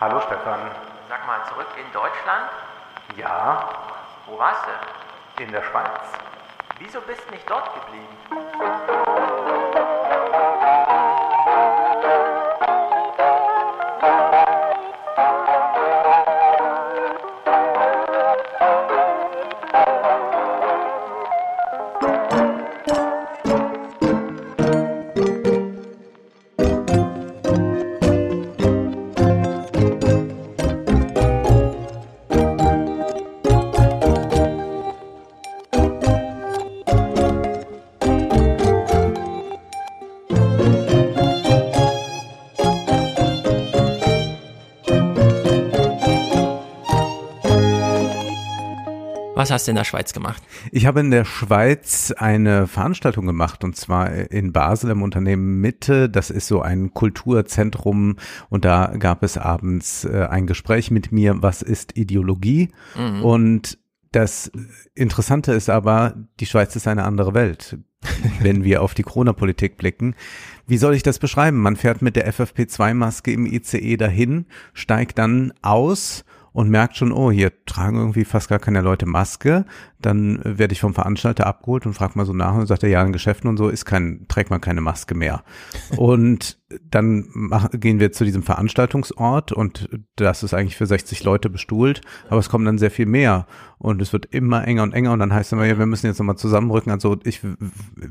Hallo Stefan. Sag mal, zurück in Deutschland? Ja, Wo warst du? in der Schweiz. Wieso bist du nicht dort geblieben? Was hast du in der Schweiz gemacht? Ich habe in der Schweiz eine Veranstaltung gemacht und zwar in Basel im Unternehmen Mitte. Das ist so ein Kulturzentrum und da gab es abends äh, ein Gespräch mit mir, was ist Ideologie? Und das Interessante ist aber, die Schweiz ist eine andere Welt, wenn wir auf die Corona-Politik blicken. Wie soll ich das beschreiben? Man fährt mit der FFP2-Maske im ICE dahin, steigt dann aus und merkt schon, oh, hier tragen irgendwie fast gar keine Leute Maske. Dann werde ich vom Veranstalter abgeholt und frage mal so nach und sagt er, ja, in Geschäften und so ist kein, trägt man keine Maske mehr. und dann mach, gehen wir zu diesem Veranstaltungsort und das ist eigentlich für 60 Leute bestuhlt, aber es kommen dann sehr viel mehr und es wird immer enger und enger und dann heißt es immer, ja, wir müssen jetzt nochmal zusammenrücken. Also ich will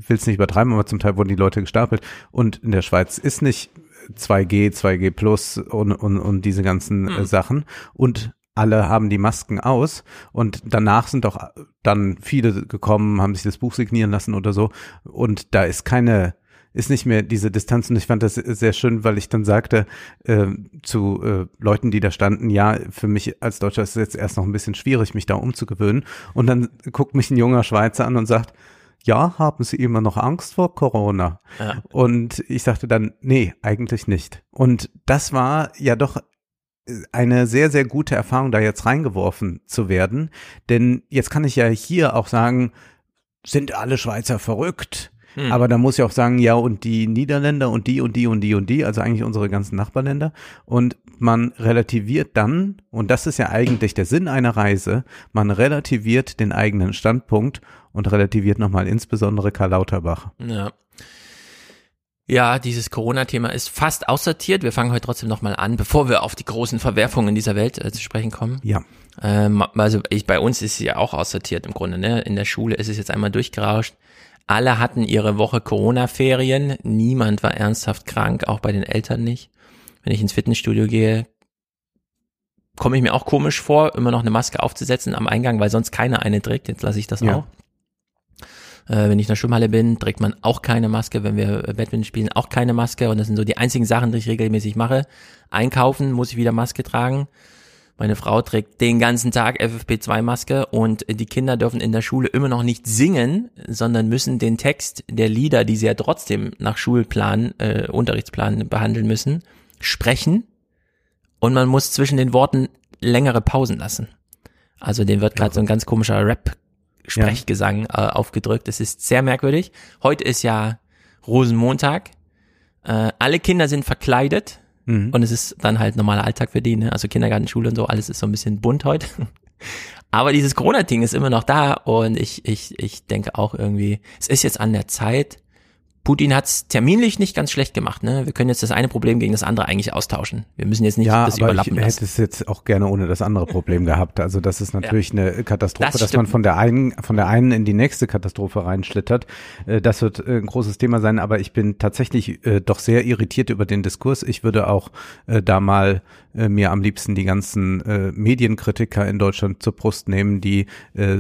es nicht übertreiben, aber zum Teil wurden die Leute gestapelt und in der Schweiz ist nicht 2G, 2G Plus und, und, und diese ganzen äh, Sachen. Und alle haben die Masken aus und danach sind auch dann viele gekommen, haben sich das Buch signieren lassen oder so. Und da ist keine, ist nicht mehr diese Distanz und ich fand das sehr schön, weil ich dann sagte äh, zu äh, Leuten, die da standen, ja, für mich als Deutscher ist es jetzt erst noch ein bisschen schwierig, mich da umzugewöhnen. Und dann guckt mich ein junger Schweizer an und sagt, ja, haben Sie immer noch Angst vor Corona? Ja. Und ich sagte dann, nee, eigentlich nicht. Und das war ja doch eine sehr, sehr gute Erfahrung, da jetzt reingeworfen zu werden. Denn jetzt kann ich ja hier auch sagen, sind alle Schweizer verrückt? Hm. Aber da muss ich auch sagen, ja, und die Niederländer und die und die und die und die, also eigentlich unsere ganzen Nachbarländer. Und man relativiert dann, und das ist ja eigentlich der Sinn einer Reise, man relativiert den eigenen Standpunkt und relativiert nochmal insbesondere Karl Lauterbach. Ja. Ja, dieses Corona-Thema ist fast aussortiert. Wir fangen heute trotzdem nochmal an, bevor wir auf die großen Verwerfungen dieser Welt äh, zu sprechen kommen. Ja. Ähm, also ich, bei uns ist sie ja auch aussortiert im Grunde. Ne? In der Schule ist es jetzt einmal durchgerauscht. Alle hatten ihre Woche Corona-Ferien. Niemand war ernsthaft krank, auch bei den Eltern nicht. Wenn ich ins Fitnessstudio gehe, komme ich mir auch komisch vor, immer noch eine Maske aufzusetzen am Eingang, weil sonst keiner eine trägt. Jetzt lasse ich das Ja. auch. Äh, wenn ich in der Schwimmhalle bin, trägt man auch keine Maske. Wenn wir Badminton spielen, auch keine Maske. Und das sind so die einzigen Sachen, die ich regelmäßig mache. Einkaufen muss ich wieder Maske tragen. Meine Frau trägt den ganzen Tag FFP2-Maske und die Kinder dürfen in der Schule immer noch nicht singen, sondern müssen den Text der Lieder, die sie ja trotzdem nach Schulplan, äh, Unterrichtsplan behandeln müssen, sprechen. Und man muss zwischen den Worten längere Pausen lassen. Also dem wird gerade so ein ganz komischer Rap-Sprechgesang äh, aufgedrückt. Das ist sehr merkwürdig. Heute ist ja Rosenmontag. Äh, alle Kinder sind verkleidet. Mhm. Und es ist dann halt normaler Alltag für die, ne? Also Kindergarten, Schule und so, alles ist so ein bisschen bunt heute. Aber dieses Corona-Ding ist immer noch da und ich, ich, ich denke auch irgendwie, es ist jetzt an der Zeit. Putin hat's terminlich nicht ganz schlecht gemacht, ne? Wir können jetzt das eine Problem gegen das andere eigentlich austauschen. Wir müssen jetzt nicht Ja, das aber ich überlappen lassen. hätte es jetzt auch gerne ohne das andere Problem gehabt. Also das ist natürlich eine Katastrophe, Das dass man von der einen von der einen in die nächste Katastrophe reinschlittert. Äh, Das wird äh, ein großes Thema sein. Aber ich bin tatsächlich äh, doch sehr irritiert über den Diskurs. Ich würde auch da mal mir am liebsten die ganzen Medienkritiker in Deutschland zur Brust nehmen, die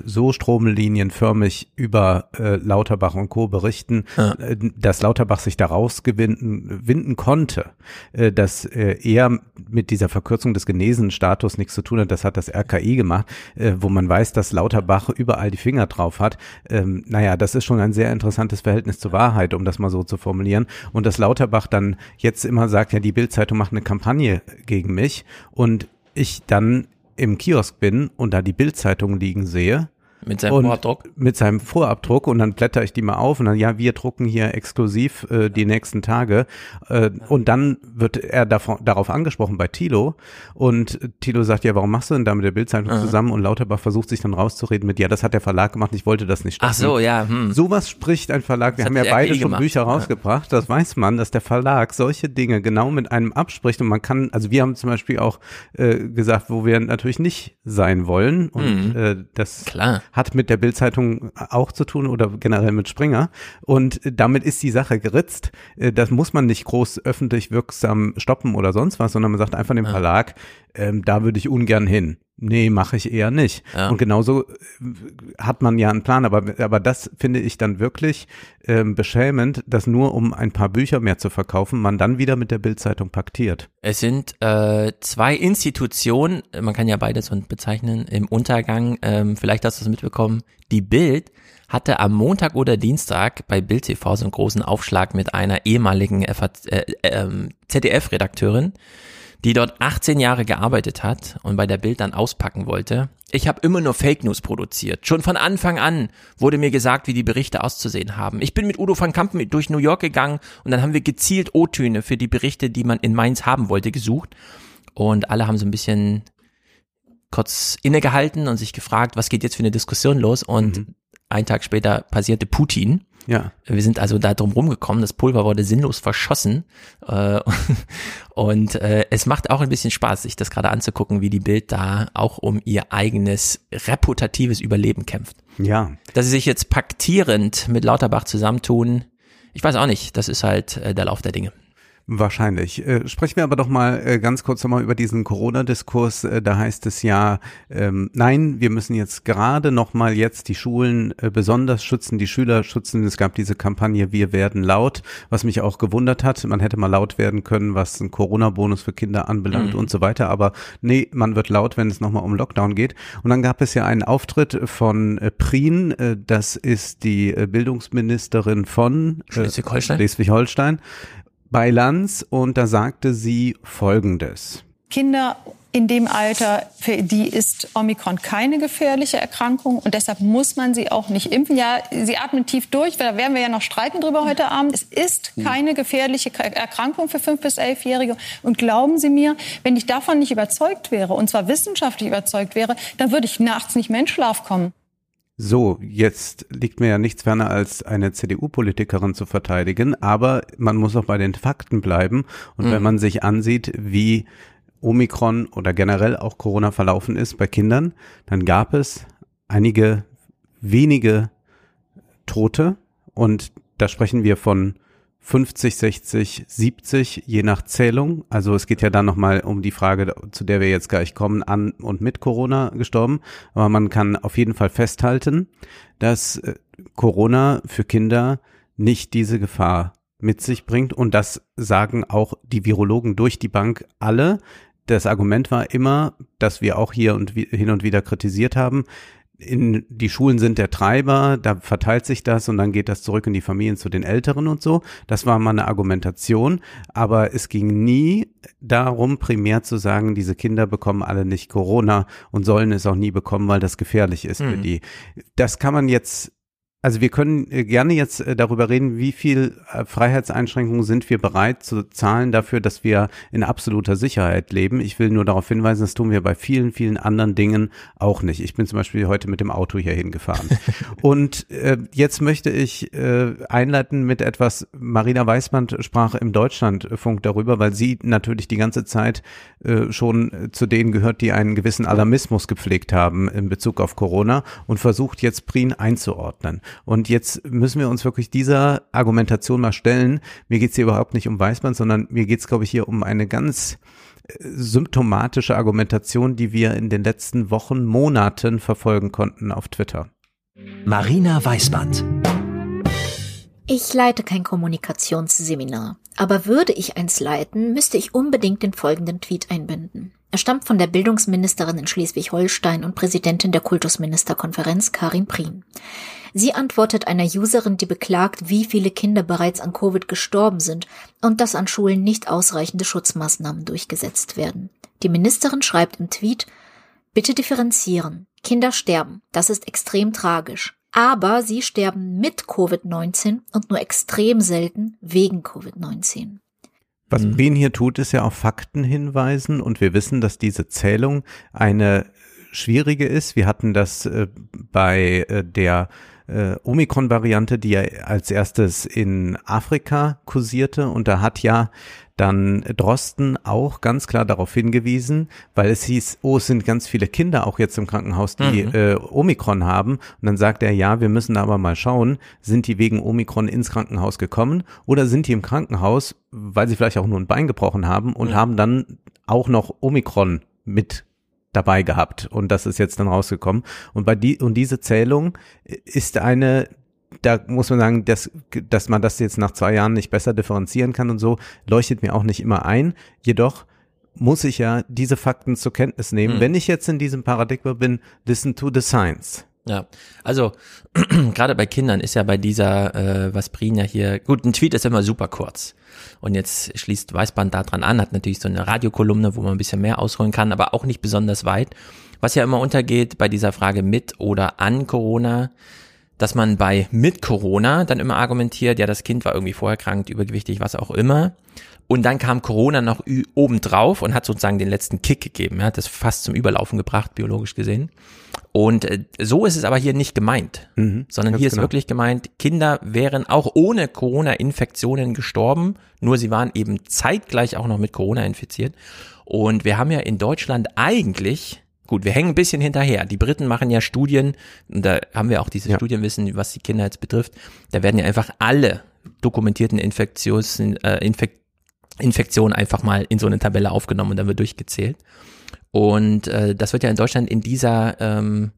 so stromlinienförmig über Lauterbach und Co. berichten, äh, dass Lauterbach sich daraus gewinnen winden konnte, äh, dass äh, er mit dieser Verkürzung des Genesenstatus nichts zu tun hat. Das hat das RKI gemacht, äh, wo man weiß, dass Lauterbach überall die Finger drauf hat. Ähm, naja, das ist schon ein sehr interessantes Verhältnis zur Wahrheit, um das mal so zu formulieren. Und dass Lauterbach dann jetzt immer sagt, ja, die Bildzeitung macht eine Kampagne gegen mich und ich dann im Kiosk bin und da die Bildzeitung liegen sehe Mit seinem und Vorabdruck? Mit seinem Vorabdruck und dann blätter ich die mal auf und dann, ja, wir drucken hier exklusiv äh, die nächsten Tage. Äh, und dann wird er davon, darauf angesprochen bei Thilo und Thilo sagt, ja, warum machst du denn da mit der Bildzeitung Aha. zusammen? Und Lauterbach versucht sich dann rauszureden mit, ja, das hat der Verlag gemacht, ich wollte das nicht stoppen. Ach so, ja. Hm. Sowas spricht ein Verlag. Wir Das haben ja beide schon gemacht. Bücher rausgebracht. Das weiß man, dass der Verlag solche Dinge genau mit einem abspricht und man kann, also wir haben zum Beispiel auch äh, gesagt, wo wir natürlich nicht sein wollen und Mhm. äh, das Klar. Hat mit der Bildzeitung auch zu tun oder generell mit Springer und damit ist die Sache geritzt. Äh, das muss man nicht groß öffentlich wirksam stoppen oder sonst was, sondern man sagt einfach dem Verlag, ähm, da würde ich ungern hin. Nee, mache ich eher nicht. Ja. Und genauso äh, hat man ja einen Plan, aber, aber das finde ich dann wirklich ähm, beschämend, dass nur um ein paar Bücher mehr zu verkaufen, man dann wieder mit der Bildzeitung paktiert. Es sind äh, zwei Institutionen, man kann ja beides so bezeichnen, im Untergang. Ähm, vielleicht hast du es mitbekommen. Die Bild hatte am Montag oder Dienstag bei Bild TV so einen großen Aufschlag mit einer ehemaligen FAZ äh, ähm, ZDF-Redakteurin, die dort 18 Jahre gearbeitet hat und bei der Bild dann auspacken wollte. Ich habe immer nur Fake News produziert. Schon von Anfang an wurde mir gesagt, wie die Berichte auszusehen haben. Ich bin mit Udo van Kampen durch New York gegangen und dann haben wir gezielt O-Töne für die Berichte, die man in Mainz haben wollte, gesucht. Und alle haben so ein bisschen kurz innegehalten und sich gefragt, was geht jetzt für eine Diskussion los? Und einen Tag später passierte Putin. Ja. Wir sind also da drum rumgekommen, das Pulver wurde sinnlos verschossen äh, und äh, es macht auch ein bisschen Spaß, sich das gerade anzugucken, wie die Bild da auch um ihr eigenes reputatives Überleben kämpft. Ja. Dass sie sich jetzt paktierend mit Lauterbach zusammentun, ich weiß auch nicht, das ist halt äh, der Lauf der Dinge. Wahrscheinlich. Äh, sprechen wir aber doch mal äh, ganz kurz nochmal über diesen Corona-Diskurs. Äh, da heißt es ja, ähm, nein, wir müssen jetzt gerade nochmal jetzt die Schulen äh, besonders schützen, die Schüler schützen. Es gab diese Kampagne Wir werden laut, was mich auch gewundert hat. Man hätte mal laut werden können, was ein Corona-Bonus für Kinder anbelangt und so weiter. Aber nee, man wird laut, wenn es nochmal um Lockdown geht. Und dann gab es ja einen Auftritt von äh, Prien, äh, das ist die äh, Bildungsministerin von äh, Schleswig-Holstein? Schleswig-Holstein bei Lanz und da sagte sie Folgendes. Kinder in dem Alter, für die ist Omikron keine gefährliche Erkrankung und deshalb muss man sie auch nicht impfen. Ja, sie atmen tief durch, da werden wir ja noch streiten drüber heute Abend. Es ist keine gefährliche Erkrankung für 5- bis 11-Jährige. Und glauben Sie mir, wenn ich davon nicht überzeugt wäre, und zwar wissenschaftlich überzeugt wäre, dann würde ich nachts nicht mehr in Schlaf kommen. So, jetzt liegt mir ja nichts ferner als eine CDU-Politikerin zu verteidigen, aber man muss auch bei den Fakten bleiben. Und wenn man sich ansieht, wie Omikron oder generell auch Corona verlaufen ist bei Kindern, dann gab es einige wenige Tote und da sprechen wir von 50, 60, 70, je nach Zählung. Also es geht ja dann nochmal um die Frage, zu der wir jetzt gleich kommen, an und mit Corona gestorben. Aber man kann auf jeden Fall festhalten, dass äh, Corona für Kinder nicht diese Gefahr mit sich bringt. Und das sagen auch die Virologen durch die Bank alle. Das Argument war immer, dass wir auch hier und hin und wieder kritisiert haben, in die Schulen sind der Treiber, da verteilt sich das und dann geht das zurück in die Familien zu den Älteren und so. Das war mal eine Argumentation, aber es ging nie darum, primär zu sagen, diese Kinder bekommen alle nicht Corona und sollen es auch nie bekommen, weil das gefährlich ist für die. Das kann man jetzt also wir können äh, gerne jetzt äh, darüber reden, wie viel äh, Freiheitseinschränkungen sind wir bereit zu zahlen dafür, dass wir in absoluter Sicherheit leben. Ich will nur darauf hinweisen, das tun wir bei vielen, vielen anderen Dingen auch nicht. Ich bin zum Beispiel heute mit dem Auto hier hingefahren. Und äh, jetzt möchte ich äh, einleiten mit etwas, Marina Weißmann sprach im Deutschlandfunk darüber, weil sie natürlich die ganze Zeit äh, schon zu denen gehört, die einen gewissen Alarmismus gepflegt haben in Bezug auf Corona und versucht jetzt Prien einzuordnen. Und jetzt müssen wir uns wirklich dieser Argumentation mal stellen. Mir geht's hier überhaupt nicht um Weißmann, sondern mir geht's, glaube ich, hier um eine ganz äh, symptomatische Argumentation, die wir in den letzten Wochen, Monaten verfolgen konnten auf Twitter. Marina Weißband. Ich leite kein Kommunikationsseminar, aber würde ich eins leiten, müsste ich unbedingt den folgenden Tweet einbinden. Er stammt von der Bildungsministerin in Schleswig-Holstein und Präsidentin der Kultusministerkonferenz Karin Prien. Sie antwortet einer Userin, die beklagt, wie viele Kinder bereits an Covid gestorben sind und dass an Schulen nicht ausreichende Schutzmaßnahmen durchgesetzt werden. Die Ministerin schreibt im Tweet, Bitte differenzieren. Kinder sterben. Das ist extrem tragisch. Aber sie sterben mit Covid-19 und nur extrem selten wegen Covid-19. Was mhm. Brien hier tut, ist ja auf Fakten hinweisen und wir wissen, dass diese Zählung eine schwierige ist. Wir hatten das äh, bei äh, der äh, Omikron-Variante, die ja als erstes in Afrika kursierte und da hat ja dann Drosten auch ganz klar darauf hingewiesen, weil es hieß, oh, es sind ganz viele Kinder auch jetzt im Krankenhaus, die mhm. äh, Omikron haben. Und dann sagt er, ja, wir müssen aber mal schauen, sind die wegen Omikron ins Krankenhaus gekommen oder sind die im Krankenhaus, weil sie vielleicht auch nur ein Bein gebrochen haben und mhm. haben dann auch noch Omikron mit dabei gehabt und das ist jetzt dann rausgekommen und bei die und diese Zählung ist eine da muss man sagen, dass, dass man das jetzt nach zwei Jahren nicht besser differenzieren kann und so, leuchtet mir auch nicht immer ein. Jedoch muss ich ja diese Fakten zur Kenntnis nehmen. Mhm. Wenn ich jetzt in diesem Paradigma bin, listen to the science. Ja, also gerade bei Kindern ist ja bei dieser, äh, was Brin ja hier, gut, ein Tweet ist immer super kurz. Und jetzt schließt Weißband da dran an, hat natürlich so eine Radiokolumne, wo man ein bisschen mehr ausholen kann, aber auch nicht besonders weit. Was ja immer untergeht bei dieser Frage mit oder an Corona, dass man bei mit Corona dann immer argumentiert, ja, das Kind war irgendwie vorher krank, übergewichtig, was auch immer. Und dann kam Corona noch obendrauf und hat sozusagen den letzten Kick gegeben. Er hat das fast zum Überlaufen gebracht, biologisch gesehen. Und äh, so ist es aber hier nicht gemeint, mhm, sondern hier ist genau. wirklich gemeint, Kinder wären auch ohne Corona-Infektionen gestorben, nur sie waren eben zeitgleich auch noch mit Corona infiziert. Und wir haben ja in Deutschland eigentlich Gut, wir hängen ein bisschen hinterher. Die Briten machen ja Studien, und da haben wir auch diese ja. Studienwissen, was die Kinder jetzt betrifft. Da werden ja einfach alle dokumentierten Infektions, äh, Infek Infektionen einfach mal in so eine Tabelle aufgenommen und dann wird durchgezählt. Und äh, das wird ja in Deutschland in dieser ähm,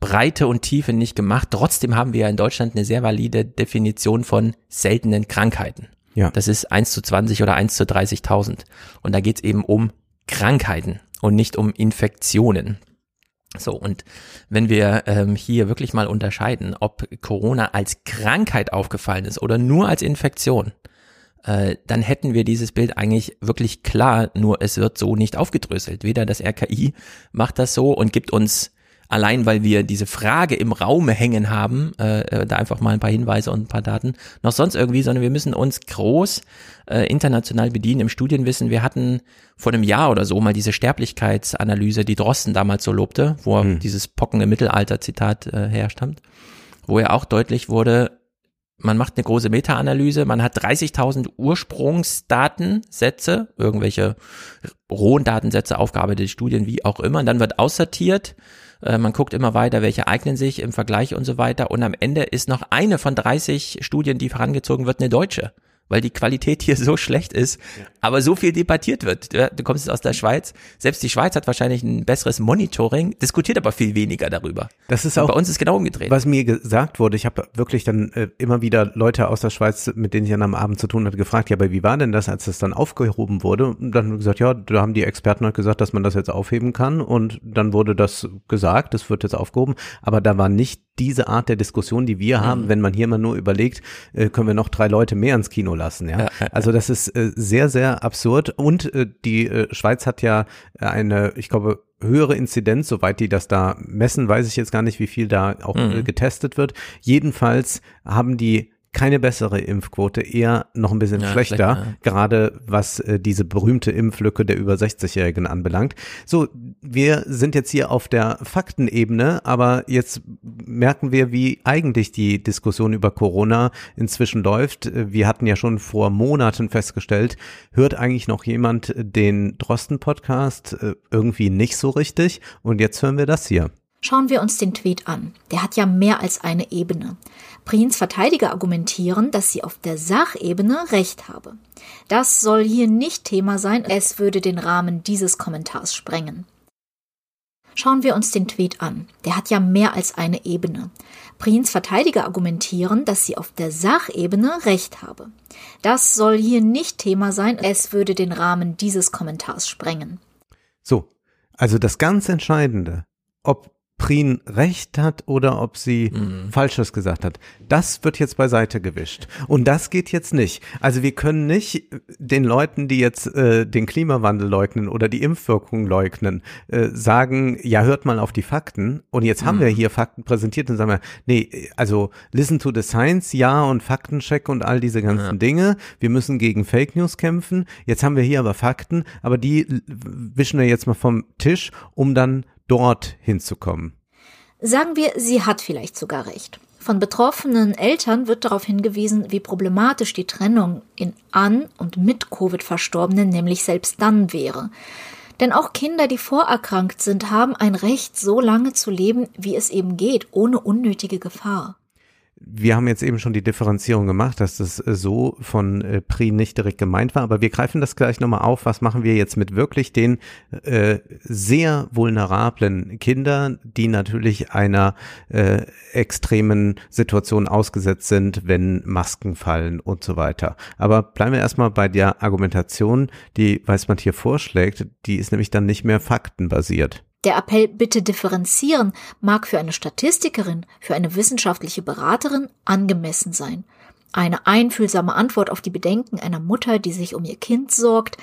Breite und Tiefe nicht gemacht. Trotzdem haben wir ja in Deutschland eine sehr valide Definition von seltenen Krankheiten. Ja. Das ist 1 zu 20 oder 1 zu 30.000. Und da geht's eben um Krankheiten und nicht um Infektionen. So, und wenn wir ähm, hier wirklich mal unterscheiden, ob Corona als Krankheit aufgefallen ist oder nur als Infektion, äh, dann hätten wir dieses Bild eigentlich wirklich klar, nur es wird so nicht aufgedröselt. Weder das RKI macht das so und gibt uns allein weil wir diese Frage im Raume hängen haben, äh, äh, da einfach mal ein paar Hinweise und ein paar Daten, noch sonst irgendwie, sondern wir müssen uns groß äh, international bedienen im Studienwissen. Wir hatten vor einem Jahr oder so mal diese Sterblichkeitsanalyse, die Drosten damals so lobte, wo hm. dieses Pocken im Mittelalter-Zitat äh, herstammt, wo ja auch deutlich wurde, man macht eine große Meta-Analyse, man hat 30.000 Ursprungsdatensätze, irgendwelche rohen Datensätze, aufgearbeitete Studien, wie auch immer, und dann wird aussortiert, äh, man guckt immer weiter, welche eignen sich im Vergleich und so weiter. Und am Ende ist noch eine von 30 Studien, die vorangezogen wird, eine deutsche weil die Qualität hier so schlecht ist, ja. aber so viel debattiert wird. Du kommst aus der Schweiz, selbst die Schweiz hat wahrscheinlich ein besseres Monitoring, diskutiert aber viel weniger darüber. Das ist auch bei uns ist genau umgedreht. Was mir gesagt wurde, ich habe wirklich dann äh, immer wieder Leute aus der Schweiz, mit denen ich dann am Abend zu tun hatte, gefragt, ja, aber wie war denn das, als das dann aufgehoben wurde? Und dann gesagt, ja, da haben die Experten halt gesagt, dass man das jetzt aufheben kann und dann wurde das gesagt, das wird jetzt aufgehoben, aber da war nicht diese Art der Diskussion, die wir haben, mhm. wenn man hier mal nur überlegt, äh, können wir noch drei Leute mehr ins Kino lassen. Ja, also das ist äh, sehr, sehr absurd. Und äh, die äh, Schweiz hat ja eine, ich glaube, höhere Inzidenz, soweit die das da messen, weiß ich jetzt gar nicht, wie viel da auch mhm. getestet wird. Jedenfalls haben die keine bessere Impfquote, eher noch ein bisschen ja, schlechter, schlechter, gerade was äh, diese berühmte Impflücke der über 60-Jährigen anbelangt. So, wir sind jetzt hier auf der Faktenebene, aber jetzt merken wir, wie eigentlich die Diskussion über Corona inzwischen läuft. Wir hatten ja schon vor Monaten festgestellt, hört eigentlich noch jemand den Drosten-Podcast? Äh, irgendwie nicht so richtig. Und jetzt hören wir das hier. Schauen wir uns den Tweet an. Der hat ja mehr als eine Ebene. Prins Verteidiger argumentieren, dass sie auf der Sachebene recht habe. Das soll hier nicht Thema sein, es würde den Rahmen dieses Kommentars sprengen. Schauen wir uns den Tweet an. Der hat ja mehr als eine Ebene. Prins Verteidiger argumentieren, dass sie auf der Sachebene recht habe. Das soll hier nicht Thema sein, es würde den Rahmen dieses Kommentars sprengen. So, also das ganz Entscheidende, ob Prien recht hat oder ob sie Mhm. Falsches gesagt hat. Das wird jetzt beiseite gewischt. Und das geht jetzt nicht. Also wir können nicht den Leuten, die jetzt äh, den Klimawandel leugnen oder die Impfwirkung leugnen, äh, sagen, ja, hört mal auf die Fakten. Und jetzt haben wir hier Fakten präsentiert und sagen wir, nee, also listen to the science, ja, und Faktencheck und all diese ganzen Dinge. Wir müssen gegen Fake News kämpfen. Jetzt haben wir hier aber Fakten, aber die wischen wir jetzt mal vom Tisch, um dann dort hinzukommen. Sagen wir, sie hat vielleicht sogar recht. Von betroffenen Eltern wird darauf hingewiesen, wie problematisch die Trennung in an und mit Covid Verstorbenen nämlich selbst dann wäre. Denn auch Kinder, die vorerkrankt sind, haben ein Recht, so lange zu leben, wie es eben geht, ohne unnötige Gefahr. Wir haben jetzt eben schon die Differenzierung gemacht, dass das äh, so von äh, Pri nicht direkt gemeint war, aber wir greifen das gleich nochmal auf. Was machen wir jetzt mit wirklich den äh, sehr vulnerablen Kindern, die natürlich einer äh, extremen Situation ausgesetzt sind, wenn Masken fallen und so weiter. Aber bleiben wir erstmal bei der Argumentation, die Weißmann hier vorschlägt, die ist nämlich dann nicht mehr faktenbasiert. Der Appell bitte differenzieren mag für eine Statistikerin, für eine wissenschaftliche Beraterin angemessen sein. Eine einfühlsame Antwort auf die Bedenken einer Mutter, die sich um ihr Kind sorgt.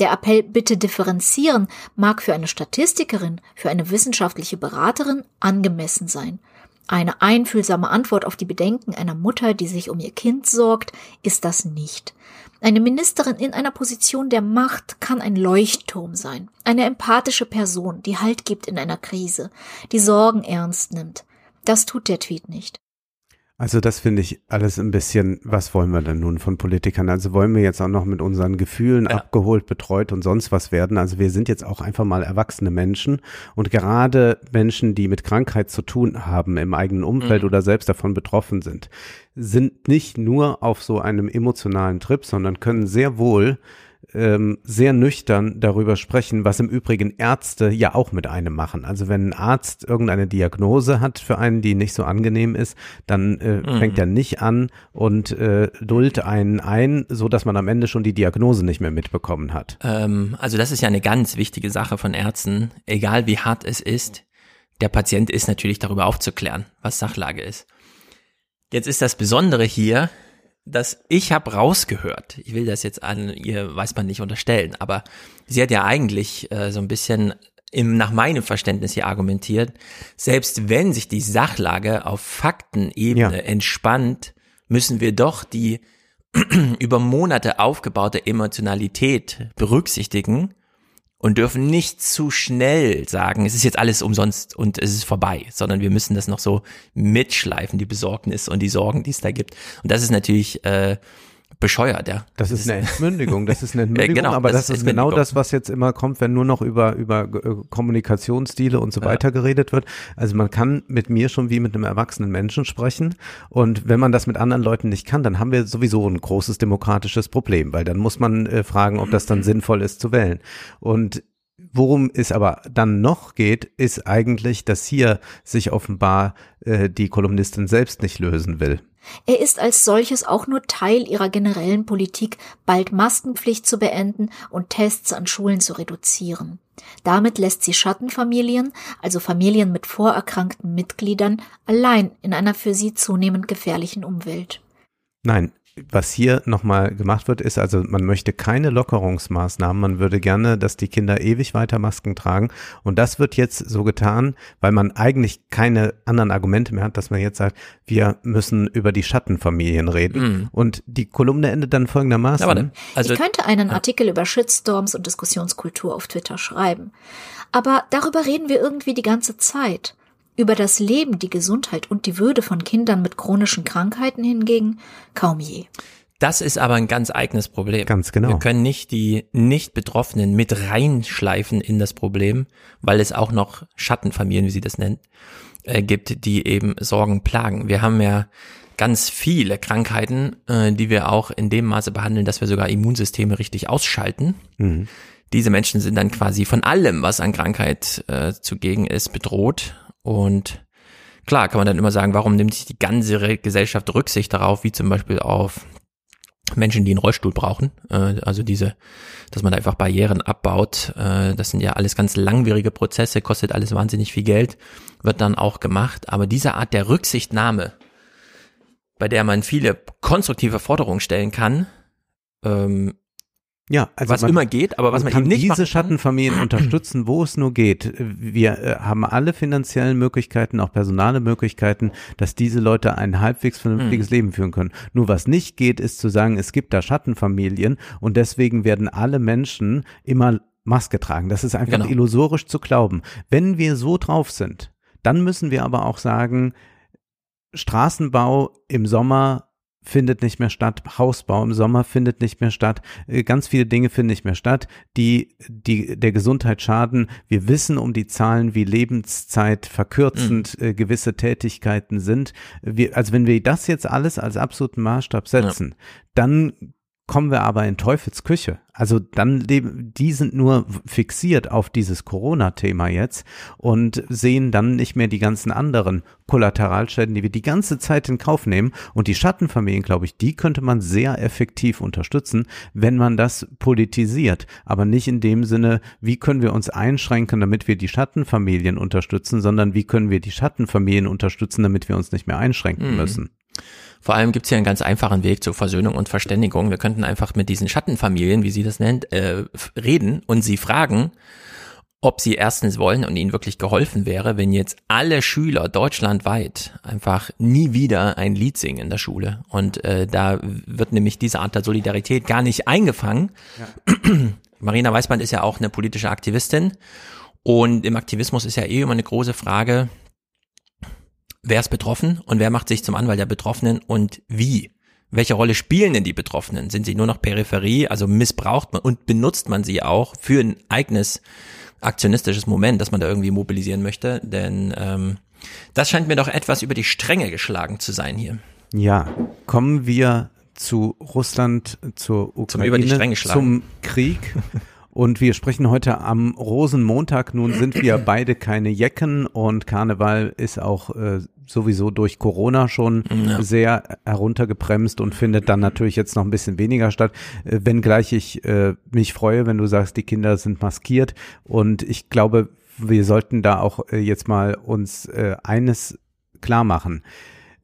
Der Appell bitte differenzieren mag für eine Statistikerin, für eine wissenschaftliche Beraterin angemessen sein. Eine einfühlsame Antwort auf die Bedenken einer Mutter, die sich um ihr Kind sorgt, ist das nicht. Eine Ministerin in einer Position der Macht kann ein Leuchtturm sein, eine empathische Person, die Halt gibt in einer Krise, die Sorgen ernst nimmt. Das tut der Tweet nicht. Also das finde ich alles ein bisschen, was wollen wir denn nun von Politikern? Also wollen wir jetzt auch noch mit unseren Gefühlen Ja. abgeholt, betreut und sonst was werden? Also wir sind jetzt auch einfach mal erwachsene Menschen und gerade Menschen, die mit Krankheit zu tun haben im eigenen Umfeld Mhm. oder selbst davon betroffen sind, sind nicht nur auf so einem emotionalen Trip, sondern können sehr wohl ähm, sehr nüchtern darüber sprechen, was im Übrigen Ärzte ja auch mit einem machen. Also wenn ein Arzt irgendeine Diagnose hat für einen, die nicht so angenehm ist, dann äh, fängt er nicht an und äh, duldt einen ein, so dass man am Ende schon die Diagnose nicht mehr mitbekommen hat. Ähm, also das ist ja eine ganz wichtige Sache von Ärzten, egal wie hart es ist. Der Patient ist natürlich darüber aufzuklären, was Sachlage ist. Jetzt ist das Besondere hier, dass ich habe rausgehört, ich will das jetzt an ihr, weiß man nicht unterstellen, aber sie hat ja eigentlich äh, so ein bisschen im, nach meinem Verständnis hier argumentiert, selbst wenn sich die Sachlage auf Faktenebene Ja. entspannt, müssen wir doch die über Monate aufgebaute Emotionalität berücksichtigen und dürfen nicht zu schnell sagen, es ist jetzt alles umsonst und es ist vorbei, sondern wir müssen das noch so mitschleifen, die Besorgnis und die Sorgen, die es da gibt. Und das ist natürlich äh, bescheuert, ja. Das ist eine Entmündigung, das ist eine Entmündigung, genau, aber das das, ist genau das, was jetzt immer kommt, wenn nur noch über, über äh, Kommunikationsstile und so weiter geredet wird. Also man kann mit mir schon wie mit einem erwachsenen Menschen sprechen und wenn man das mit anderen Leuten nicht kann, dann haben wir sowieso ein großes demokratisches Problem, weil dann muss man äh, fragen, ob das dann sinnvoll ist zu wählen. Und Worum es aber dann noch geht, ist eigentlich, dass hier sich offenbar äh, die Kolumnistin selbst nicht lösen will. Er ist als solches auch nur Teil ihrer generellen Politik, bald Maskenpflicht zu beenden und Tests an Schulen zu reduzieren. Damit lässt sie Schattenfamilien, also Familien mit vorerkrankten Mitgliedern, allein in einer für sie zunehmend gefährlichen Umwelt. Nein, was hier nochmal gemacht wird, ist also, man möchte keine Lockerungsmaßnahmen. Man würde gerne, dass die Kinder ewig weiter Masken tragen. Und das wird jetzt so getan, weil man eigentlich keine anderen Argumente mehr hat, dass man jetzt sagt, wir müssen über die Schattenfamilien reden. Und die Kolumne endet dann folgendermaßen. Ja. Also ich könnte einen Artikel über Shitstorms und Diskussionskultur auf Twitter schreiben. Aber darüber reden wir irgendwie die ganze Zeit. Über das Leben, die Gesundheit und die Würde von Kindern mit chronischen Krankheiten hingegen kaum je. Das ist aber ein ganz eigenes Problem. Ganz genau. Wir können nicht die Nicht-Betroffenen mit reinschleifen in das Problem, weil es auch noch Schattenfamilien, wie sie das nennt, äh, gibt, die eben Sorgen plagen. Wir haben ja ganz viele Krankheiten, äh, die wir auch in dem Maße behandeln, dass wir sogar Immunsysteme richtig ausschalten. Mhm. Diese Menschen sind dann quasi von allem, was an Krankheit äh, zugegen ist, bedroht. Und klar kann man dann immer sagen, warum nimmt sich die ganze Gesellschaft Rücksicht darauf, wie zum Beispiel auf Menschen, die einen Rollstuhl brauchen. Äh, also diese, dass man da einfach Barrieren abbaut. Äh, das sind ja alles ganz langwierige Prozesse, kostet alles wahnsinnig viel Geld, wird dann auch gemacht. Aber diese Art der Rücksichtnahme, bei der man viele konstruktive Forderungen stellen kann, ähm, Ja, also was man, immer geht, aber was man, kann eben nicht diese machen kann, Schattenfamilien unterstützen, wo es nur geht. Wir äh, haben alle finanziellen Möglichkeiten, auch personale Möglichkeiten, dass diese Leute ein halbwegs vernünftiges Hm. Leben führen können. Nur was nicht geht, ist zu sagen, es gibt da Schattenfamilien und deswegen werden alle Menschen immer Maske tragen. Das ist einfach Genau. illusorisch zu glauben. Wenn wir so drauf sind, dann müssen wir aber auch sagen, Straßenbau im Sommer findet nicht mehr statt, Hausbau im Sommer findet nicht mehr statt, äh, ganz viele Dinge finden nicht mehr statt, die, die der Gesundheit schaden. Wir wissen um die Zahlen, wie Lebenszeit verkürzend äh, gewisse Tätigkeiten sind. Wir, also wenn wir das jetzt alles als absoluten Maßstab setzen, dann kommen wir aber in Teufels Küche. Also dann leben, die sind nur fixiert auf dieses Corona-Thema jetzt und sehen dann nicht mehr die ganzen anderen Kollateralschäden, die wir die ganze Zeit in Kauf nehmen. Und die Schattenfamilien, glaube ich, die könnte man sehr effektiv unterstützen, wenn man das politisiert. Aber nicht in dem Sinne, wie können wir uns einschränken, damit wir die Schattenfamilien unterstützen, sondern wie können wir die Schattenfamilien unterstützen, damit wir uns nicht mehr einschränken müssen. Vor allem gibt es hier einen ganz einfachen Weg zur Versöhnung und Verständigung. Wir könnten einfach mit diesen Schattenfamilien, wie sie das nennt, äh, reden und sie fragen, ob sie erstens wollen und ihnen wirklich geholfen wäre, wenn jetzt alle Schüler deutschlandweit einfach nie wieder ein Lied singen in der Schule. Und äh, da wird nämlich diese Art der Solidarität gar nicht eingefangen. Marina Weißband ist ja auch eine politische Aktivistin und im Aktivismus ist ja eh immer eine große Frage, wer ist betroffen und wer macht sich zum Anwalt der Betroffenen und wie? Welche Rolle spielen denn die Betroffenen? Sind sie nur noch Peripherie, also missbraucht man und benutzt man sie auch für ein eigenes aktionistisches Moment, das man da irgendwie mobilisieren möchte? Denn ähm, das scheint mir doch etwas über die Stränge geschlagen zu sein hier. Ja, kommen wir zu Russland, zur Ukraine, über die Stränge schlagen. zum Krieg. Und wir sprechen heute am Rosenmontag. Nun sind wir beide keine Jecken und Karneval ist auch äh, sowieso durch Corona schon Ja. sehr heruntergebremst und findet dann natürlich jetzt noch ein bisschen weniger statt. Äh, wenngleich ich äh, mich freue, wenn du sagst, die Kinder sind maskiert. Und ich glaube, wir sollten da auch äh, jetzt mal uns äh, eines klar machen.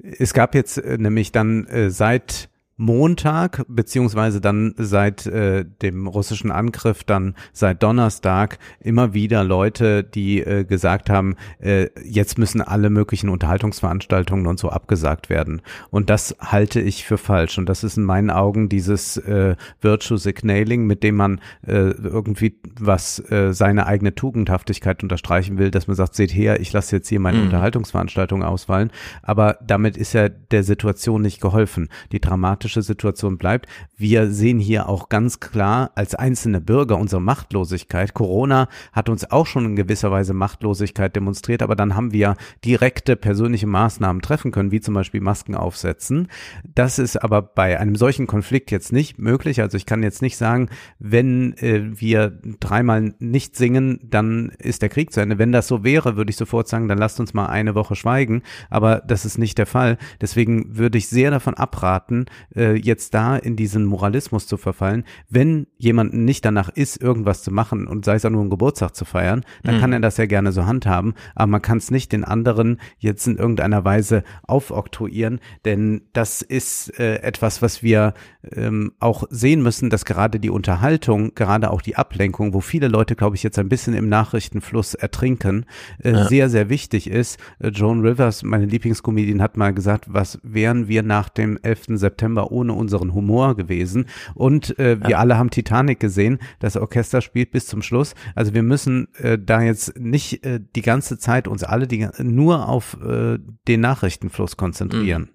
Es gab jetzt äh, nämlich dann äh, seit Montag, beziehungsweise dann seit äh, dem russischen Angriff, dann seit Donnerstag immer wieder Leute, die äh, gesagt haben, äh, jetzt müssen alle möglichen Unterhaltungsveranstaltungen und so abgesagt werden. Und das halte ich für falsch. Und das ist in meinen Augen dieses äh, Virtue Signaling, mit dem man äh, irgendwie was äh, seine eigene Tugendhaftigkeit unterstreichen will, dass man sagt, seht her, ich lasse jetzt hier meine Mhm. Unterhaltungsveranstaltung ausfallen. Aber damit ist ja der Situation nicht geholfen. Die dramatische Situation bleibt. Wir sehen hier auch ganz klar als einzelne Bürger unsere Machtlosigkeit. Corona hat uns auch schon in gewisser Weise Machtlosigkeit demonstriert, aber dann haben wir direkte persönliche Maßnahmen treffen können, wie zum Beispiel Masken aufsetzen. Das ist aber bei einem solchen Konflikt jetzt nicht möglich. Also ich kann jetzt nicht sagen, wenn äh, wir dreimal nicht singen, dann ist der Krieg zu Ende. Wenn das so wäre, würde ich sofort sagen, dann lasst uns mal eine Woche schweigen. Aber das ist nicht der Fall. Deswegen würde ich sehr davon abraten, äh, jetzt da in diesen Moralismus zu verfallen. Wenn jemanden nicht danach ist, irgendwas zu machen und sei es auch nur einen Geburtstag zu feiern, dann kann er das ja gerne so handhaben. Aber man kann es nicht den anderen jetzt in irgendeiner Weise aufoktroyieren, denn das ist äh, etwas, was wir ähm, auch sehen müssen, dass gerade die Unterhaltung, gerade auch die Ablenkung, wo viele Leute, glaube ich, jetzt ein bisschen im Nachrichtenfluss ertrinken, äh, sehr, sehr wichtig ist. Äh, Joan Rivers, meine Lieblingskomedin, hat mal gesagt, was wären wir nach dem 11. September ohne unseren Humor gewesen? Und äh, wir alle haben Titanic gesehen, das Orchester spielt bis zum Schluss. Also wir müssen äh, da jetzt nicht äh, die ganze Zeit uns alle die, nur auf äh, den Nachrichtenfluss konzentrieren.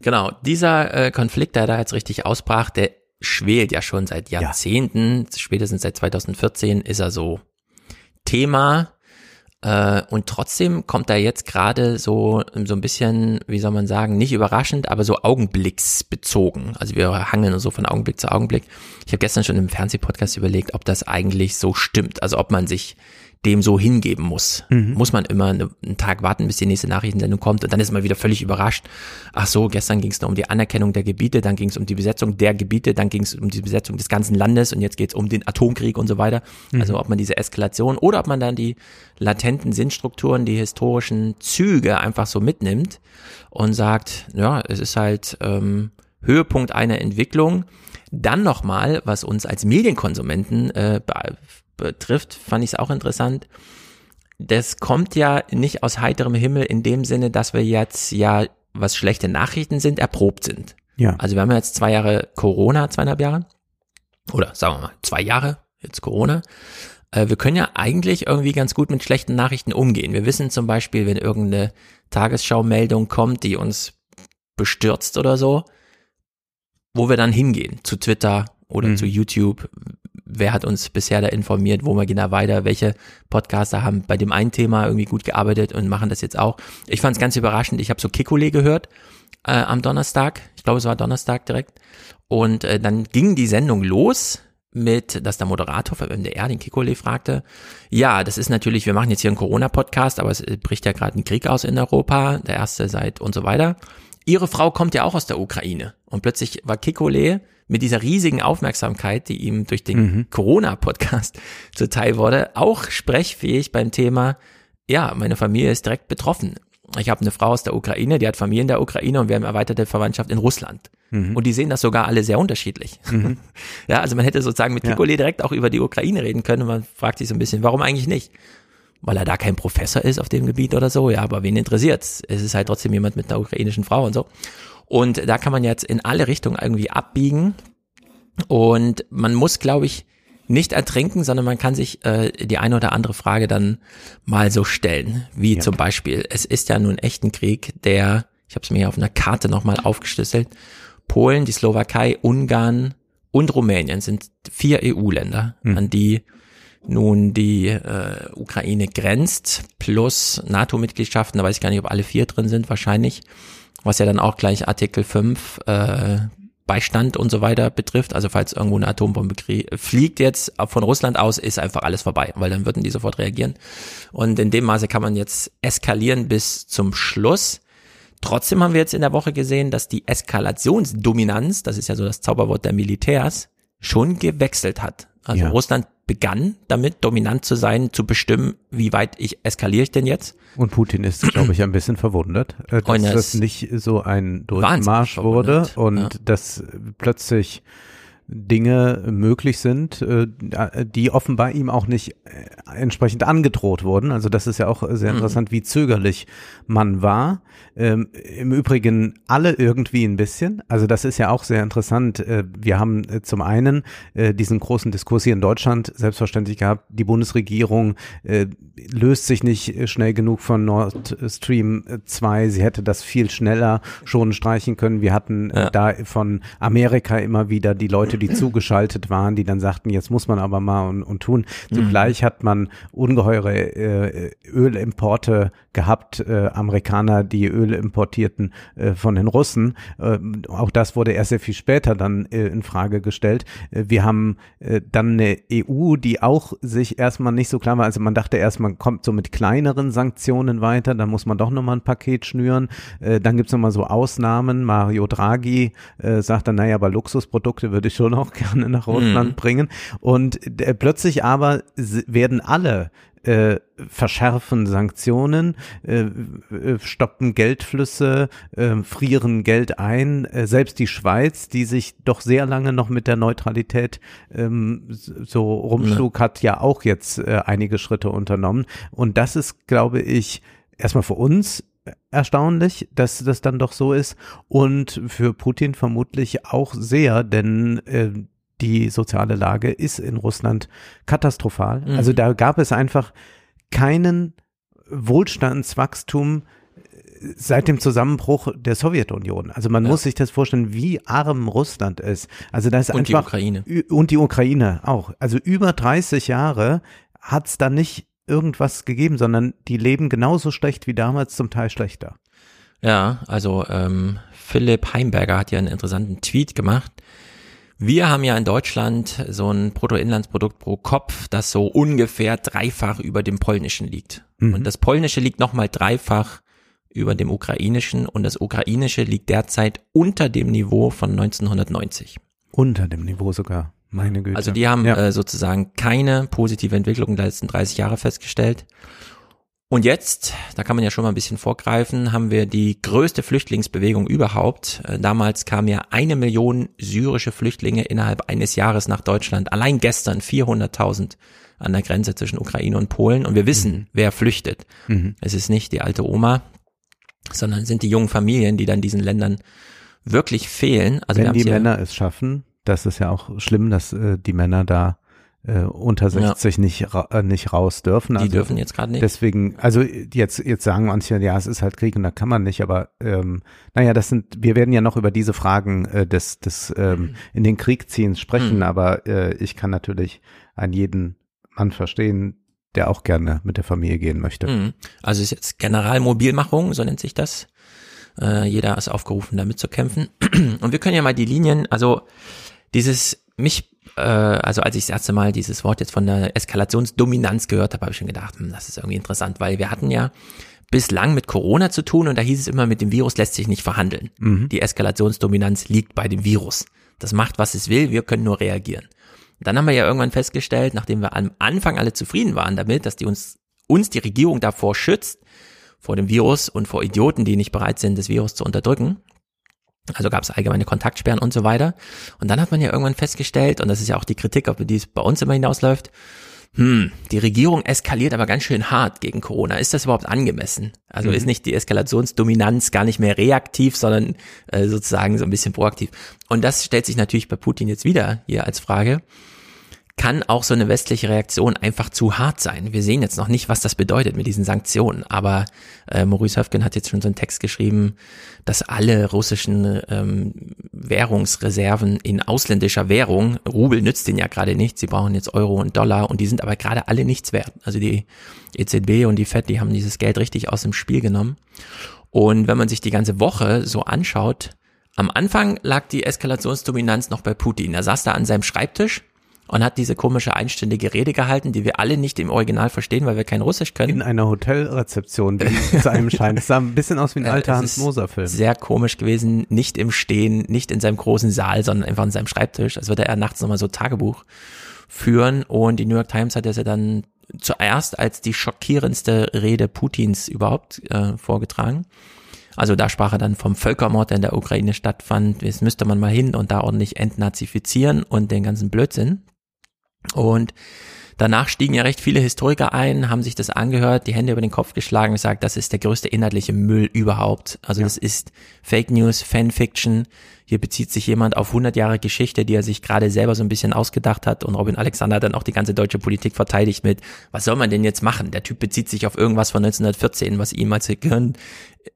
Genau, dieser äh, Konflikt, der da jetzt richtig ausbrach, der schwelt ja schon seit Jahrzehnten, spätestens seit 2014 ist er so Thema. Äh, und trotzdem kommt er jetzt gerade so, so ein bisschen, wie soll man sagen, nicht überraschend, aber so augenblicksbezogen. Also wir hangeln so von Augenblick zu Augenblick. Ich habe gestern schon im Fernsehpodcast überlegt, ob das eigentlich so stimmt. Also ob man sich dem so hingeben muss. Muss man immer eine, einen Tag warten, bis die nächste Nachrichtensendung kommt und dann ist man wieder völlig überrascht. Ach so, gestern ging es nur um die Anerkennung der Gebiete, dann ging es um die Besetzung der Gebiete, dann ging es um die Besetzung des ganzen Landes und jetzt geht es um den Atomkrieg und so weiter. Also ob man diese Eskalation oder ob man dann die latenten Sinnstrukturen, die historischen Züge einfach so mitnimmt und sagt, ja, es ist halt ähm, Höhepunkt einer Entwicklung. Dann nochmal, was uns als Medienkonsumenten äh, betrifft, fand ich es auch interessant. Das kommt ja nicht aus heiterem Himmel in dem Sinne, dass wir jetzt ja, was schlechte Nachrichten sind, erprobt sind. Ja. Also wir haben jetzt zwei Jahre Corona, zweieinhalb Jahre. Oder sagen wir mal, zwei Jahre, jetzt Corona. Äh, wir können ja eigentlich irgendwie ganz gut mit schlechten Nachrichten umgehen. Wir wissen zum Beispiel, wenn irgendeine Tagesschau-Meldung kommt, die uns bestürzt oder so, wo wir dann hingehen, zu Twitter oder Mhm. zu YouTube. Wer hat uns bisher da informiert, wo wir gehen da weiter, welche Podcaster haben bei dem einen Thema irgendwie gut gearbeitet und machen das jetzt auch. Ich fand es ganz überraschend, ich habe so Kikole gehört äh, am Donnerstag, ich glaube es war Donnerstag direkt, und äh, dann ging die Sendung los mit, dass der Moderator vom MDR den Kikole fragte, ja, das ist natürlich, wir machen jetzt hier einen Corona-Podcast, aber es äh, bricht ja gerade ein Krieg aus in Europa, der erste seit und so weiter. Ihre Frau kommt ja auch aus der Ukraine. Und plötzlich war Kikole mit dieser riesigen Aufmerksamkeit, die ihm durch den Corona-Podcast zuteil wurde, auch sprechfähig beim Thema, ja, meine Familie ist direkt betroffen. Ich habe eine Frau aus der Ukraine, die hat Familie in der Ukraine und wir haben erweiterte Verwandtschaft in Russland. Und die sehen das sogar alle sehr unterschiedlich. ja, also man hätte sozusagen mit Ja. Kikole direkt auch über die Ukraine reden können und man fragt sich so ein bisschen, warum eigentlich nicht? Weil er da kein Professor ist auf dem Gebiet oder so, ja, aber wen interessiert's? Es ist halt trotzdem jemand mit einer ukrainischen Frau und so. Und da kann man jetzt in alle Richtungen irgendwie abbiegen. Und man muss, glaube ich, nicht ertrinken, sondern man kann sich äh, die eine oder andere Frage dann mal so stellen. Wie Ja. zum Beispiel, es ist ja nun echt ein Krieg, der, ich habe es mir hier auf einer Karte nochmal aufgeschlüsselt, Polen, die Slowakei, Ungarn und Rumänien sind vier EU-Länder, an die nun die äh, Ukraine grenzt, plus NATO-Mitgliedschaften, da weiß ich gar nicht, ob alle vier drin sind, wahrscheinlich, was ja dann auch gleich Artikel 5 äh, Beistand und so weiter betrifft. Also falls irgendwo eine Atombombe fliegt jetzt von Russland aus, ist einfach alles vorbei, weil dann würden die sofort reagieren. Und in dem Maße kann man jetzt eskalieren bis zum Schluss. Trotzdem haben wir jetzt in der Woche gesehen, dass die Eskalationsdominanz, das ist ja so das Zauberwort der Militärs, schon gewechselt hat. Also Ja. Russland begann damit dominant zu sein, zu bestimmen, wie weit ich eskaliere ich denn jetzt. Und Putin ist, glaube ich, ein bisschen verwundert, äh, dass das nicht so ein Durchmarsch wurde und ja. dass plötzlich Dinge möglich sind, äh, die offenbar ihm auch nicht äh, entsprechend angedroht wurden. Also das ist ja auch sehr Mhm. interessant, wie zögerlich man war. Ähm, Im Übrigen alle irgendwie ein bisschen. Also das ist ja auch sehr interessant. Äh, Wir haben zum einen diesen großen Diskurs hier in Deutschland selbstverständlich gehabt. Die Bundesregierung löst sich nicht schnell genug von Nord Stream 2. Sie hätte das viel schneller schon streichen können. Wir hatten Ja. da von Amerika immer wieder die Leute, die zugeschaltet waren, die dann sagten, jetzt muss man aber mal und, und tun. Zugleich hat man ungeheure äh, Ölimporte gehabt, äh, Amerikaner, die Öl importierten äh, von den Russen. Äh, auch das wurde erst sehr viel später dann äh, in Frage gestellt. Äh, wir haben äh, dann eine EU, die auch sich erstmal nicht so klar war. Also man dachte erst, man kommt so mit kleineren Sanktionen weiter, dann muss man doch nochmal ein Paket schnüren. Dann gibt's noch nochmal so Ausnahmen. Mario Draghi sagt dann, naja, aber Luxusprodukte würde ich schon auch gerne nach Russland bringen. Und äh, plötzlich aber werden alle äh, verschärfen Sanktionen, äh, äh, stoppen Geldflüsse, äh, frieren Geld ein. Äh, selbst die Schweiz, die sich doch sehr lange noch mit der Neutralität ähm, so rumschlug, hat ja auch jetzt äh, einige Schritte unternommen. Und das ist, glaube ich, erstmal für uns erstaunlich, dass das dann doch so ist und für Putin vermutlich auch sehr, denn äh, die soziale Lage ist in Russland katastrophal. Mhm. Also da gab es einfach keinen Wohlstandswachstum äh, seit dem Zusammenbruch der Sowjetunion. Also man Ja. muss sich das vorstellen, wie arm Russland ist. Also da ist Und die einfach Ukraine. Ü- und die Ukraine auch. Also über 30 Jahre hat es da nicht irgendwas gegeben, sondern die leben genauso schlecht wie damals, zum Teil schlechter. Ja, also ähm, Philipp Heimberger hat ja einen interessanten Tweet gemacht. Wir haben ja in Deutschland so ein Bruttoinlandsprodukt pro Kopf, das so ungefähr dreifach über dem polnischen liegt. Mhm. Und das polnische liegt nochmal dreifach über dem ukrainischen und das ukrainische liegt derzeit unter dem Niveau von 1990. Unter dem Niveau sogar. Meine Güte. Also die haben ja. äh, sozusagen keine positive Entwicklung der letzten 30 Jahre festgestellt. Und jetzt, da kann man ja schon mal ein bisschen vorgreifen, haben wir die größte Flüchtlingsbewegung überhaupt. Äh, Damals kamen ja eine Million syrische Flüchtlinge innerhalb eines Jahres nach Deutschland. Allein gestern 400.000 an der Grenze zwischen Ukraine und Polen. Und wir wissen, Mhm. wer flüchtet. Es ist nicht die alte Oma, sondern sind die jungen Familien, die dann diesen Ländern wirklich fehlen. Also Wenn die Männer es schaffen, das ist ja auch schlimm, dass äh, die Männer da äh, unter 60 nicht, ra äh, nicht raus dürfen. die Also dürfen jetzt gerade nicht. Deswegen, also jetzt, jetzt sagen manche, ja, es ist halt Krieg und da kann man nicht, aber ähm, naja, das sind, wir werden ja noch über diese Fragen äh, des, des ähm, in den Krieg ziehens sprechen, Mhm. aber äh, ich kann natürlich einen jeden Mann verstehen, der auch gerne mit der Familie gehen möchte. Mhm. Also es ist jetzt Generalmobilmachung, so nennt sich das. Äh, jeder ist aufgerufen, da mitzukämpfen. Und wir können ja mal die Linien, also dieses, mich, äh, also als ich das erste Mal dieses Wort jetzt von der Eskalationsdominanz gehört habe, habe ich schon gedacht, hm, das ist irgendwie interessant, weil wir hatten ja bislang mit Corona zu tun und da hieß es immer, mit dem Virus lässt sich nicht verhandeln. Die Eskalationsdominanz liegt bei dem Virus. Das macht, was es will, wir können nur reagieren. Dann haben wir ja irgendwann festgestellt, nachdem wir am Anfang alle zufrieden waren damit, dass die uns, uns die Regierung davor schützt, vor dem Virus und vor Idioten, die nicht bereit sind, das Virus zu unterdrücken. Also gab es allgemeine Kontaktsperren und so weiter. Und dann hat man ja irgendwann festgestellt, und das ist ja auch die Kritik, auf die es bei uns immer hinausläuft, hm, die Regierung eskaliert aber ganz schön hart gegen Corona. Ist das überhaupt angemessen? Also ist nicht die Eskalationsdominanz gar nicht mehr reaktiv, sondern äh, sozusagen so ein bisschen proaktiv. Und das stellt sich natürlich bei Putin jetzt wieder hier als Frage. Kann auch so eine westliche Reaktion einfach zu hart sein? Wir sehen jetzt noch nicht, was das bedeutet mit diesen Sanktionen, aber äh, Maurice Höfgen hat jetzt schon so einen Text geschrieben, dass alle russischen ähm, Währungsreserven in ausländischer Währung, Rubel nützt denen ja gerade nichts, sie brauchen jetzt Euro und Dollar und die sind aber gerade alle nichts wert. Also die EZB und die FED, die haben dieses Geld richtig aus dem Spiel genommen. Und wenn man sich die ganze Woche so anschaut, am Anfang lag die Eskalationsdominanz noch bei Putin. Er saß da an seinem Schreibtisch und hat diese komische einstündige Rede gehalten, die wir alle nicht im Original verstehen, weil wir kein Russisch können. In einer Hotelrezeption, die zu einem scheint. Es sah ein bisschen aus wie ein Äh, alter es Hans ist Moser Film. Sehr komisch gewesen, nicht im Stehen, nicht in seinem großen Saal, sondern einfach an seinem Schreibtisch. Als würde er nachts nochmal so Tagebuch führen. Und die New York Times hat das ja dann zuerst als die schockierendste Rede Putins überhaupt äh, vorgetragen. Also da sprach er dann vom Völkermord, der in der Ukraine stattfand. Jetzt müsste man mal hin und da ordentlich entnazifizieren und den ganzen Blödsinn. Und danach stiegen ja recht viele Historiker ein, haben sich das angehört, die Hände über den Kopf geschlagen und gesagt, das ist der größte inhaltliche Müll überhaupt. Also das ist Fake News, Fanfiction. Hier bezieht sich jemand auf 100 Jahre Geschichte, die er sich gerade selber so ein bisschen ausgedacht hat. Und Robin Alexander hat dann auch die ganze deutsche Politik verteidigt mit, was soll man denn jetzt machen? Der Typ bezieht sich auf irgendwas von 1914, was ihm als Gehirn,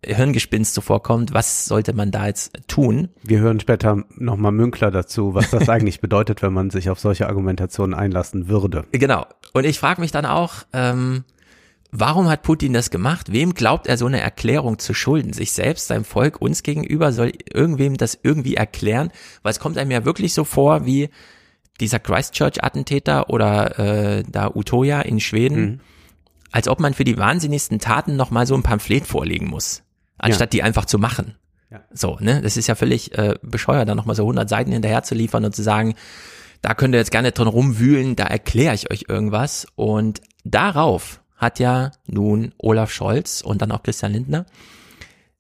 Hirngespinst so vorkommt. Was sollte man da jetzt tun? Wir hören später nochmal Münkler dazu, was das eigentlich bedeutet, wenn man sich auf solche Argumentationen einlassen würde. Genau. Und ich frage mich dann auch, ähm, warum hat Putin das gemacht? Wem glaubt er so eine Erklärung zu schulden? Sich selbst, seinem Volk, uns gegenüber? Soll irgendwem das irgendwie erklären? Weil es kommt einem ja wirklich so vor wie dieser Christchurch-Attentäter oder äh, da Utoya in Schweden, als ob man für die wahnsinnigsten Taten nochmal so ein Pamphlet vorlegen muss, anstatt die einfach zu machen. Ja. So, ne? Das ist ja völlig äh, bescheuert, da nochmal so 100 Seiten hinterher zu liefern und zu sagen, da könnt ihr jetzt gerne drin rumwühlen, da erkläre ich euch irgendwas. Und darauf hat ja nun Olaf Scholz und dann auch Christian Lindner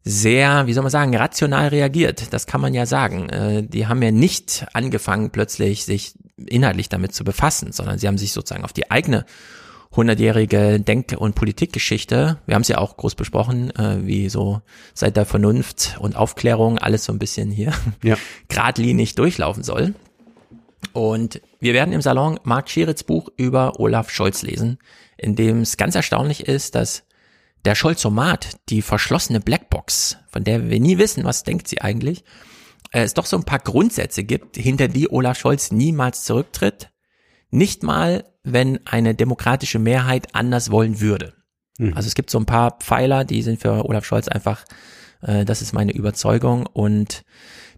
sehr, wie soll man sagen, rational reagiert. Das kann man ja sagen. Äh, die haben ja nicht angefangen, plötzlich sich inhaltlich damit zu befassen, sondern sie haben sich sozusagen auf die eigene hundertjährige Denk- und Politikgeschichte, wir haben es ja auch groß besprochen, äh, wie so seit der Vernunft und Aufklärung alles so ein bisschen hier Ja. geradlinig durchlaufen soll. Und wir werden im Salon Marc Scheritz Buch über Olaf Scholz lesen, in dem es ganz erstaunlich ist, dass der Scholzomat, die verschlossene Blackbox, von der wir nie wissen, was denkt sie eigentlich, äh, es doch so ein paar Grundsätze gibt, hinter die Olaf Scholz niemals zurücktritt, nicht mal, wenn eine demokratische Mehrheit anders wollen würde. Also es gibt so ein paar Pfeiler, die sind für Olaf Scholz einfach, äh, das ist meine Überzeugung und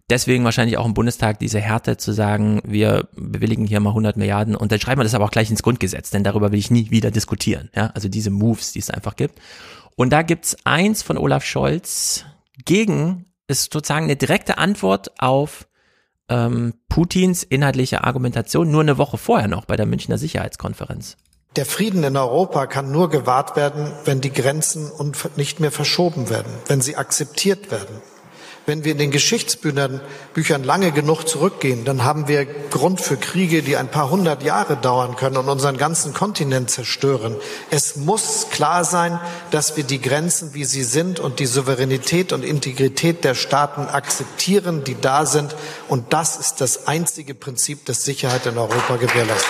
deswegen wahrscheinlich auch im Bundestag diese Härte zu sagen, wir bewilligen hier mal 100 Milliarden und dann schreiben wir das aber auch gleich ins Grundgesetz, denn darüber will ich nie wieder diskutieren. Ja, also diese Moves, die es einfach gibt. Und da gibt's eins von Olaf Scholz gegen, ist sozusagen eine direkte Antwort auf ähm, Putins inhaltliche Argumentation nur eine Woche vorher noch bei der Münchner Sicherheitskonferenz. Der Frieden in Europa kann nur gewahrt werden, wenn die Grenzen nicht mehr verschoben werden, wenn sie akzeptiert werden. Wenn wir in den Geschichtsbüchern Büchern lange genug zurückgehen, dann haben wir Grund für Kriege, die ein paar hundert Jahre dauern können und unseren ganzen Kontinent zerstören. Es muss klar sein, dass wir die Grenzen, wie sie sind, und die Souveränität und Integrität der Staaten akzeptieren, die da sind. Und das ist das einzige Prinzip, das Sicherheit in Europa gewährleistet.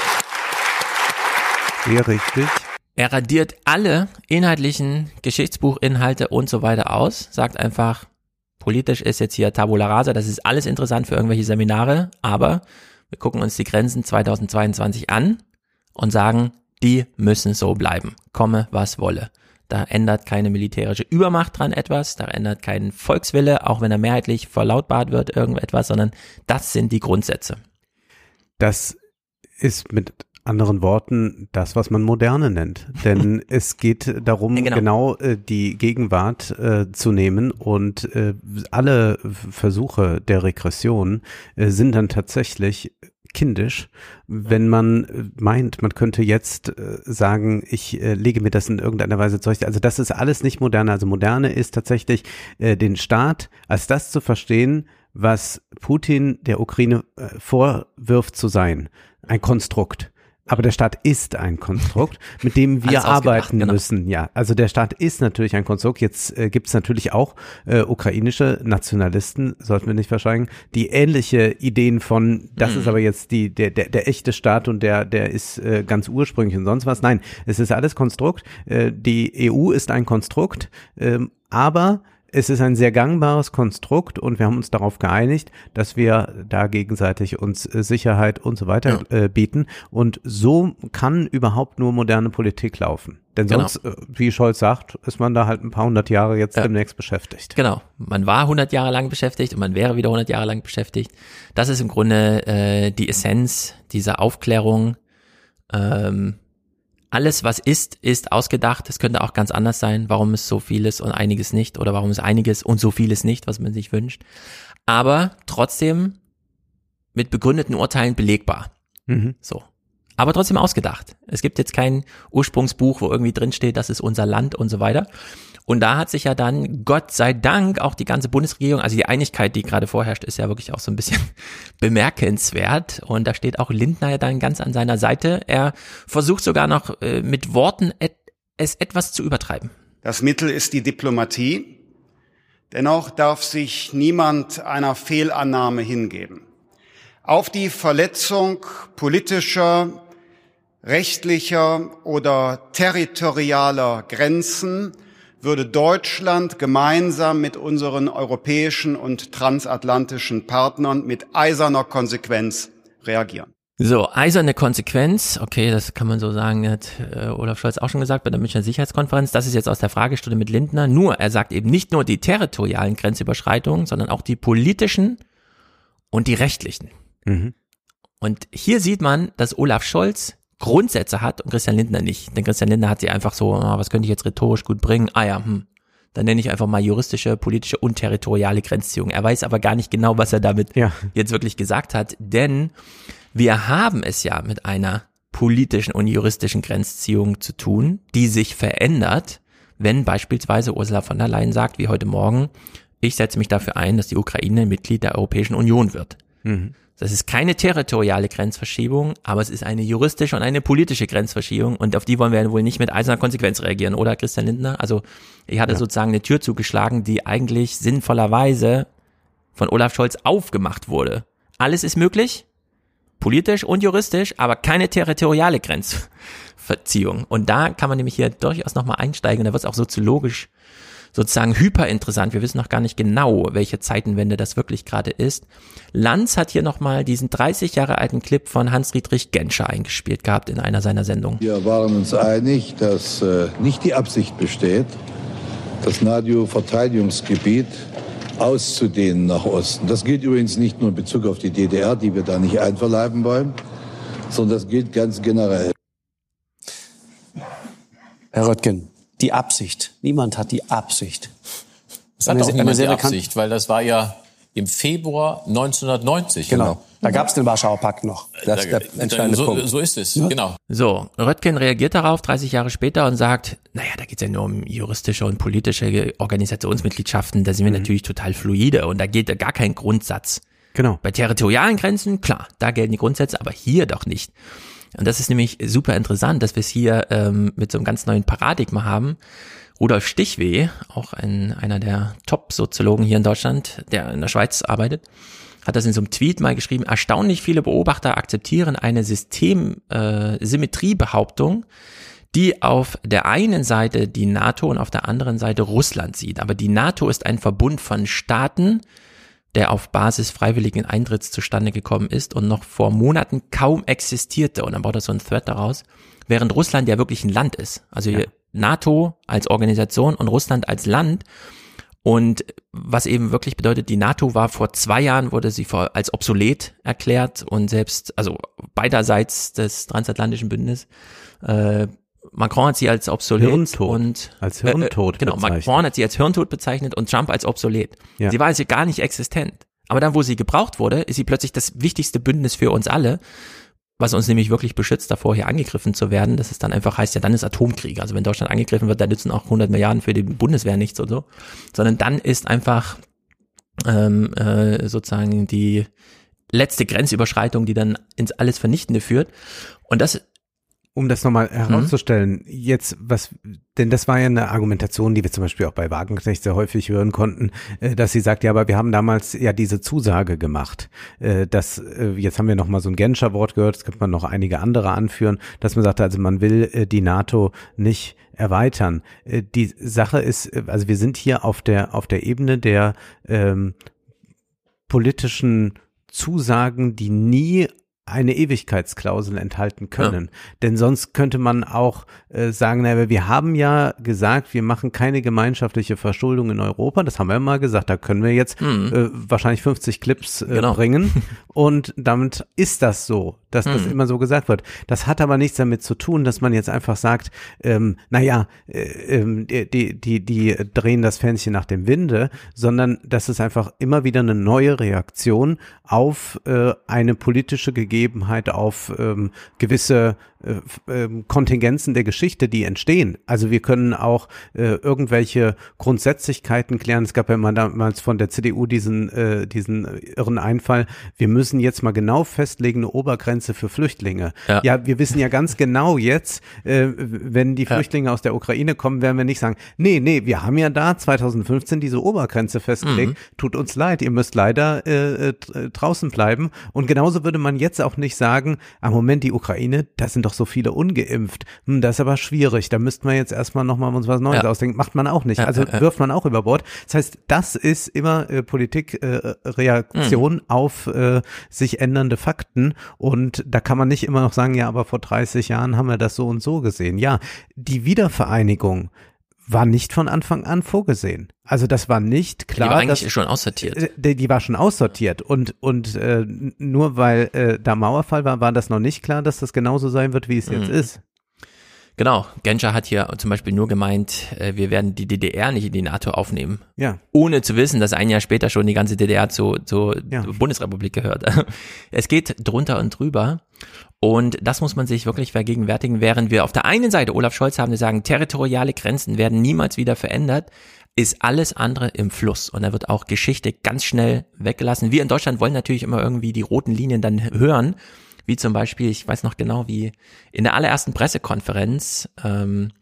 Sehr richtig. Er radiert alle inhaltlichen Geschichtsbuchinhalte und so weiter aus, sagt einfach, Politisch ist jetzt hier Tabula Rasa, das ist alles interessant für irgendwelche Seminare, aber wir gucken uns die Grenzen 2022 an und sagen, die müssen so bleiben, komme was wolle. Da ändert keine militärische Übermacht dran etwas, da ändert kein Volkswille, auch wenn er mehrheitlich verlautbart wird, irgendetwas, sondern das sind die Grundsätze. Das ist mit anderen Worten das, was man Moderne nennt. Denn es geht darum, genau, genau äh, die Gegenwart äh, zu nehmen und äh, alle Versuche der Regression äh, sind dann tatsächlich kindisch, wenn man meint, man könnte jetzt äh, sagen, ich äh, lege mir das in irgendeiner Weise zurecht. Also das ist alles nicht moderne. Also moderne ist tatsächlich äh, den Staat als das zu verstehen, was Putin der Ukraine äh, vorwirft zu sein. Ein Konstrukt. Aber der Staat ist ein Konstrukt, mit dem wir arbeiten genau. müssen. Ja, also der Staat ist natürlich ein Konstrukt. Jetzt äh, gibt es natürlich auch äh, ukrainische Nationalisten, sollten wir nicht verschweigen, die ähnliche Ideen von, das mhm. ist aber jetzt die der, der der echte Staat und der der ist äh, ganz ursprünglich und sonst was. Nein, es ist alles Konstrukt. Äh, die EU ist ein Konstrukt, äh, aber es ist ein sehr gangbares Konstrukt und wir haben uns darauf geeinigt, dass wir da gegenseitig uns äh, Sicherheit und so weiter ja. äh, bieten. Und so kann überhaupt nur moderne Politik laufen. Denn genau. sonst, äh, wie Scholz sagt, ist man da halt ein paar hundert Jahre jetzt ja. demnächst beschäftigt. Genau. Man war hundert Jahre lang beschäftigt und man wäre wieder hundert Jahre lang beschäftigt. Das ist im Grunde äh, die Essenz dieser Aufklärung. Ähm, alles, was ist, ist ausgedacht. Es könnte auch ganz anders sein, warum es so vieles und einiges nicht oder warum es einiges und so vieles nicht, was man sich wünscht. Aber trotzdem mit begründeten Urteilen belegbar. Mhm. So. Aber trotzdem ausgedacht. Es gibt jetzt kein Ursprungsbuch, wo irgendwie drinsteht, das ist unser Land und so weiter. Und da hat sich ja dann, Gott sei Dank, auch die ganze Bundesregierung, also die Einigkeit, die gerade vorherrscht, ist ja wirklich auch so ein bisschen bemerkenswert. Und da steht auch Lindner ja dann ganz an seiner Seite. Er versucht sogar noch äh, mit Worten et es etwas zu übertreiben. Das Mittel ist die Diplomatie. Dennoch darf sich niemand einer Fehlannahme hingeben. Auf die Verletzung politischer, rechtlicher oder territorialer Grenzen würde Deutschland gemeinsam mit unseren europäischen und transatlantischen Partnern mit eiserner Konsequenz reagieren. So, eiserne Konsequenz, okay, das kann man so sagen, hat äh, Olaf Scholz auch schon gesagt bei der Münchner Sicherheitskonferenz. Das ist jetzt aus der Fragestunde mit Lindner. Nur, er sagt eben nicht nur die territorialen Grenzüberschreitungen, sondern auch die politischen und die rechtlichen. Mhm. Und hier sieht man, dass Olaf Scholz Grundsätze hat und Christian Lindner nicht. Denn Christian Lindner hat sie einfach so, oh, was könnte ich jetzt rhetorisch gut bringen? Ah ja, hm. Dann nenne ich einfach mal juristische, politische und territoriale Grenzziehung. Er weiß aber gar nicht genau, was er damit ja. jetzt wirklich gesagt hat, denn wir haben es ja mit einer politischen und juristischen Grenzziehung zu tun, die sich verändert, wenn beispielsweise Ursula von der Leyen sagt, wie heute Morgen, ich setze mich dafür ein, dass die Ukraine Mitglied der Europäischen Union wird. Mhm. Das ist keine territoriale Grenzverschiebung, aber es ist eine juristische und eine politische Grenzverschiebung und auf die wollen wir wohl nicht mit eiserner Konsequenz reagieren, oder Christian Lindner? Also ich hatte ja. sozusagen eine Tür zugeschlagen, die eigentlich sinnvollerweise von Olaf Scholz aufgemacht wurde. Alles ist möglich, politisch und juristisch, aber keine territoriale Grenzverziehung. Und da kann man nämlich hier durchaus nochmal einsteigen und da wird es auch soziologisch sozusagen hyperinteressant. Wir wissen noch gar nicht genau, welche Zeitenwende das wirklich gerade ist. Lanz hat hier nochmal diesen 30 Jahre alten Clip von Hans-Dietrich Genscher eingespielt gehabt in einer seiner Sendungen. Wir waren uns einig, dass äh, nicht die Absicht besteht, das NATO-Verteidigungsgebiet auszudehnen nach Osten. Das gilt übrigens nicht nur in Bezug auf die DDR, die wir da nicht einverleiben wollen, sondern das gilt ganz generell. Herr Röttgen, die Absicht. Niemand hat die Absicht. Das hat auch niemand die Absicht, weil das war ja im Februar 1990. Genau. Da gab es den Warschauer Pakt noch. Das ist der entscheidende so, Punkt. so ist es, ja? genau. So, Röttgen reagiert darauf 30 Jahre später und sagt, naja, da geht's ja nur um juristische und politische Organisationsmitgliedschaften, da sind wir mhm. natürlich total fluide und da geht ja gar kein Grundsatz. Genau. Bei territorialen Grenzen, klar, da gelten die Grundsätze, aber hier doch nicht. Und das ist nämlich super interessant, dass wir es hier ähm, mit so einem ganz neuen Paradigma haben. Rudolf Stichweh, auch ein, einer der Top-Soziologen hier in Deutschland, der in der Schweiz arbeitet, hat das in so einem Tweet mal geschrieben, erstaunlich viele Beobachter akzeptieren eine System-Symmetriebehauptung, äh, die auf der einen Seite die NATO und auf der anderen Seite Russland sieht. Aber die NATO ist ein Verbund von Staaten, der auf Basis freiwilligen Eintritts zustande gekommen ist und noch vor Monaten kaum existierte. Und dann baut er so ein Thread daraus, während Russland ja wirklich ein Land ist. Also ja. NATO als Organisation und Russland als Land. Und was eben wirklich bedeutet, die NATO war vor zwei Jahren, wurde sie vor, als obsolet erklärt und selbst, also beiderseits des transatlantischen Bündnisses, äh, Macron hat sie als obsolet Hirntod. und als Hirntod äh, genau bezeichnet. Macron hat sie als Hirntod bezeichnet und Trump als obsolet. Ja. Sie war also gar nicht existent. Aber dann, wo sie gebraucht wurde, ist sie plötzlich das wichtigste Bündnis für uns alle was uns nämlich wirklich beschützt davor, hier angegriffen zu werden. Das ist dann einfach heißt ja, dann ist Atomkrieg. Also wenn Deutschland angegriffen wird, dann nützen auch 100 Milliarden für die Bundeswehr nichts und so, sondern dann ist einfach ähm, äh, sozusagen die letzte Grenzüberschreitung, die dann ins alles Vernichtende führt. Und das um das nochmal herauszustellen, mhm. jetzt was, denn das war ja eine Argumentation, die wir zum Beispiel auch bei Wagenknecht sehr häufig hören konnten, äh, dass sie sagt, ja, aber wir haben damals ja diese Zusage gemacht, äh, dass, äh, jetzt haben wir nochmal so ein Genscher Wort gehört, das könnte man noch einige andere anführen, dass man sagte, also man will die NATO nicht erweitern. Die Sache ist, also wir sind hier auf der, auf der Ebene der ähm, politischen Zusagen, die nie eine Ewigkeitsklausel enthalten können. Ja. Denn sonst könnte man auch äh, sagen, naja, wir haben ja gesagt, wir machen keine gemeinschaftliche Verschuldung in Europa. Das haben wir mal gesagt. Da können wir jetzt mhm. äh, wahrscheinlich 50 Clips äh, genau. bringen. Und damit ist das so, dass mhm. das immer so gesagt wird. Das hat aber nichts damit zu tun, dass man jetzt einfach sagt, ähm, naja, äh, die, die, die, die drehen das Fähnchen nach dem Winde, sondern das ist einfach immer wieder eine neue Reaktion auf äh, eine politische Gegebenheit, auf ähm, gewisse äh, ähm, Kontingenzen der Geschichte, die entstehen. Also wir können auch äh, irgendwelche Grundsätzlichkeiten klären. Es gab ja mal damals von der CDU diesen, äh, diesen irren Einfall. Wir müssen jetzt mal genau festlegen, eine Obergrenze für Flüchtlinge. Ja, ja wir wissen ja ganz genau jetzt, äh, wenn die Flüchtlinge ja. aus der Ukraine kommen, werden wir nicht sagen, nee, nee, wir haben ja da 2015 diese Obergrenze festgelegt. Mhm. Tut uns leid, ihr müsst leider äh, äh draußen bleiben. Und genauso würde man jetzt auch nicht sagen, am Moment die Ukraine, das sind doch so viele ungeimpft. Hm, das ist aber schwierig. Da müssten wir jetzt erstmal nochmal uns was Neues ja. ausdenken. Macht man auch nicht. Also wirft man auch über Bord. Das heißt, das ist immer äh, Politikreaktion äh, mhm. auf äh, sich ändernde Fakten. Und da kann man nicht immer noch sagen, ja, aber vor 30 Jahren haben wir das so und so gesehen. Ja, die Wiedervereinigung war nicht von Anfang an vorgesehen. Also das war nicht klar. Die war eigentlich dass, schon aussortiert. Äh, die, die, war schon aussortiert und und äh, nur weil äh, da Mauerfall war, war das noch nicht klar, dass das genauso sein wird, wie es jetzt mhm. ist. Genau, Genscher hat hier zum Beispiel nur gemeint, äh, wir werden die DDR nicht in die NATO aufnehmen. Ja. Ohne zu wissen, dass ein Jahr später schon die ganze DDR zur zu ja. Bundesrepublik gehört. Es geht drunter und drüber. Und das muss man sich wirklich vergegenwärtigen, während wir auf der einen Seite Olaf Scholz haben, die sagen, territoriale Grenzen werden niemals wieder verändert, ist alles andere im Fluss. Und da wird auch Geschichte ganz schnell weggelassen. Wir in Deutschland wollen natürlich immer irgendwie die roten Linien dann hören, wie zum Beispiel, ich weiß noch genau, wie in der allerersten Pressekonferenz ähm,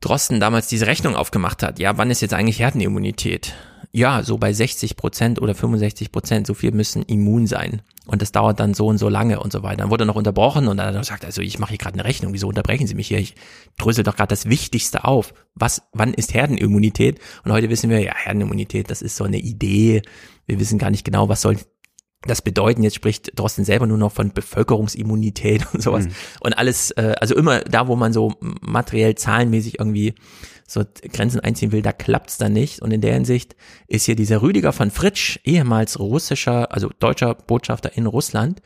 Drosten damals diese Rechnung aufgemacht hat. Ja, wann ist jetzt eigentlich Herdenimmunität? Ja, so bei 60 Prozent oder 65 Prozent, so viel müssen immun sein. Und das dauert dann so und so lange und so weiter. Dann wurde er noch unterbrochen und dann hat er gesagt, also ich mache hier gerade eine Rechnung, wieso unterbrechen Sie mich hier? Ich drösel doch gerade das Wichtigste auf. Was, wann ist Herdenimmunität? Und heute wissen wir, ja, Herdenimmunität, das ist so eine Idee. Wir wissen gar nicht genau, was soll das bedeuten, jetzt spricht Drosten selber nur noch von Bevölkerungsimmunität und sowas. Mhm. Und alles, äh, also immer da, wo man so materiell zahlenmäßig irgendwie so Grenzen einziehen will, da klappt's dann nicht. Und in der Hinsicht ist hier dieser Rüdiger von Fritsch, ehemals russischer, also deutscher Botschafter in Russland,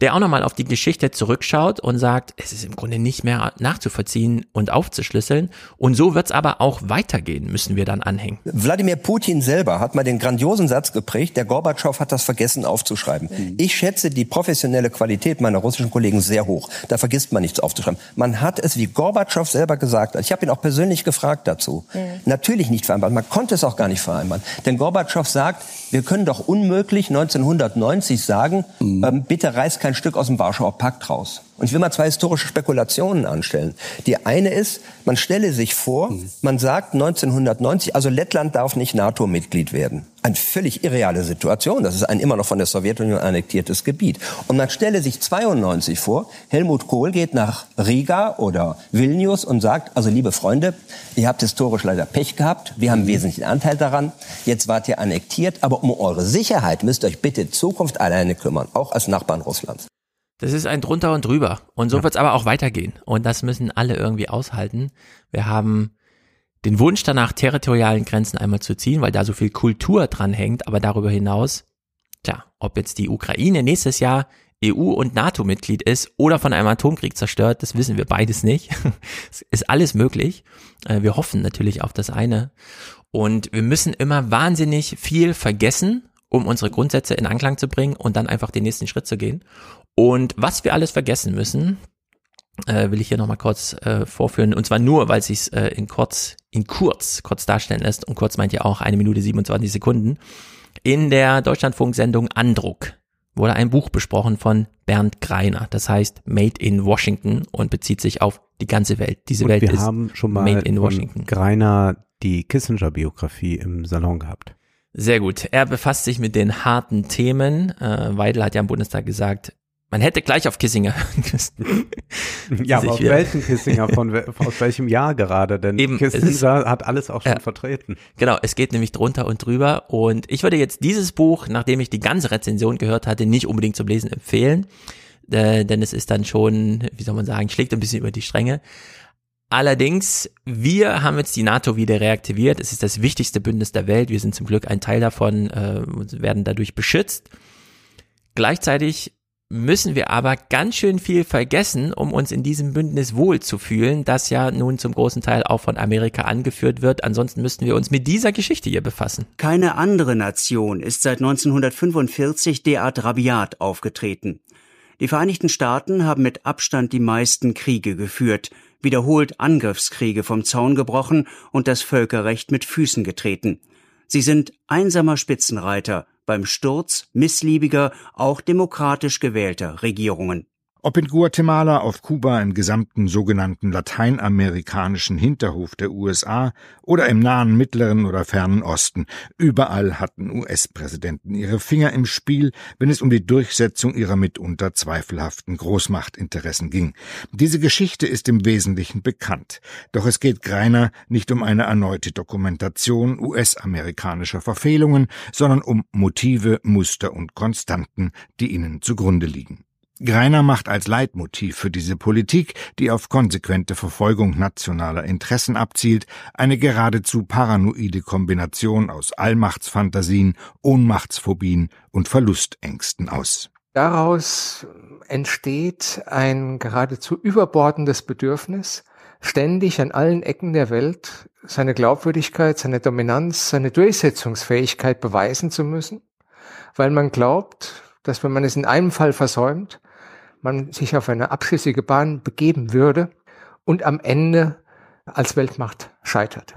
der auch nochmal auf die Geschichte zurückschaut und sagt, es ist im Grunde nicht mehr nachzuvollziehen und aufzuschlüsseln. Und so wird's aber auch weitergehen, müssen wir dann anhängen. Wladimir Putin selber hat mal den grandiosen Satz geprägt, der Gorbatschow hat das vergessen aufzuschreiben. Mhm. Ich schätze die professionelle Qualität meiner russischen Kollegen sehr hoch. Da vergisst man nichts aufzuschreiben. Man hat es, wie Gorbatschow selber gesagt hat, ich habe ihn auch persönlich gefragt dazu, mhm. natürlich nicht vereinbart. Man konnte es auch gar nicht vereinbaren. Denn Gorbatschow sagt, wir können doch unmöglich 1990 sagen, mhm. ähm, bitte reiß kein Stück aus dem Warschauer Pakt raus. Und ich will mal zwei historische Spekulationen anstellen. Die eine ist, man stelle sich vor, mhm. man sagt 1990, also Lettland darf nicht NATO-Mitglied werden. Eine völlig irreale Situation. Das ist ein immer noch von der Sowjetunion annektiertes Gebiet. Und man stelle sich 92 vor, Helmut Kohl geht nach Riga oder Vilnius und sagt, also liebe Freunde, ihr habt historisch leider Pech gehabt, wir haben mhm. wesentlichen Anteil daran, jetzt wart ihr annektiert, aber um eure Sicherheit müsst ihr euch bitte in Zukunft alleine kümmern, auch als Nachbarn Russlands. Das ist ein drunter und drüber. Und so ja. wird es aber auch weitergehen. Und das müssen alle irgendwie aushalten. Wir haben den Wunsch danach, territorialen Grenzen einmal zu ziehen, weil da so viel Kultur dran hängt. Aber darüber hinaus, tja, ob jetzt die Ukraine nächstes Jahr EU- und NATO-Mitglied ist oder von einem Atomkrieg zerstört, das wissen wir beides nicht. es ist alles möglich. Äh, wir hoffen natürlich auf das eine. Und wir müssen immer wahnsinnig viel vergessen, um unsere Grundsätze in Anklang zu bringen und dann einfach den nächsten Schritt zu gehen. Und was wir alles vergessen müssen, äh, will ich hier nochmal kurz äh, vorführen. Und zwar nur, weil es sich äh, in kurz, in kurz, kurz darstellen lässt. Und kurz meint ja auch eine Minute 27 Sekunden. In der Deutschlandfunk-Sendung Andruck wurde ein Buch besprochen von Bernd Greiner. Das heißt Made in Washington und bezieht sich auf die ganze Welt. Diese und Welt wir ist haben schon mal Made in Washington. Greiner die Kissinger-Biografie im Salon gehabt. Sehr gut. Er befasst sich mit den harten Themen. Äh, Weidel hat ja im Bundestag gesagt, man hätte gleich auf Kissinger hören müssen. ja, aber auf welchen Kissinger, von aus welchem Jahr gerade? Denn Eben, Kissinger ist, hat alles auch schon ja, vertreten. Genau, es geht nämlich drunter und drüber. Und ich würde jetzt dieses Buch, nachdem ich die ganze Rezension gehört hatte, nicht unbedingt zum Lesen empfehlen. Äh, denn es ist dann schon, wie soll man sagen, schlägt ein bisschen über die Stränge. Allerdings, wir haben jetzt die NATO wieder reaktiviert. Es ist das wichtigste Bündnis der Welt. Wir sind zum Glück ein Teil davon, äh, werden dadurch beschützt. Gleichzeitig müssen wir aber ganz schön viel vergessen, um uns in diesem Bündnis wohlzufühlen, das ja nun zum großen Teil auch von Amerika angeführt wird. Ansonsten müssten wir uns mit dieser Geschichte hier befassen. Keine andere Nation ist seit 1945 derart rabiat aufgetreten. Die Vereinigten Staaten haben mit Abstand die meisten Kriege geführt, wiederholt Angriffskriege vom Zaun gebrochen und das Völkerrecht mit Füßen getreten. Sie sind einsamer Spitzenreiter beim Sturz missliebiger, auch demokratisch gewählter Regierungen. Ob in Guatemala, auf Kuba, im gesamten sogenannten lateinamerikanischen Hinterhof der USA oder im nahen Mittleren oder fernen Osten, überall hatten US-Präsidenten ihre Finger im Spiel, wenn es um die Durchsetzung ihrer mitunter zweifelhaften Großmachtinteressen ging. Diese Geschichte ist im Wesentlichen bekannt. Doch es geht Greiner nicht um eine erneute Dokumentation US-amerikanischer Verfehlungen, sondern um Motive, Muster und Konstanten, die ihnen zugrunde liegen. Greiner macht als Leitmotiv für diese Politik, die auf konsequente Verfolgung nationaler Interessen abzielt, eine geradezu paranoide Kombination aus Allmachtsfantasien, Ohnmachtsphobien und Verlustängsten aus. Daraus entsteht ein geradezu überbordendes Bedürfnis, ständig an allen Ecken der Welt seine Glaubwürdigkeit, seine Dominanz, seine Durchsetzungsfähigkeit beweisen zu müssen, weil man glaubt, dass wenn man es in einem Fall versäumt, man sich auf eine abschüssige Bahn begeben würde und am Ende als Weltmacht scheitert.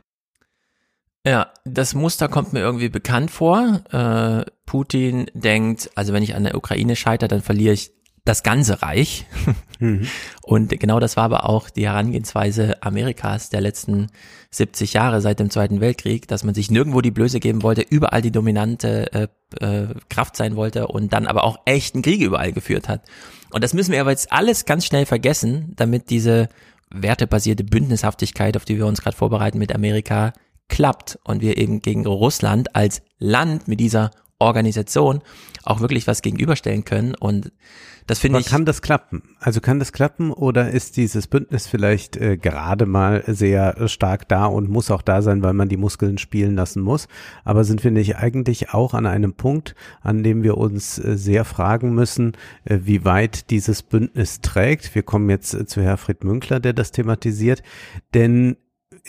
Ja, das Muster kommt mir irgendwie bekannt vor. Äh, Putin denkt, also wenn ich an der Ukraine scheitere, dann verliere ich das ganze Reich. Mhm. Und genau das war aber auch die Herangehensweise Amerikas der letzten 70 Jahre seit dem Zweiten Weltkrieg, dass man sich nirgendwo die Blöße geben wollte, überall die dominante äh, äh, Kraft sein wollte und dann aber auch echten Kriege überall geführt hat. Und das müssen wir aber jetzt alles ganz schnell vergessen, damit diese wertebasierte Bündnishaftigkeit, auf die wir uns gerade vorbereiten mit Amerika, klappt und wir eben gegen Russland als Land mit dieser Organisation auch wirklich was gegenüberstellen können. Und das finde ich. Kann das klappen? Also kann das klappen oder ist dieses Bündnis vielleicht äh, gerade mal sehr stark da und muss auch da sein, weil man die Muskeln spielen lassen muss? Aber sind wir nicht eigentlich auch an einem Punkt, an dem wir uns äh, sehr fragen müssen, äh, wie weit dieses Bündnis trägt? Wir kommen jetzt äh, zu Herfried Münkler, der das thematisiert, denn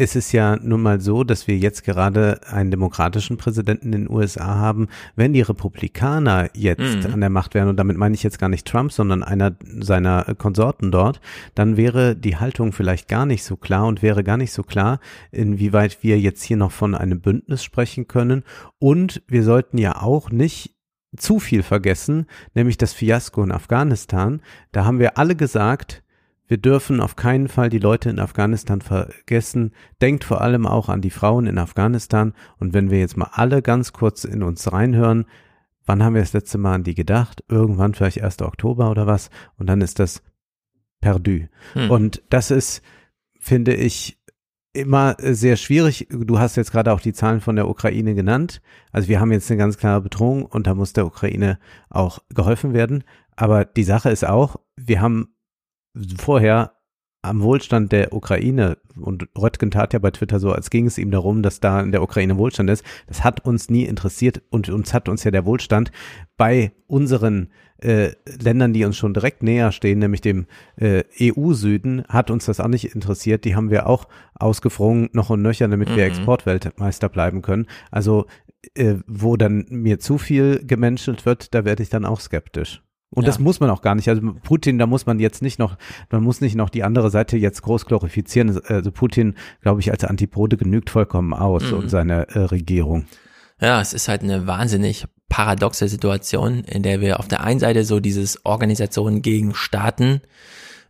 es ist ja nun mal so, dass wir jetzt gerade einen demokratischen Präsidenten in den USA haben. Wenn die Republikaner jetzt mhm. an der Macht wären, und damit meine ich jetzt gar nicht Trump, sondern einer seiner Konsorten dort, dann wäre die Haltung vielleicht gar nicht so klar und wäre gar nicht so klar, inwieweit wir jetzt hier noch von einem Bündnis sprechen können. Und wir sollten ja auch nicht zu viel vergessen, nämlich das Fiasko in Afghanistan. Da haben wir alle gesagt, wir dürfen auf keinen Fall die Leute in Afghanistan vergessen. Denkt vor allem auch an die Frauen in Afghanistan. Und wenn wir jetzt mal alle ganz kurz in uns reinhören, wann haben wir das letzte Mal an die gedacht? Irgendwann vielleicht 1. Oktober oder was? Und dann ist das perdu. Hm. Und das ist, finde ich, immer sehr schwierig. Du hast jetzt gerade auch die Zahlen von der Ukraine genannt. Also wir haben jetzt eine ganz klare Bedrohung und da muss der Ukraine auch geholfen werden. Aber die Sache ist auch, wir haben vorher am Wohlstand der Ukraine und Röttgen tat ja bei Twitter so, als ging es ihm darum, dass da in der Ukraine Wohlstand ist. Das hat uns nie interessiert und uns hat uns ja der Wohlstand bei unseren äh, Ländern, die uns schon direkt näher stehen, nämlich dem äh, EU-Süden, hat uns das auch nicht interessiert. Die haben wir auch ausgefrungen, noch und nöcher, damit mhm. wir Exportweltmeister bleiben können. Also äh, wo dann mir zu viel gemenschelt wird, da werde ich dann auch skeptisch. Und ja. das muss man auch gar nicht. Also Putin, da muss man jetzt nicht noch, man muss nicht noch die andere Seite jetzt groß glorifizieren. Also Putin, glaube ich, als Antipode genügt vollkommen aus mhm. und seine äh, Regierung. Ja, es ist halt eine wahnsinnig paradoxe Situation, in der wir auf der einen Seite so dieses Organisationen gegen Staaten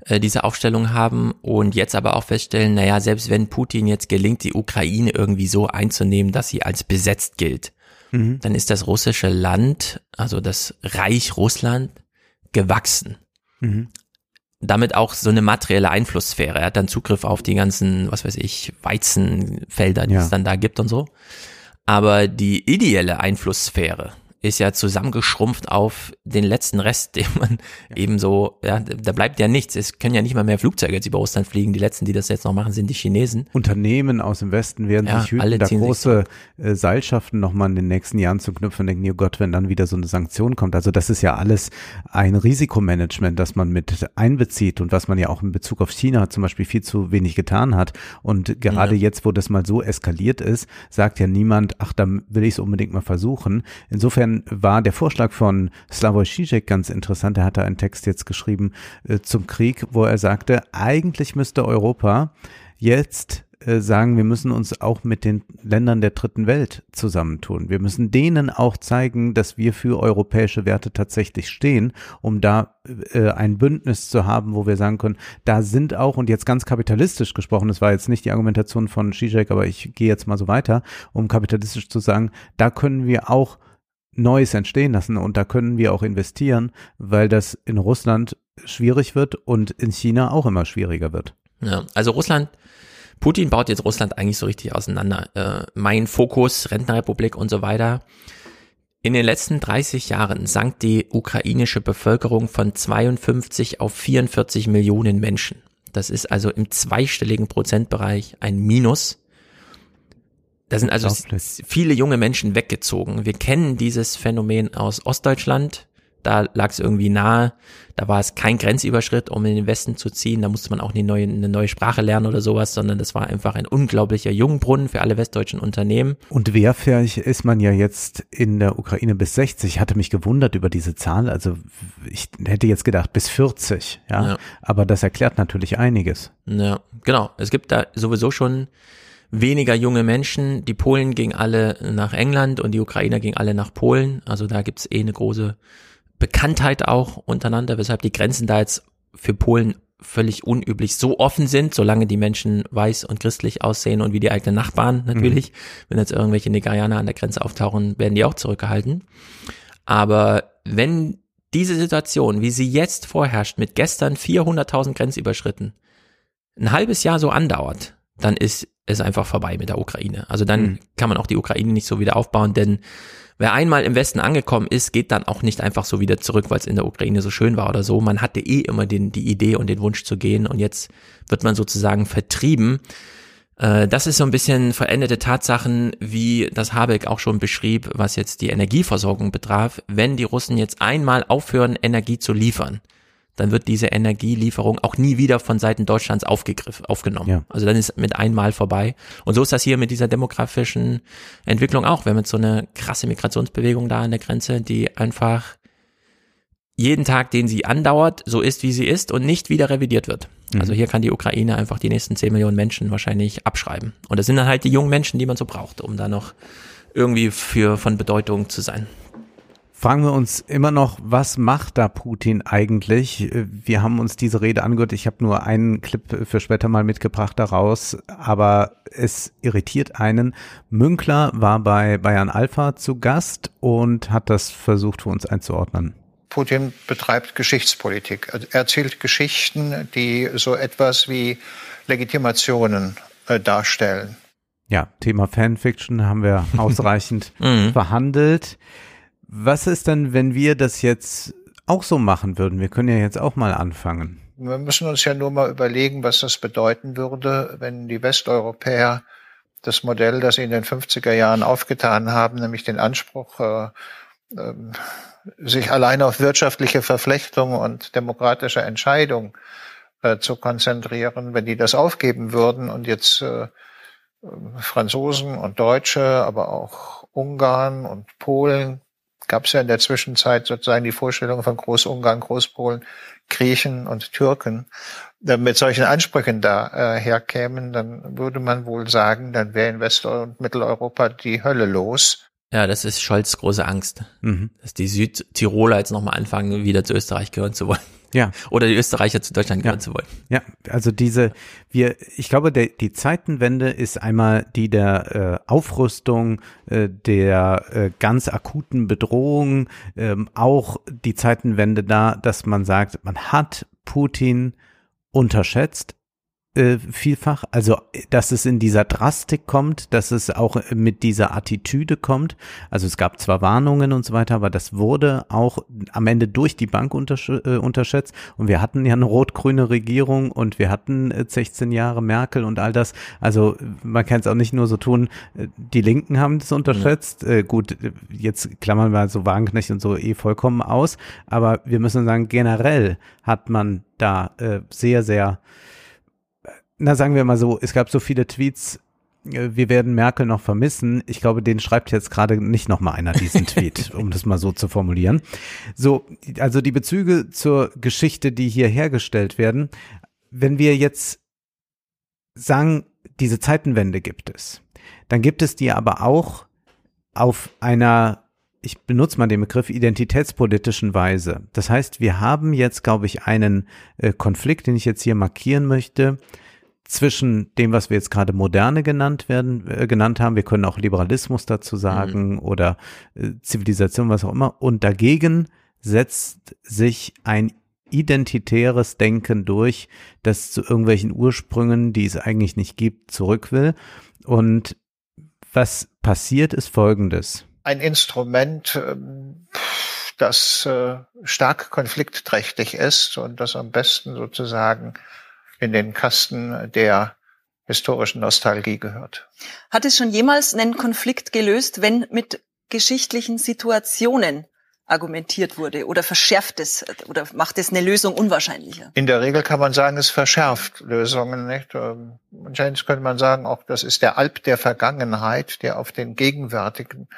äh, diese Aufstellung haben und jetzt aber auch feststellen, naja, selbst wenn Putin jetzt gelingt, die Ukraine irgendwie so einzunehmen, dass sie als besetzt gilt, mhm. dann ist das russische Land, also das Reich Russland, gewachsen. Mhm. Damit auch so eine materielle Einflusssphäre. Er hat dann Zugriff auf die ganzen, was weiß ich, Weizenfelder, die ja. es dann da gibt und so. Aber die ideelle Einflusssphäre, ist ja zusammengeschrumpft auf den letzten Rest, den man ja. eben so, ja, da bleibt ja nichts. Es können ja nicht mal mehr Flugzeuge jetzt über Russland fliegen. Die letzten, die das jetzt noch machen, sind die Chinesen. Unternehmen aus dem Westen werden ja, sich hüten, da große äh, Seilschaften nochmal in den nächsten Jahren zu knüpfen und denken, oh Gott, wenn dann wieder so eine Sanktion kommt. Also das ist ja alles ein Risikomanagement, das man mit einbezieht und was man ja auch in Bezug auf China zum Beispiel viel zu wenig getan hat. Und gerade ja. jetzt, wo das mal so eskaliert ist, sagt ja niemand, ach, da will ich es unbedingt mal versuchen. Insofern Insofern war der Vorschlag von Slavoj Žižek ganz interessant. Er hatte einen Text jetzt geschrieben äh, zum Krieg, wo er sagte, eigentlich müsste Europa jetzt äh, sagen, wir müssen uns auch mit den Ländern der dritten Welt zusammentun. Wir müssen denen auch zeigen, dass wir für europäische Werte tatsächlich stehen, um da äh, ein Bündnis zu haben, wo wir sagen können, da sind auch, und jetzt ganz kapitalistisch gesprochen, das war jetzt nicht die Argumentation von Zizek, aber ich gehe jetzt mal so weiter, um kapitalistisch zu sagen, da können wir auch Neues entstehen lassen und da können wir auch investieren, weil das in Russland schwierig wird und in China auch immer schwieriger wird. Ja, also Russland, Putin baut jetzt Russland eigentlich so richtig auseinander. Äh, mein Fokus, Rentenrepublik und so weiter. In den letzten 30 Jahren sank die ukrainische Bevölkerung von 52 auf 44 Millionen Menschen. Das ist also im zweistelligen Prozentbereich ein Minus. Da sind also viele junge Menschen weggezogen. Wir kennen dieses Phänomen aus Ostdeutschland. Da lag es irgendwie nahe. Da war es kein Grenzüberschritt, um in den Westen zu ziehen. Da musste man auch eine neue, eine neue Sprache lernen oder sowas, sondern das war einfach ein unglaublicher Jungbrunnen für alle westdeutschen Unternehmen. Und wehrfähig ist man ja jetzt in der Ukraine bis 60. Ich hatte mich gewundert über diese Zahl. Also ich hätte jetzt gedacht bis 40. Ja, ja. aber das erklärt natürlich einiges. Ja, genau. Es gibt da sowieso schon weniger junge Menschen. Die Polen gingen alle nach England und die Ukrainer gingen alle nach Polen. Also da gibt's eh eine große Bekanntheit auch untereinander, weshalb die Grenzen da jetzt für Polen völlig unüblich so offen sind, solange die Menschen weiß und christlich aussehen und wie die eigenen Nachbarn natürlich. Mhm. Wenn jetzt irgendwelche Nigerianer an der Grenze auftauchen, werden die auch zurückgehalten. Aber wenn diese Situation, wie sie jetzt vorherrscht, mit gestern 400.000 Grenzüberschritten, ein halbes Jahr so andauert, dann ist ist einfach vorbei mit der Ukraine. Also dann mhm. kann man auch die Ukraine nicht so wieder aufbauen, denn Wer einmal im Westen angekommen ist, geht dann auch nicht einfach so wieder zurück, weil es in der Ukraine so schön war oder so. Man hatte eh immer den, die Idee und den Wunsch zu gehen und jetzt wird man sozusagen vertrieben. Äh, das ist so ein bisschen veränderte Tatsachen, wie das Habeck auch schon beschrieb, was jetzt die Energieversorgung betraf. Wenn die Russen jetzt einmal aufhören, Energie zu liefern, dann wird diese Energielieferung auch nie wieder von Seiten Deutschlands aufgegriffen, aufgenommen. Ja. Also dann ist mit einmal vorbei. Und so ist das hier mit dieser demografischen Entwicklung auch. Wir haben jetzt so eine krasse Migrationsbewegung da an der Grenze, die einfach jeden Tag, den sie andauert, so ist, wie sie ist und nicht wieder revidiert wird. Mhm. Also hier kann die Ukraine einfach die nächsten 10 Millionen Menschen wahrscheinlich abschreiben. Und das sind dann halt die jungen Menschen, die man so braucht, um da noch irgendwie für von Bedeutung zu sein fragen wir uns immer noch, was macht da Putin eigentlich? Wir haben uns diese Rede angehört. Ich habe nur einen Clip für später mal mitgebracht daraus, aber es irritiert einen. Münkler war bei Bayern Alpha zu Gast und hat das versucht für uns einzuordnen. Putin betreibt Geschichtspolitik. Er erzählt Geschichten, die so etwas wie Legitimationen äh, darstellen. Ja, Thema Fanfiction haben wir ausreichend mhm. Was ist denn, wenn wir das jetzt auch so machen würden? Wir können ja jetzt auch mal anfangen. Wir müssen uns ja nur mal überlegen, was das bedeuten würde, wenn die Westeuropäer das Modell, das sie in den 50er Jahren aufgetan haben, nämlich den Anspruch, äh, äh, sich allein auf wirtschaftliche Verflechtung und demokratische Entscheidung äh, zu konzentrieren, wenn die das aufgeben würden und jetzt äh, Franzosen und Deutsche, aber auch Ungarn und Polen gab es ja in der Zwischenzeit sozusagen die Vorstellung von Großungarn, Großpolen, Griechen und Türken. Mit solchen Ansprüchen da äh, herkämen, dann würde man wohl sagen, dann wäre in West- und Mitteleuropa die Hölle los. Ja, das ist Scholz große Angst, mhm. dass die Südtiroler jetzt nochmal anfangen, wieder zu Österreich gehören zu wollen. Ja. Oder die Österreicher zu Deutschland gehören ja. zu wollen. Ja, also diese, wir, ich glaube, der, die Zeitenwende ist einmal die der äh, Aufrüstung, äh, der äh, ganz akuten Bedrohung, ähm, auch die Zeitenwende da, dass man sagt, man hat Putin unterschätzt, äh, vielfach. Also, dass es in dieser Drastik kommt, dass es auch mit dieser Attitüde kommt. Also es gab zwar Warnungen und so weiter, aber das wurde auch am Ende durch die Bank untersch äh, unterschätzt. Und wir hatten ja eine rot-grüne Regierung und wir hatten äh, 16 Jahre Merkel und all das. Also man kann es auch nicht nur so tun, äh, die Linken haben es unterschätzt. Äh, gut, jetzt klammern wir so Wagenknecht und so eh vollkommen aus. Aber wir müssen sagen, generell hat man da sehr, sehr na sagen wir mal so, es gab so viele Tweets, äh, wir werden Merkel noch vermissen. Ich glaube, den schreibt jetzt gerade nicht noch mal einer diesen Tweet, um das mal so zu formulieren. So, also die Bezüge zur Geschichte, die hier hergestellt werden, wenn wir jetzt sagen, diese Zeitenwende gibt es, dann gibt es die aber auch auf einer ich benutze mal den Begriff identitätspolitischen Weise. Das heißt, wir haben jetzt, glaube ich, einen äh, Konflikt, den ich jetzt hier markieren möchte, zwischen dem, was wir jetzt gerade moderne genannt werden, äh, genannt haben, wir können auch Liberalismus dazu sagen mhm. oder äh, Zivilisation, was auch immer, und dagegen setzt sich ein identitäres Denken durch, das zu irgendwelchen Ursprüngen, die es eigentlich nicht gibt, zurück will. Und was passiert, ist Folgendes. Ein Instrument, ähm, das äh, stark konfliktträchtig ist und das am besten sozusagen in den Kasten der historischen Nostalgie gehört. Hat es schon jemals einen Konflikt gelöst, wenn mit geschichtlichen Situationen argumentiert wurde oder verschärft es oder macht es eine Lösung unwahrscheinlicher? In der Regel kann man sagen, es verschärft Lösungen. Nicht? Wahrscheinlich ähm, könnte man sagen, auch das ist der Alp der Vergangenheit, der auf den gegenwärtigen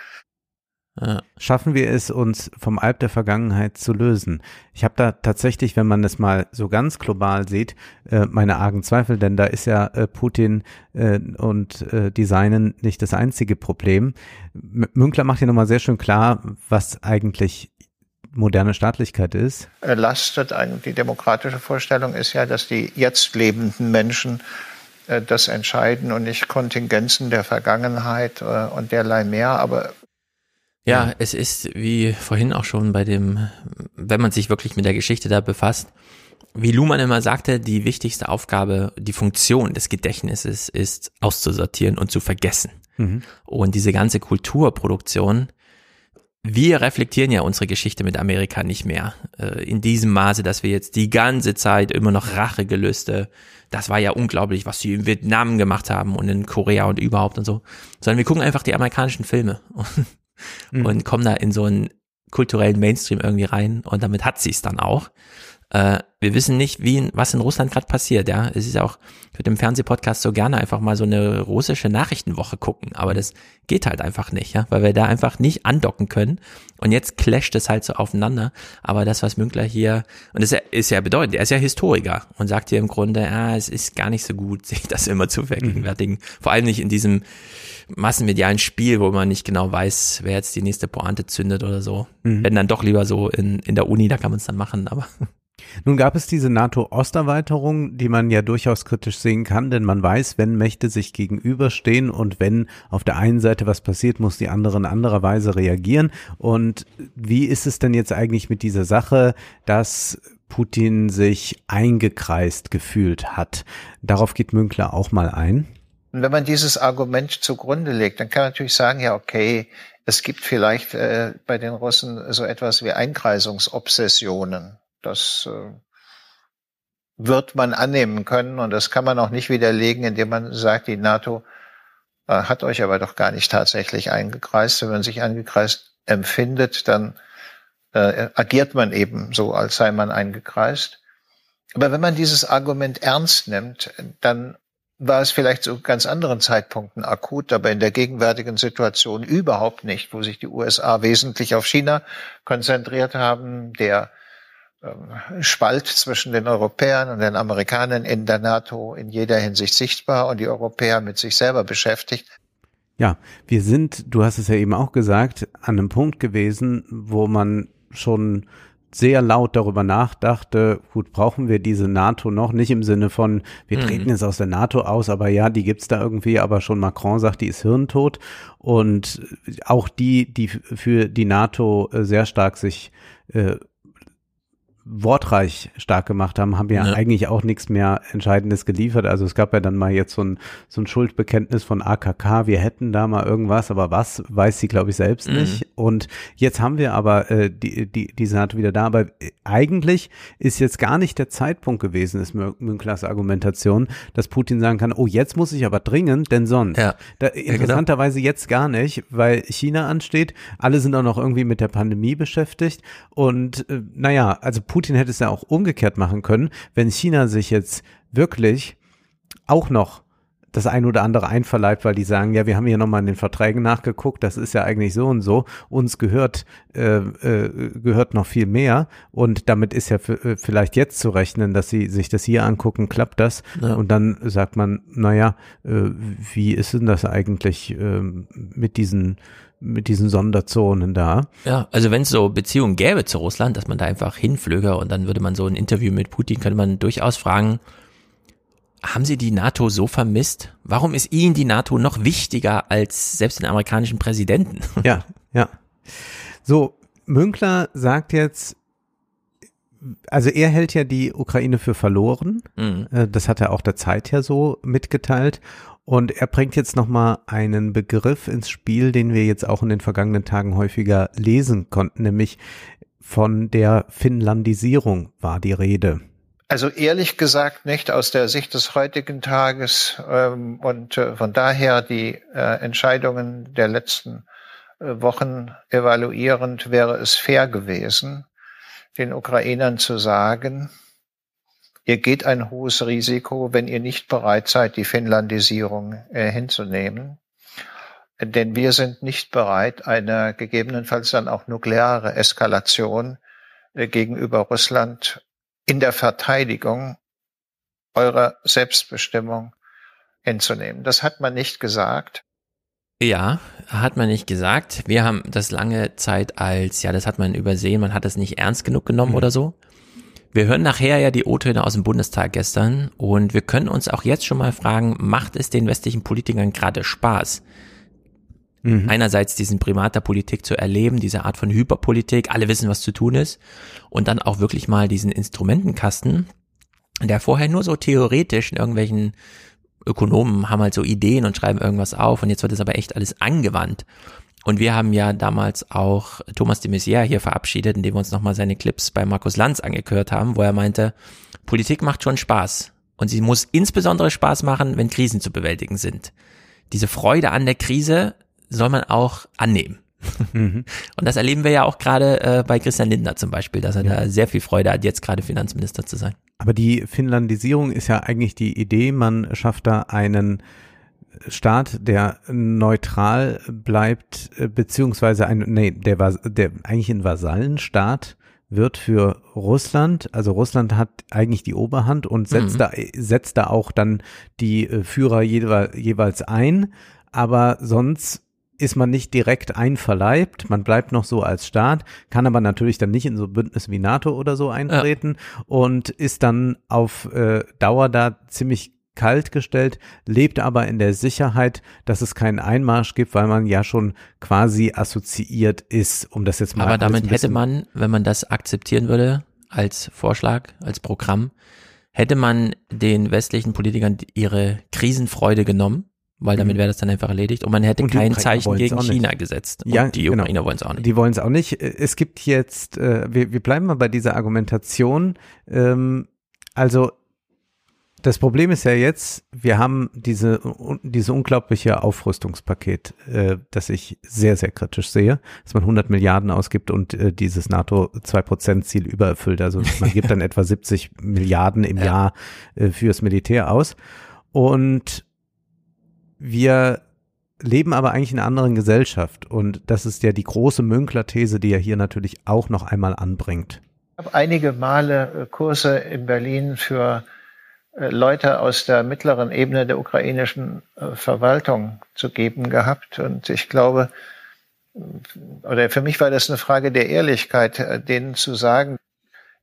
Schaffen wir es, uns vom Alp der Vergangenheit zu lösen? Ich habe da tatsächlich, wenn man es mal so ganz global sieht, äh, meine argen Zweifel, denn da ist ja äh, Putin äh, und Designen nicht das einzige Problem. Münkler macht hier nochmal sehr schön klar, was eigentlich moderne Staatlichkeit ist. Lastet die demokratische Vorstellung ist ja, dass die jetzt lebenden Menschen das entscheiden und nicht Kontingenzen der Vergangenheit und derlei mehr. Aber ja, ja, es ist wie vorhin auch schon bei dem, wenn man sich wirklich mit der Geschichte da befasst, wie Luhmann immer sagte, die wichtigste Aufgabe, die Funktion des Gedächtnisses ist auszusortieren und zu vergessen. Mhm. Und diese ganze Kulturproduktion wir reflektieren ja unsere Geschichte mit Amerika nicht mehr äh, in diesem Maße, dass wir jetzt die ganze Zeit immer noch Rachegelüste, das war ja unglaublich, was sie in Vietnam gemacht haben und in Korea und überhaupt und so, sondern wir gucken einfach die amerikanischen Filme und, mhm. und kommen da in so einen kulturellen Mainstream irgendwie rein und damit hat sie es dann auch. Äh, wir wissen nicht, wie, was in Russland gerade passiert, ja. Es ist auch, ich würde im Fernsehpodcast so gerne einfach mal so eine russische Nachrichtenwoche gucken, aber das geht halt einfach nicht, ja, weil wir da einfach nicht andocken können. Und jetzt clasht es halt so aufeinander. Aber das, was Münkler hier, und das ist ja bedeutend, er ist ja Historiker und sagt hier im Grunde, ah, es ist gar nicht so gut, sich das immer zu vergegenwärtigen. Mhm. Vor allem nicht in diesem massenmedialen Spiel, wo man nicht genau weiß, wer jetzt die nächste Pointe zündet oder so. Mhm. Wenn dann doch lieber so in, in der Uni, da kann man es dann machen, aber nun gab es diese NATO-Osterweiterung, die man ja durchaus kritisch sehen kann, denn man weiß, wenn Mächte sich gegenüberstehen und wenn auf der einen Seite was passiert, muss die andere in anderer Weise reagieren. Und wie ist es denn jetzt eigentlich mit dieser Sache, dass Putin sich eingekreist gefühlt hat? Darauf geht Münkler auch mal ein. Und wenn man dieses Argument zugrunde legt, dann kann man natürlich sagen, ja, okay, es gibt vielleicht äh, bei den Russen so etwas wie Einkreisungsobsessionen. Das äh, wird man annehmen können und das kann man auch nicht widerlegen, indem man sagt, die NATO äh, hat euch aber doch gar nicht tatsächlich eingekreist. Wenn man sich eingekreist empfindet, dann äh, agiert man eben so, als sei man eingekreist. Aber wenn man dieses Argument ernst nimmt, dann war es vielleicht zu ganz anderen Zeitpunkten akut, aber in der gegenwärtigen Situation überhaupt nicht, wo sich die USA wesentlich auf China konzentriert haben, der Spalt zwischen den Europäern und den Amerikanern in der NATO in jeder Hinsicht sichtbar und die Europäer mit sich selber beschäftigt. Ja, wir sind, du hast es ja eben auch gesagt, an einem Punkt gewesen, wo man schon sehr laut darüber nachdachte, gut, brauchen wir diese NATO noch? Nicht im Sinne von, wir mhm. treten jetzt aus der NATO aus, aber ja, die gibt's da irgendwie, aber schon Macron sagt, die ist hirntot. Und auch die, die für die NATO äh, sehr stark sich äh, wortreich stark gemacht haben, haben ja, ja, eigentlich auch nichts mehr Entscheidendes geliefert. Also es gab ja dann mal jetzt so ein, so ein Schuldbekenntnis von AKK, wir hätten da mal irgendwas, aber was, weiß sie, glaube ich, selbst mhm. nicht. Und jetzt haben wir aber äh, die, die, die Senate wieder da. Aber eigentlich ist jetzt gar nicht der Zeitpunkt gewesen, ist Münklers Argumentation, dass Putin sagen kann, oh, jetzt muss ich aber dringend, denn sonst. Ja. Da, interessanterweise ja, genau. jetzt gar nicht, weil China ansteht. Alle sind auch noch irgendwie mit der Pandemie beschäftigt. Und äh, naja, also Putin hätte es ja auch umgekehrt machen können, wenn China sich jetzt wirklich auch noch das ein oder andere einverleibt, weil die sagen, ja, wir haben hier nochmal in den Verträgen nachgeguckt, das ist ja eigentlich so und so, uns gehört, äh, äh, gehört noch viel mehr und damit ist ja äh, vielleicht jetzt zu rechnen, dass sie sich das hier angucken, klappt das ja. und dann sagt man, naja, äh, wie ist denn das eigentlich äh, mit diesen mit diesen Sonderzonen da. Ja, also wenn es so Beziehungen gäbe zu Russland, dass man da einfach hinflöge und dann würde man so ein Interview mit Putin, könnte man durchaus fragen, haben Sie die NATO so vermisst? Warum ist Ihnen die NATO noch wichtiger als selbst den amerikanischen Präsidenten? Ja, ja. So, Münkler sagt jetzt, also er hält ja die Ukraine für verloren. Mhm. Äh, das hat er auch der Zeit ja so mitgeteilt. Und er bringt jetzt nochmal einen Begriff ins Spiel, den wir jetzt auch in den vergangenen Tagen häufiger lesen konnten, nämlich von der Finnlandisierung war die Rede. Also ehrlich gesagt nicht aus der Sicht des heutigen Tages ähm, und äh, von daher die äh, Entscheidungen der letzten äh, Wochen evaluierend wäre es fair gewesen, den Ukrainern zu sagen, Ihr geht ein hohes Risiko, wenn ihr nicht bereit seid, die Finnlandisierung äh, hinzunehmen. Denn wir sind nicht bereit, eine gegebenenfalls dann auch nukleare Eskalation äh, gegenüber Russland in der Verteidigung eurer Selbstbestimmung hinzunehmen. Das hat man nicht gesagt. Ja, hat man nicht gesagt. Wir haben das lange Zeit als, ja, das hat man übersehen, man hat es nicht ernst genug genommen mhm. oder so. Wir hören nachher ja die O-Töne aus dem Bundestag gestern und wir können uns auch jetzt schon mal fragen, macht es den westlichen Politikern gerade Spaß? Mhm. Einerseits diesen Primat der Politik zu erleben, diese Art von Hyperpolitik, alle wissen, was zu tun ist, und dann auch wirklich mal diesen Instrumentenkasten, der vorher nur so theoretisch in irgendwelchen Ökonomen haben halt so Ideen und schreiben irgendwas auf und jetzt wird es aber echt alles angewandt. Und wir haben ja damals auch Thomas de Maizière hier verabschiedet, indem wir uns nochmal seine Clips bei Markus Lanz angehört haben, wo er meinte, Politik macht schon Spaß. Und sie muss insbesondere Spaß machen, wenn Krisen zu bewältigen sind. Diese Freude an der Krise soll man auch annehmen. Mhm. Und das erleben wir ja auch gerade äh, bei Christian Lindner zum Beispiel, dass er ja. da sehr viel Freude hat, jetzt gerade Finanzminister zu sein. Aber die Finnlandisierung ist ja eigentlich die Idee, man schafft da einen Staat, der neutral bleibt, äh, beziehungsweise ein, nee, der war, der eigentlich ein Vasallenstaat wird für Russland. Also Russland hat eigentlich die Oberhand und setzt mhm. da, setzt da auch dann die äh, Führer jeweils ein. Aber sonst ist man nicht direkt einverleibt, man bleibt noch so als Staat, kann aber natürlich dann nicht in so Bündnis wie NATO oder so eintreten ja. und ist dann auf äh, Dauer da ziemlich kalt gestellt, lebt aber in der Sicherheit, dass es keinen Einmarsch gibt, weil man ja schon quasi assoziiert ist, um das jetzt mal Aber damit hätte man, wenn man das akzeptieren würde, als Vorschlag, als Programm, hätte man den westlichen Politikern ihre Krisenfreude genommen, weil damit mhm. wäre das dann einfach erledigt und man hätte und kein Zeichen gegen China gesetzt. Und ja, die genau. Ukrainer genau. wollen es auch nicht. Die wollen es auch nicht. Es gibt jetzt, äh, wir, wir bleiben mal bei dieser Argumentation. Ähm, also das Problem ist ja jetzt, wir haben diese, diese unglaubliche Aufrüstungspaket, äh, das ich sehr, sehr kritisch sehe, dass man 100 Milliarden ausgibt und äh, dieses NATO 2% Ziel übererfüllt. Also man gibt dann etwa 70 Milliarden im ja. Jahr äh, fürs Militär aus. Und wir leben aber eigentlich in einer anderen Gesellschaft. Und das ist ja die große Münkler-These, die er hier natürlich auch noch einmal anbringt. Ich habe einige Male äh, Kurse in Berlin für Leute aus der mittleren Ebene der ukrainischen äh, Verwaltung zu geben gehabt. Und ich glaube, oder für mich war das eine Frage der Ehrlichkeit, äh, denen zu sagen,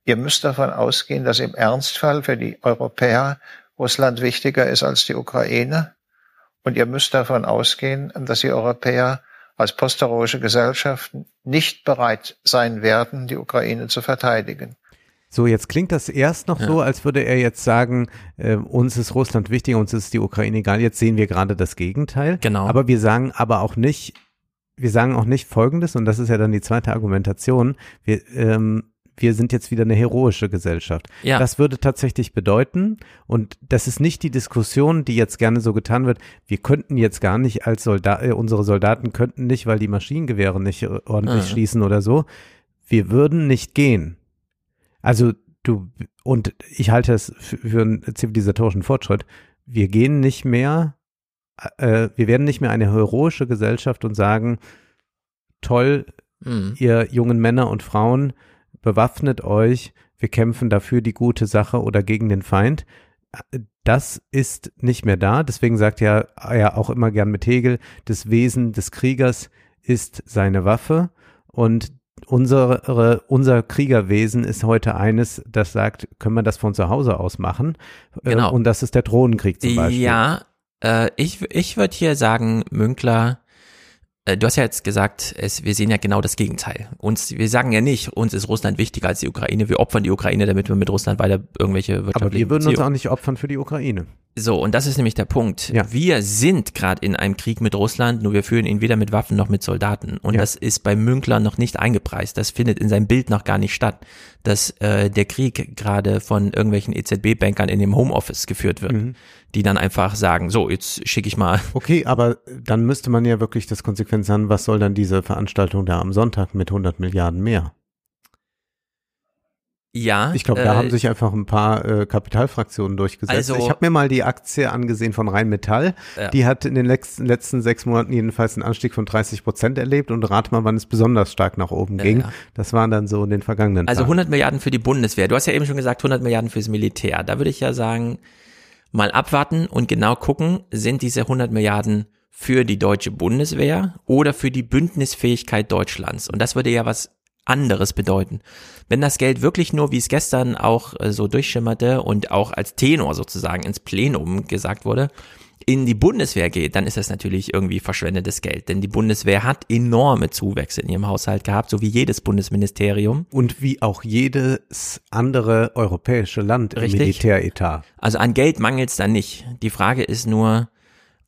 ihr müsst davon ausgehen, dass im Ernstfall für die Europäer Russland wichtiger ist als die Ukraine. Und ihr müsst davon ausgehen, dass die Europäer als posteuroische Gesellschaften nicht bereit sein werden, die Ukraine zu verteidigen. So, jetzt klingt das erst noch ja. so, als würde er jetzt sagen, äh, uns ist Russland wichtiger, uns ist die Ukraine egal. Jetzt sehen wir gerade das Gegenteil. Genau. Aber wir sagen aber auch nicht, wir sagen auch nicht Folgendes, und das ist ja dann die zweite Argumentation. Wir, ähm, wir sind jetzt wieder eine heroische Gesellschaft. Ja. Das würde tatsächlich bedeuten, und das ist nicht die Diskussion, die jetzt gerne so getan wird, wir könnten jetzt gar nicht als Soldat, äh, unsere Soldaten könnten nicht, weil die Maschinengewehre nicht ordentlich mhm. schießen oder so. Wir würden nicht gehen. Also du, und ich halte es für, für einen zivilisatorischen Fortschritt. Wir gehen nicht mehr, äh, wir werden nicht mehr eine heroische Gesellschaft und sagen, toll, mhm. ihr jungen Männer und Frauen, bewaffnet euch, wir kämpfen dafür die gute Sache oder gegen den Feind. Das ist nicht mehr da. Deswegen sagt ja, ja auch immer gern mit Hegel, das Wesen des Kriegers ist seine Waffe. Und unsere, unser Kriegerwesen ist heute eines, das sagt, können wir das von zu Hause aus machen? Äh, genau. Und das ist der Drohnenkrieg zum Beispiel. Ja, äh, ich, ich würde hier sagen, Münkler du hast ja jetzt gesagt, es, wir sehen ja genau das Gegenteil. Uns, wir sagen ja nicht, uns ist Russland wichtiger als die Ukraine. Wir opfern die Ukraine, damit wir mit Russland weiter irgendwelche wirtschaftlichen Aber wir würden uns auch nicht opfern für die Ukraine. So, und das ist nämlich der Punkt. Ja. Wir sind gerade in einem Krieg mit Russland, nur wir führen ihn weder mit Waffen noch mit Soldaten. Und ja. das ist bei Münkler noch nicht eingepreist. Das findet in seinem Bild noch gar nicht statt, dass äh, der Krieg gerade von irgendwelchen EZB-Bankern in dem Homeoffice geführt wird, mhm. Die dann einfach sagen, so, jetzt schicke ich mal. Okay, aber dann müsste man ja wirklich das Konsequenz haben, was soll dann diese Veranstaltung da am Sonntag mit 100 Milliarden mehr? Ja. Ich glaube, da äh, haben sich einfach ein paar äh, Kapitalfraktionen durchgesetzt. Also, ich habe mir mal die Aktie angesehen von Rheinmetall. Ja. Die hat in den letzten, letzten sechs Monaten jedenfalls einen Anstieg von 30 Prozent erlebt und rat mal, wann es besonders stark nach oben ja, ging. Ja. Das waren dann so in den vergangenen Also 100 Milliarden für die Bundeswehr. Du hast ja eben schon gesagt, 100 Milliarden fürs Militär. Da würde ich ja sagen, mal abwarten und genau gucken, sind diese 100 Milliarden für die deutsche Bundeswehr oder für die Bündnisfähigkeit Deutschlands. Und das würde ja was anderes bedeuten. Wenn das Geld wirklich nur, wie es gestern auch äh, so durchschimmerte und auch als Tenor sozusagen ins Plenum gesagt wurde, in die Bundeswehr geht, dann ist das natürlich irgendwie verschwendetes Geld. Denn die Bundeswehr hat enorme Zuwächse in ihrem Haushalt gehabt, so wie jedes Bundesministerium. Und wie auch jedes andere europäische Land Richtig. im Militäretat. Also an Geld mangelt es dann nicht. Die Frage ist nur,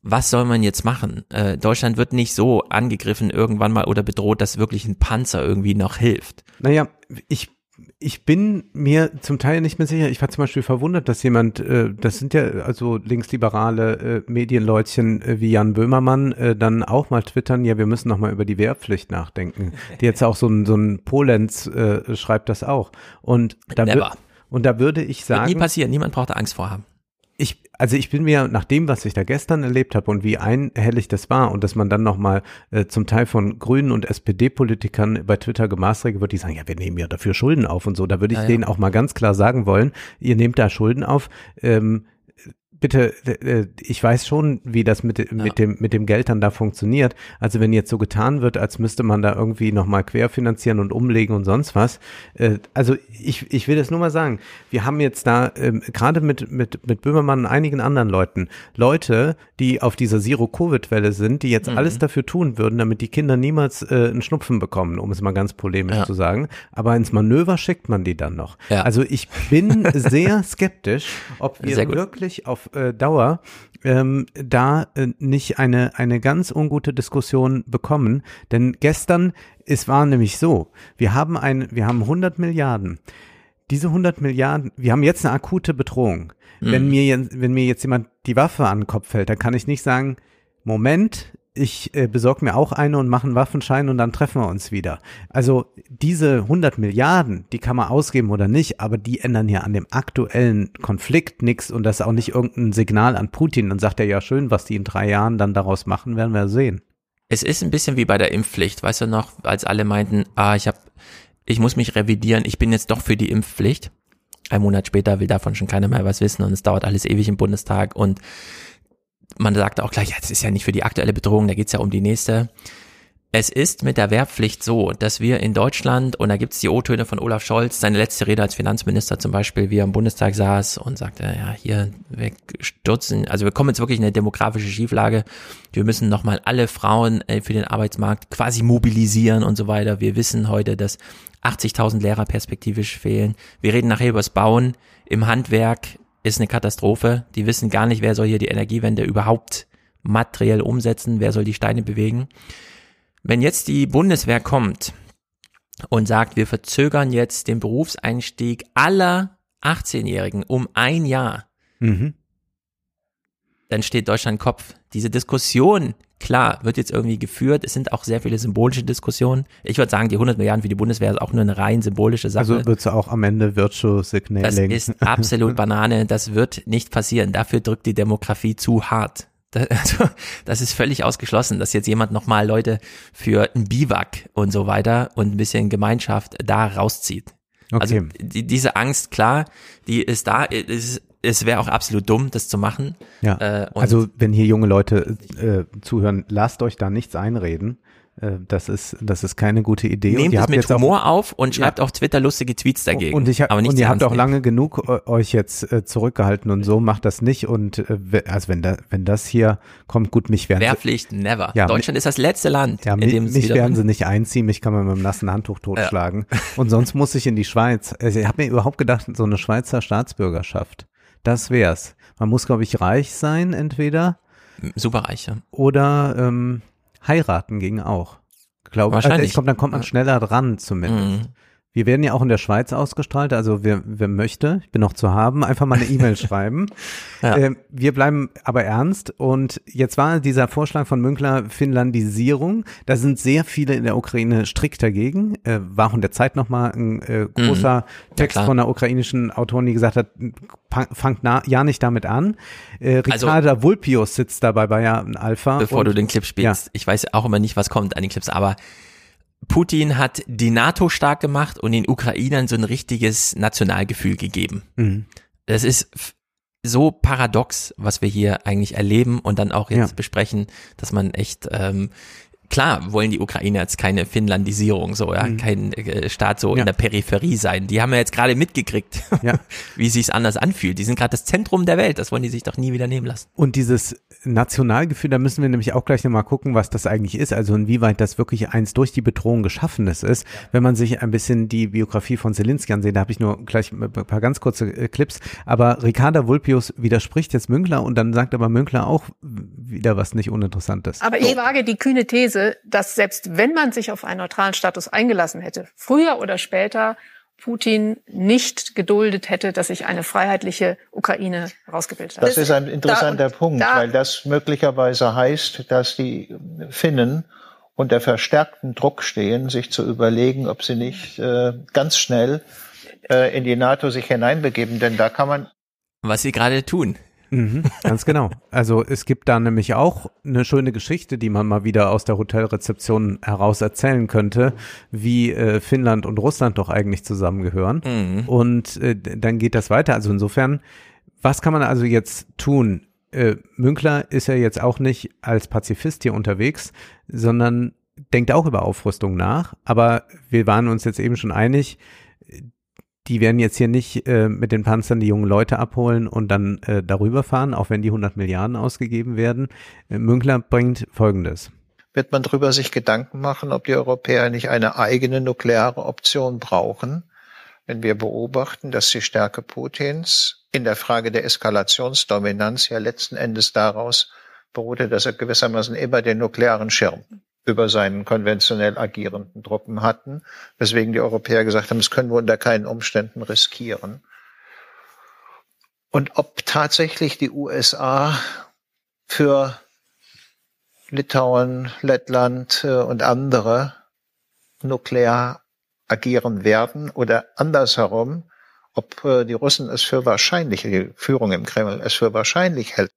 was soll man jetzt machen? Äh, Deutschland wird nicht so angegriffen irgendwann mal oder bedroht, dass wirklich ein Panzer irgendwie noch hilft. Naja, ich ich bin mir zum Teil nicht mehr sicher. Ich war zum Beispiel verwundert, dass jemand, äh, das sind ja also linksliberale äh, Medienleutchen äh, wie Jan Böhmermann, äh, dann auch mal twittern, ja, wir müssen noch mal über die Wehrpflicht nachdenken. Die jetzt auch so ein, so ein Polenz äh, schreibt das auch. Und da, und da würde ich sagen. Wird nie passieren, niemand braucht da Angst vor haben ich, also ich bin mir nach dem, was ich da gestern erlebt habe und wie einhellig das war und dass man dann nochmal äh, zum Teil von Grünen und SPD-Politikern bei Twitter gemaßregelt wird, die sagen, ja, wir nehmen ja dafür Schulden auf und so, da würde ich ja, ja. denen auch mal ganz klar sagen wollen, ihr nehmt da Schulden auf, ähm, bitte, äh, ich weiß schon, wie das mit, ja. mit dem, mit dem Geld dann da funktioniert. Also wenn jetzt so getan wird, als müsste man da irgendwie nochmal querfinanzieren und umlegen und sonst was. Äh, also ich, ich will das nur mal sagen. Wir haben jetzt da, ähm, gerade mit, mit, mit Böhmermann und einigen anderen Leuten, Leute, die auf dieser Zero-Covid-Welle sind, die jetzt mhm. alles dafür tun würden, damit die Kinder niemals äh, einen Schnupfen bekommen, um es mal ganz polemisch ja. zu sagen. Aber ins Manöver schickt man die dann noch. Ja. Also ich bin sehr skeptisch, ob wir wirklich auf äh, Dauer ähm, da äh, nicht eine, eine ganz ungute Diskussion bekommen. Denn gestern, es war nämlich so, wir haben ein, wir haben 100 Milliarden. Diese 100 Milliarden, wir haben jetzt eine akute Bedrohung. Mhm. Wenn mir jetzt, wenn mir jetzt jemand die Waffe an den Kopf hält, dann kann ich nicht sagen, Moment, ich äh, besorge mir auch eine und mache einen Waffenschein und dann treffen wir uns wieder. Also diese 100 Milliarden, die kann man ausgeben oder nicht, aber die ändern ja an dem aktuellen Konflikt nichts und das ist auch nicht irgendein Signal an Putin. Dann sagt er ja schön, was die in drei Jahren dann daraus machen, werden wir sehen. Es ist ein bisschen wie bei der Impfpflicht, weißt du noch, als alle meinten, ah, ich habe, ich muss mich revidieren, ich bin jetzt doch für die Impfpflicht. Ein Monat später will davon schon keiner mehr was wissen und es dauert alles ewig im Bundestag und man sagt auch gleich, ja, das ist ja nicht für die aktuelle Bedrohung, da geht's ja um die nächste. Es ist mit der Wehrpflicht so, dass wir in Deutschland, und da gibt's die O-Töne von Olaf Scholz, seine letzte Rede als Finanzminister zum Beispiel, wie er im Bundestag saß und sagte, ja, hier, wir stürzen, also wir kommen jetzt wirklich in eine demografische Schieflage. Wir müssen nochmal alle Frauen äh, für den Arbeitsmarkt quasi mobilisieren und so weiter. Wir wissen heute, dass 80.000 Lehrer perspektivisch fehlen. Wir reden nachher übers Bauen im Handwerk ist eine Katastrophe. Die wissen gar nicht, wer soll hier die Energiewende überhaupt materiell umsetzen, wer soll die Steine bewegen. Wenn jetzt die Bundeswehr kommt und sagt, wir verzögern jetzt den Berufseinstieg aller 18-Jährigen um ein Jahr, mhm. dann steht Deutschland Kopf. Diese Diskussion Klar, wird jetzt irgendwie geführt. Es sind auch sehr viele symbolische Diskussionen. Ich würde sagen, die 100 Milliarden für die Bundeswehr ist auch nur eine rein symbolische Sache. Also wird es auch am Ende Virtual Signaling. Das ist absolut Banane. Das wird nicht passieren. Dafür drückt die Demografie zu hart. Das, also, das ist völlig ausgeschlossen, dass jetzt jemand nochmal Leute für ein Biwak und so weiter und ein bisschen Gemeinschaft da rauszieht. Also okay. Also die, diese Angst, klar, die ist da, ist es wäre auch absolut dumm, das zu machen. Ja. Äh, also wenn hier junge Leute äh, zuhören, lasst euch da nichts einreden. Äh, das ist, das ist keine gute Idee. Nehmt es mit Humor auf und schreibt ja. auf Twitter lustige Tweets dagegen. Und, ich, aber und ihr habt auch lange genug äh, euch jetzt äh, zurückgehalten und so, macht das nicht. Und äh, also wenn, da, wenn das hier kommt, gut, mich werden Wehrpflicht, sie, never. Ja, Deutschland ist das letzte Land. Ja, in dem mich werden sie nicht einziehen, mich kann man mit einem nassen Handtuch totschlagen. Ja. Und sonst muss ich in die Schweiz. Also ich habe mir überhaupt gedacht, so eine Schweizer Staatsbürgerschaft. Das wär's. Man muss, glaube ich, reich sein, entweder. Superreich, ja. Oder ähm, heiraten ging auch. Glaube also Wahrscheinlich. Also, kommt, dann kommt man schneller dran zumindest. Mhm. Wir werden ja auch in der Schweiz ausgestrahlt, also wer, wer möchte, ich bin noch zu haben, einfach mal eine E-Mail schreiben. Ja. Äh, wir bleiben aber ernst und jetzt war dieser Vorschlag von Münkler Finnlandisierung, da sind sehr viele in der Ukraine strikt dagegen. Äh, war auch in der Zeit nochmal ein äh, großer mhm. Text ja, von einer ukrainischen Autorin, die gesagt hat, fangt na, ja nicht damit an. Äh, also Ricarda also, Vulpius sitzt dabei bei Alpha. Bevor du den Clip spielst, ja. ich weiß auch immer nicht, was kommt an den Clips, aber Putin hat die NATO stark gemacht und den Ukrainern so ein richtiges Nationalgefühl gegeben. Mhm. Das ist so paradox, was wir hier eigentlich erleben und dann auch jetzt ja. besprechen, dass man echt ähm, klar wollen die Ukrainer jetzt keine Finnlandisierung, so, ja, mhm. kein äh, Staat so ja. in der Peripherie sein. Die haben ja jetzt gerade mitgekriegt, ja. wie sich's anders anfühlt. Die sind gerade das Zentrum der Welt. Das wollen die sich doch nie wieder nehmen lassen. Und dieses Nationalgefühl, da müssen wir nämlich auch gleich nochmal gucken, was das eigentlich ist. Also inwieweit das wirklich eins durch die Bedrohung geschaffenes ist. Wenn man sich ein bisschen die Biografie von Zelensky ansieht, da habe ich nur gleich ein paar ganz kurze äh, Clips. Aber Ricarda Vulpius widerspricht jetzt Münkler und dann sagt aber Münkler auch wieder was nicht Uninteressantes. Aber ich wage die kühne These, dass selbst wenn man sich auf einen neutralen Status eingelassen hätte, früher oder später Putin nicht geduldet hätte, dass sich eine freiheitliche Ukraine herausgebildet hat. Das ist ein interessanter da, Punkt, da, weil das möglicherweise heißt, dass die Finnen unter verstärkten Druck stehen, sich zu überlegen, ob sie nicht äh, ganz schnell äh, in die NATO sich hineinbegeben, denn da kann man was sie gerade tun. Mhm, ganz genau. Also es gibt da nämlich auch eine schöne Geschichte, die man mal wieder aus der Hotelrezeption heraus erzählen könnte, wie äh, Finnland und Russland doch eigentlich zusammengehören. Mhm. Und äh, dann geht das weiter. Also insofern, was kann man also jetzt tun? Äh, Münkler ist ja jetzt auch nicht als Pazifist hier unterwegs, sondern denkt auch über Aufrüstung nach. Aber wir waren uns jetzt eben schon einig, die werden jetzt hier nicht äh, mit den Panzern die jungen Leute abholen und dann äh, darüber fahren, auch wenn die 100 Milliarden ausgegeben werden. Äh, Münkler bringt Folgendes. Wird man darüber sich Gedanken machen, ob die Europäer nicht eine eigene nukleare Option brauchen, wenn wir beobachten, dass die Stärke Putins in der Frage der Eskalationsdominanz ja letzten Endes daraus beruhte, dass er gewissermaßen immer den nuklearen Schirm über seinen konventionell agierenden Truppen hatten, weswegen die Europäer gesagt haben, das können wir unter keinen Umständen riskieren. Und ob tatsächlich die USA für Litauen, Lettland äh, und andere nuklear agieren werden oder andersherum, ob äh, die Russen es für wahrscheinlich, die Führung im Kreml es für wahrscheinlich hält.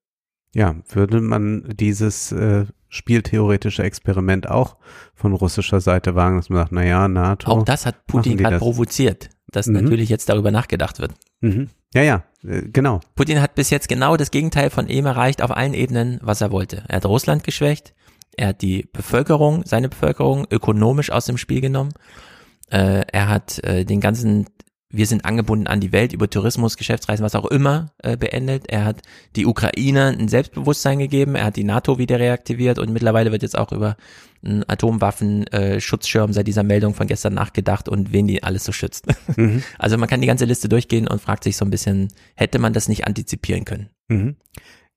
Ja, würde man dieses äh, spieltheoretische Experiment auch von russischer Seite wagen, dass man sagt, na ja, NATO. Auch das hat Putin gerade provoziert, dass mhm. natürlich jetzt darüber nachgedacht wird. Mhm. Ja, ja, äh, genau. Putin hat bis jetzt genau das Gegenteil von ihm erreicht auf allen Ebenen, was er wollte. Er hat Russland geschwächt, er hat die Bevölkerung, seine Bevölkerung ökonomisch aus dem Spiel genommen. Äh, er hat äh, den ganzen wir sind angebunden an die Welt über Tourismus, Geschäftsreisen, was auch immer äh, beendet. Er hat die Ukraine ein Selbstbewusstsein gegeben, er hat die NATO wieder reaktiviert und mittlerweile wird jetzt auch über einen Atomwaffen-Schutzschirm äh, seit dieser Meldung von gestern nachgedacht und wen die alles so schützt. Mhm. Also man kann die ganze Liste durchgehen und fragt sich so ein bisschen, hätte man das nicht antizipieren können? Mhm.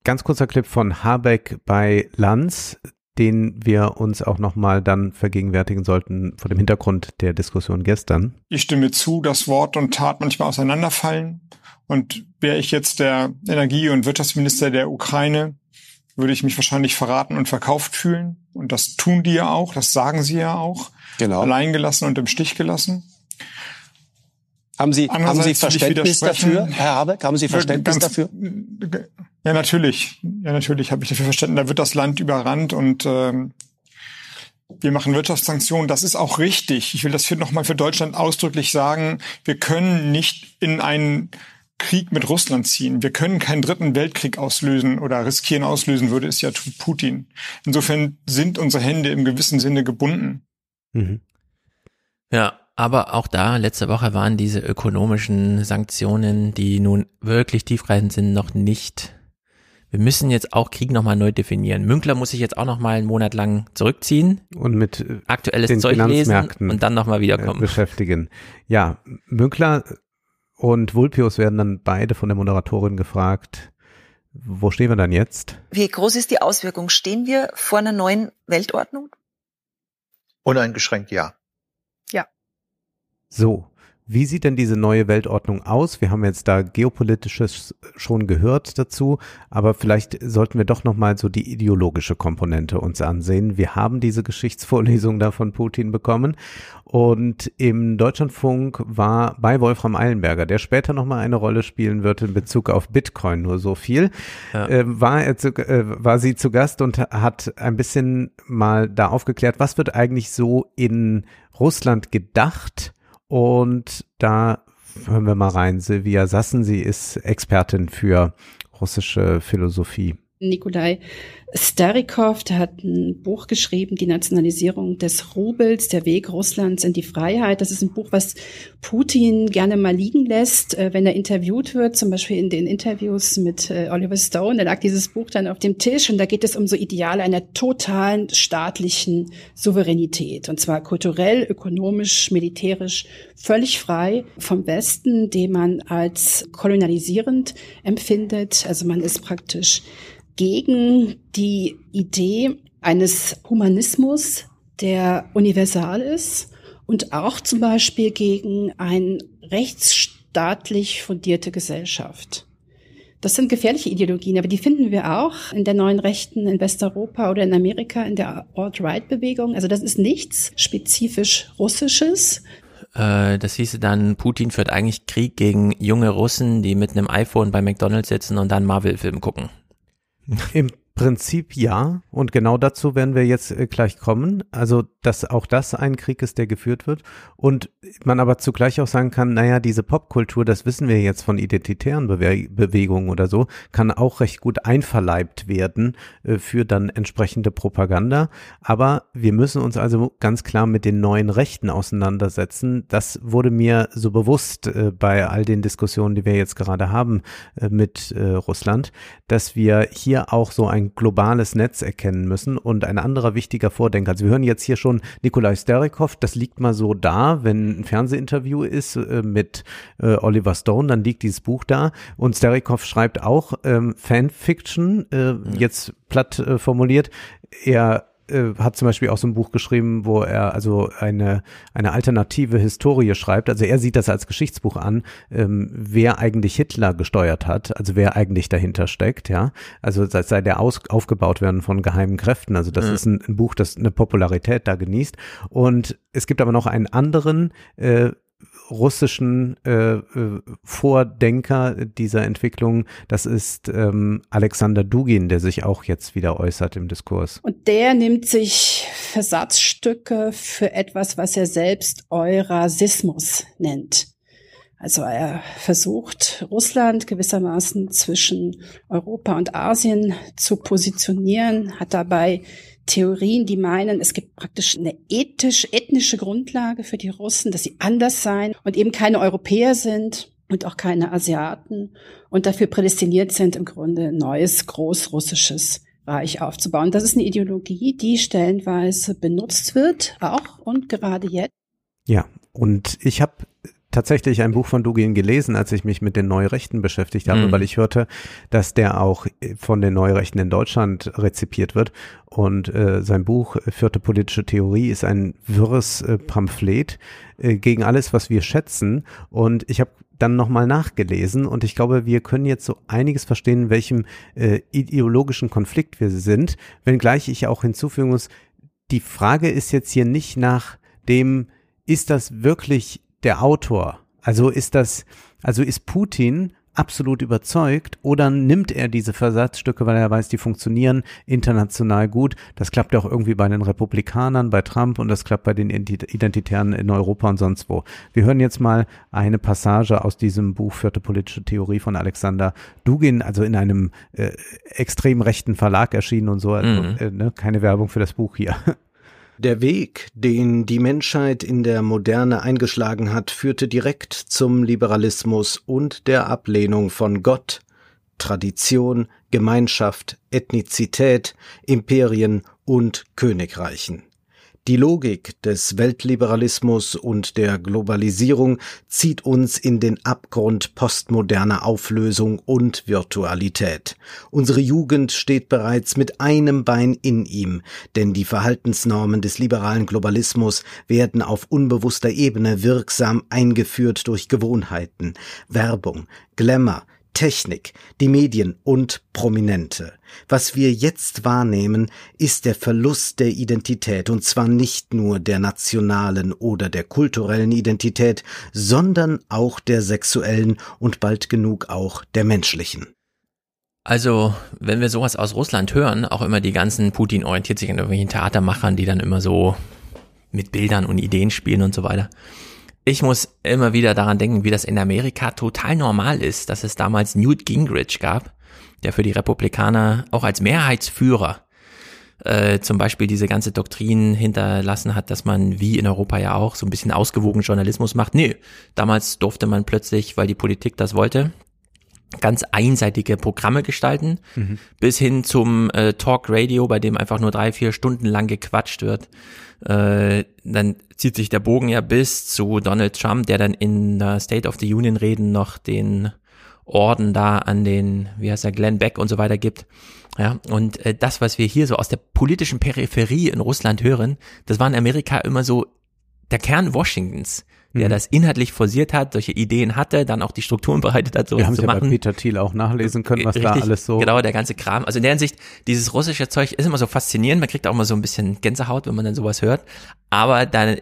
Ganz kurzer Clip von Habeck bei Lanz den wir uns auch nochmal dann vergegenwärtigen sollten vor dem Hintergrund der Diskussion gestern. Ich stimme zu, dass Wort und Tat manchmal auseinanderfallen. Und wäre ich jetzt der Energie- und Wirtschaftsminister der Ukraine, würde ich mich wahrscheinlich verraten und verkauft fühlen. Und das tun die ja auch, das sagen sie ja auch. Genau. Alleingelassen und im Stich gelassen. Haben Sie, haben Sie Verständnis dafür, Herr Habeck? Haben Sie Verständnis Ganz, dafür? Ja, natürlich. Ja, natürlich habe ich dafür verstanden. Da wird das Land überrannt und ähm, wir machen Wirtschaftssanktionen. Das ist auch richtig. Ich will das für nochmal für Deutschland ausdrücklich sagen. Wir können nicht in einen Krieg mit Russland ziehen. Wir können keinen dritten Weltkrieg auslösen oder riskieren auslösen, würde es ja Putin. Insofern sind unsere Hände im gewissen Sinne gebunden. Mhm. Ja, aber auch da, letzte Woche waren diese ökonomischen Sanktionen, die nun wirklich tiefgreifend sind, noch nicht. Wir müssen jetzt auch Krieg nochmal neu definieren. Münkler muss sich jetzt auch nochmal einen Monat lang zurückziehen und mit aktuelles den Zeug lesen und dann nochmal wiederkommen. Äh, beschäftigen. Ja, Münkler und Vulpius werden dann beide von der Moderatorin gefragt, wo stehen wir dann jetzt? Wie groß ist die Auswirkung? Stehen wir vor einer neuen Weltordnung? Uneingeschränkt ja. So, wie sieht denn diese neue Weltordnung aus? Wir haben jetzt da geopolitisches schon gehört dazu, aber vielleicht sollten wir doch noch mal so die ideologische Komponente uns ansehen. Wir haben diese Geschichtsvorlesung da von Putin bekommen und im Deutschlandfunk war bei Wolfram Eilenberger, der später noch mal eine Rolle spielen wird in Bezug auf Bitcoin, nur so viel, ja. äh, war er zu, äh, war sie zu Gast und hat ein bisschen mal da aufgeklärt, was wird eigentlich so in Russland gedacht? Und da hören wir mal rein. Silvia Sassen, sie ist Expertin für russische Philosophie. Nikolai Starikov, der hat ein Buch geschrieben, Die Nationalisierung des Rubels, der Weg Russlands in die Freiheit. Das ist ein Buch, was Putin gerne mal liegen lässt, äh, wenn er interviewt wird, zum Beispiel in den Interviews mit äh, Oliver Stone. Da lag dieses Buch dann auf dem Tisch und da geht es um so Ideale einer totalen staatlichen Souveränität. Und zwar kulturell, ökonomisch, militärisch, völlig frei vom Westen, den man als kolonialisierend empfindet. Also man ist praktisch gegen die Idee eines Humanismus, der universal ist und auch zum Beispiel gegen eine rechtsstaatlich fundierte Gesellschaft. Das sind gefährliche Ideologien, aber die finden wir auch in der neuen Rechten in Westeuropa oder in Amerika in der Alt-Right-Bewegung. Also das ist nichts spezifisch Russisches. Äh, das hieße dann, Putin führt eigentlich Krieg gegen junge Russen, die mit einem iPhone bei McDonald's sitzen und dann Marvel-Film gucken. Im Prinzip ja. Und genau dazu werden wir jetzt äh, gleich kommen. Also, dass auch das ein Krieg ist, der geführt wird. Und man aber zugleich auch sagen kann, naja, diese Popkultur, das wissen wir jetzt von identitären Bewe Bewegungen oder so, kann auch recht gut einverleibt werden äh, für dann entsprechende Propaganda. Aber wir müssen uns also ganz klar mit den neuen Rechten auseinandersetzen. Das wurde mir so bewusst äh, bei all den Diskussionen, die wir jetzt gerade haben äh, mit äh, Russland, dass wir hier auch so ein globales Netz erkennen müssen. Und ein anderer wichtiger Vordenker, also wir hören jetzt hier schon Nikolai Sterikov, das liegt mal so da, wenn ein Fernsehinterview ist äh, mit äh, Oliver Stone, dann liegt dieses Buch da. Und Sterikov schreibt auch ähm, Fanfiction, äh, jetzt platt äh, formuliert. Er äh, hat zum Beispiel auch so ein Buch geschrieben, wo er also eine, eine alternative Historie schreibt. Also er sieht das als Geschichtsbuch an, ähm, wer eigentlich Hitler gesteuert hat, also wer eigentlich dahinter steckt, ja. Also seit, seit der aus, aufgebaut werden von geheimen Kräften. Also das mhm. ist ein, ein, Buch, das eine Popularität da genießt. Und es gibt aber noch einen anderen, äh, russischen äh, äh, Vordenker dieser Entwicklung, das ist ähm, Alexander Dugin, der sich auch jetzt wieder äußert im Diskurs. Und der nimmt sich Versatzstücke für etwas, was er selbst Eurasismus nennt. Also er versucht, Russland gewissermaßen zwischen Europa und Asien zu positionieren, hat dabei Theorien, die meinen, es gibt praktisch eine ethisch, ethnische Grundlage für die Russen, dass sie anders sein und eben keine Europäer sind und auch keine Asiaten und dafür prädestiniert sind, im Grunde ein neues großrussisches Reich aufzubauen. Das ist eine Ideologie, die stellenweise benutzt wird, auch und gerade jetzt. Ja, und ich habe tatsächlich ein Buch von Dugin gelesen, als ich mich mit den Neurechten beschäftigt habe, mhm. weil ich hörte, dass der auch von den Neurechten in Deutschland rezipiert wird. Und äh, sein Buch Vierte politische Theorie ist ein wirres äh, Pamphlet äh, gegen alles, was wir schätzen. Und ich habe dann nochmal nachgelesen und ich glaube, wir können jetzt so einiges verstehen, in welchem äh, ideologischen Konflikt wir sind, wenngleich ich auch hinzufügen muss, die Frage ist jetzt hier nicht nach dem, ist das wirklich der Autor? Also ist das, also ist Putin absolut überzeugt oder nimmt er diese Versatzstücke, weil er weiß, die funktionieren international gut. Das klappt ja auch irgendwie bei den Republikanern, bei Trump und das klappt bei den Identitären in Europa und sonst wo. Wir hören jetzt mal eine Passage aus diesem Buch Vierte politische Theorie von Alexander Dugin, also in einem äh, extrem rechten Verlag erschienen und so. Also, mhm. äh, ne, keine Werbung für das Buch hier. Der Weg, den die Menschheit in der Moderne eingeschlagen hat, führte direkt zum Liberalismus und der Ablehnung von Gott, Tradition, Gemeinschaft, Ethnizität, Imperien und Königreichen. Die Logik des Weltliberalismus und der Globalisierung zieht uns in den Abgrund postmoderner Auflösung und Virtualität. Unsere Jugend steht bereits mit einem Bein in ihm, denn die Verhaltensnormen des liberalen Globalismus werden auf unbewusster Ebene wirksam eingeführt durch Gewohnheiten, Werbung, Glamour, Technik, die Medien und Prominente. Was wir jetzt wahrnehmen, ist der Verlust der Identität, und zwar nicht nur der nationalen oder der kulturellen Identität, sondern auch der sexuellen und bald genug auch der menschlichen. Also, wenn wir sowas aus Russland hören, auch immer die ganzen Putin orientiert sich an irgendwelchen Theatermachern, die dann immer so mit Bildern und Ideen spielen und so weiter ich muss immer wieder daran denken, wie das in Amerika total normal ist, dass es damals Newt Gingrich gab, der für die Republikaner auch als Mehrheitsführer äh, zum Beispiel diese ganze Doktrin hinterlassen hat, dass man wie in Europa ja auch so ein bisschen ausgewogen Journalismus macht. Nee, damals durfte man plötzlich, weil die Politik das wollte, ganz einseitige Programme gestalten, mhm. bis hin zum äh, Talk Radio, bei dem einfach nur drei, vier Stunden lang gequatscht wird. Äh, dann zieht sich der Bogen ja bis zu Donald Trump, der dann in der State of the Union Reden noch den Orden da an den, wie heißt er, Glenn Beck und so weiter gibt. Ja, und äh, das, was wir hier so aus der politischen Peripherie in Russland hören, das war in Amerika immer so der Kern Washingtons der mhm. das inhaltlich forciert hat, solche Ideen hatte, dann auch die Strukturen bereitet hat, sowas Wir haben zu ja machen. bei Peter Thiel auch nachlesen können, was Richtig, da alles so. Genau, der ganze Kram. Also in der Hinsicht, dieses russische Zeug ist immer so faszinierend. Man kriegt auch immer so ein bisschen Gänsehaut, wenn man dann sowas hört. Aber dann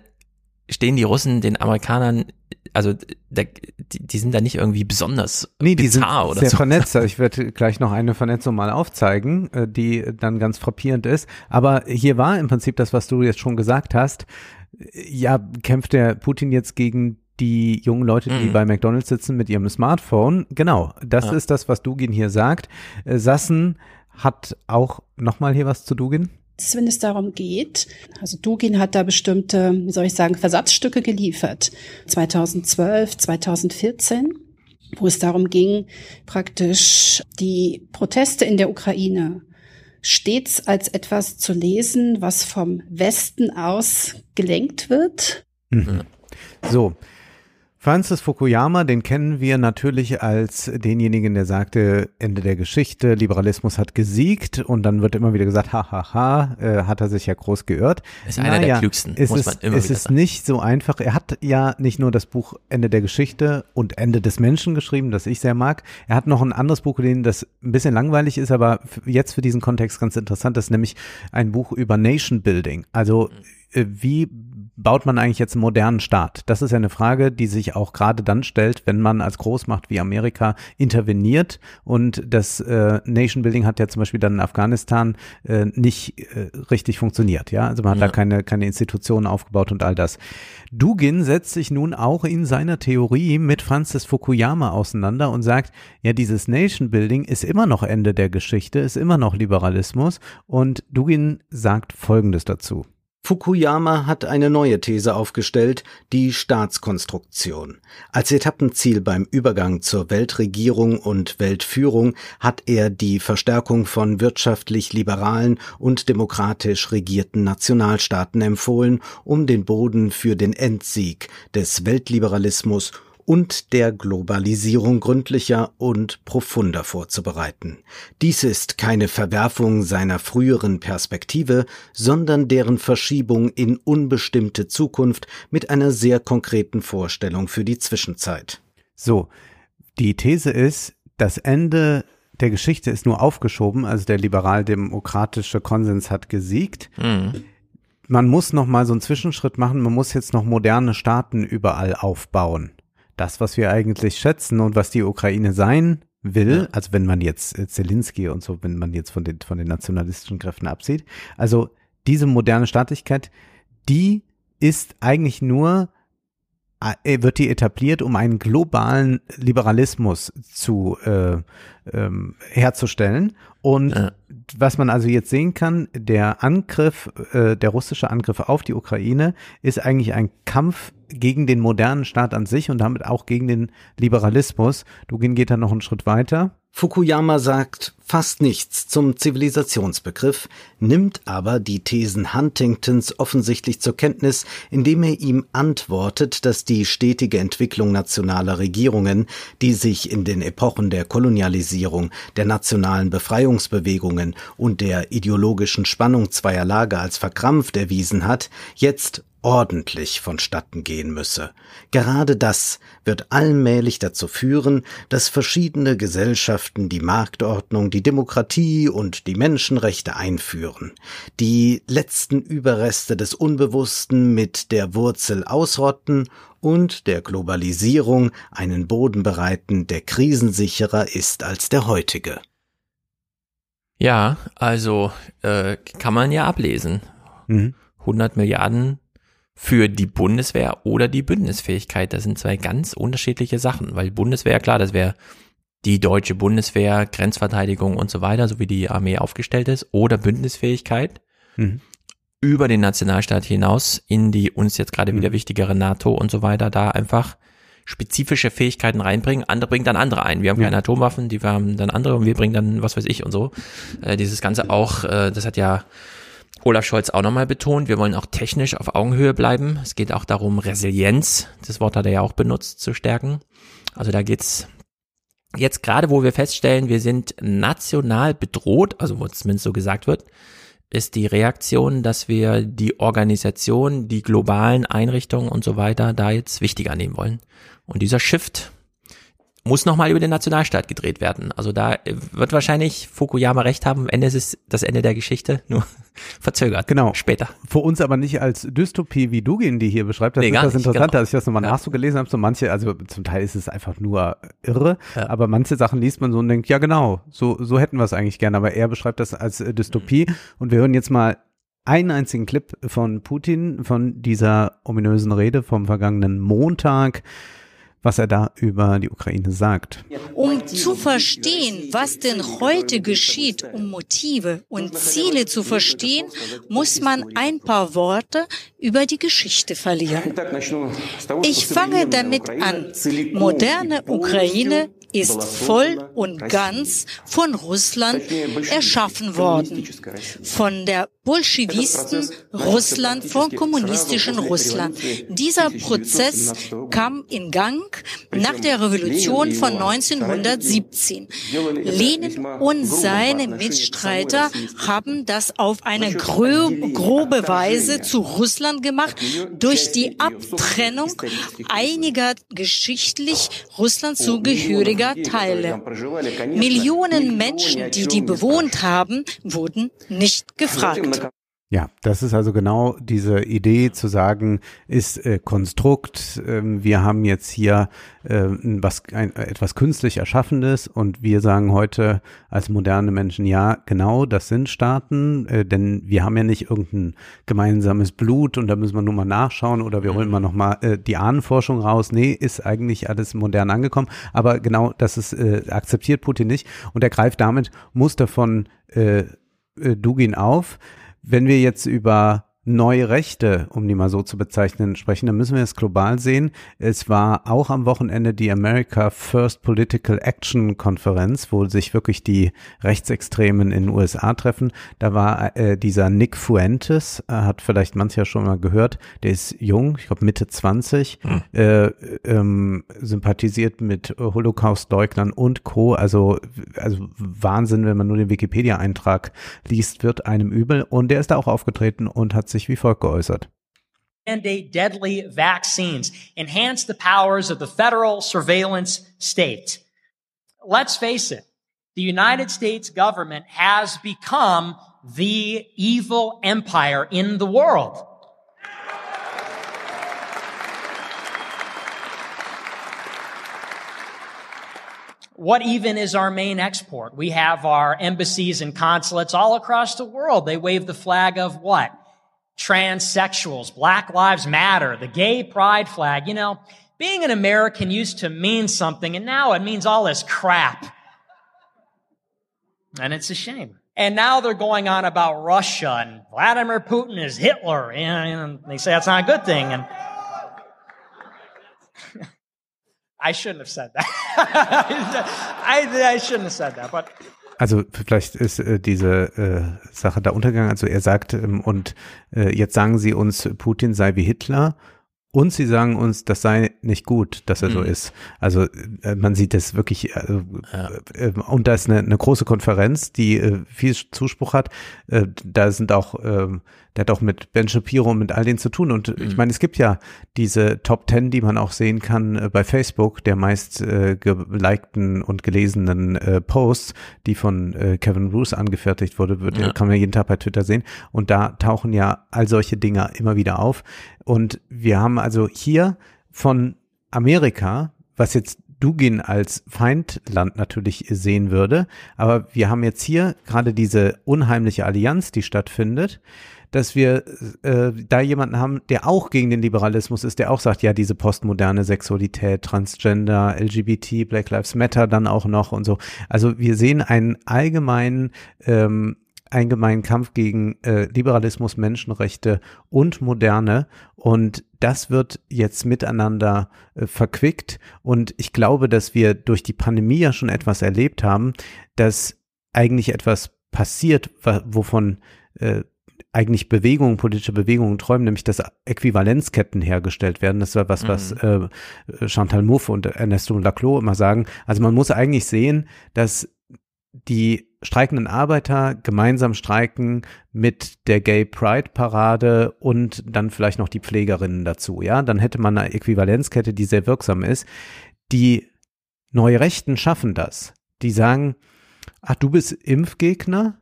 stehen die Russen den Amerikanern, also da, die, die sind da nicht irgendwie besonders nee, die sind oder sehr so. vernetzt. Ich werde gleich noch eine Vernetzung mal aufzeigen, äh, die dann ganz frappierend ist. Aber hier war im Prinzip das, was du jetzt schon gesagt hast. Ja, kämpft der Putin jetzt gegen die jungen Leute, die Mhm. bei McDonalds sitzen mit ihrem Smartphone. Genau, das Ja. ist das, was Dugin hier sagt. Äh, Sassen hat auch nochmal hier was zu Dugin. wenn es darum geht. Also Dugin hat da bestimmte, wie soll ich sagen, Versatzstücke geliefert. 2012, 2014, wo es darum ging, praktisch die Proteste in der Ukraine stets als etwas zu lesen, was vom Westen aus gelenkt wird. Mhm. So. Francis Fukuyama, den kennen wir natürlich als denjenigen, der sagte, Ende der Geschichte, Liberalismus hat gesiegt und dann wird immer wieder gesagt, hahaha, ha, ha, äh, hat er sich ja groß geirrt. Ist einer der klügsten, es muss ist, man immer Es ist sagen. nicht so einfach. Er hat ja nicht nur das Buch Ende der Geschichte und Ende des Menschen geschrieben, das ich sehr mag. Er hat noch ein anderes Buch gelesen, das ein bisschen langweilig ist, aber jetzt für diesen Kontext ganz interessant. Das ist nämlich ein Buch über Nation Building. Also äh, wie baut man eigentlich jetzt einen modernen Staat? Das ist ja eine Frage, die sich auch gerade dann stellt, wenn man als Großmacht wie Amerika interveniert. Und das äh, Nation Building hat ja zum Beispiel dann in Afghanistan äh, nicht äh, richtig funktioniert. Ja, also man hat Ja. da keine, keine Institutionen aufgebaut und all das. Dugin setzt sich nun auch in seiner Theorie mit Francis Fukuyama auseinander und sagt, ja, dieses Nation Building ist immer noch Ende der Geschichte, ist immer noch Liberalismus. Und Dugin sagt Folgendes dazu. Fukuyama hat eine neue These aufgestellt, die Staatskonstruktion. Als Etappenziel beim Übergang zur Weltregierung und Weltführung hat er die Verstärkung von wirtschaftlich liberalen und demokratisch regierten Nationalstaaten empfohlen, um den Boden für den Endsieg des Weltliberalismus und der Globalisierung gründlicher und profunder vorzubereiten. Dies ist keine Verwerfung seiner früheren Perspektive, sondern deren Verschiebung in unbestimmte Zukunft mit einer sehr konkreten Vorstellung für die Zwischenzeit. So, die These ist, das Ende der Geschichte ist nur aufgeschoben, also der liberal-demokratische Konsens hat gesiegt. Mhm. Man muss noch mal so einen Zwischenschritt machen, man muss jetzt noch moderne Staaten überall aufbauen. Das, was wir eigentlich schätzen und was die Ukraine sein will, also wenn man jetzt äh, Zelensky und so, wenn man jetzt von den, von den nationalistischen Kräften absieht, also diese moderne Staatlichkeit, die ist eigentlich nur wird die etabliert, um einen globalen Liberalismus zu äh, ähm, herzustellen. Und Ja. was man also jetzt sehen kann, der Angriff, äh, der russische Angriff auf die Ukraine ist eigentlich ein Kampf gegen den modernen Staat an sich und damit auch gegen den Liberalismus. Dugin geht dann noch einen Schritt weiter. Fukuyama sagt fast nichts zum Zivilisationsbegriff, nimmt aber die Thesen Huntingtons offensichtlich zur Kenntnis, indem er ihm antwortet, dass die stetige Entwicklung nationaler Regierungen, die sich in den Epochen der Kolonialisierung, der nationalen Befreiungsbewegungen und der ideologischen Spannung zweier Lager als verkrampft erwiesen hat, jetzt ordentlich vonstatten gehen müsse. Gerade das wird allmählich dazu führen, dass verschiedene Gesellschaften die Marktordnung, die Demokratie und die Menschenrechte einführen, die letzten Überreste des Unbewussten mit der Wurzel ausrotten und der Globalisierung einen Boden bereiten, der krisensicherer ist als der heutige. Ja, also äh, kann man ja ablesen. Mhm. 100 Milliarden für die Bundeswehr oder die Bündnisfähigkeit. Das sind zwei ganz unterschiedliche Sachen, weil Bundeswehr, klar, das wäre die deutsche Bundeswehr, Grenzverteidigung und so weiter, so wie die Armee aufgestellt ist, oder Bündnisfähigkeit mhm. über den Nationalstaat hinaus in die uns jetzt gerade wieder mhm. wichtigere NATO und so weiter, da einfach spezifische Fähigkeiten reinbringen. Andere bringen dann andere ein. Wir haben ja. keine Atomwaffen, die haben dann andere und wir bringen dann was weiß ich und so. Äh, dieses Ganze auch, äh, das hat ja Olaf Scholz auch nochmal betont, wir wollen auch technisch auf Augenhöhe bleiben. Es geht auch darum, Resilienz, das Wort hat er ja auch benutzt, zu stärken. Also da geht's jetzt gerade, wo wir feststellen, wir sind national bedroht, also wo zumindest so gesagt wird, ist die Reaktion, dass wir die Organisation, die globalen Einrichtungen und so weiter da jetzt wichtiger nehmen wollen. Und dieser Shift, muss nochmal über den Nationalstaat gedreht werden. Also da äh, wird wahrscheinlich Fukuyama recht haben, am Ende ist es das Ende der Geschichte, nur verzögert. Genau. Später. Für uns aber nicht als Dystopie, wie Dugin die hier beschreibt. Das nee, ist das Interessante, genau. als ich das nochmal ja. nachgelesen habe. So manche, also zum Teil ist es einfach nur irre, ja. aber manche Sachen liest man so und denkt, ja genau, so, so hätten wir es eigentlich gerne. Aber er beschreibt das als äh, Dystopie. Mhm. Und wir hören jetzt mal einen einzigen Clip von Putin, von dieser ominösen Rede vom vergangenen Montag was er da über die Ukraine sagt. Um zu verstehen, was denn heute geschieht, um Motive und Ziele zu verstehen, muss man ein paar Worte über die Geschichte verlieren. Ich fange damit an. Moderne Ukraine ist voll und ganz von Russland erschaffen worden. Von der Bolschewisten Russland, vom kommunistischen Russland. Dieser Prozess kam in Gang nach der Revolution von 1917. Lenin und seine Mitstreiter haben das auf eine grobe Weise zu Russland gemacht durch die Abtrennung einiger geschichtlich Russland zugehöriger Teile. Millionen Menschen, die die bewohnt haben, wurden nicht gefragt. Ja, das ist also genau diese Idee zu sagen, ist äh, Konstrukt, äh, wir haben jetzt hier äh, was, ein, etwas künstlich Erschaffenes und wir sagen heute als moderne Menschen, ja, genau, das sind Staaten, äh, denn wir haben ja nicht irgendein gemeinsames Blut und da müssen wir nur mal nachschauen oder wir holen mal nochmal äh, die Ahnenforschung raus. Nee, ist eigentlich alles modern angekommen, aber genau das ist, äh, akzeptiert Putin nicht und er greift damit Muster von äh, äh, Dugin auf, wenn wir jetzt über neue Rechte, um die mal so zu bezeichnen, sprechen, dann müssen wir es global sehen. Es war auch am Wochenende die America First Political Action Konferenz, wo sich wirklich die Rechtsextremen in den USA treffen. Da war äh, dieser Nick Fuentes, äh, hat vielleicht mancher schon mal gehört, der ist jung, ich glaube Mitte 20, hm. äh, ähm, sympathisiert mit Holocaust-Leugnern und Co. Also, also Wahnsinn, wenn man nur den Wikipedia-Eintrag liest, wird einem übel. Und der ist da auch aufgetreten und hat sich sich wie folgt geäußert. Mandate deadly vaccines, enhance the powers of the federal surveillance state. Let's face it, the United States government has become the evil empire in the world. What even is our main export? We have our embassies and consulates all across the world. They wave the flag of what? Transsexuals, Black Lives Matter, the gay pride flag. You know, being an American used to mean something and now it means all this crap. And it's a shame. And now they're going on about Russia and Vladimir Putin is Hitler. And they say that's not a good thing. And I shouldn't have said that. I, I shouldn't have said that, but Also vielleicht ist äh, diese äh, Sache da untergegangen. Also er sagt, ähm, und äh, jetzt sagen sie uns, Putin sei wie Hitler. Und sie sagen uns, das sei nicht gut, dass er mhm. so ist. Also äh, man sieht es wirklich, äh, ja. äh, und da ist eine, eine große Konferenz, die äh, viel Zuspruch hat. Äh, da sind auch äh, der hat auch mit Ben Shapiro und mit all denen zu tun. Und mhm. ich meine, es gibt ja diese Top Ten, die man auch sehen kann äh, bei Facebook, der meist äh, gelikten und gelesenen äh, Posts, die von äh, Kevin Bruce angefertigt wurde, wird, ja. kann man jeden Tag bei Twitter sehen. Und da tauchen ja all solche Dinge immer wieder auf. Und wir haben also hier von Amerika, was jetzt Dugin als Feindland natürlich sehen würde. Aber wir haben jetzt hier gerade diese unheimliche Allianz, die stattfindet. Dass wir äh, da jemanden haben, der auch gegen den Liberalismus ist, der auch sagt, ja, diese postmoderne Sexualität, Transgender, LGBT, Black Lives Matter dann auch noch und so. Also wir sehen einen allgemeinen ähm, allgemeinen Kampf gegen äh, Liberalismus, Menschenrechte und Moderne. Und das wird jetzt miteinander äh, verquickt. Und ich glaube, dass wir durch die Pandemie ja schon etwas erlebt haben, dass eigentlich etwas passiert, wovon äh, eigentlich Bewegungen, politische Bewegungen träumen, nämlich dass Äquivalenzketten hergestellt werden. Das war was, mhm. was äh, Chantal Mouffe und Ernesto Laclos immer sagen. Also man muss eigentlich sehen, dass die streikenden Arbeiter gemeinsam streiken mit der Gay Pride Parade und dann vielleicht noch die Pflegerinnen dazu. Ja, dann hätte man eine Äquivalenzkette, die sehr wirksam ist. Die Neurechten schaffen das. Die sagen, ach, du bist Impfgegner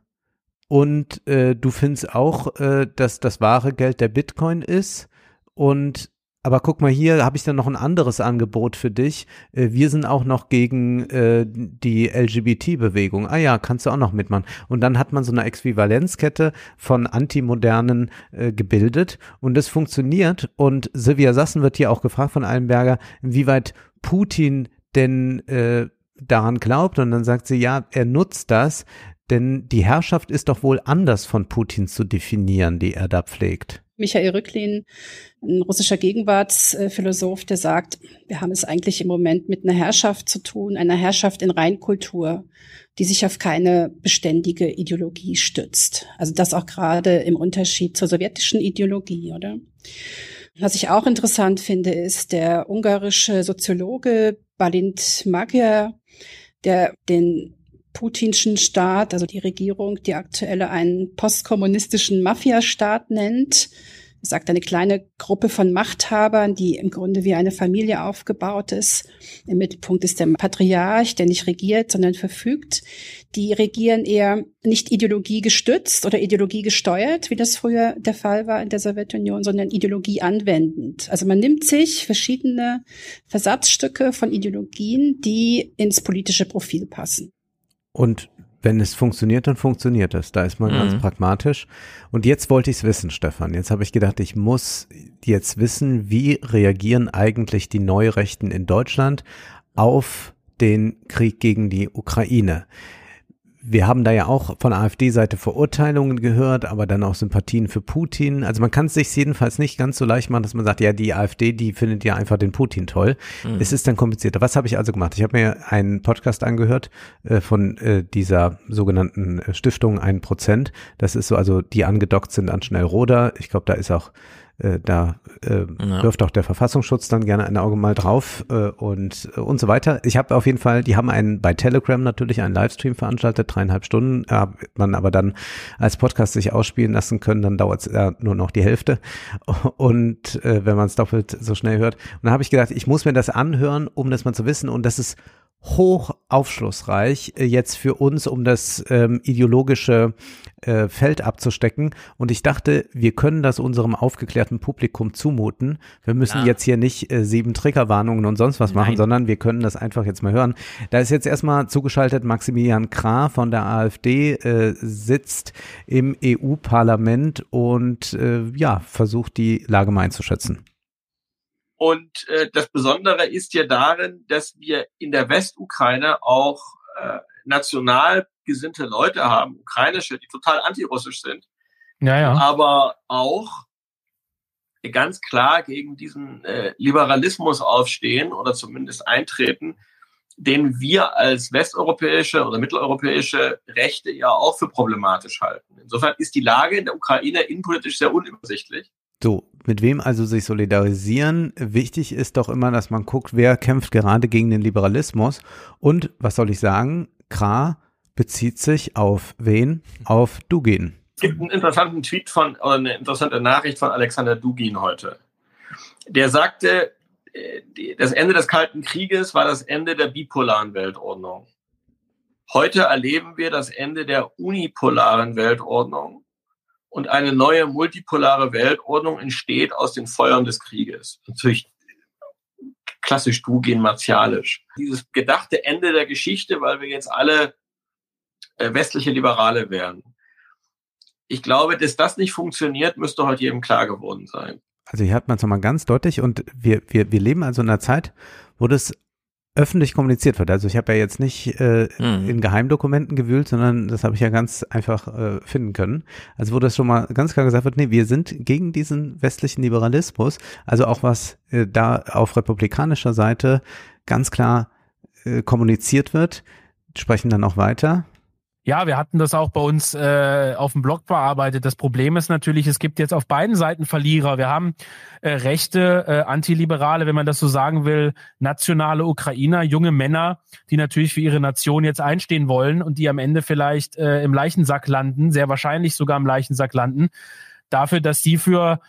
und äh, du findest auch, äh, dass das wahre Geld der Bitcoin ist und aber guck mal, hier habe ich dann noch ein anderes Angebot für dich. Äh, wir sind auch noch gegen äh, die LGBT-Bewegung. Ah ja, kannst du auch noch mitmachen. Und dann hat man so eine Äquivalenzkette von Antimodernen äh, gebildet und das funktioniert. Und Silvia Sassen wird hier auch gefragt von Allenberger, inwieweit Putin denn äh, daran glaubt. Und dann sagt sie, ja, er nutzt das, denn die Herrschaft ist doch wohl anders von Putin zu definieren, die er da pflegt. Michael Rücklin, ein russischer Gegenwartsphilosoph, der sagt, wir haben es eigentlich im Moment mit einer Herrschaft zu tun, einer Herrschaft in Reinkultur, die sich auf keine beständige Ideologie stützt. Also das auch gerade im Unterschied zur sowjetischen Ideologie, oder? Was ich auch interessant finde, ist der ungarische Soziologe Balint Magyar, der den putinschen Staat, also die Regierung, die aktuelle einen postkommunistischen Mafiastaat nennt. Er sagt eine kleine Gruppe von Machthabern, die im Grunde wie eine Familie aufgebaut ist. Im Mittelpunkt ist der Patriarch, der nicht regiert, sondern verfügt. Die regieren eher nicht Ideologie gestützt oder Ideologie gesteuert, wie das früher der Fall war in der Sowjetunion, sondern Ideologie anwendend. Also man nimmt sich verschiedene Versatzstücke von Ideologien, die ins politische Profil passen. Und wenn es funktioniert, dann funktioniert es. Da ist man mhm. ganz pragmatisch. Und jetzt wollte ich es wissen, Stefan. Jetzt habe ich gedacht, ich muss jetzt wissen, wie reagieren eigentlich die Neurechten in Deutschland auf den Krieg gegen die Ukraine wir haben da ja auch von AfD-Seite Verurteilungen gehört, aber dann auch Sympathien für Putin. Also man kann es sich jedenfalls nicht ganz so leicht machen, dass man sagt, ja, die AfD, die findet ja einfach den Putin toll. Mhm. Es ist dann komplizierter. Was habe ich also gemacht? Ich habe mir einen Podcast angehört äh, von äh, dieser sogenannten äh, Stiftung ein Prozent. Das ist so, also die angedockt sind an Schnellroder. Ich glaube, da ist auch äh, da äh, ja. wirft auch der Verfassungsschutz dann gerne ein Auge mal drauf äh, und äh, und so weiter. Ich habe auf jeden Fall, die haben einen bei Telegram natürlich einen Livestream veranstaltet, dreieinhalb Stunden, äh, man aber dann als Podcast sich ausspielen lassen können, dann dauert es äh, nur noch die Hälfte und äh, wenn man es doppelt so schnell hört. Und dann habe ich gedacht, ich muss mir das anhören, um das mal zu wissen und das ist hoch aufschlussreich äh, jetzt für uns, um das ähm, ideologische äh, Feld abzustecken. Und ich dachte, wir können das unserem aufgeklärten Publikum zumuten. Wir müssen ja. jetzt hier nicht äh, sieben Triggerwarnungen und sonst was machen, Nein. sondern wir können das einfach jetzt mal hören. Da ist jetzt erstmal zugeschaltet Maximilian Krah von der AfD, äh, sitzt im EU-Parlament und äh, ja, versucht die Lage mal einzuschätzen. Und äh, das Besondere ist ja darin, dass wir in der Westukraine auch äh, national gesinnte Leute haben, ukrainische, die total antirussisch sind, ja, ja. aber auch ganz klar gegen diesen äh, Liberalismus aufstehen oder zumindest eintreten, den wir als westeuropäische oder mitteleuropäische Rechte ja auch für problematisch halten. Insofern ist die Lage in der Ukraine innenpolitisch sehr unübersichtlich. So, mit wem also sich solidarisieren? Wichtig ist doch immer, dass man guckt, wer kämpft gerade gegen den Liberalismus. Und was soll ich sagen? Kra bezieht sich auf wen? Auf Dugin. Es gibt einen interessanten Tweet von, oder eine interessante Nachricht von Alexander Dugin heute. Der sagte, äh, das Ende des Kalten Krieges war das Ende der bipolaren Weltordnung. Heute erleben wir das Ende der unipolaren Weltordnung und eine neue multipolare Weltordnung entsteht aus den Feuern des Krieges. Natürlich klassisch Dugin martialisch. Dieses gedachte Ende der Geschichte, weil wir jetzt alle äh, westliche Liberale werden. Ich glaube, dass das nicht funktioniert, müsste heute jedem klar geworden sein. Also hier hat man es nochmal ganz deutlich und wir, wir, wir leben also in einer Zeit, wo das öffentlich kommuniziert wird. Also ich habe ja jetzt nicht äh, mhm. in Geheimdokumenten gewühlt, sondern das habe ich ja ganz einfach äh, finden können. Also wo das schon mal ganz klar gesagt wird, nee, wir sind gegen diesen westlichen Liberalismus, also auch was äh, da auf republikanischer Seite ganz klar äh, kommuniziert wird, sprechen dann auch weiter. Ja, wir hatten das auch bei uns äh, auf dem Blog bearbeitet. Das Problem ist natürlich, es gibt jetzt auf beiden Seiten Verlierer. Wir haben äh, rechte, äh, Antiliberale, wenn man das so sagen will, nationale Ukrainer, junge Männer, die natürlich für ihre Nation jetzt einstehen wollen und die am Ende vielleicht äh, im Leichensack landen, sehr wahrscheinlich sogar im Leichensack landen, dafür, dass sie für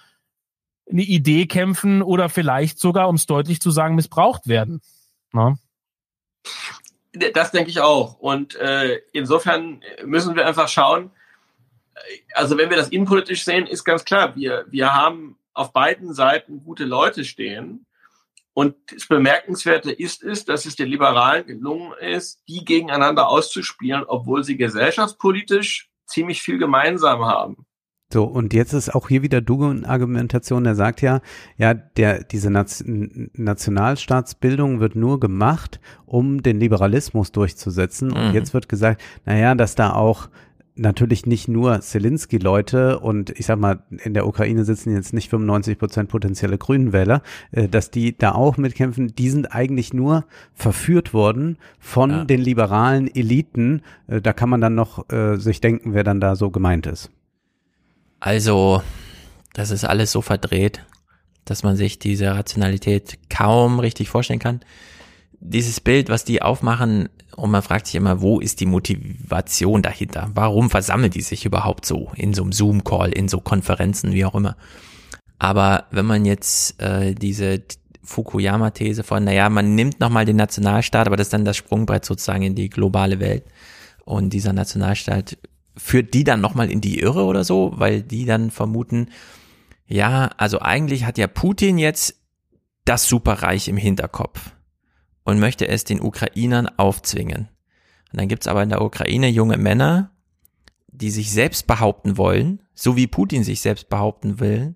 eine Idee kämpfen oder vielleicht sogar, um es deutlich zu sagen, missbraucht werden. Na? Das denke ich auch. Und äh, insofern müssen wir einfach schauen, also wenn wir das innenpolitisch sehen, ist ganz klar, wir, wir haben auf beiden Seiten gute Leute stehen. Und das Bemerkenswerte ist es, dass es den Liberalen gelungen ist, die gegeneinander auszuspielen, obwohl sie gesellschaftspolitisch ziemlich viel gemeinsam haben. So, und jetzt ist auch hier wieder Dugan-Argumentation, der sagt ja, ja, der, diese Nation, Nationalstaatsbildung wird nur gemacht, um den Liberalismus durchzusetzen. Mhm. Und jetzt wird gesagt, naja, dass da auch natürlich nicht nur Zelensky-Leute und ich sag mal, in der Ukraine sitzen jetzt nicht 95 Prozent potenzielle Grünenwähler, äh, dass die da auch mitkämpfen, die sind eigentlich nur verführt worden von ja. den liberalen Eliten. Äh, da kann man dann noch äh, sich denken, wer dann da so gemeint ist. Also, das ist alles so verdreht, dass man sich diese Rationalität kaum richtig vorstellen kann. Dieses Bild, was die aufmachen, und man fragt sich immer, wo ist die Motivation dahinter? Warum versammeln die sich überhaupt so in so einem Zoom-Call, in so Konferenzen, wie auch immer? Aber wenn man jetzt äh, diese Fukuyama-These von, naja, man nimmt nochmal den Nationalstaat, aber das ist dann das Sprungbrett sozusagen in die globale Welt. Und dieser Nationalstaat führt die dann nochmal in die Irre oder so, weil die dann vermuten, ja, also eigentlich hat ja Putin jetzt das Superreich im Hinterkopf und möchte es den Ukrainern aufzwingen. Und dann gibt's aber in der Ukraine junge Männer, die sich selbst behaupten wollen, so wie Putin sich selbst behaupten will.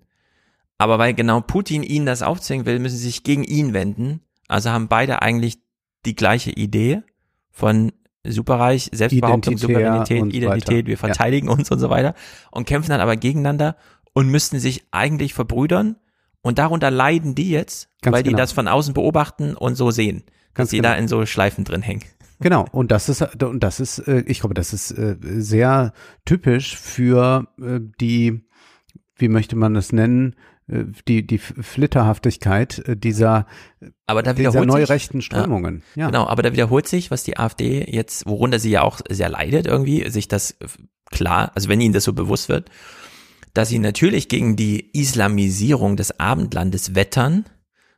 Aber weil genau Putin ihnen das aufzwingen will, müssen sie sich gegen ihn wenden. Also haben beide eigentlich die gleiche Idee von Superreich, Selbstbehauptung, Souveränität, Identität, wir verteidigen ja. uns und so weiter und kämpfen dann aber gegeneinander und müssten sich eigentlich verbrüdern und darunter leiden die jetzt, Ganz weil genau. die das von außen beobachten und so sehen, Ganz dass die genau. da in so Schleifen drin hängen. Genau, und das ist, und das ist, äh, ich glaube, das ist äh, sehr typisch für äh, die, wie möchte man das nennen, die, die Flitterhaftigkeit äh, dieser, aber da dieser neurechten Strömungen. Ja, ja. Genau, aber da wiederholt sich, was die AfD jetzt, worunter sie ja auch sehr leidet irgendwie, sich das klar, also wenn ihnen das so bewusst wird, dass sie natürlich gegen die Islamisierung des Abendlandes wettern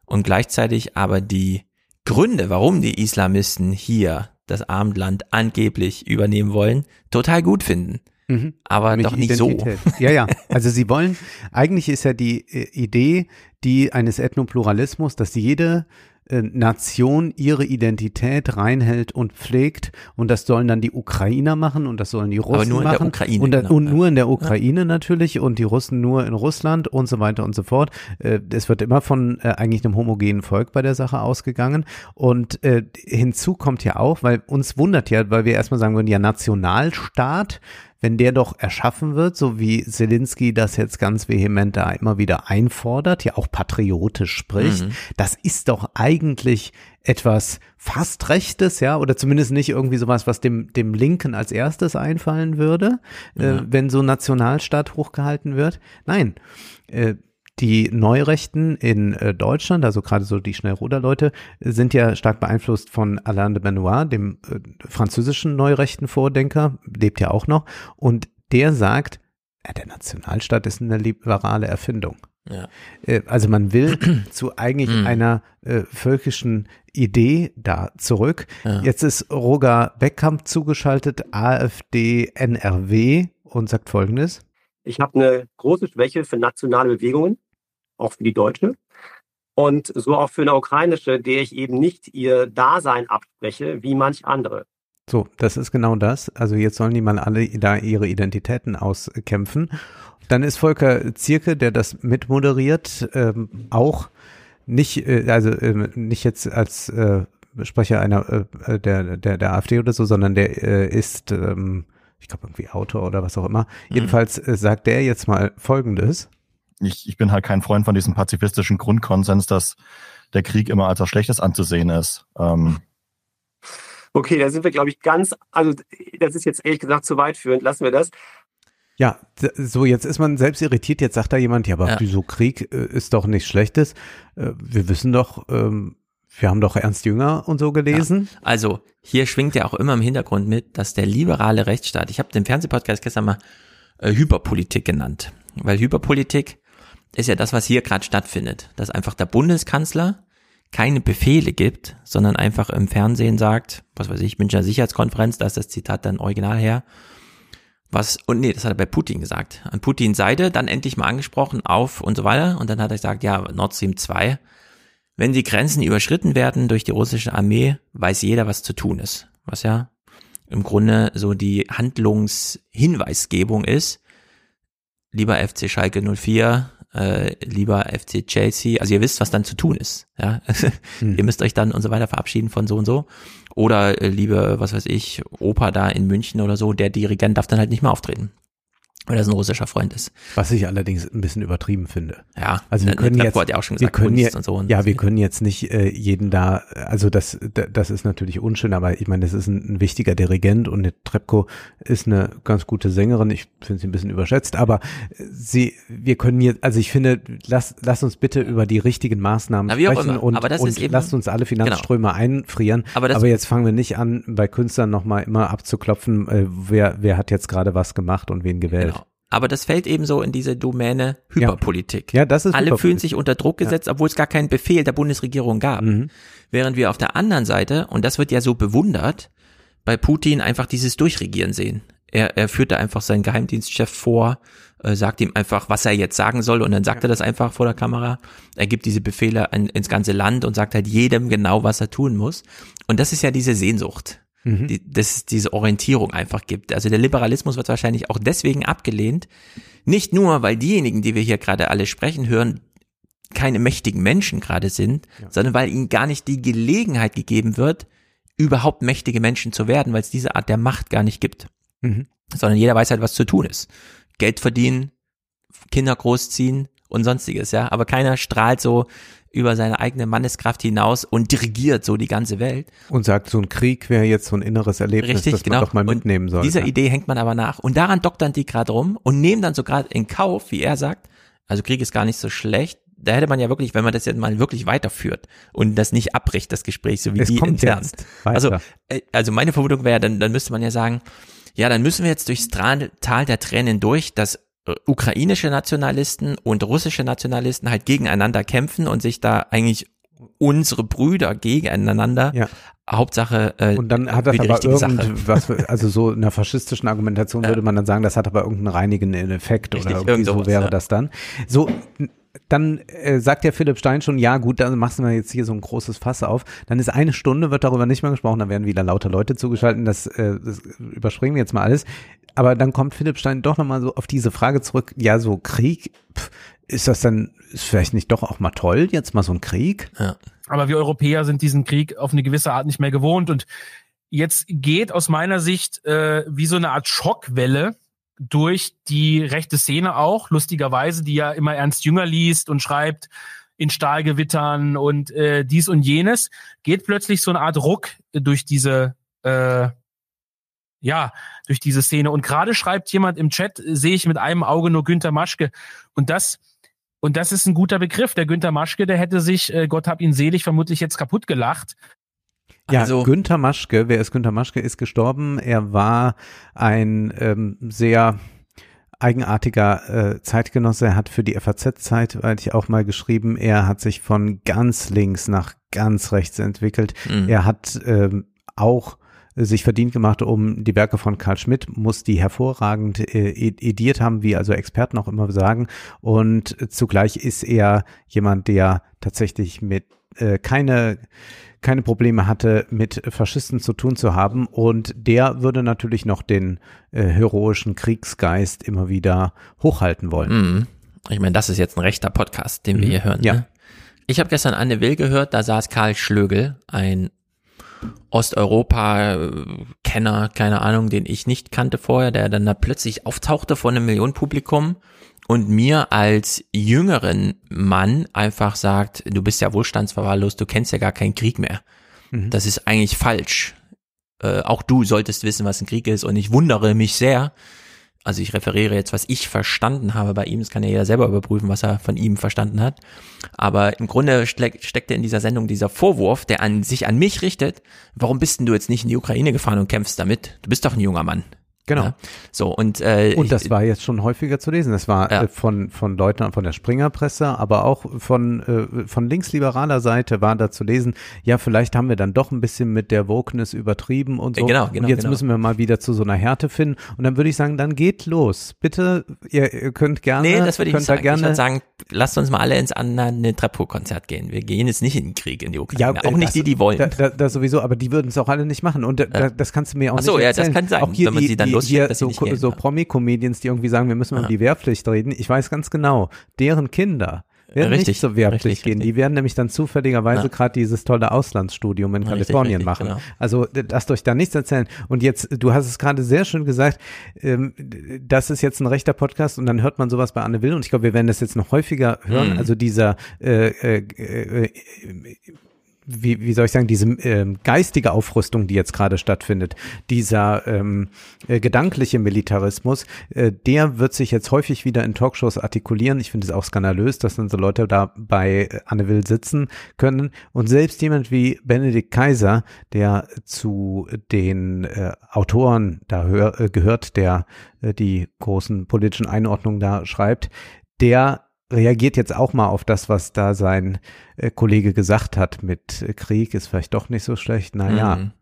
und gleichzeitig aber die Gründe, warum die Islamisten hier das Abendland angeblich übernehmen wollen, total gut finden. Mhm. Aber Nämlich doch nicht Identität. so. Ja, ja. Also sie wollen, eigentlich ist ja die äh, Idee, die eines Ethnopluralismus, dass jede äh, Nation ihre Identität reinhält und pflegt und das sollen dann die Ukrainer machen und das sollen die Russen Aber nur machen in der Ukraine, und, dann, genau, und nur in der Ukraine ja. natürlich und die Russen nur in Russland und so weiter und so fort. Äh, es wird immer von eigentlich einem homogenen Volk bei der Sache ausgegangen und hinzu kommt ja auch, weil uns wundert ja, weil wir erstmal sagen würden, ja Nationalstaat, wenn der doch erschaffen wird, so wie Zelensky das jetzt ganz vehement da immer wieder einfordert, ja auch patriotisch spricht, mhm. das ist doch eigentlich etwas fast Rechtes, ja, oder zumindest nicht irgendwie sowas, was dem, dem Linken als erstes einfallen würde, äh, ja. äh, wenn so Nationalstaat hochgehalten wird. Nein, äh, die Neurechten in äh, Deutschland, also gerade so die Schnellruderleute, sind ja stark beeinflusst von Alain de Benoit, dem äh, französischen neurechten Vordenker, lebt ja auch noch. Und der sagt, der Nationalstaat ist eine liberale Erfindung. Ja. Äh, also man will zu eigentlich mhm. einer äh, völkischen Idee da zurück. Ja. Jetzt ist Roger Beckkamp zugeschaltet, AfD NRW und sagt Folgendes. Ich habe eine große Schwäche für nationale Bewegungen auch für die deutsche. Und so auch für eine ukrainische, der ich eben nicht ihr Dasein abspreche, wie manch andere. So, das ist genau das. Also jetzt sollen die mal alle da ihre Identitäten auskämpfen. Dann ist Volker Zierke, der das mitmoderiert, ähm, auch nicht, äh, also äh, nicht jetzt als äh, Sprecher einer äh, der, der der AfD oder so, sondern der äh, ist, ähm, ich glaube irgendwie Autor oder was auch immer. Mhm. Jedenfalls äh, sagt der jetzt mal Folgendes. Ich, ich bin halt kein Freund von diesem pazifistischen Grundkonsens, dass der Krieg immer als was Schlechtes anzusehen ist. Ähm, Okay, da sind wir, glaube ich, ganz, also das ist jetzt ehrlich gesagt zu weit führend, lassen wir das. Ja, so jetzt ist man selbst irritiert, jetzt sagt da jemand, ja, aber ja. wieso Krieg äh, ist doch nichts Schlechtes. Äh, wir wissen doch, ähm, wir haben doch Ernst Jünger und so gelesen. Ja. Also hier schwingt ja auch immer im Hintergrund mit, dass der liberale Rechtsstaat, ich habe den Fernsehpodcast gestern mal äh, Hyperpolitik genannt, weil Hyperpolitik ist ja das, was hier gerade stattfindet, dass einfach der Bundeskanzler keine Befehle gibt, sondern einfach im Fernsehen sagt, was weiß ich, Münchner Sicherheitskonferenz, da ist das Zitat dann original her, was, und nee, das hat er bei Putin gesagt, an Putins Seite dann endlich mal angesprochen auf und so weiter, und dann hat er gesagt, ja, Nord Stream 2, wenn die Grenzen überschritten werden durch die russische Armee, weiß jeder, was zu tun ist, was ja im Grunde so die Handlungshinweisgebung ist, lieber FC Schalke 04, äh, lieber FC Chelsea, also ihr wisst, was dann zu tun ist, ja. Hm. ihr müsst euch dann und so weiter verabschieden von so und so. Oder äh, liebe, was weiß ich, Opa da in München oder so, der Dirigent darf dann halt nicht mehr auftreten weil das ein russischer Freund ist. Was ich allerdings ein bisschen übertrieben finde. Ja, also wir können jetzt, ja auch schon gesagt, wir können jetzt, so ja, wir können jetzt nicht äh, jeden da, also das, das ist natürlich unschön, aber ich meine, das ist ein, ein wichtiger Dirigent und Trepko ist eine ganz gute Sängerin. Ich finde sie ein bisschen überschätzt, aber sie, wir können jetzt, also ich finde, lass, lass uns bitte über die richtigen Maßnahmen Na, sprechen und, und eben, lasst uns alle Finanzströme genau. einfrieren. Aber, aber, jetzt fangen wir nicht an, bei Künstlern nochmal immer abzuklopfen, äh, wer, wer hat jetzt gerade was gemacht und wen gewählt. Aber das fällt eben so in diese Domäne Hyperpolitik. Ja, ja das ist Alle fühlen sich unter Druck gesetzt, ja. obwohl es gar keinen Befehl der Bundesregierung gab. Mhm. Während wir auf der anderen Seite, und das wird ja so bewundert, bei Putin einfach dieses Durchregieren sehen. Er, er führt da einfach seinen Geheimdienstchef vor, äh, sagt ihm einfach, was er jetzt sagen soll, und dann sagt ja. er das einfach vor der Kamera. Er gibt diese Befehle an, ins ganze Land und sagt halt jedem genau, was er tun muss. Und das ist ja diese Sehnsucht mhm. die, dass es diese Orientierung einfach gibt. Also der Liberalismus wird wahrscheinlich auch deswegen abgelehnt, nicht nur, weil diejenigen, die wir hier gerade alle sprechen hören, keine mächtigen Menschen gerade sind, ja. sondern weil ihnen gar nicht die Gelegenheit gegeben wird, überhaupt mächtige Menschen zu werden, weil es diese Art der Macht gar nicht gibt. Mhm. Sondern jeder weiß halt, was zu tun ist. Geld verdienen, Kinder großziehen und sonstiges, ja. Aber keiner strahlt so über seine eigene Manneskraft hinaus und dirigiert so die ganze Welt. Und sagt, so ein Krieg wäre jetzt so ein inneres Erlebnis, Richtig, das genau. man doch mal mitnehmen soll. Dieser Idee hängt man aber nach. Und daran doktern die gerade rum und nehmen dann so gerade in Kauf, wie er sagt, also Krieg ist gar nicht so schlecht. Da hätte man ja wirklich, wenn man das jetzt mal wirklich weiterführt und das nicht abbricht, das Gespräch, so wie es die intern. Also, äh, also meine Vermutung wäre, dann, dann müsste man ja sagen, ja, dann müssen wir jetzt durchs Tal der Tränen durch, dass äh, ukrainische Nationalisten und russische Nationalisten halt gegeneinander kämpfen und sich da eigentlich unsere Brüder gegeneinander. Ja. Hauptsache äh, und dann hat das aber irgendwas, also so in der faschistischen Argumentation ja. würde man dann sagen, das hat aber irgendeinen reinigenden Effekt Richtig, oder irgendwie so wäre ja. das dann. So dann äh, sagt ja Philipp Stein schon, ja gut, dann machst du jetzt hier so ein großes Fass auf. Dann ist eine Stunde, wird darüber nicht mehr gesprochen, dann werden wieder lauter Leute zugeschaltet, das, äh, das überspringen wir jetzt mal alles. Aber dann kommt Philipp Stein doch nochmal so auf diese Frage zurück, ja so Krieg, pff, ist das dann, ist vielleicht nicht doch auch mal toll, jetzt mal so ein Krieg? Ja. Aber wir Europäer sind diesen Krieg auf eine gewisse Art nicht mehr gewohnt und jetzt geht aus meiner Sicht äh, wie so eine Art Schockwelle durch die rechte Szene auch, lustigerweise, die ja immer Ernst Jünger liest und schreibt in Stahlgewittern und äh, dies und jenes, geht plötzlich so eine Art Ruck durch diese äh, ja, durch diese Szene. Und gerade schreibt jemand im Chat, sehe ich mit einem Auge nur Günter Maschke. Und das, und das ist ein guter Begriff. Der Günter Maschke, der hätte sich, äh, Gott hab ihn selig, vermutlich jetzt kaputt gelacht, ja, also, Günther Maschke, wer ist Günther Maschke, ist gestorben. Er war ein ähm, sehr eigenartiger äh, Zeitgenosse. Er hat für die FAZ-Zeit, weil ich auch mal geschrieben, er hat sich von ganz links nach ganz rechts entwickelt. Mhm. Er hat ähm, auch sich verdient gemacht um die Werke von Karl Schmidt, muss die hervorragend äh, ediert haben, wie also Experten auch immer sagen. Und zugleich ist er jemand, der tatsächlich mit äh, keine keine Probleme hatte, mit Faschisten zu tun zu haben. Und der würde natürlich noch den äh, heroischen Kriegsgeist immer wieder hochhalten wollen. Mhm. Ich meine, das ist jetzt ein rechter Podcast, den wir mhm. hier hören. Ja. Ne? Ich habe gestern Anne Will gehört, da saß Karl Schlögel, ein Osteuropa-Kenner, keine Ahnung, den ich nicht kannte vorher, der dann da plötzlich auftauchte vor einem Millionenpublikum und mir als jüngeren Mann einfach sagt, du bist ja wohlstandsverwahrlost, du kennst ja gar keinen Krieg mehr. Mhm. Das ist eigentlich falsch. Äh, auch du solltest wissen, was ein Krieg ist und ich wundere mich sehr, also ich referiere jetzt, was ich verstanden habe bei ihm, das kann ja jeder selber überprüfen, was er von ihm verstanden hat. Aber im Grunde steck, steckte in dieser Sendung dieser Vorwurf, der an sich an mich richtet, warum bist denn du jetzt nicht in die Ukraine gefahren und kämpfst damit? Du bist doch ein junger Mann. Genau. Ja, so und äh, und das war jetzt schon häufiger zu lesen. Das war ja. äh, von von Leuten von der Springerpresse, aber auch von äh, von linksliberaler Seite war da zu lesen. Ja, vielleicht haben wir dann doch ein bisschen mit der Wokeness übertrieben und so. Genau, genau. Und jetzt genau. müssen wir mal wieder zu so einer Härte finden. Und dann würde ich sagen, dann geht los. Bitte, ihr, ihr könnt gerne. Nee, das würde ich nicht sagen. Gerne ich würde sagen, lasst uns mal alle ins andere Treppo-Konzert gehen. Wir gehen jetzt nicht in den Krieg in die Ukraine. Ja, auch nicht das, die, die wollen. Da, da, da sowieso, aber die würden es auch alle nicht machen. Und da, das kannst du mir auch Ach so, nicht erzählen. ja, das kann sein. Auch hier wenn man die, sie dann die, hier so, so Promi-Comedians, die irgendwie sagen, wir müssen über die Wehrpflicht reden. Ich weiß ganz genau, deren Kinder werden richtig, nicht zur Wehrpflicht richtig, gehen. Richtig. Die werden nämlich dann zufälligerweise Ja. gerade dieses tolle Auslandsstudium in Richtig, Kalifornien machen. genau. Also lasst euch da nichts erzählen. Und jetzt, du hast es gerade sehr schön gesagt, ähm, das ist jetzt ein rechter Podcast und dann hört man sowas bei Anne Will und ich glaube, wir werden das jetzt noch häufiger hören. Mhm. Also dieser äh, äh, äh, wie, wie soll ich sagen, diese ähm, geistige Aufrüstung, die jetzt gerade stattfindet, dieser ähm, äh, gedankliche Militarismus, äh, der wird sich jetzt häufig wieder in Talkshows artikulieren. Ich finde es auch skandalös, dass dann so Leute da bei äh, Anne Will sitzen können. Und selbst jemand wie Benedikt Kaiser, der zu den äh, Autoren da hör, äh, gehört, der äh, die großen politischen Einordnungen da schreibt, der reagiert jetzt auch mal auf das, was da sein äh, Kollege gesagt hat mit äh, Krieg ist vielleicht doch nicht so schlecht. Naja. Mhm.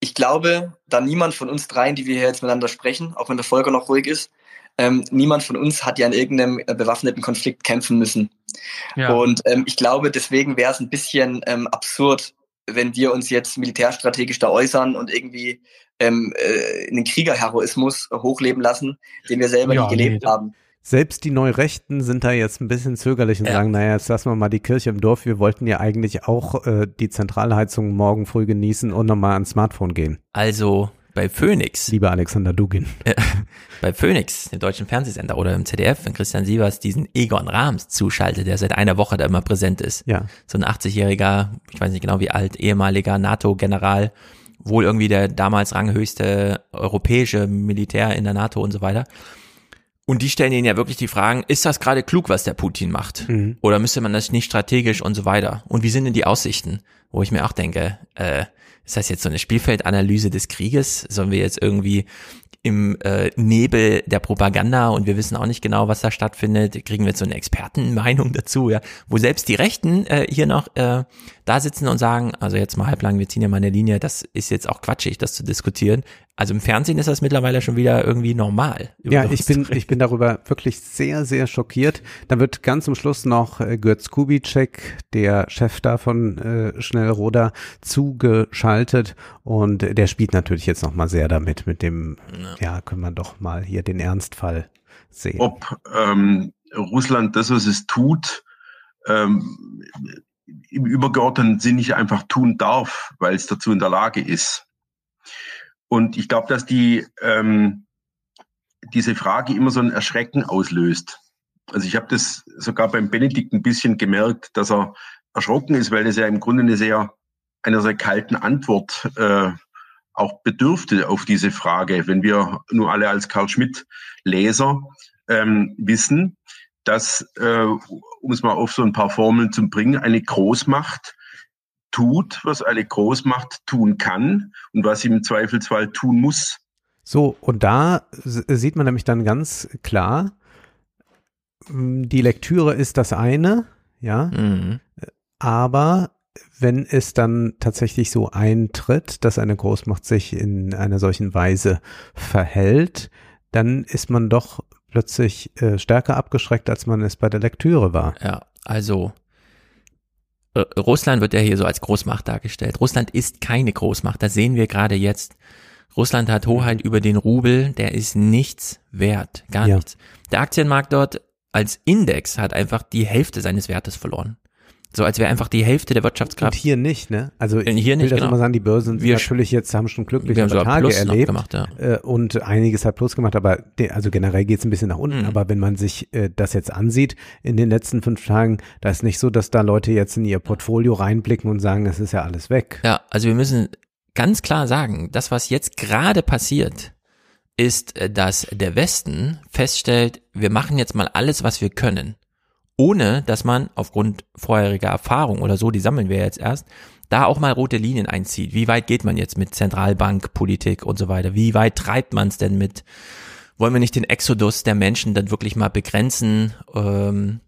Ich glaube, da niemand von uns dreien, die wir hier jetzt miteinander sprechen, auch wenn der Volker noch ruhig ist, ähm, niemand von uns hat ja in irgendeinem äh, bewaffneten Konflikt kämpfen müssen. Ja. Und ähm, ich glaube, deswegen wäre es ein bisschen ähm, absurd, wenn wir uns jetzt militärstrategisch da äußern und irgendwie ähm, äh, einen Kriegerheroismus hochleben lassen, den wir selber Ja, nie gelebt nee. haben. Selbst die Neurechten sind da jetzt ein bisschen zögerlich und sagen, naja, jetzt lassen wir mal die Kirche im Dorf. Wir wollten ja eigentlich auch äh, die Zentralheizung morgen früh genießen und nochmal ans Smartphone gehen. Also bei Phoenix. Lieber Alexander Dugin. Äh, bei Phoenix, dem deutschen Fernsehsender oder im ZDF, wenn Christian Sievers diesen Egon Rahms zuschaltet, der seit einer Woche da immer präsent ist. Ja. So ein 80-jähriger, ich weiß nicht genau wie alt, ehemaliger NATO-General, wohl irgendwie der damals ranghöchste europäische Militär in der NATO und so weiter. Und die stellen ihnen ja wirklich die Fragen, ist das gerade klug, was der Putin macht? Mhm. Oder müsste man das nicht strategisch und so weiter? Und wie sind denn die Aussichten? Wo ich mir auch denke, äh, ist das jetzt so eine Spielfeldanalyse des Krieges? Sollen wir jetzt irgendwie im äh, Nebel der Propaganda und wir wissen auch nicht genau, was da stattfindet, kriegen wir jetzt so eine Expertenmeinung dazu, ja, wo selbst die Rechten äh, hier noch äh, da sitzen und sagen, also jetzt mal halblang, wir ziehen ja mal eine Linie, das ist jetzt auch quatschig, das zu diskutieren. Also im Fernsehen ist das mittlerweile schon wieder irgendwie normal. über Ja, ich bin, ich bin darüber wirklich sehr, sehr schockiert. Dann wird ganz zum Schluss noch äh, Götz Kubitschek, der Chef da von äh, Schnellroder, zugeschaltet und der spielt natürlich jetzt noch mal sehr damit, mit dem, ja, können wir doch mal hier den Ernstfall sehen. ob ähm, Russland das, was es tut, ähm, im übergeordneten Sinn nicht einfach tun darf, weil es dazu in der Lage ist. Und ich glaube, dass die ähm, diese Frage immer so ein Erschrecken auslöst. Also ich habe das sogar beim Benedikt ein bisschen gemerkt, dass er erschrocken ist, weil es ja im Grunde eine sehr einer sehr kalten Antwort äh, auch bedürfte auf diese Frage, wenn wir nur alle als Karl Schmidt Leser ähm, wissen, dass, äh, um es mal auf so ein paar Formeln zu bringen, eine Großmacht tut, was eine Großmacht tun kann und was sie im Zweifelsfall tun muss. So, und da sieht man nämlich dann ganz klar, die Lektüre ist das eine, ja, Mhm. aber wenn es dann tatsächlich so eintritt, dass eine Großmacht sich in einer solchen Weise verhält, dann ist man doch plötzlich äh, stärker abgeschreckt, als man es bei der Lektüre war. Ja, also Russland wird ja hier so als Großmacht dargestellt. Russland ist keine Großmacht, das sehen wir gerade jetzt. Russland hat Hoheit über den Rubel, der ist nichts wert, gar ja. nichts. Der Aktienmarkt dort als Index hat einfach die Hälfte seines Wertes verloren. So als wäre einfach die Hälfte der Wirtschaftskraft. Und hier nicht, ne? Also hier ich will nicht, das genau. immer sagen, die Börsen wir natürlich jetzt haben schon glückliche Tage erlebt gemacht, ja. Äh, und einiges hat Plus gemacht, aber de, also generell geht's ein bisschen nach unten. Mhm. Aber wenn man sich äh, das jetzt ansieht in den letzten fünf Tagen, da ist nicht so, dass da Leute jetzt in ihr Portfolio reinblicken und sagen, es ist ja alles weg. Ja, also wir müssen ganz klar sagen, das, was jetzt gerade passiert, ist, äh, dass der Westen feststellt, wir machen jetzt mal alles, was wir können ohne dass man aufgrund vorheriger Erfahrung oder so, die sammeln wir jetzt erst, da auch mal rote Linien einzieht. Wie weit geht man jetzt mit Zentralbankpolitik und so weiter? Wie weit treibt man es denn mit? Wollen wir nicht den Exodus der Menschen dann wirklich mal begrenzen? Ähm,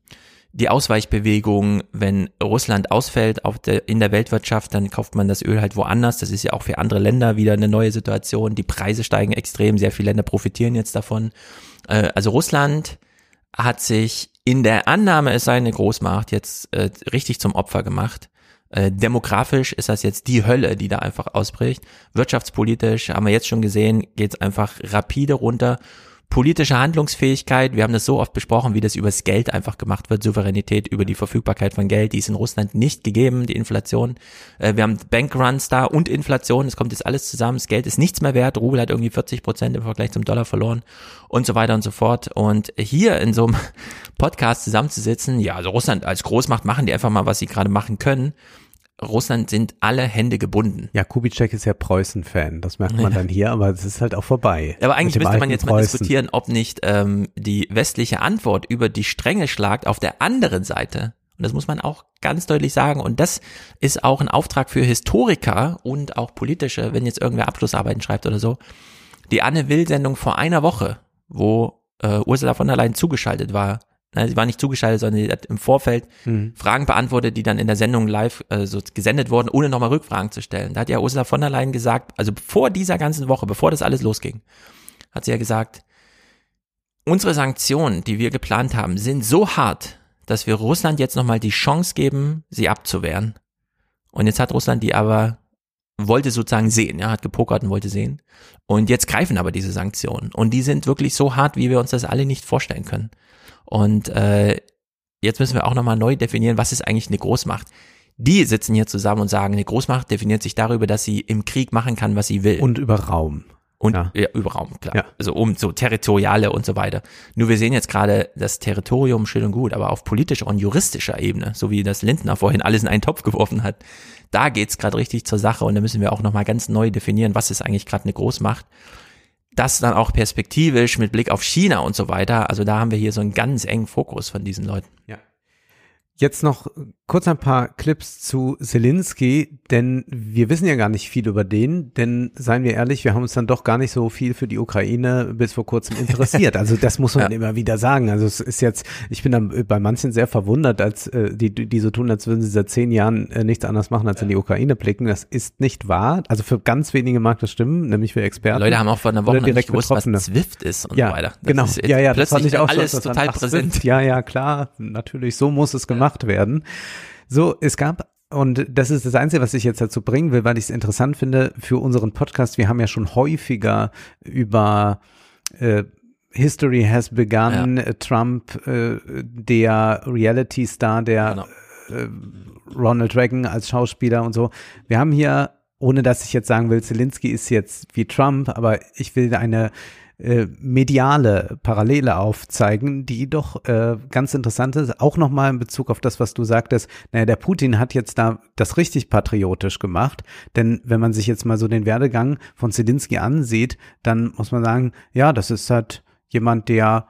die Ausweichbewegung, wenn Russland ausfällt auf der, in der Weltwirtschaft, dann kauft man das Öl halt woanders. Das ist ja auch für andere Länder wieder eine neue Situation. Die Preise steigen extrem. Sehr viele Länder profitieren jetzt davon. Äh, also Russland hat sich in der Annahme, es sei eine Großmacht, jetzt äh, richtig zum Opfer gemacht. Äh, demografisch ist das jetzt die Hölle, die da einfach ausbricht. Wirtschaftspolitisch haben wir jetzt schon gesehen, geht es einfach rapide runter politische Handlungsfähigkeit, wir haben das so oft besprochen, wie das übers Geld einfach gemacht wird, Souveränität über die Verfügbarkeit von Geld, die ist in Russland nicht gegeben, die Inflation. Äh, wir haben Bankruns da und Inflation, es kommt jetzt alles zusammen, das Geld ist nichts mehr wert, Rubel hat irgendwie 40 Prozent im Vergleich zum Dollar verloren und so weiter und so fort. Und hier in so einem Podcast zusammenzusitzen, ja, also Russland als Großmacht machen die einfach mal, was sie gerade machen können. Russland sind alle Hände gebunden. Ja, Kubitschek ist ja Preußen-Fan, das merkt man dann hier, aber es ist halt auch vorbei. Aber eigentlich müsste man jetzt Preußen. mal diskutieren, ob nicht ähm, die westliche Antwort über die Strenge schlagt auf der anderen Seite. Und das muss man auch ganz deutlich sagen. Und das ist auch ein Auftrag für Historiker und auch politische, wenn jetzt irgendwer Abschlussarbeiten schreibt oder so. Die Anne Will-Sendung vor einer Woche, wo äh, Ursula von der Leyen zugeschaltet war, Sie war nicht zugeschaltet, sondern sie hat im Vorfeld mhm. Fragen beantwortet, die dann in der Sendung live äh, so gesendet wurden, ohne nochmal Rückfragen zu stellen. Da hat ja Ursula von der Leyen gesagt, also vor dieser ganzen Woche, bevor das alles losging, hat sie ja gesagt, unsere Sanktionen, die wir geplant haben, sind so hart, dass wir Russland jetzt nochmal die Chance geben, sie abzuwehren. Und jetzt hat Russland die aber wollte sozusagen sehen, ja, hat gepokert und wollte sehen. Und jetzt greifen aber diese Sanktionen. Und die sind wirklich so hart, wie wir uns das alle nicht vorstellen können. Und äh, jetzt müssen wir auch nochmal neu definieren, was ist eigentlich eine Großmacht. Die sitzen hier zusammen und sagen, eine Großmacht definiert sich darüber, dass sie im Krieg machen kann, was sie will. Und über Raum. Und ja. ja über Raum, klar. Ja. Also um so territoriale und so weiter. Nur wir sehen jetzt gerade das Territorium schön und gut, aber auf politischer und juristischer Ebene, so wie das Lindner vorhin alles in einen Topf geworfen hat, da geht's gerade richtig zur Sache und da müssen wir auch nochmal ganz neu definieren, was ist eigentlich gerade eine Großmacht das dann auch perspektivisch mit Blick auf China und so weiter. Also da haben wir hier so einen ganz engen Fokus von diesen Leuten. Ja. Jetzt noch kurz ein paar Clips zu Zelensky, denn wir wissen ja gar nicht viel über den, denn seien wir ehrlich, wir haben uns dann doch gar nicht so viel für die Ukraine bis vor kurzem interessiert. Also das muss man ja. immer wieder sagen. Also es ist jetzt, ich bin dann bei manchen sehr verwundert, als äh, die, die so tun, als würden sie seit zehn Jahren äh, nichts anderes machen, als ja. in die Ukraine blicken. Das ist nicht wahr. Also für ganz wenige mag das stimmen, nämlich für Experten. Leute haben auch vor einer Woche direkt nicht gewusst, was Zwift ist und ja, so weiter. Das genau. ja, ja, das fand ich auch alles total präsent. Zwift, ja, ja, klar. Natürlich, so muss es gemacht werden. So, es gab und das ist das Einzige, was ich jetzt dazu bringen will, weil ich es interessant finde für unseren Podcast. Wir haben ja schon häufiger über äh, History has begun, ja. Trump, äh, der Reality Star, der genau. äh, Ronald Reagan als Schauspieler und so. Wir haben hier, ohne dass ich jetzt sagen will, Zelensky ist jetzt wie Trump, aber ich will eine äh, mediale Parallele aufzeigen, die doch äh, ganz interessant ist. Auch nochmal in Bezug auf das, was du sagtest. Naja, der Putin hat jetzt da das richtig patriotisch gemacht. Denn wenn man sich jetzt mal so den Werdegang von Zelensky ansieht, dann muss man sagen, ja, das ist halt jemand, der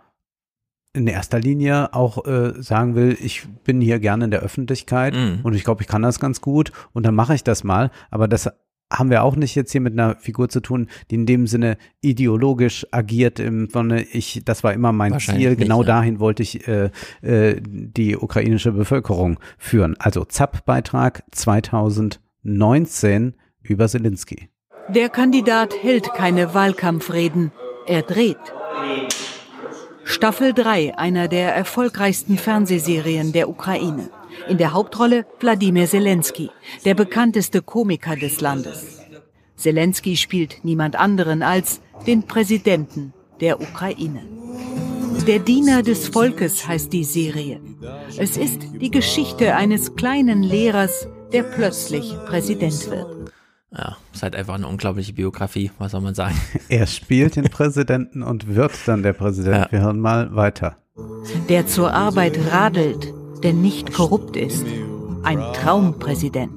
in erster Linie auch äh, sagen will, ich bin hier gerne in der Öffentlichkeit mm. und ich glaube, ich kann das ganz gut und dann mache ich das mal. Aber das haben wir auch nicht jetzt hier mit einer Figur zu tun, die in dem Sinne ideologisch agiert im Sinne, ich, das war immer mein Ziel, genau nicht, dahin wollte ich äh, äh, die ukrainische Bevölkerung führen. Also ZAP-Beitrag 2019 über Zelensky. Der Kandidat hält keine Wahlkampfreden, er dreht. Staffel 3 einer der erfolgreichsten Fernsehserien der Ukraine. In der Hauptrolle Wladimir Zelensky, der bekannteste Komiker des Landes. Zelensky spielt niemand anderen als den Präsidenten der Ukraine. Der Diener des Volkes heißt die Serie. Es ist die Geschichte eines kleinen Lehrers, der plötzlich Präsident wird. Ja, ist halt einfach eine unglaubliche Biografie, was soll man sagen. Er spielt den Präsidenten und wird dann der Präsident. Ja. Wir hören mal weiter. Der zur Arbeit radelt, der nicht korrupt ist. Ein Traumpräsident.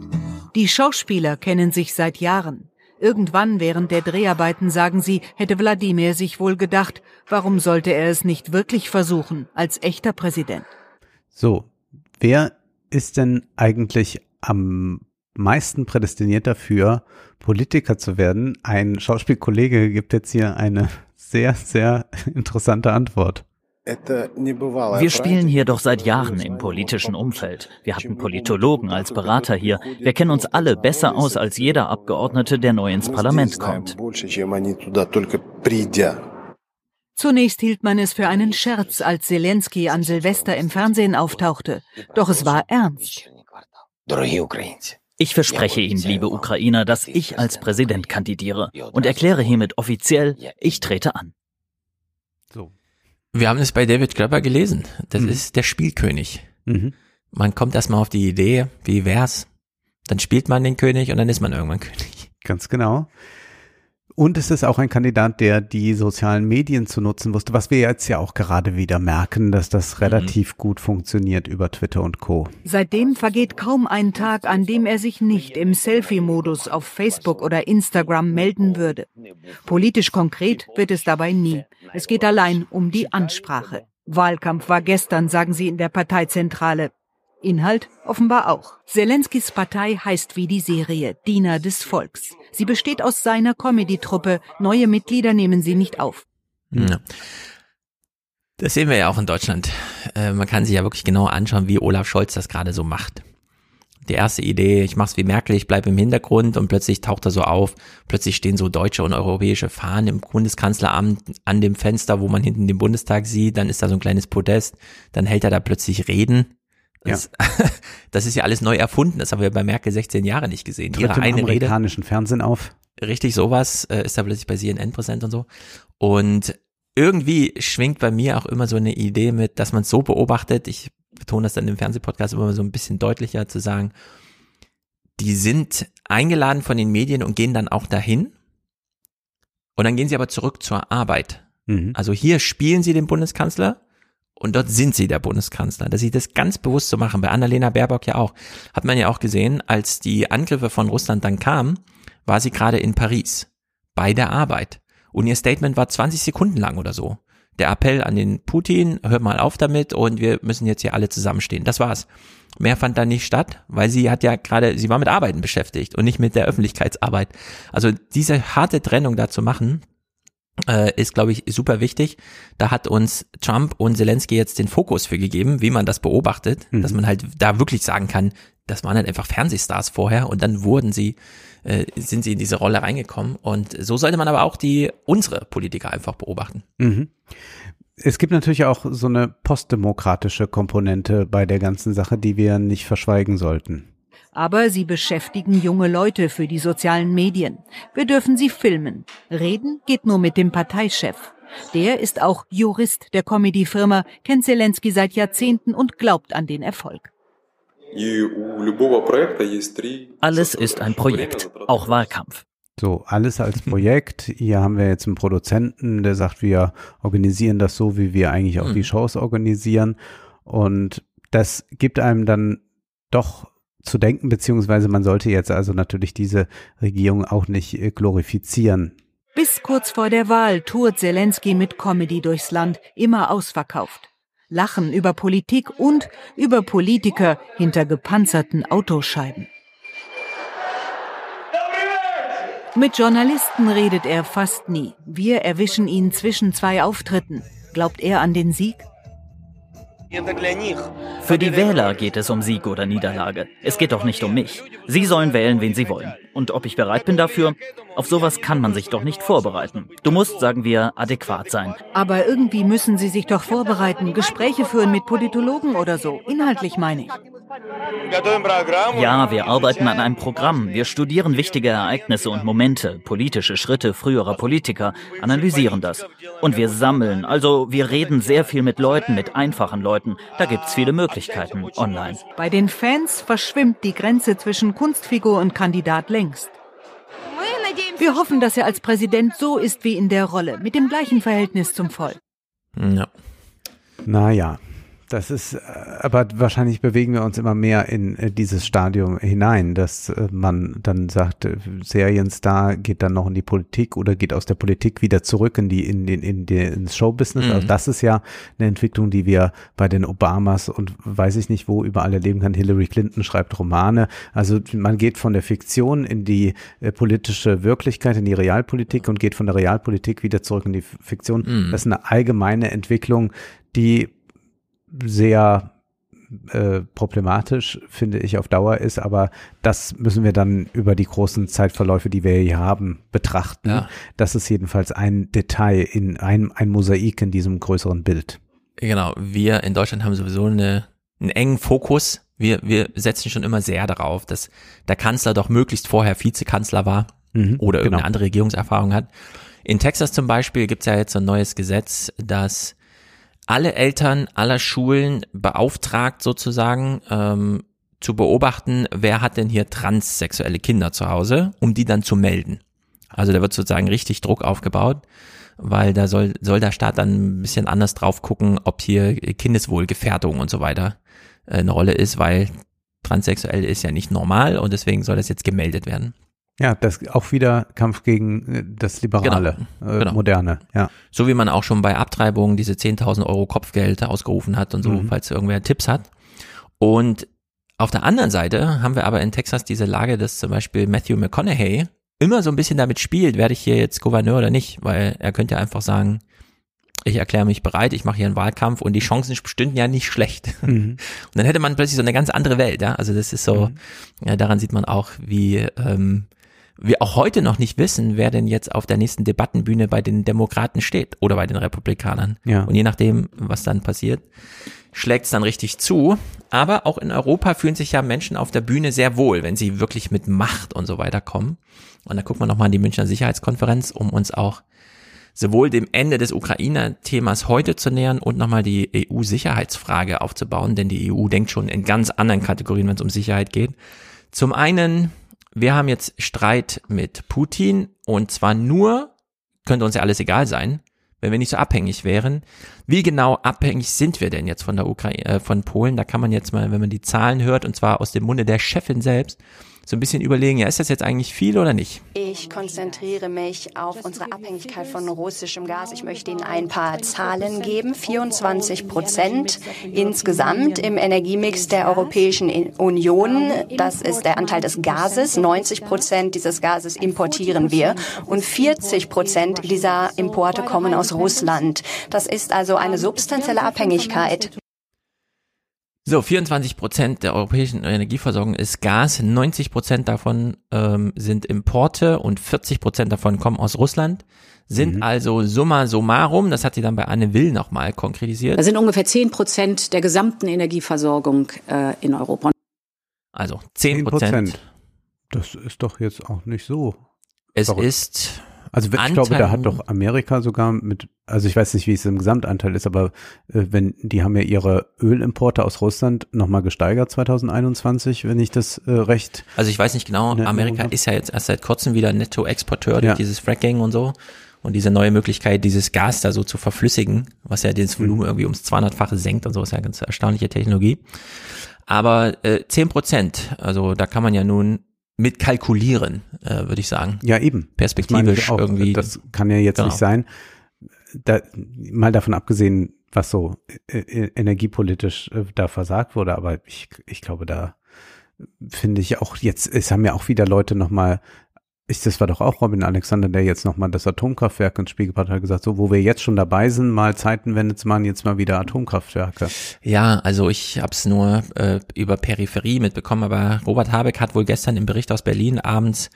Die Schauspieler kennen sich seit Jahren. Irgendwann während der Dreharbeiten, sagen sie, hätte Wladimir sich wohl gedacht, warum sollte er es nicht wirklich versuchen, als echter Präsident? So, wer ist denn eigentlich am meisten prädestiniert dafür, Politiker zu werden? Ein Schauspielkollege gibt jetzt hier eine sehr, sehr interessante Antwort. Wir spielen hier doch seit Jahren im politischen Umfeld. Wir hatten Politologen als Berater hier. Wir kennen uns alle besser aus als jeder Abgeordnete, der neu ins Parlament kommt. Zunächst hielt man es für einen Scherz, als Zelensky an Silvester im Fernsehen auftauchte. Doch es war ernst. Ich verspreche Ihnen, liebe Ukrainer, dass ich als Präsident kandidiere und erkläre hiermit offiziell, ich trete an. Wir haben es bei David Grabber gelesen. Das mhm. ist der Spielkönig. Mhm. Man kommt erstmal auf die Idee, wie wär's? Dann spielt man den König und dann ist man irgendwann König. Ganz genau. Und es ist auch ein Kandidat, der die sozialen Medien zu nutzen wusste, was wir jetzt ja auch gerade wieder merken, dass das mhm. relativ mhm. gut funktioniert über Twitter und Co. Seitdem vergeht kaum ein Tag, an dem er sich nicht im Selfie-Modus auf Facebook oder Instagram melden würde. Politisch konkret wird es dabei nie. Es geht allein um die Ansprache. Wahlkampf war gestern, sagen sie in der Parteizentrale. Inhalt offenbar auch. Zelenskys Partei heißt wie die Serie Diener des Volks. Sie besteht aus seiner Comedy-Truppe. Neue Mitglieder nehmen sie nicht auf. Ja. Das sehen wir ja auch in Deutschland. Äh, man kann sich ja wirklich genau anschauen, wie Olaf Scholz das gerade so macht. Die erste Idee, ich mach's wie Merkel, ich bleibe im Hintergrund und plötzlich taucht er so auf. Plötzlich stehen so deutsche und europäische Fahnen im Bundeskanzleramt an dem Fenster, wo man hinten den Bundestag sieht. Dann ist da so ein kleines Podest. Dann hält er da plötzlich Reden das, ja. das ist ja alles neu erfunden. Das haben wir bei Merkel 16 Jahre nicht gesehen. Tritt Ihre im eine amerikanischen Rede, Fernsehen auf. Richtig, sowas äh, ist da plötzlich bei CNN präsent und so. Und irgendwie schwingt bei mir auch immer so eine Idee mit, dass man es so beobachtet. Ich betone das dann im Fernsehpodcast immer so ein bisschen deutlicher zu sagen. Die sind eingeladen von den Medien und gehen dann auch dahin. Und dann gehen sie aber zurück zur Arbeit. Mhm. Also hier spielen sie den Bundeskanzler und dort sind sie der Bundeskanzler. Dass sie das ganz bewusst so machen, bei Annalena Baerbock ja auch. Hat man ja auch gesehen, als die Angriffe von Russland dann kamen, war sie gerade in Paris. Bei der Arbeit. Und ihr Statement war 20 Sekunden lang oder so. Der Appell an den Putin, hört mal auf damit und wir müssen jetzt hier alle zusammenstehen. Das war's. Mehr fand da nicht statt, weil sie hat ja gerade, sie war mit Arbeiten beschäftigt und nicht mit der Öffentlichkeitsarbeit. Also diese harte Trennung da zu machen, äh, ist, glaube ich, super wichtig. Da hat uns Trump und Zelensky jetzt den Fokus für gegeben, wie man das beobachtet, mhm. dass man halt da wirklich sagen kann, das waren halt einfach Fernsehstars vorher und dann wurden sie, äh, sind sie in diese Rolle reingekommen. Und so sollte man aber auch die unsere Politiker einfach beobachten. Mhm. Es gibt natürlich auch so eine postdemokratische Komponente bei der ganzen Sache, die wir nicht verschweigen sollten. Aber sie beschäftigen junge Leute für die sozialen Medien. Wir dürfen sie filmen. Reden geht nur mit dem Parteichef. Der ist auch Jurist der Comedy-Firma, kennt Zelensky seit Jahrzehnten und glaubt an den Erfolg. Alles ist ein Projekt, auch Wahlkampf. So, alles als Projekt. Hier haben wir jetzt einen Produzenten, der sagt, wir organisieren das so, wie wir eigentlich auch die hm. Shows organisieren. Und das gibt einem dann doch zu denken, beziehungsweise man sollte jetzt also natürlich diese Regierung auch nicht äh, glorifizieren. Bis kurz vor der Wahl tourt Zelensky mit Comedy durchs Land, immer ausverkauft. Lachen über Politik und über Politiker hinter gepanzerten Autoscheiben. Mit Journalisten redet er fast nie. Wir erwischen ihn zwischen zwei Auftritten. Glaubt er an den Sieg? Für die Wähler geht es um Sieg oder Niederlage. Es geht doch nicht um mich. Sie sollen wählen, wen sie wollen. Und ob ich bereit bin dafür, auf sowas kann man sich doch nicht vorbereiten. Du musst, sagen wir, adäquat sein. Aber irgendwie müssen Sie sich doch vorbereiten, Gespräche führen mit Politologen oder so. Inhaltlich meine ich. Ja, wir arbeiten an einem Programm. Wir studieren wichtige Ereignisse und Momente, politische Schritte früherer Politiker, analysieren das. Und wir sammeln, also wir reden sehr viel mit Leuten, mit einfachen Leuten. Da gibt's viele Möglichkeiten online. Bei den Fans verschwimmt die Grenze zwischen Kunstfigur und Kandidat längst. Wir hoffen, dass er als Präsident so ist wie in der Rolle, mit dem gleichen Verhältnis zum Volk. Ja. Naja, das ist, äh, aber wahrscheinlich bewegen wir uns immer mehr in äh, dieses Stadium hinein, dass äh, man dann sagt, Serienstar geht dann noch in die Politik oder geht aus der Politik wieder zurück in die, in den, in, den ins Showbusiness. Mhm. Also das ist ja eine Entwicklung, die wir bei den Obamas und weiß ich nicht wo überall erleben kann. Hillary Clinton schreibt Romane. Also man geht von der Fiktion in die äh, politische Wirklichkeit, in die Realpolitik und geht von der Realpolitik wieder zurück in die Fiktion. Mhm. Das ist eine allgemeine Entwicklung, die sehr äh, problematisch, finde ich, auf Dauer ist, aber das müssen wir dann über die großen Zeitverläufe, die wir hier haben, betrachten. Ja. Das ist jedenfalls ein Detail in ein, ein Mosaik in diesem größeren Bild. Genau, wir in Deutschland haben sowieso eine, einen engen Fokus. Wir, wir setzen schon immer sehr darauf, dass der Kanzler doch möglichst vorher Vizekanzler war mhm, oder irgendeine genau. andere Regierungserfahrung hat. In Texas zum Beispiel gibt es ja jetzt so ein neues Gesetz, das alle Eltern aller Schulen beauftragt sozusagen ähm, zu beobachten, wer hat denn hier transsexuelle Kinder zu Hause, um die dann zu melden. Also da wird sozusagen richtig Druck aufgebaut, weil da soll, soll der Staat dann ein bisschen anders drauf gucken, ob hier Kindeswohlgefährdung und so weiter äh, eine Rolle ist, weil transsexuell ist ja nicht normal und deswegen soll das jetzt gemeldet werden. Ja, das auch wieder Kampf gegen äh, das Liberale, genau, äh, genau. Moderne, ja. So wie man auch schon bei Abtreibungen diese 10.000 Euro Kopfgeld ausgerufen hat und so, mhm. falls irgendwer Tipps hat. Und auf der anderen Seite haben wir aber in Texas diese Lage, dass zum Beispiel Matthew McConaughey immer so ein bisschen damit spielt, werde ich hier jetzt Gouverneur oder nicht, weil er könnte einfach sagen, ich erkläre mich bereit, ich mache hier einen Wahlkampf und die Chancen stünden ja nicht schlecht. Mhm. Und dann hätte man plötzlich so eine ganz andere Welt, ja. Also das ist so, mhm. ja, daran sieht man auch, wie ähm, wir auch heute noch nicht wissen, wer denn jetzt auf der nächsten Debattenbühne bei den Demokraten steht oder bei den Republikanern. Ja. Und je nachdem, was dann passiert, schlägt es dann richtig zu. Aber auch in Europa fühlen sich ja Menschen auf der Bühne sehr wohl, wenn sie wirklich mit Macht und so weiter kommen. Und da gucken wir nochmal an die Münchner Sicherheitskonferenz, um uns auch sowohl dem Ende des Ukrainer-Themas heute zu nähern und nochmal die EU-Sicherheitsfrage aufzubauen, denn die EU denkt schon in ganz anderen Kategorien, wenn es um Sicherheit geht. Zum einen wir haben jetzt Streit mit Putin und zwar nur, könnte uns ja alles egal sein, wenn wir nicht so abhängig wären. Wie genau abhängig sind wir denn jetzt von der Ukraine, äh, von Polen? Da kann man jetzt mal, wenn man die Zahlen hört, und zwar aus dem Munde der Chefin selbst, so ein bisschen überlegen, ja, ist das jetzt eigentlich viel oder nicht? Ich konzentriere mich auf unsere Abhängigkeit von russischem Gas. Ich möchte Ihnen ein paar Zahlen geben. 24 Prozent insgesamt im Energiemix der Europäischen Union. Das ist der Anteil des Gases. 90 Prozent dieses Gases importieren wir und 40 Prozent dieser Importe kommen aus Russland. Das ist also eine substanzielle Abhängigkeit. So, 24 Prozent der europäischen Energieversorgung ist Gas, 90 Prozent davon ähm, sind Importe und 40 Prozent davon kommen aus Russland. Sind mhm. also summa summarum, das hat sie dann bei Anne Will nochmal konkretisiert. Das sind ungefähr 10 Prozent der gesamten Energieversorgung äh, in Europa. Also 10 Prozent. Das ist doch jetzt auch nicht so. Es verrückt. ist also ich Anteil, glaube, da hat doch Amerika sogar mit, also ich weiß nicht, wie es im Gesamtanteil ist, aber äh, wenn die haben ja ihre Ölimporte aus Russland nochmal gesteigert 2021, wenn ich das äh, recht. Also ich weiß nicht genau, Amerika ist ja jetzt erst seit kurzem wieder Nettoexporteur durch ja. dieses Fracking und so. Und diese neue Möglichkeit, dieses Gas da so zu verflüssigen, was ja das Volumen mhm. irgendwie ums 200-fache senkt und so, ist ja eine ganz erstaunliche Technologie. Aber äh, 10 Prozent, also da kann man ja nun mit kalkulieren, äh, würde ich sagen. Ja, eben. Perspektivisch auch, irgendwie. Das kann ja jetzt genau. nicht sein. Da, mal davon abgesehen, was so äh, äh, energiepolitisch äh, da versagt wurde, aber ich, ich glaube, da finde ich auch jetzt, es haben ja auch wieder Leute nochmal ich, das war doch auch Robin Alexander, der jetzt nochmal das Atomkraftwerk ins Spiel gebracht hat, gesagt, so, wo wir jetzt schon dabei sind, mal Zeitenwende zu machen, jetzt mal wieder Atomkraftwerke. Ja, also ich habe es nur äh, über Peripherie mitbekommen, aber Robert Habeck hat wohl gestern im Bericht aus Berlin abends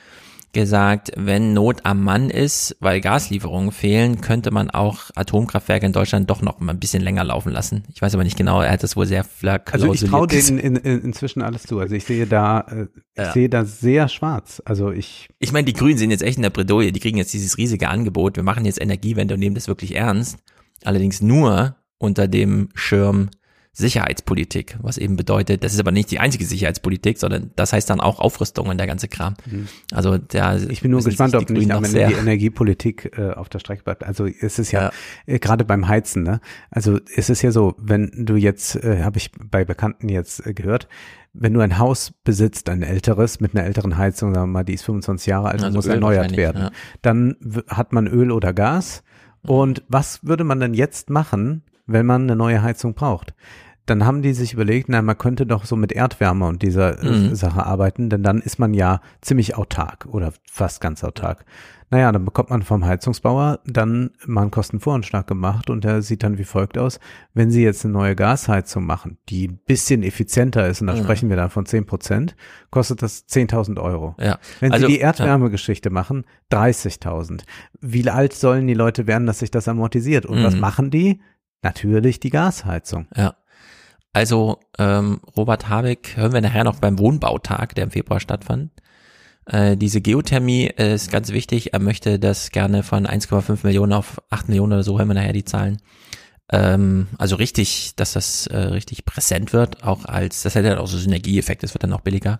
gesagt, wenn Not am Mann ist, weil Gaslieferungen fehlen, könnte man auch Atomkraftwerke in Deutschland doch noch mal ein bisschen länger laufen lassen. Ich weiß aber nicht genau, er hat das wohl sehr Also ich traue denen in, in, inzwischen alles zu. Also ich sehe da, äh, ich ja. sehe da sehr schwarz. Also ich. Ich meine, die Grünen sind jetzt echt in der Bredouille. Die kriegen jetzt dieses riesige Angebot. Wir machen jetzt Energiewende und nehmen das wirklich ernst. Allerdings nur unter dem Schirm Sicherheitspolitik, was eben bedeutet, das ist aber nicht die einzige Sicherheitspolitik, sondern das heißt dann auch Aufrüstung und der ganze Kram. Mhm. Also der Ich bin nur gespannt, ob nicht am Ende die Energiepolitik äh, auf der Strecke bleibt. Also es ist ja, ja. Äh, gerade beim Heizen, ne? Also es ist ja so, wenn du jetzt, äh, habe ich bei Bekannten jetzt äh, gehört, wenn du ein Haus besitzt, ein älteres, mit einer älteren Heizung, sagen wir mal, die ist 25 Jahre alt, also muss Öl erneuert werden, ja. dann hat man Öl oder Gas. Und was würde man denn jetzt machen, wenn man eine neue Heizung braucht? Dann haben die sich überlegt, na, man könnte doch so mit Erdwärme und dieser äh, mhm. Sache arbeiten, denn dann ist man ja ziemlich autark oder fast ganz autark. Naja, dann bekommt man vom Heizungsbauer dann mal einen Kostenvoranschlag gemacht und der sieht dann wie folgt aus. Wenn Sie jetzt eine neue Gasheizung machen, die ein bisschen effizienter ist, und da mhm. sprechen wir dann von zehn Prozent, kostet das 10.000 Euro. Ja. Wenn also, Sie die Erdwärmegeschichte ja. machen, 30.000. Wie alt sollen die Leute werden, dass sich das amortisiert? Und mhm. was machen die? Natürlich die Gasheizung. Ja. Also ähm, Robert Habeck hören wir nachher noch beim Wohnbautag, der im Februar stattfand. Äh, diese Geothermie ist ganz wichtig. Er möchte das gerne von 1,5 Millionen auf 8 Millionen oder so, hören wir nachher die Zahlen. Ähm, also richtig, dass das äh, richtig präsent wird, auch als, das hat ja auch so Synergieeffekt, das wird dann auch billiger.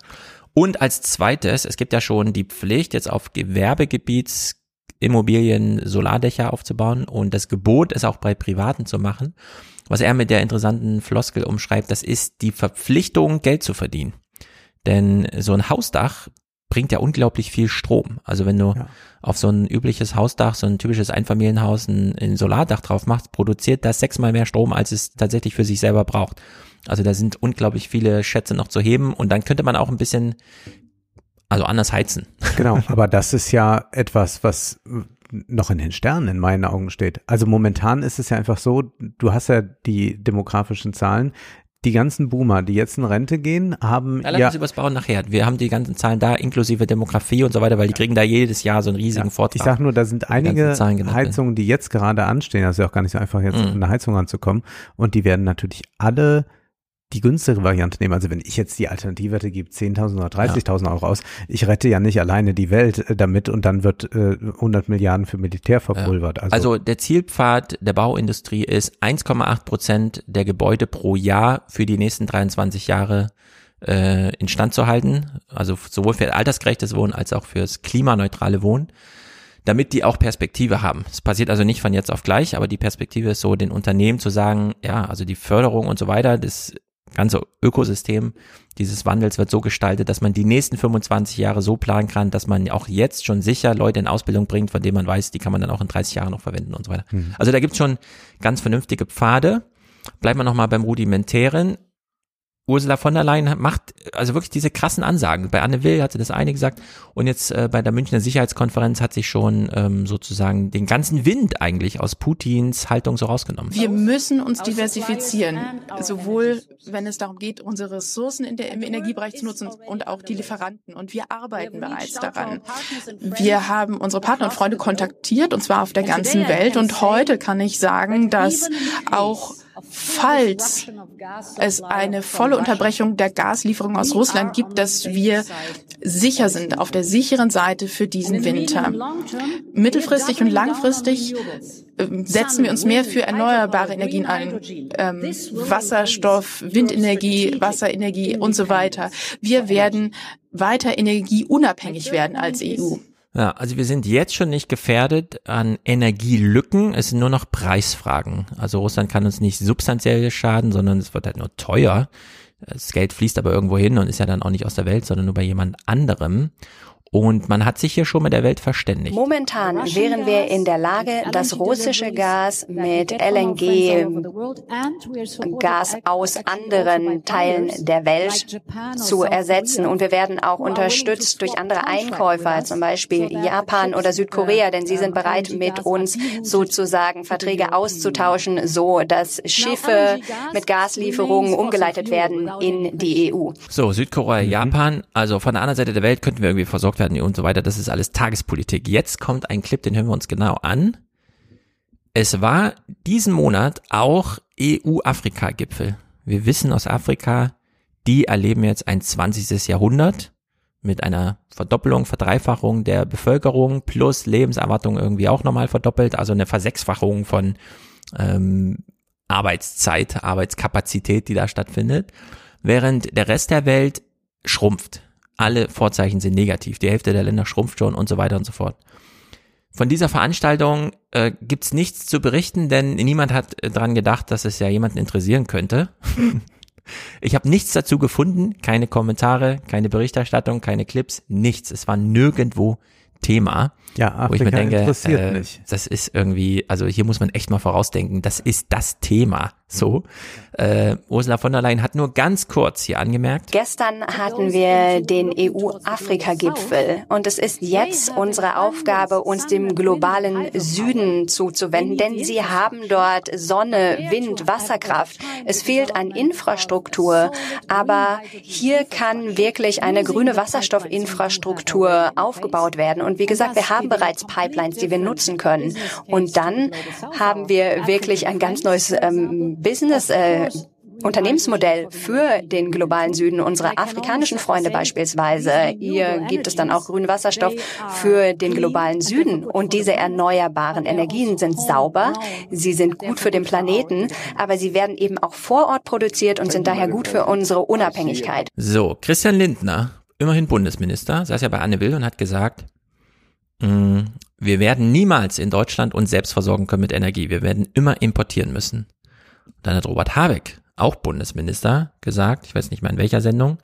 Und als zweites, es gibt ja schon die Pflicht, jetzt auf Gewerbegebiets Immobilien Solardächer aufzubauen und das Gebot, es auch bei Privaten zu machen was er mit der interessanten Floskel umschreibt, das ist die Verpflichtung, Geld zu verdienen. Denn so ein Hausdach bringt ja unglaublich viel Strom. Also wenn du ja. auf so ein übliches Hausdach, so ein typisches Einfamilienhaus ein, ein Solardach drauf machst, produziert das sechsmal mehr Strom, als es tatsächlich für sich selber braucht. Also da sind unglaublich viele Schätze noch zu heben und dann könnte man auch ein bisschen also anders heizen. Genau, aber das ist ja etwas, was noch in den Sternen in meinen Augen steht. Also momentan ist es ja einfach so, du hast ja die demografischen Zahlen, die ganzen Boomer, die jetzt in Rente gehen, haben ja, ja über das Bauen nachher. Wir haben die ganzen Zahlen da, inklusive Demografie und so weiter, weil die kriegen da jedes Jahr so einen riesigen ja, Vortrag. Ich sag nur, da sind einige Heizungen, die jetzt gerade anstehen. Also auch gar nicht so einfach, jetzt mhm. an eine Heizung ranzukommen. Und die werden natürlich alle die günstigere Variante nehmen. Also wenn ich jetzt die Alternative hätte, gibt 10.000 oder 30.000 ja. Euro aus. Ich rette ja nicht alleine die Welt äh, damit und dann wird äh, 100 Milliarden für Militär verpulvert. Also, also der Zielpfad der Bauindustrie ist 1,8 Prozent der Gebäude pro Jahr für die nächsten 23 Jahre äh, instand zu halten. Also sowohl für altersgerechtes Wohnen als auch fürs klimaneutrale Wohnen damit die auch Perspektive haben. Es passiert also nicht von jetzt auf gleich, aber die Perspektive ist so, den Unternehmen zu sagen, ja, also die Förderung und so weiter, das ganze Ökosystem dieses Wandels wird so gestaltet, dass man die nächsten 25 Jahre so planen kann, dass man auch jetzt schon sicher Leute in Ausbildung bringt, von denen man weiß, die kann man dann auch in 30 Jahren noch verwenden und so weiter. Mhm. Also da gibt's schon ganz vernünftige Pfade. Bleiben wir nochmal beim Rudimentären. Ursula von der Leyen macht also wirklich diese krassen Ansagen. Bei Anne Will hat sie das eine gesagt und jetzt äh, bei der Münchner Sicherheitskonferenz hat sich schon ähm, sozusagen den ganzen Wind eigentlich aus Putins Haltung so rausgenommen. Wir müssen uns diversifizieren, sowohl wenn es darum geht, unsere Ressourcen in der, im Energiebereich zu nutzen und auch die Lieferanten. Und wir arbeiten bereits daran. Wir haben unsere Partner und Freunde kontaktiert und zwar auf der ganzen Welt. Und heute kann ich sagen, dass auch falls es eine volle Unterbrechung der Gaslieferung aus Russland gibt, dass wir sicher sind, auf der sicheren Seite für diesen Winter. Mittelfristig und langfristig ähm, setzen wir uns mehr für erneuerbare Energien ein. Ähm, Wasserstoff, Windenergie, Wasserenergie und so weiter. Wir werden weiter energieunabhängig werden als EU. Ja, also wir sind jetzt schon nicht gefährdet an Energielücken. Es sind nur noch Preisfragen. Also Russland kann uns nicht substanziell schaden, sondern es wird halt nur teuer. Das Geld fließt aber irgendwo hin und ist ja dann auch nicht aus der Welt, sondern nur bei jemand anderem. Und man hat sich hier schon mit der Welt verständigt. Momentan wären wir in der Lage, das russische Gas mit LNG-Gas aus anderen Teilen der Welt zu ersetzen. Und wir werden auch unterstützt durch andere Einkäufer, zum Beispiel Japan oder Südkorea, denn sie sind bereit, mit uns sozusagen Verträge auszutauschen, so dass Schiffe mit Gaslieferungen umgeleitet werden in die EU. So, Südkorea, Japan, also von der anderen Seite der Welt könnten wir irgendwie versorgt werden werden und so weiter. Das ist alles Tagespolitik. Jetzt kommt ein Clip, den hören wir uns genau an. Es war diesen Monat auch EU-Afrika-Gipfel. Wir wissen aus Afrika, die erleben jetzt ein 20. Jahrhundert mit einer Verdoppelung, Verdreifachung der Bevölkerung plus Lebenserwartung irgendwie auch nochmal verdoppelt, also eine Versechsfachung von ähm, Arbeitszeit, Arbeitskapazität, die da stattfindet, während der Rest der Welt schrumpft. Alle Vorzeichen sind negativ, die Hälfte der Länder schrumpft schon und so weiter und so fort. Von dieser Veranstaltung äh, gibt's nichts zu berichten, denn niemand hat äh, dran gedacht, dass es ja jemanden interessieren könnte. ich habe nichts dazu gefunden, keine Kommentare, keine Berichterstattung, keine Clips, nichts. Es war nirgendwo Thema. Ja, Afrika wo ich mir denke, interessiert äh, nicht. das ist irgendwie, also hier muss man echt mal vorausdenken, das ist das Thema. So, äh, Ursula von der Leyen hat nur ganz kurz hier angemerkt, Gestern hatten wir den EU-Afrika-Gipfel und es ist jetzt unsere Aufgabe, uns dem globalen Süden zuzuwenden, denn sie haben dort Sonne, Wind, Wasserkraft. Es fehlt an Infrastruktur, aber hier kann wirklich eine grüne Wasserstoffinfrastruktur aufgebaut werden. Und wie gesagt, wir haben bereits Pipelines, die wir nutzen können. Und dann haben wir wirklich ein ganz neues ähm, Business. Äh, Unternehmensmodell für den globalen Süden, unsere afrikanischen Freunde beispielsweise. Hier gibt es dann auch grünen Wasserstoff für den globalen Süden. Und diese erneuerbaren Energien sind sauber, sie sind gut für den Planeten, aber sie werden eben auch vor Ort produziert und sind daher gut für unsere Unabhängigkeit. So, Christian Lindner, immerhin Bundesminister, saß ja bei Anne Will und hat gesagt, mh, wir werden niemals in Deutschland uns selbst versorgen können mit Energie. Wir werden immer importieren müssen. Dann hat Robert Habeck, auch Bundesminister, gesagt, ich weiß nicht mehr in welcher Sendung,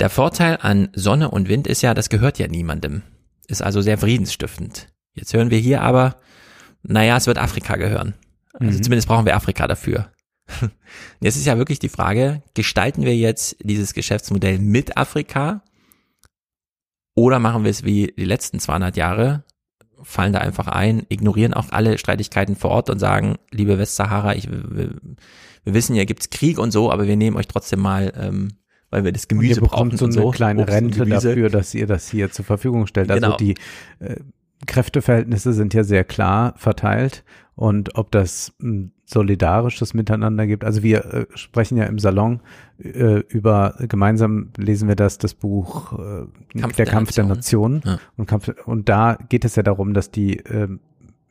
der Vorteil an Sonne und Wind ist ja, das gehört ja niemandem. Ist also sehr friedensstiftend. Jetzt hören wir hier aber, naja, es wird Afrika gehören. Also Mhm. zumindest brauchen wir Afrika dafür. Jetzt ist ja wirklich die Frage, gestalten wir jetzt dieses Geschäftsmodell mit Afrika oder machen wir es wie die letzten 200 Jahre, fallen da einfach ein, ignorieren auch alle Streitigkeiten vor Ort und sagen, liebe Westsahara, ich, wir, wir wissen, hier gibt's Krieg und so, aber wir nehmen euch trotzdem mal, ähm, weil wir das Und ihr Gemüse brauchen so und eine so. kleine Obst Rente Gemüse. dafür, dass ihr das hier zur Verfügung stellt. Also Genau. die äh, Kräfteverhältnisse sind ja sehr klar verteilt und ob das ein solidarisches Miteinander gibt. Also wir äh, sprechen ja im Salon äh, über gemeinsam lesen wir das das Buch äh, Kampf der, der Kampf der Nationen Ja. und Kampf und da geht es ja darum, dass die äh,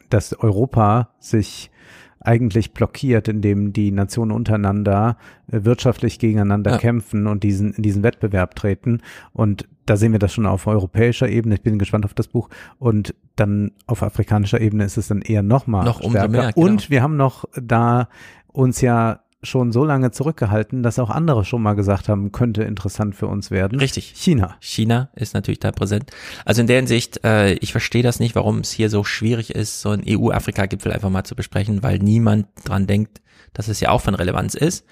dass Europa sich eigentlich blockiert, indem die Nationen untereinander äh, wirtschaftlich gegeneinander Ja. kämpfen und diesen, in diesen Wettbewerb treten. Und da sehen wir das schon auf europäischer Ebene. Ich bin gespannt auf das Buch. Und dann auf afrikanischer Ebene ist es dann eher noch mal Noch stärker. mehr, genau. Und wir haben noch da uns ja schon so lange zurückgehalten, dass auch andere schon mal gesagt haben, könnte interessant für uns werden. Richtig. China. China ist natürlich da präsent. Also in der Hinsicht, äh, ich verstehe das nicht, warum es hier so schwierig ist, so ein EU-Afrika-Gipfel einfach mal zu besprechen, weil niemand dran denkt, dass es ja auch von Relevanz ist.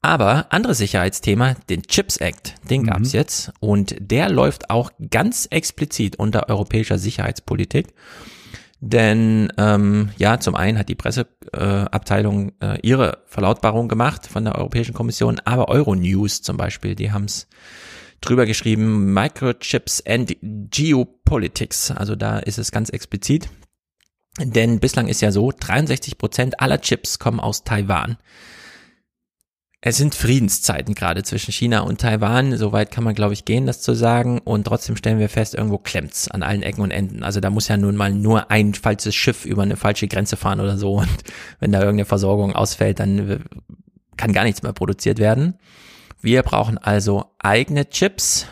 Aber anderes Sicherheitsthema, den Chips Act, den gab's jetzt und der läuft auch ganz explizit unter europäischer Sicherheitspolitik. Denn ähm, ja, zum einen hat die Presseabteilung äh, äh, ihre Verlautbarung gemacht von der Europäischen Kommission, aber Euronews zum Beispiel, die haben's drüber geschrieben, Microchips and Geopolitics. Also da ist es ganz explizit. Denn bislang ist ja so, 63 Prozent aller Chips kommen aus Taiwan. Es sind Friedenszeiten gerade zwischen China und Taiwan. Soweit kann man, glaube ich, gehen, das zu sagen. Und trotzdem stellen wir fest, irgendwo klemmt's an allen Ecken und Enden. Also da muss ja nun mal nur ein falsches Schiff über eine falsche Grenze fahren oder so. Und wenn da irgendeine Versorgung ausfällt, dann äh, kann gar nichts mehr produziert werden. Wir brauchen also eigene Chips.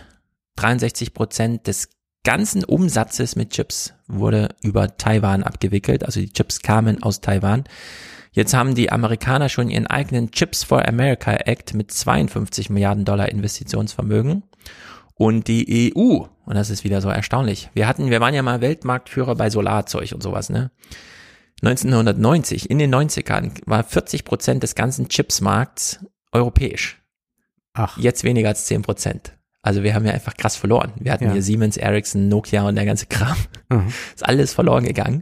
63 Prozent des ganzen Umsatzes mit Chips wurde über Taiwan abgewickelt. Also die Chips kamen aus Taiwan. Jetzt haben die Amerikaner schon ihren eigenen Chips for America Act mit 52 Milliarden Dollar Investitionsvermögen. Und die EU, und das ist wieder so erstaunlich, wir hatten, wir waren ja mal Weltmarktführer bei Solarzeug und sowas, ne? 1990, in den 90ern, war 40 Prozent des ganzen Chipsmarkts europäisch. Ach. Jetzt weniger als 10 Prozent. Also wir haben ja einfach krass verloren. Wir hatten Ja. hier Siemens, Ericsson, Nokia und der ganze Kram. Mhm. Ist alles verloren gegangen.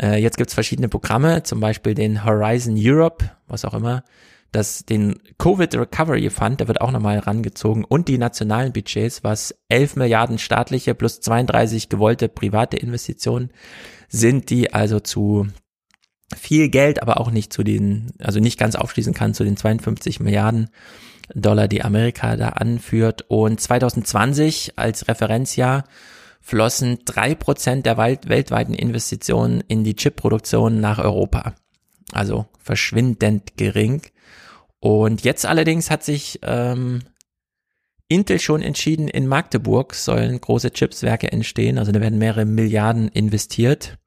Äh, jetzt gibt's verschiedene Programme, zum Beispiel den Horizon Europe, was auch immer. dass den Covid Recovery Fund, der wird auch nochmal herangezogen und die nationalen Budgets, was 11 Milliarden staatliche plus 32 gewollte private Investitionen sind, die also zu viel Geld, aber auch nicht zu den, also nicht ganz aufschließen kann zu den 52 Milliarden Dollar, die Amerika da anführt. Und 2020 als Referenzjahr flossen drei Prozent der weltweiten Investitionen in die Chipproduktion nach Europa. Also verschwindend gering. Und jetzt allerdings hat sich ähm, Intel schon entschieden, in Magdeburg sollen große Chipswerke entstehen. Also da werden mehrere Milliarden investiert.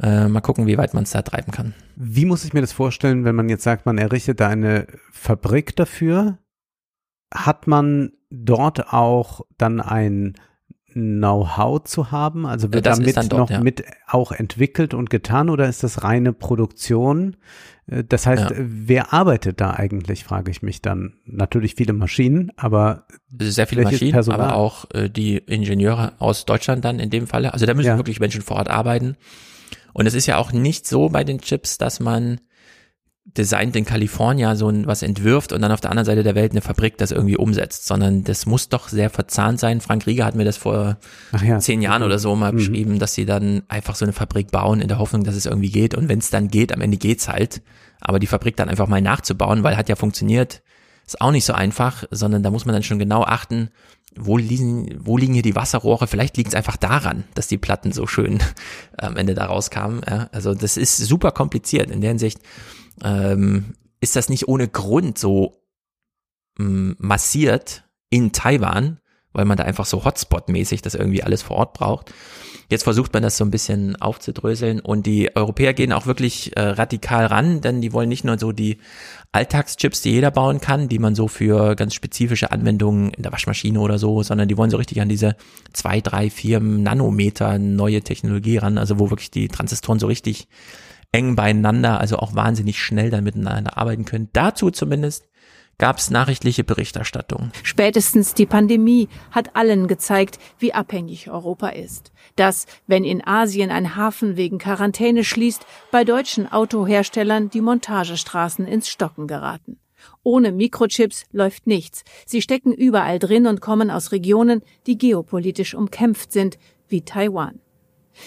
Äh, mal gucken, wie weit man es da treiben kann. Wie muss ich mir das vorstellen, wenn man jetzt sagt, man errichtet da eine Fabrik dafür? Hat man dort auch dann ein Know-how zu haben? Also wird Das damit dort, noch ja. mit auch entwickelt und getan oder ist das reine Produktion? Äh, Das heißt, Ja. wer arbeitet da eigentlich, frage ich mich dann. Natürlich viele Maschinen, aber Sehr viele Maschinen, Personal? aber auch äh, die Ingenieure aus Deutschland dann in dem Falle. Also da müssen Ja. wirklich Menschen vor Ort arbeiten. Und es ist ja auch nicht so bei den Chips, dass man designt in Kalifornien so ein, was entwirft und dann auf der anderen Seite der Welt eine Fabrik das irgendwie umsetzt, sondern das muss doch sehr verzahnt sein. Frank Rieger hat mir das vor ja. zehn Jahren oder so mal Mhm. beschrieben, dass sie dann einfach so eine Fabrik bauen in der Hoffnung, dass es irgendwie geht. Und wenn es dann geht, am Ende geht's halt. Aber die Fabrik dann einfach mal nachzubauen, weil hat ja funktioniert, ist auch nicht so einfach, sondern da muss man dann schon genau achten, wo liegen, wo liegen hier die Wasserrohre? Vielleicht liegt es einfach daran, dass die Platten so schön am Ende da rauskamen. Ja? Also das ist super kompliziert. In der Hinsicht ähm, ist das nicht ohne Grund so ähm, massiert in Taiwan, weil man da einfach so Hotspot-mäßig das irgendwie alles vor Ort braucht. Jetzt versucht man das so ein bisschen aufzudröseln und die Europäer gehen auch wirklich äh, radikal ran, denn die wollen nicht nur so die Alltagschips, die jeder bauen kann, die man so für ganz spezifische Anwendungen in der Waschmaschine oder so, sondern die wollen so richtig an diese zwei, drei, vier Nanometer neue Technologie ran, also wo wirklich die Transistoren so richtig eng beieinander, also auch wahnsinnig schnell dann miteinander arbeiten können. Dazu zumindest gab es nachrichtliche Berichterstattung. Spätestens die Pandemie hat allen gezeigt, wie abhängig Europa ist. Dass, wenn in Asien ein Hafen wegen Quarantäne schließt, bei deutschen Autoherstellern die Montagestraßen ins Stocken geraten. Ohne Mikrochips läuft nichts. Sie stecken überall drin und kommen aus Regionen, die geopolitisch umkämpft sind, wie Taiwan.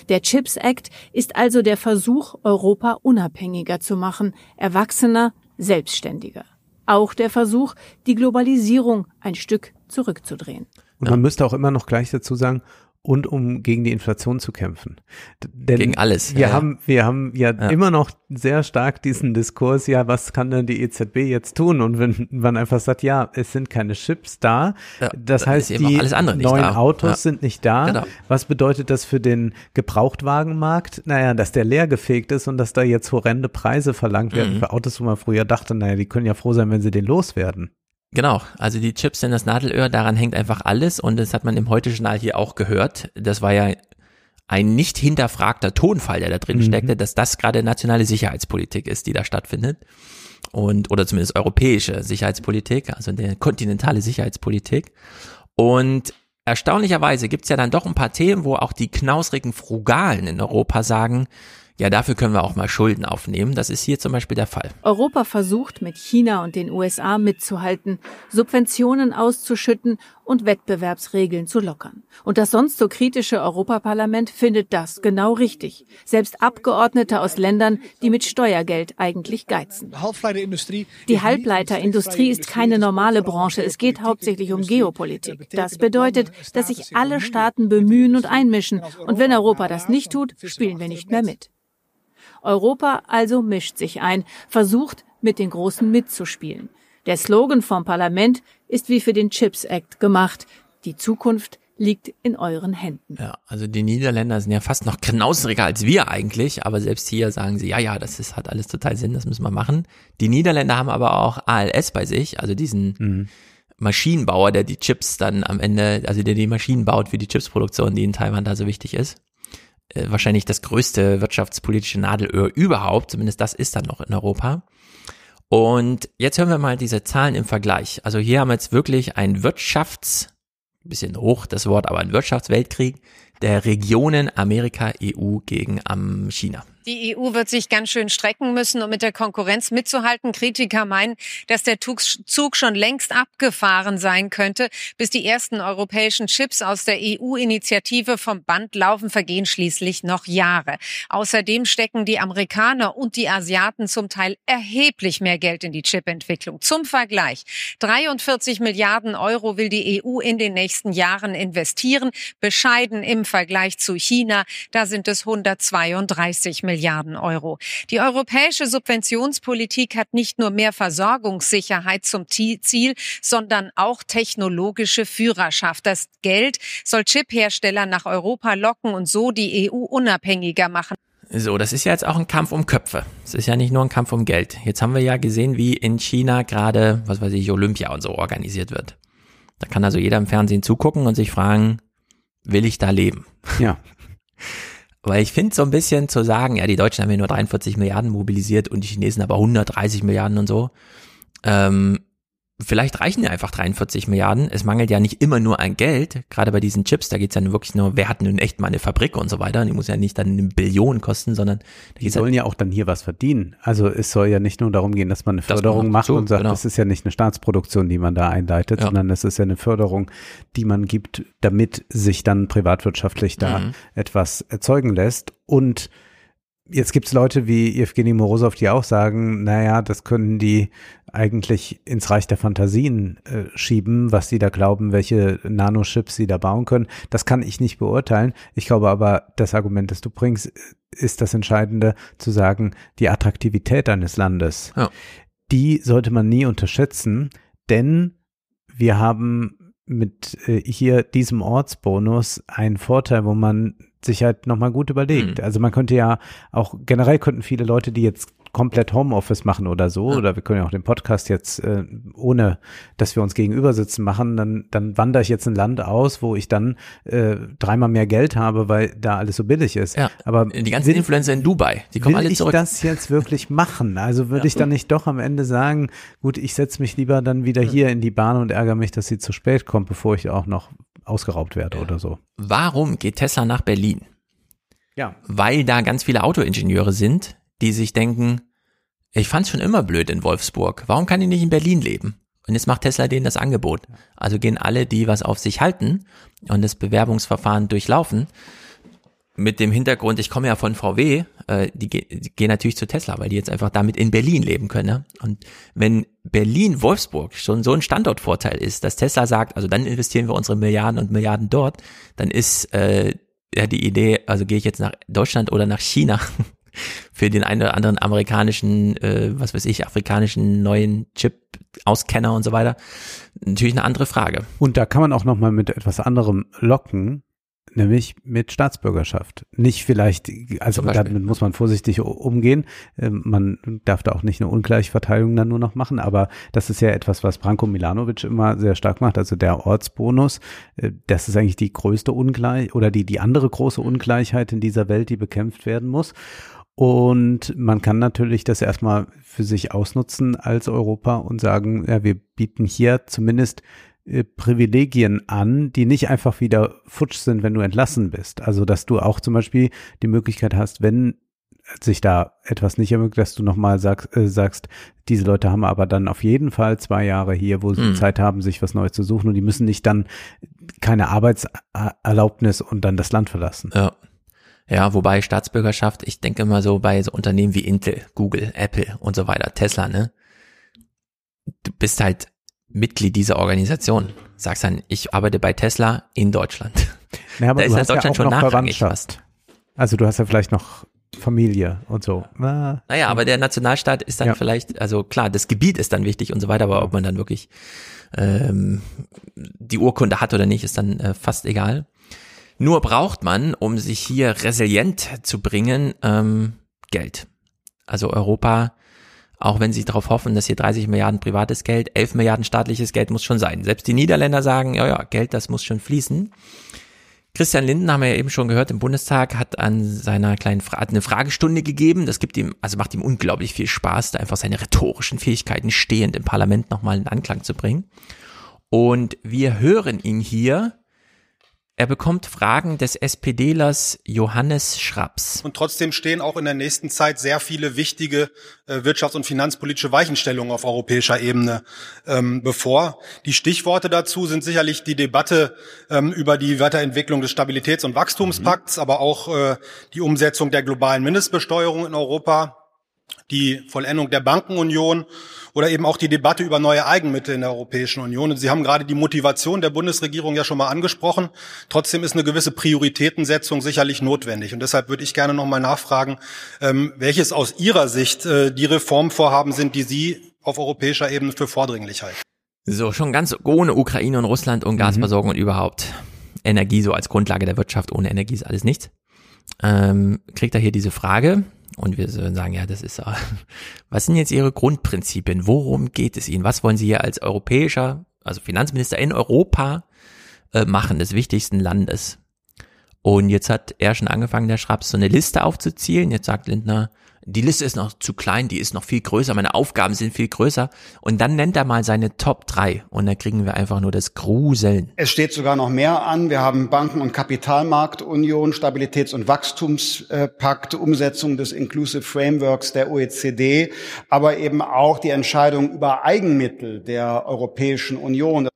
Der Chips Act ist also der Versuch, Europa unabhängiger zu machen, erwachsener, selbstständiger. Auch der Versuch, die Globalisierung ein Stück zurückzudrehen. Und man müsste auch immer noch gleich dazu sagen, und um gegen die Inflation zu kämpfen. Denn Gegen alles, Wir ja, haben, wir haben ja, Ja. immer noch sehr stark diesen Diskurs, ja, was kann denn die EZB jetzt tun? Und wenn man einfach sagt, ja, es sind keine Chips da, Ja, das heißt, die neuen da. Autos sind nicht da. Genau. Was bedeutet das für den Gebrauchtwagenmarkt? Naja, dass der leergefegt ist und dass da jetzt horrende Preise verlangt werden Mhm. für Autos, wo man früher dachte, naja, die können ja froh sein, wenn sie den loswerden. Genau, also die Chips sind das Nadelöhr, daran hängt einfach alles und das hat man im Heute-Journal hier auch gehört. Das war ja ein nicht hinterfragter Tonfall, der da drin Mhm. steckte, dass das gerade nationale Sicherheitspolitik ist, die da stattfindet. Und, oder zumindest europäische Sicherheitspolitik, also der kontinentale Sicherheitspolitik. Und erstaunlicherweise gibt's ja dann doch ein paar Themen, wo auch die knausrigen Frugalen in Europa sagen, ja, dafür können wir auch mal Schulden aufnehmen. Das ist hier zum Beispiel der Fall. Europa versucht mit China und den USA mitzuhalten, Subventionen auszuschütten und Wettbewerbsregeln zu lockern. Und das sonst so kritische Europaparlament findet das genau richtig. Selbst Abgeordnete aus Ländern, die mit Steuergeld eigentlich geizen. Die Halbleiterindustrie ist keine normale Branche. Es geht hauptsächlich um Geopolitik. Das bedeutet, dass sich alle Staaten bemühen und einmischen. Und wenn Europa das nicht tut, spielen wir nicht mehr mit. Europa also mischt sich ein, versucht mit den Großen mitzuspielen. Der Slogan vom Parlament ist wie für den Chips Act gemacht. Die Zukunft liegt in euren Händen. Ja, also die Niederländer sind ja fast noch knausriger als wir eigentlich, aber selbst hier sagen sie, ja, ja, das ist, hat alles total Sinn, das müssen wir machen. Die Niederländer haben aber auch ALS bei sich, also diesen Maschinenbauer, der die Chips dann am Ende, also der die Maschinen baut für die Chipsproduktion, die in Taiwan da so wichtig ist. Äh, wahrscheinlich das größte wirtschaftspolitische Nadelöhr überhaupt, zumindest das ist dann noch in Europa. Und jetzt hören wir mal diese Zahlen im Vergleich. Also hier haben wir jetzt wirklich ein Wirtschafts, bisschen hoch das Wort, aber ein Wirtschaftsweltkrieg der Regionen Amerika, EU gegen am China. Die EU wird sich ganz schön strecken müssen, um mit der Konkurrenz mitzuhalten. Kritiker meinen, dass der Zug schon längst abgefahren sein könnte. Bis die ersten europäischen Chips aus der EU-Initiative vom Band laufen, vergehen schließlich noch Jahre. Außerdem stecken die Amerikaner und die Asiaten zum Teil erheblich mehr Geld in die Chip-Entwicklung. Zum Vergleich. 43 Milliarden Euro will die EU in den nächsten Jahren investieren. Bescheiden im Vergleich zu China. Da sind es 132 Milliarden Euro. Die europäische Subventionspolitik hat nicht nur mehr Versorgungssicherheit zum Ziel, sondern auch technologische Führerschaft. Das Geld soll Chiphersteller nach Europa locken und so die EU unabhängiger machen. So, das ist ja jetzt auch ein Kampf um Köpfe. Es ist ja nicht nur ein Kampf um Geld. Jetzt haben wir ja gesehen, wie in China gerade, was weiß ich, Olympia und so organisiert wird. Da kann also jeder im Fernsehen zugucken und sich fragen, will ich da leben? Ja. Weil ich finde so ein bisschen zu sagen, ja, die Deutschen haben ja nur 43 Milliarden mobilisiert und die Chinesen aber 130 Milliarden und so. Ähm, vielleicht reichen ja einfach 43 Milliarden. Es mangelt ja nicht immer nur an Geld. Gerade bei diesen Chips, da geht's ja wirklich nur, wer hat nun echt mal eine Fabrik und so weiter. Und die muss ja nicht dann eine Billion kosten, sondern die sollen halt ja auch dann hier was verdienen. Also es soll ja nicht nur darum gehen, dass man eine Förderung man macht so, und sagt, genau. das ist ja nicht eine Staatsproduktion, die man da einleitet, ja. sondern es ist ja eine Förderung, die man gibt, damit sich dann privatwirtschaftlich da mhm. etwas erzeugen lässt. Und Jetzt gibt's Leute wie Evgeny Morozov, die auch sagen, naja, das können die eigentlich ins Reich der Fantasien äh, schieben, was sie da glauben, welche Nanochips sie da bauen können. Das kann ich nicht beurteilen. Ich glaube aber, das Argument, das du bringst, ist das Entscheidende, zu sagen, die Attraktivität eines Landes, ja. die sollte man nie unterschätzen, denn wir haben mit äh, hier diesem Ortsbonus einen Vorteil, wo man sich halt nochmal gut überlegt. Mhm. Also man könnte ja auch, generell könnten viele Leute, die jetzt komplett Homeoffice machen oder so, ja. oder wir können ja auch den Podcast jetzt äh, ohne, dass wir uns gegenüber sitzen machen, dann, dann wandere ich jetzt ein Land aus, wo ich dann äh, dreimal mehr Geld habe, weil da alles so billig ist. Ja. Aber die ganzen will, Influencer in Dubai, die kommen alle zurück. Will ich das jetzt wirklich machen? Also würde ja. ich dann nicht doch am Ende sagen, gut, ich setze mich lieber dann wieder hier in die Bahn und ärgere mich, dass sie zu spät kommt, bevor ich auch noch ausgeraubt werde ja. oder so. Warum geht Tesla nach Berlin? Ja. Weil da ganz viele Autoingenieure sind, die sich denken, ich fand's schon immer blöd in Wolfsburg. Warum kann ich nicht in Berlin leben? Und jetzt macht Tesla denen das Angebot. Also gehen alle, die was auf sich halten und das Bewerbungsverfahren durchlaufen, mit dem Hintergrund, ich komme ja von VW, äh, die, die gehen natürlich zu Tesla, weil die jetzt einfach damit in Berlin leben können. Ne? Und wenn Berlin-Wolfsburg schon so ein Standortvorteil ist, dass Tesla sagt, also dann investieren wir unsere Milliarden und Milliarden dort, dann ist äh, ja die Idee, also gehe ich jetzt nach Deutschland oder nach China für den einen oder anderen amerikanischen, äh, was weiß ich, afrikanischen neuen Chip-Auskenner und so weiter, natürlich eine andere Frage. Und da kann man auch nochmal mit etwas anderem locken, nämlich mit Staatsbürgerschaft. Nicht vielleicht, also damit muss man vorsichtig umgehen. Ähm, man darf da auch nicht eine Ungleichverteilung dann nur noch machen, aber das ist ja etwas, was Branko Milanovic immer sehr stark macht. Also der Ortsbonus, äh, das ist eigentlich die größte Ungleich oder die, die andere große Ungleichheit in dieser Welt, die bekämpft werden muss. Und man kann natürlich das erstmal für sich ausnutzen als Europa und sagen, ja, wir bieten hier zumindest äh, Privilegien an, die nicht einfach wieder futsch sind, wenn du entlassen bist. Also, dass du auch zum Beispiel die Möglichkeit hast, wenn sich da etwas nicht ermöglicht, dass du nochmal sagst, äh, sagst, diese Leute haben aber dann auf jeden Fall zwei Jahre hier, wo sie mhm. Zeit haben, sich was Neues zu suchen und die müssen nicht dann keine Arbeitserlaubnis und dann das Land verlassen. Ja. Ja, wobei Staatsbürgerschaft, ich denke immer so bei so Unternehmen wie Intel, Google, Apple und so weiter, Tesla, ne? Du bist halt Mitglied dieser Organisation. Sagst dann, ich arbeite bei Tesla in Deutschland. Ja, aber da ist halt Deutschland ja schon nachrangig fast. Also du hast ja vielleicht noch Familie und so. Ah, naja, aber der Nationalstaat ist dann ja. vielleicht, also klar, das Gebiet ist dann wichtig und so weiter, aber ob man dann wirklich ähm, die Urkunde hat oder nicht, ist dann äh, fast egal. Nur braucht man, um sich hier resilient zu bringen, ähm, Geld. Also Europa, auch wenn sie darauf hoffen, dass hier 30 Milliarden privates Geld, 11 Milliarden staatliches Geld muss schon sein. Selbst die Niederländer sagen, ja, ja, Geld, das muss schon fließen. Christian Linden, haben wir ja eben schon gehört, im Bundestag hat an seiner kleinen Fra hat eine Fragestunde gegeben. Das gibt ihm, also macht ihm unglaublich viel Spaß, da einfach seine rhetorischen Fähigkeiten stehend im Parlament nochmal in Anklang zu bringen. Und wir hören ihn hier Er bekommt Fragen des SPDlers Johannes Schraps. Und trotzdem stehen auch in der nächsten Zeit sehr viele wichtige äh, wirtschafts- und finanzpolitische Weichenstellungen auf europäischer Ebene ähm, bevor. Die Stichworte dazu sind sicherlich die Debatte ähm, über die Weiterentwicklung des Stabilitäts- und Wachstumspakts, mhm. aber auch äh, die Umsetzung der globalen Mindestbesteuerung in Europa, die Vollendung der Bankenunion oder eben auch die Debatte über neue Eigenmittel in der Europäischen Union. Und Sie haben gerade die Motivation der Bundesregierung ja schon mal angesprochen. Trotzdem ist eine gewisse Prioritätensetzung sicherlich notwendig. Und deshalb würde ich gerne noch mal nachfragen, ähm, welches aus Ihrer Sicht äh, die Reformvorhaben sind, die Sie auf europäischer Ebene für vordringlich halten. So, schon ganz ohne Ukraine und Russland und Gasversorgung mhm. und überhaupt Energie so als Grundlage der Wirtschaft. Ohne Energie ist alles nichts. Ähm, kriegt er hier diese Frage, und wir sagen, ja, das ist, was sind jetzt Ihre Grundprinzipien? Worum geht es Ihnen? Was wollen Sie hier als europäischer, also Finanzminister in Europa äh, machen, des wichtigsten Landes? Und jetzt hat er schon angefangen, der Schraps, so eine Liste aufzuzielen. Jetzt sagt Lindner, die Liste ist noch zu klein, die ist noch viel größer, meine Aufgaben sind viel größer. Und dann nennt er mal seine Top 3 und da kriegen wir einfach nur das Gruseln. Es steht sogar noch mehr an. Wir haben Banken- und Kapitalmarktunion, Stabilitäts- und Wachstumspakt, Umsetzung des Inclusive Frameworks der OECD, aber eben auch die Entscheidung über Eigenmittel der Europäischen Union.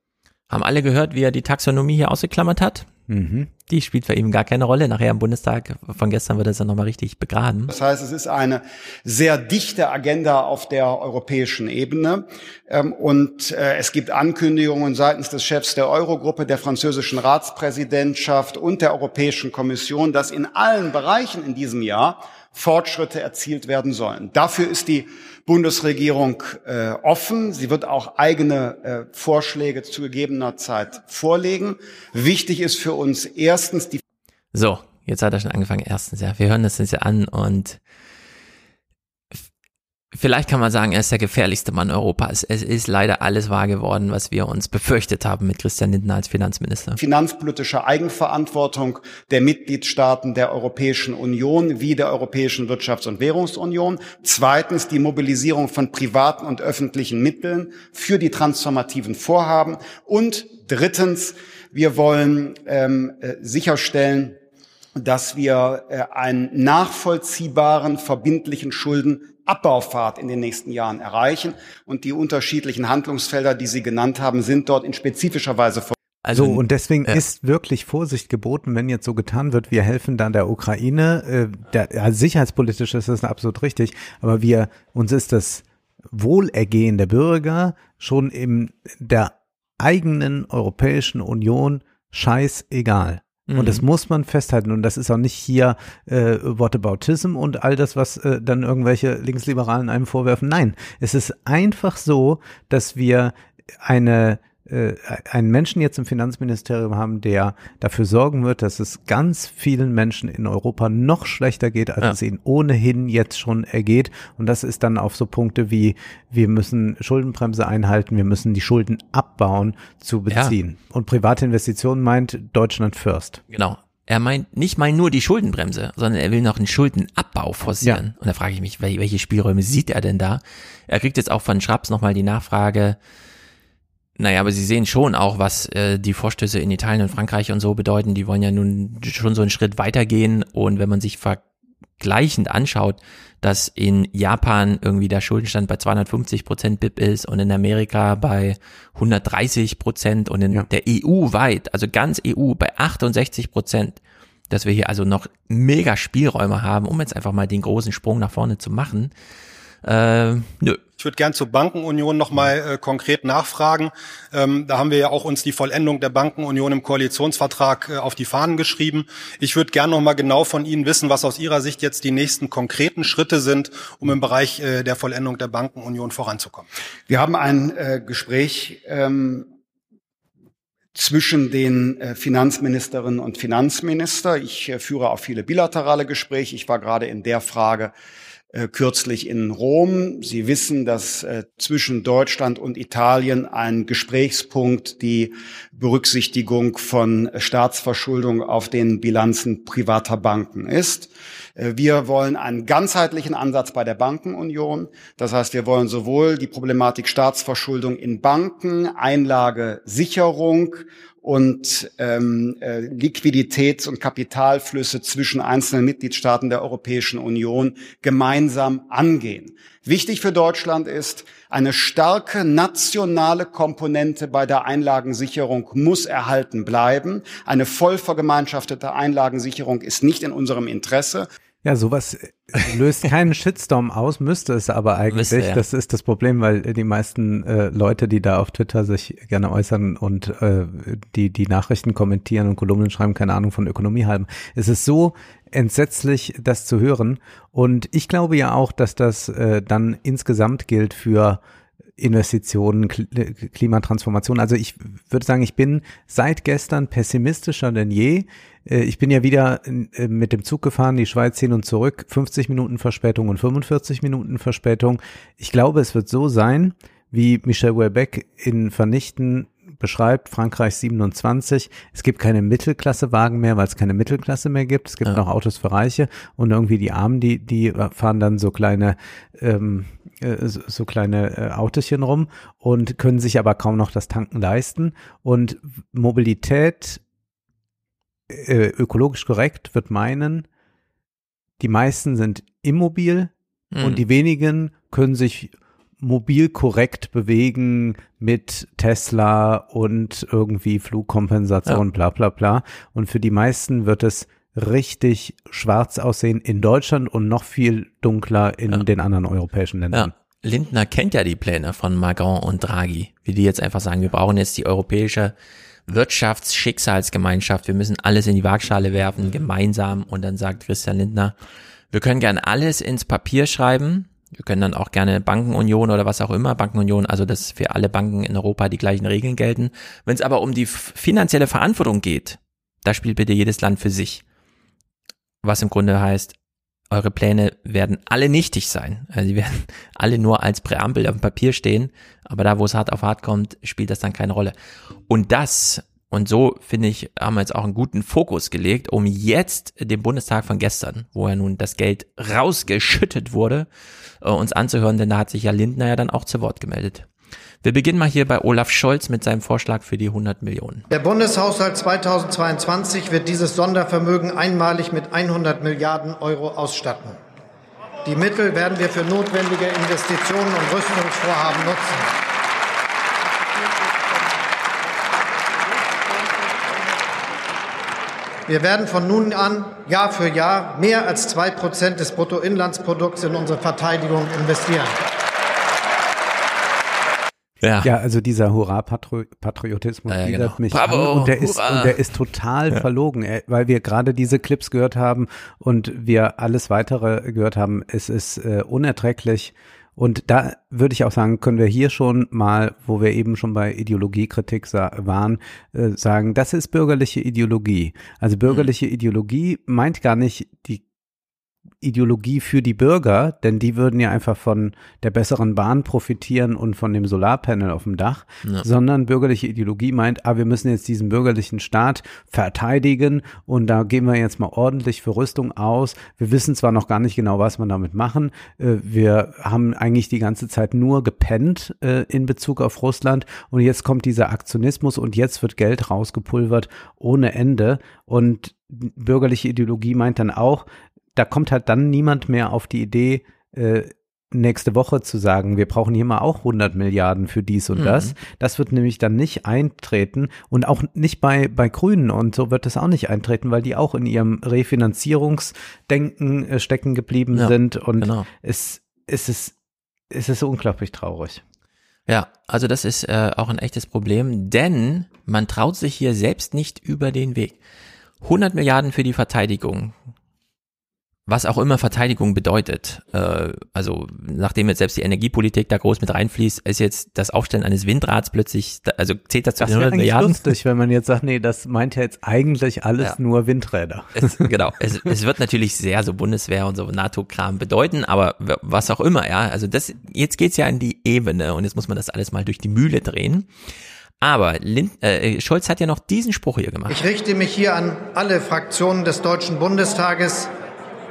Haben alle gehört, wie er die Taxonomie hier ausgeklammert hat? Mhm. Die spielt für ihn gar keine Rolle. Nachher im Bundestag von gestern wird es dann nochmal richtig begraben. Das heißt, es ist eine sehr dichte Agenda auf der europäischen Ebene. Ähm, und äh, es gibt Ankündigungen seitens des Chefs der Eurogruppe, der französischen Ratspräsidentschaft und der Europäischen Kommission, dass in allen Bereichen in diesem Jahr Fortschritte erzielt werden sollen. Dafür ist die Bundesregierung äh, offen. Sie wird auch eigene äh, Vorschläge zu gegebener Zeit vorlegen. Wichtig ist für uns erstens die. So, jetzt hat er schon angefangen. Erstens, ja, wir hören das jetzt ja an und Vielleicht kann man sagen, er ist der gefährlichste Mann Europas. Es ist leider alles wahr geworden, was wir uns befürchtet haben mit Christian Lindner als Finanzminister. Finanzpolitische Eigenverantwortung der Mitgliedstaaten der Europäischen Union wie der Europäischen Wirtschafts- und Währungsunion. Zweitens die Mobilisierung von privaten und öffentlichen Mitteln für die transformativen Vorhaben. Und drittens, wir wollen ähm, äh, sicherstellen, dass wir äh, einen nachvollziehbaren, verbindlichen Schuldenabbaufahrt in den nächsten Jahren erreichen. Und die unterschiedlichen Handlungsfelder, die Sie genannt haben, sind dort in spezifischer Weise vor. Also, so, und deswegen äh, ist wirklich Vorsicht geboten, wenn jetzt so getan wird, wir helfen dann der Ukraine. Äh, der, ja, sicherheitspolitisch ist das absolut richtig, aber wir, uns ist das Wohlergehen der Bürger schon in der eigenen Europäischen Union scheißegal. Und das mhm. muss man festhalten. Und das ist auch nicht hier äh, Whataboutism und all das, was äh, dann irgendwelche Linksliberalen einem vorwerfen. Nein, es ist einfach so, dass wir eine äh, einen Menschen jetzt im Finanzministerium haben, der dafür sorgen wird, dass es ganz vielen Menschen in Europa noch schlechter geht, als ja. es ihnen ohnehin jetzt schon ergeht. Und das ist dann auf so Punkte wie, wir müssen Schuldenbremse einhalten, wir müssen die Schulden abbauen, zu beziehen. Ja. Und private Investitionen meint Deutschland first. Genau. Er meint nicht mal nur die Schuldenbremse, sondern er will noch einen Schuldenabbau forcieren. Ja. Und da frage ich mich, welche Spielräume sieht er denn da? Er kriegt jetzt auch von Schraps nochmal die Nachfrage, naja, aber sie sehen schon auch, was äh, die Vorstöße in Italien und Frankreich und so bedeuten. Die wollen ja nun schon so einen Schritt weitergehen. Und wenn man sich vergleichend anschaut, dass in Japan irgendwie der Schuldenstand bei 250 Prozent BIP ist und in Amerika bei 130 Prozent und in ja. der EU weit, also ganz EU bei 68 Prozent, dass wir hier also noch mega Spielräume haben, um jetzt einfach mal den großen Sprung nach vorne zu machen. Äh, nö, ich würde gern zur Bankenunion nochmal äh, konkret nachfragen. Ähm, da haben wir ja auch uns die Vollendung der Bankenunion im Koalitionsvertrag äh, auf die Fahnen geschrieben. Ich würde gern nochmal genau von Ihnen wissen, was aus Ihrer Sicht jetzt die nächsten konkreten Schritte sind, um im Bereich äh, der Vollendung der Bankenunion voranzukommen. Wir haben ein äh, Gespräch ähm, zwischen den äh, Finanzministerinnen und Finanzminister. Ich äh, führe auch viele bilaterale Gespräche. Ich war gerade in der Frage äh, kürzlich in Rom. Sie wissen, dass äh, zwischen Deutschland und Italien ein Gesprächspunkt die Berücksichtigung von Staatsverschuldung auf den Bilanzen privater Banken ist. Äh, wir wollen einen ganzheitlichen Ansatz bei der Bankenunion. Das heißt, wir wollen sowohl die Problematik Staatsverschuldung in Banken, Einlagesicherung und ähm, äh, Liquiditäts- und Kapitalflüsse zwischen einzelnen Mitgliedstaaten der Europäischen Union gemeinsam angehen. Wichtig für Deutschland ist, eine starke nationale Komponente bei der Einlagensicherung muss erhalten bleiben. Eine voll vergemeinschaftete Einlagensicherung ist nicht in unserem Interesse. Ja, sowas löst keinen Shitstorm aus, müsste es aber eigentlich. Müsste, ja. Das ist das Problem, weil die meisten äh, Leute, die da auf Twitter sich gerne äußern und äh, die die Nachrichten kommentieren und Kolumnen schreiben, keine Ahnung von Ökonomie haben. Es ist so entsetzlich, das zu hören. Und ich glaube ja auch, dass das äh, dann insgesamt gilt für Investitionen, Klimatransformation. Also ich würde sagen, ich bin seit gestern pessimistischer denn je. Äh, ich bin ja wieder äh, mit dem Zug gefahren, die Schweiz hin und zurück, 50 Minuten Verspätung und 45 Minuten Verspätung. Ich glaube, es wird so sein, wie Michel Houellebecq in Vernichten beschreibt, Frankreich 27, es gibt keine Mittelklassewagen mehr, weil es keine Mittelklasse mehr gibt. Es gibt ja. noch Autos für Reiche und irgendwie die Armen, die, die fahren dann so kleine, ähm, äh, so kleine äh, Autochen rum und können sich aber kaum noch das Tanken leisten. Und Mobilität äh, ökologisch korrekt wird meinen, die meisten sind immobil mhm. und die wenigen können sich mobil korrekt bewegen mit Tesla und irgendwie Flugkompensation, ja. bla bla bla. Und für die meisten wird es richtig schwarz aussehen in Deutschland und noch viel dunkler in ja. den anderen europäischen Ländern. Ja. Lindner kennt ja die Pläne von Macron und Draghi, wie die jetzt einfach sagen, wir brauchen jetzt die europäische Wirtschaftsschicksalsgemeinschaft, wir müssen alles in die Waagschale werfen, gemeinsam. Und dann sagt Christian Lindner, wir können gern alles ins Papier schreiben, wir können dann auch gerne Bankenunion oder was auch immer, Bankenunion, also dass für alle Banken in Europa die gleichen Regeln gelten. Wenn es aber um die finanzielle Verantwortung geht, da spielt bitte jedes Land für sich. Was im Grunde heißt, eure Pläne werden alle nichtig sein. Also sie werden alle nur als Präambel auf dem Papier stehen, aber da, wo es hart auf hart kommt, spielt das dann keine Rolle. Und das und so, finde ich, haben wir jetzt auch einen guten Fokus gelegt, um jetzt den Bundestag von gestern, wo ja nun das Geld rausgeschüttet wurde, äh, uns anzuhören, denn da hat sich ja Lindner ja dann auch zu Wort gemeldet. Wir beginnen mal hier bei Olaf Scholz mit seinem Vorschlag für die 100 Millionen. Der Bundeshaushalt 2022 wird dieses Sondervermögen einmalig mit 100 Milliarden Euro ausstatten. Die Mittel werden wir für notwendige Investitionen und Rüstungsvorhaben nutzen. Wir werden von nun an Jahr für Jahr mehr als zwei Prozent des Bruttoinlandsprodukts in unsere Verteidigung investieren. Ja. ja, also dieser Hurra-Patriotismus ja, genau. mich Bravo, an und der ist und der ist total ja. verlogen, weil wir gerade diese Clips gehört haben und wir alles weitere gehört haben. Es ist äh, unerträglich und da würde ich auch sagen, können wir hier schon mal, wo wir eben schon bei Ideologiekritik waren, äh, sagen, das ist bürgerliche Ideologie. Also bürgerliche mhm. Ideologie meint gar nicht die Ideologie für die Bürger, denn die würden ja einfach von der besseren Bahn profitieren und von dem Solarpanel auf dem Dach, ja. sondern bürgerliche Ideologie meint, ah, wir müssen jetzt diesen bürgerlichen Staat verteidigen und da gehen wir jetzt mal ordentlich für Rüstung aus. Wir wissen zwar noch gar nicht genau, was wir damit machen. Äh, wir haben eigentlich die ganze Zeit nur gepennt äh, in Bezug auf Russland und jetzt kommt dieser Aktionismus und jetzt wird Geld rausgepulvert ohne Ende und bürgerliche Ideologie meint dann auch, da kommt halt dann niemand mehr auf die Idee, äh, nächste Woche zu sagen, wir brauchen hier mal auch 100 Milliarden für dies und mhm. das. Das wird nämlich dann nicht eintreten und auch nicht bei, bei Grünen und so wird das auch nicht eintreten, weil die auch in ihrem Refinanzierungsdenken äh, stecken geblieben ja, sind und genau. es, es ist, es ist unglaublich traurig. Ja, also das ist äh, auch ein echtes Problem, denn man traut sich hier selbst nicht über den Weg. 100 Milliarden für die Verteidigung was auch immer Verteidigung bedeutet. Äh, also nachdem jetzt selbst die Energiepolitik da groß mit reinfließt, ist jetzt das Aufstellen eines Windrads plötzlich, also zählt das zu das den 100 Milliarden? lustig, wenn man jetzt sagt, nee, das meint ja jetzt eigentlich alles ja. nur Windräder. Es, genau, es, es wird natürlich sehr so Bundeswehr und so NATO-Kram bedeuten, aber was auch immer, ja. Also das, jetzt geht's ja in die Ebene und jetzt muss man das alles mal durch die Mühle drehen. Aber Lind, äh, Scholz hat ja noch diesen Spruch hier gemacht. Ich richte mich hier an alle Fraktionen des Deutschen Bundestages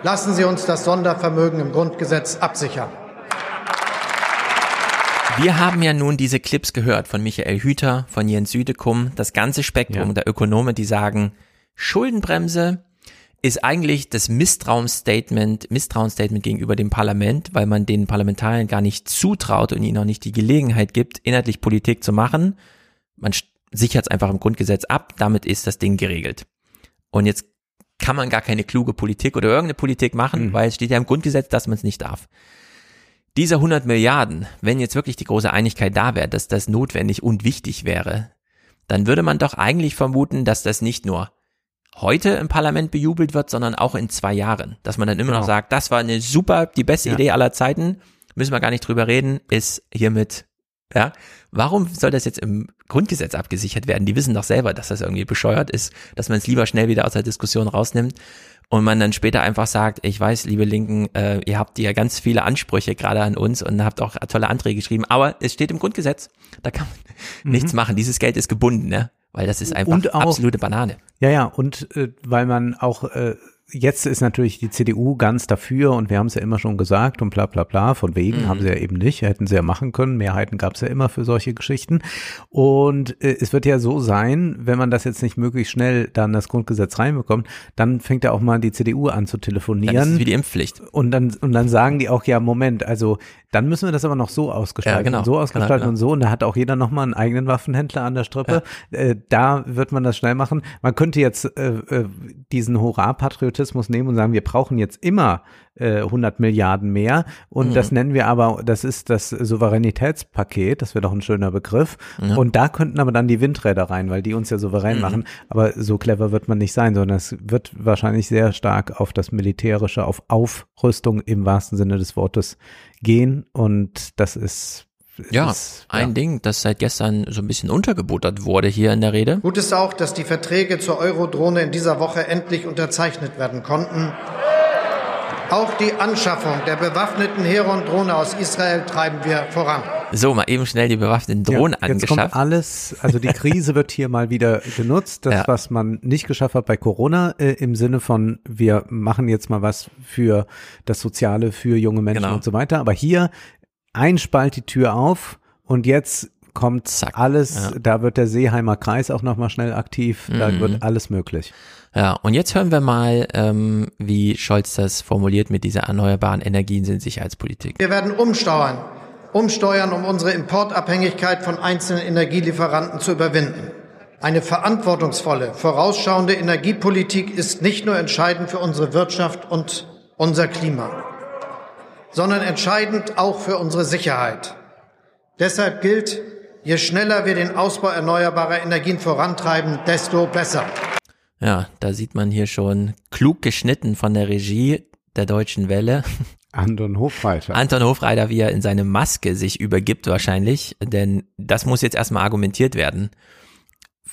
Lassen Sie uns das Sondervermögen im Grundgesetz absichern. Wir haben ja nun diese Clips gehört von Michael Hüter, von Jens Südekum, das ganze Spektrum Ja. der Ökonomen, die sagen, Schuldenbremse ist eigentlich das Misstrauensstatement, Misstrauensstatement gegenüber dem Parlament, weil man den Parlamentariern gar nicht zutraut und ihnen auch nicht die Gelegenheit gibt, inhaltlich Politik zu machen. Man sichert es einfach im Grundgesetz ab, damit ist das Ding geregelt. Und jetzt kann man gar keine kluge Politik oder irgendeine Politik machen, weil es steht ja im Grundgesetz, dass man es nicht darf. Diese 100 Milliarden, wenn jetzt wirklich die große Einigkeit da wäre, dass das notwendig und wichtig wäre, dann würde man doch eigentlich vermuten, dass das nicht nur heute im Parlament bejubelt wird, sondern auch in zwei Jahren. Dass man dann immer noch Genau. sagt, das war eine super, die beste Ja. Idee aller Zeiten, müssen wir gar nicht drüber reden, ist hiermit, ja. Warum soll das jetzt im Grundgesetz abgesichert werden? Die wissen doch selber, dass das irgendwie bescheuert ist, dass man es lieber schnell wieder aus der Diskussion rausnimmt und man dann später einfach sagt, ich weiß, liebe Linken, äh, ihr habt ja ganz viele Ansprüche gerade an uns und habt auch tolle Anträge geschrieben, aber es steht im Grundgesetz, da kann man Mhm. nichts machen. Dieses Geld ist gebunden, ne? Weil das ist einfach auch- absolute Banane. Ja, ja, und äh, weil man auch, äh, jetzt ist natürlich die CDU ganz dafür und wir haben es ja immer schon gesagt und bla bla bla, von wegen Mhm. haben sie ja eben nicht, hätten sie ja machen können, Mehrheiten gab es ja immer für solche Geschichten und äh, es wird ja so sein, wenn man das jetzt nicht möglichst schnell dann das Grundgesetz reinbekommt, dann fängt ja auch mal die CDU an zu telefonieren. Dann ist es wie die Impfpflicht. Und dann, und dann sagen die auch, ja, Moment, also dann müssen wir das aber noch so ausgestalten Ja, genau. und so ausgestalten Genau, und so. Und da hat auch jeder nochmal einen eigenen Waffenhändler an der Strippe. Äh, da wird man das schnell machen. Man könnte jetzt äh, äh, diesen Hurra-Patriotismus nehmen und sagen, wir brauchen jetzt immer äh, 100 Milliarden mehr. Und Mhm. das nennen wir aber, das ist das Souveränitätspaket. Das wäre doch ein schöner Begriff. Ja. Und da könnten aber dann die Windräder rein, weil die uns ja souverän Mhm. machen. Aber so clever wird man nicht sein, sondern es wird wahrscheinlich sehr stark auf das Militärische, auf Aufrüstung im wahrsten Sinne des Wortes gehen. Und das ist, Ja, ist, ein Ding, das seit gestern so ein bisschen untergebuttert wurde hier in der Rede. Gut ist auch, dass die Verträge zur Eurodrohne in dieser Woche endlich unterzeichnet werden konnten. Auch die Anschaffung der bewaffneten Heron-Drohne aus Israel treiben wir voran. So, mal eben schnell die bewaffneten Drohnen ja, jetzt kommt angeschafft. alles, also die Krise wird hier mal wieder genutzt. Das, Ja. was man nicht geschafft hat bei Corona, äh, im Sinne von, wir machen jetzt mal was für das Soziale, für junge Menschen Genau. und so weiter. Aber hier ein Spalt die Tür auf und jetzt kommt alles, ja. da wird der Seeheimer Kreis auch nochmal schnell aktiv, da Mhm. wird alles möglich. Ja, und jetzt hören wir mal, ähm, wie Scholz das formuliert mit dieser erneuerbaren Energien sind Sicherheitspolitik. Wir werden umsteuern, umsteuern, um unsere Importabhängigkeit von einzelnen Energielieferanten zu überwinden. Eine verantwortungsvolle, vorausschauende Energiepolitik ist nicht nur entscheidend für unsere Wirtschaft und unser Klima, sondern entscheidend auch für unsere Sicherheit. Deshalb gilt, je schneller wir den Ausbau erneuerbarer Energien vorantreiben, desto besser. Ja, da sieht man hier schon klug geschnitten von der Regie der Deutschen Welle. Anton Hofreiter. Anton Hofreiter, wie er in seine Maske sich übergibt wahrscheinlich, denn das muss jetzt erstmal argumentiert werden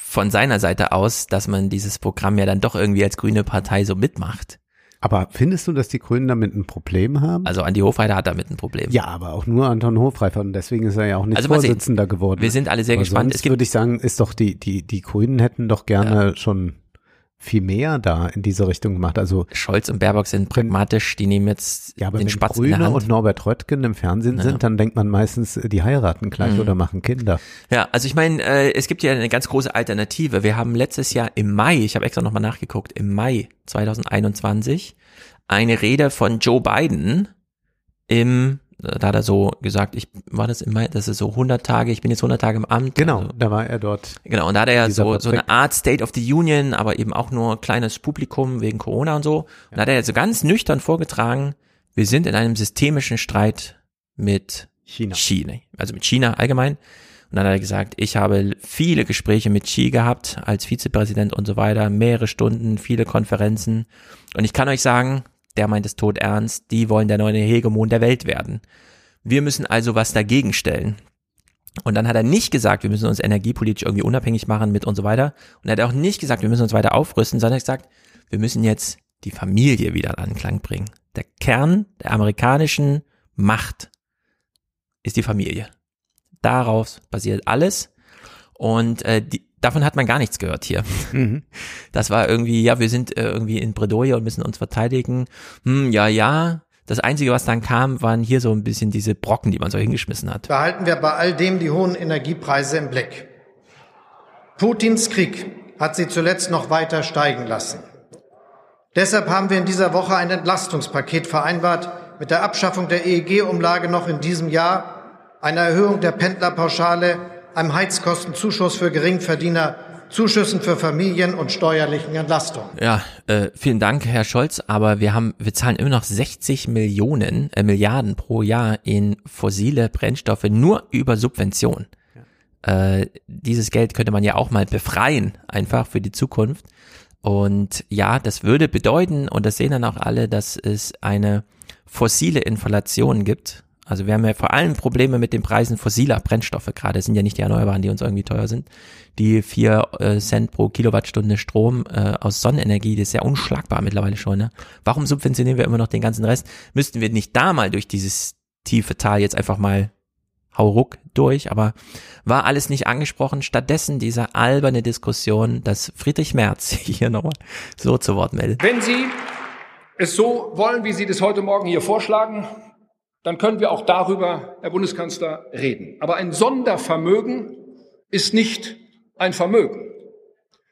von seiner Seite aus, dass man dieses Programm ja dann doch irgendwie als grüne Partei so mitmacht. Aber findest du, dass die Grünen damit ein Problem haben? Also Andi Hofreiter hat damit ein Problem. Ja, aber auch nur Anton Hofreiter und deswegen ist er ja auch nicht Also mal sehen. Vorsitzender geworden. Wir sind alle sehr aber gespannt. Sonst Es gibt- würde ich sagen, ist doch die, die, die Grünen hätten doch gerne schon viel mehr da in diese Richtung gemacht. Also Scholz und Baerbock sind pragmatisch, die nehmen jetzt ja, aber den wenn Spatz in der Grüne Hand. und Norbert Röttgen im Fernsehen Ja. sind, dann denkt man meistens, die heiraten gleich Mhm. oder machen Kinder. Ja, also ich meine, äh, es gibt ja eine ganz große Alternative. Wir haben letztes Jahr im Mai, ich habe extra nochmal nachgeguckt, im Mai 2021 eine Rede von Joe Biden im, da hat er so gesagt, ich war das im Mai, das ist so 100 Tage, ich bin jetzt 100 Tage im Amt. Genau, Also, da war er dort. genau, und da hat er so, so eine. Art State of the Union, aber eben auch nur kleines Publikum wegen Corona und so. Und da hat er ja so ganz nüchtern vorgetragen, wir sind in einem systemischen Streit mit China. China, also mit China allgemein. Und dann hat er gesagt, ich habe viele Gespräche mit Xi gehabt als Vizepräsident und so weiter, mehrere Stunden, viele Konferenzen. Und ich kann euch sagen, der meint es tot ernst, die wollen der neue Hegemon der Welt werden. Wir müssen also was dagegen stellen. Und dann hat er nicht gesagt, wir müssen uns energiepolitisch irgendwie unabhängig machen mit und so weiter. Und er hat auch nicht gesagt, wir müssen uns weiter aufrüsten, sondern er hat gesagt, wir müssen jetzt die Familie wieder in Anklang bringen. Der Kern der amerikanischen Macht ist die Familie. Darauf basiert alles. Und äh, die, davon hat man gar nichts gehört hier. Mhm. Das war irgendwie, ja, wir sind äh, irgendwie in Bredouille und müssen uns verteidigen. Hm, ja, ja. Das Einzige, was dann kam, waren hier so ein bisschen diese Brocken, die man so hingeschmissen hat. Behalten wir bei all dem die hohen Energiepreise im Blick. Putins Krieg hat sie zuletzt noch weiter steigen lassen. Deshalb haben wir in dieser Woche ein Entlastungspaket vereinbart mit der Abschaffung der EEG-Umlage noch in diesem Jahr, einer Erhöhung der Pendlerpauschale, einem Heizkostenzuschuss für Geringverdiener, Zuschüssen für Familien und steuerlichen Entlastungen. Ja, äh, vielen Dank, Herr Scholz, aber wir haben, wir zahlen immer noch 60 Millionen, äh, Milliarden pro Jahr in fossile Brennstoffe nur über Subvention. Äh, dieses Geld könnte man ja auch mal befreien, einfach für die Zukunft. Und ja, das würde bedeuten, und das sehen dann auch alle, dass es eine fossile Inflation gibt. Also wir haben ja vor allem Probleme mit den Preisen fossiler Brennstoffe gerade. Es sind ja nicht die Erneuerbaren, die uns irgendwie teuer sind. Die vier äh, Cent pro Kilowattstunde Strom äh, aus Sonnenenergie, das ist ja unschlagbar mittlerweile schon. Ne? Warum subventionieren wir immer noch den ganzen Rest? Müssten wir nicht da mal durch dieses tiefe Tal jetzt einfach mal hauruck durch, aber war alles nicht angesprochen. Stattdessen diese alberne Diskussion, dass Friedrich Merz hier nochmal so zu Wort meldet. Wenn Sie es so wollen, wie Sie das heute Morgen hier vorschlagen, dann können wir auch darüber, Herr Bundeskanzler, reden. Aber ein Sondervermögen ist nicht ein Vermögen,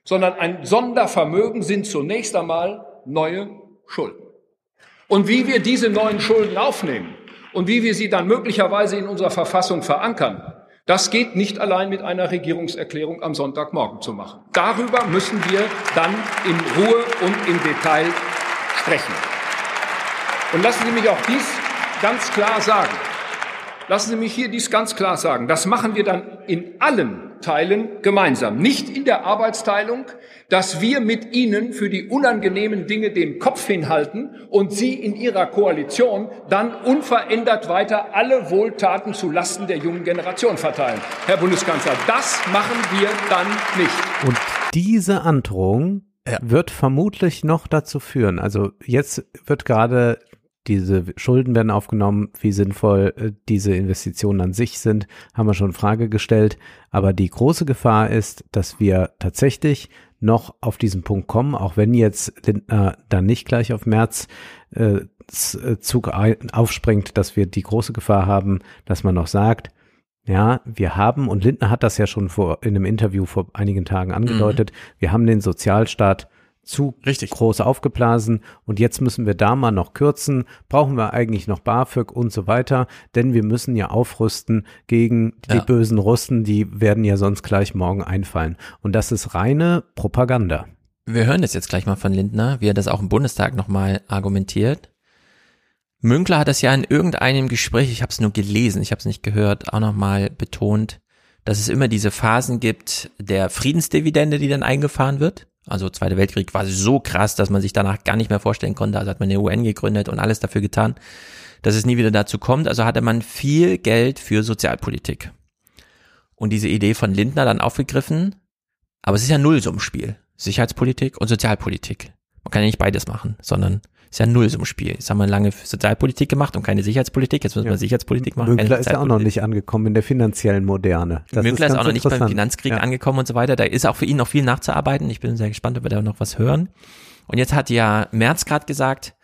sondern ein Sondervermögen sind zunächst einmal neue Schulden. Und wie wir diese neuen Schulden aufnehmen und wie wir sie dann möglicherweise in unserer Verfassung verankern, das geht nicht allein mit einer Regierungserklärung am Sonntagmorgen zu machen. Darüber müssen wir dann in Ruhe und im Detail sprechen. Und lassen Sie mich auch dies ganz klar sagen. Lassen Sie mich hier dies ganz klar sagen. Das machen wir dann in allen Teilen gemeinsam. Nicht in der Arbeitsteilung, dass wir mit Ihnen für die unangenehmen Dinge den Kopf hinhalten und Sie in Ihrer Koalition dann unverändert weiter alle Wohltaten zu Lasten der jungen Generation verteilen. Herr Bundeskanzler, das machen wir dann nicht. Und diese Androhung wird vermutlich noch dazu führen. Also jetzt wird gerade diese Schulden werden aufgenommen, wie sinnvoll äh, diese Investitionen an sich sind, haben wir schon in Frage gestellt. Aber die große Gefahr ist, dass wir tatsächlich noch auf diesen Punkt kommen, auch wenn jetzt Lindner dann nicht gleich auf März äh, äh Zug aufspringt, dass wir die große Gefahr haben, dass man noch sagt, ja, wir haben, und Lindner hat das ja schon vor, in einem Interview vor einigen Tagen angedeutet, mhm. wir haben den Sozialstaat zu Richtig. groß aufgeblasen und jetzt müssen wir da mal noch kürzen, brauchen wir eigentlich noch BAföG und so weiter, denn wir müssen ja aufrüsten gegen die ja. bösen Russen, die werden ja sonst gleich morgen einfallen. Und das ist reine Propaganda. Wir hören das jetzt gleich mal von Lindner, wie er das auch im Bundestag nochmal argumentiert. Münkler hat das ja in irgendeinem Gespräch, ich habe es nur gelesen, ich habe es nicht gehört, auch nochmal betont, dass es immer diese Phasen gibt der Friedensdividende, die dann eingefahren wird. Also Zweiter Weltkrieg war so krass, dass man sich danach gar nicht mehr vorstellen konnte. Also hat man eine UN gegründet und alles dafür getan, dass es nie wieder dazu kommt. Also hatte man viel Geld für Sozialpolitik. Und diese Idee von Lindner dann aufgegriffen. Aber es ist ja Nullsummspiel. Sicherheitspolitik und Sozialpolitik. Man kann ja nicht beides machen, sondern ist ja ein Nullsummspiel. Jetzt haben wir lange Sozialpolitik gemacht und keine Sicherheitspolitik. Jetzt müssen wir ja. Sicherheitspolitik machen. Münkler ist ja auch noch nicht angekommen in der finanziellen Moderne. Das Münkler ist, ist auch noch nicht beim Finanzkrieg ja. angekommen und so weiter. Da ist auch für ihn noch viel nachzuarbeiten. Ich bin sehr gespannt, ob wir da noch was hören. Und jetzt hat ja Merz gerade gesagt,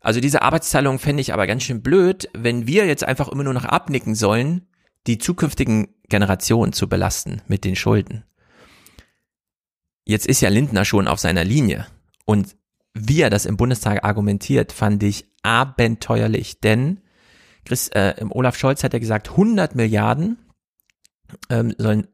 also diese Arbeitsteilung fände ich aber ganz schön blöd, wenn wir jetzt einfach immer nur noch abnicken sollen, die zukünftigen Generationen zu belasten mit den Schulden. Jetzt ist ja Lindner schon auf seiner Linie und wie er das im Bundestag argumentiert, fand ich abenteuerlich, denn Chris, äh, Olaf Scholz hat ja gesagt, 100 Milliarden ähm, sollen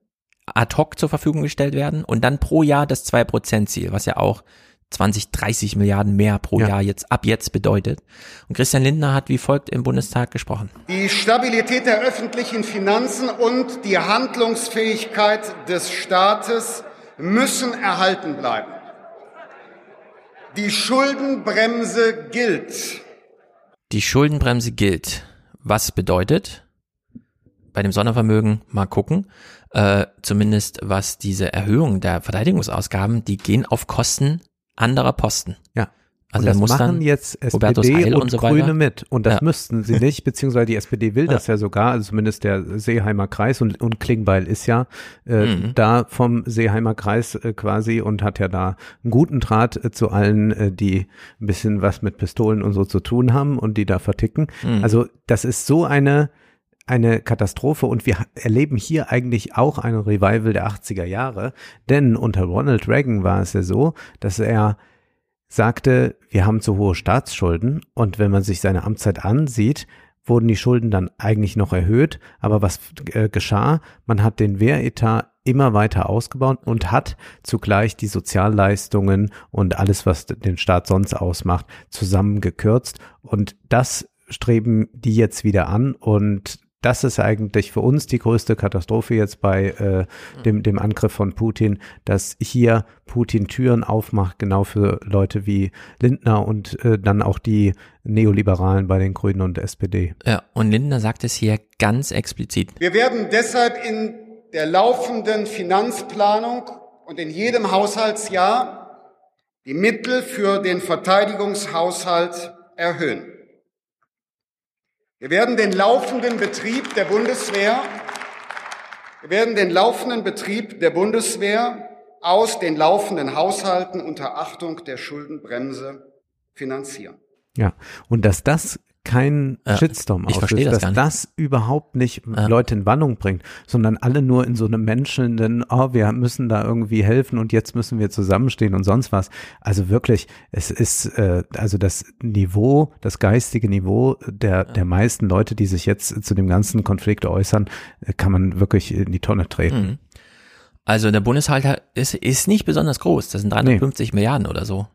ad hoc zur Verfügung gestellt werden und dann pro Jahr das 2%-Ziel, was ja auch 20, 30 Milliarden mehr pro ja. Jahr jetzt ab jetzt bedeutet. Und Christian Lindner hat wie folgt im Bundestag gesprochen. Die Stabilität der öffentlichen Finanzen und die Handlungsfähigkeit des Staates müssen erhalten bleiben. Die Schuldenbremse gilt. Die Schuldenbremse gilt. Was bedeutet? Bei dem Sondervermögen mal gucken. Äh, zumindest was diese Erhöhung der Verteidigungsausgaben, die gehen auf Kosten anderer Posten. Ja. Also und das muss machen jetzt SPD und, und so Grüne mit. Und das Ja. müssten sie nicht, beziehungsweise die SPD will Ja. das ja sogar, also zumindest der Seeheimer Kreis und, und Klingbeil ist ja äh, Mhm. da vom Seeheimer Kreis äh, quasi und hat ja da einen guten Draht äh, zu allen, äh, die ein bisschen was mit Pistolen und so zu tun haben und die da verticken. Mhm. Also das ist so eine eine Katastrophe und wir erleben hier eigentlich auch ein Revival der 80er Jahre, denn unter Ronald Reagan war es ja so, dass er sagte, wir haben zu hohe Staatsschulden und wenn man sich seine Amtszeit ansieht, wurden die Schulden dann eigentlich noch erhöht, aber was äh, geschah? Man hat den Wehretat immer weiter ausgebaut und hat zugleich die Sozialleistungen und alles, was den Staat sonst ausmacht, zusammengekürzt und das streben die jetzt wieder an und das ist eigentlich für uns die größte Katastrophe jetzt bei äh, dem, dem Angriff von Putin, dass hier Putin Türen aufmacht, genau für Leute wie Lindner und äh, dann auch die Neoliberalen bei den Grünen und der SPD. Ja, und Lindner sagt es hier ganz explizit. Wir werden deshalb in der laufenden Finanzplanung und in jedem Haushaltsjahr die Mittel für den Verteidigungshaushalt erhöhen. Wir werden den laufenden Betrieb der Bundeswehr, wir werden den laufenden Betrieb der Bundeswehr aus den laufenden Haushalten unter Achtung der Schuldenbremse finanzieren. Ja, und dass das kein Ja, Shitstorm ich auslöst, verstehe das dass das überhaupt nicht Leute in Wandlung bringt, sondern alle nur in so einem menschelnden, oh, wir müssen da irgendwie helfen und jetzt müssen wir zusammenstehen und sonst was. Also wirklich, es ist äh, also das Niveau, das geistige Niveau der der meisten Leute, die sich jetzt zu dem ganzen Konflikt äußern, äh, kann man wirklich in die Tonne treten. Mhm. Also der Bundeshalt ist, ist nicht besonders groß. Das sind 350 Milliarden oder so.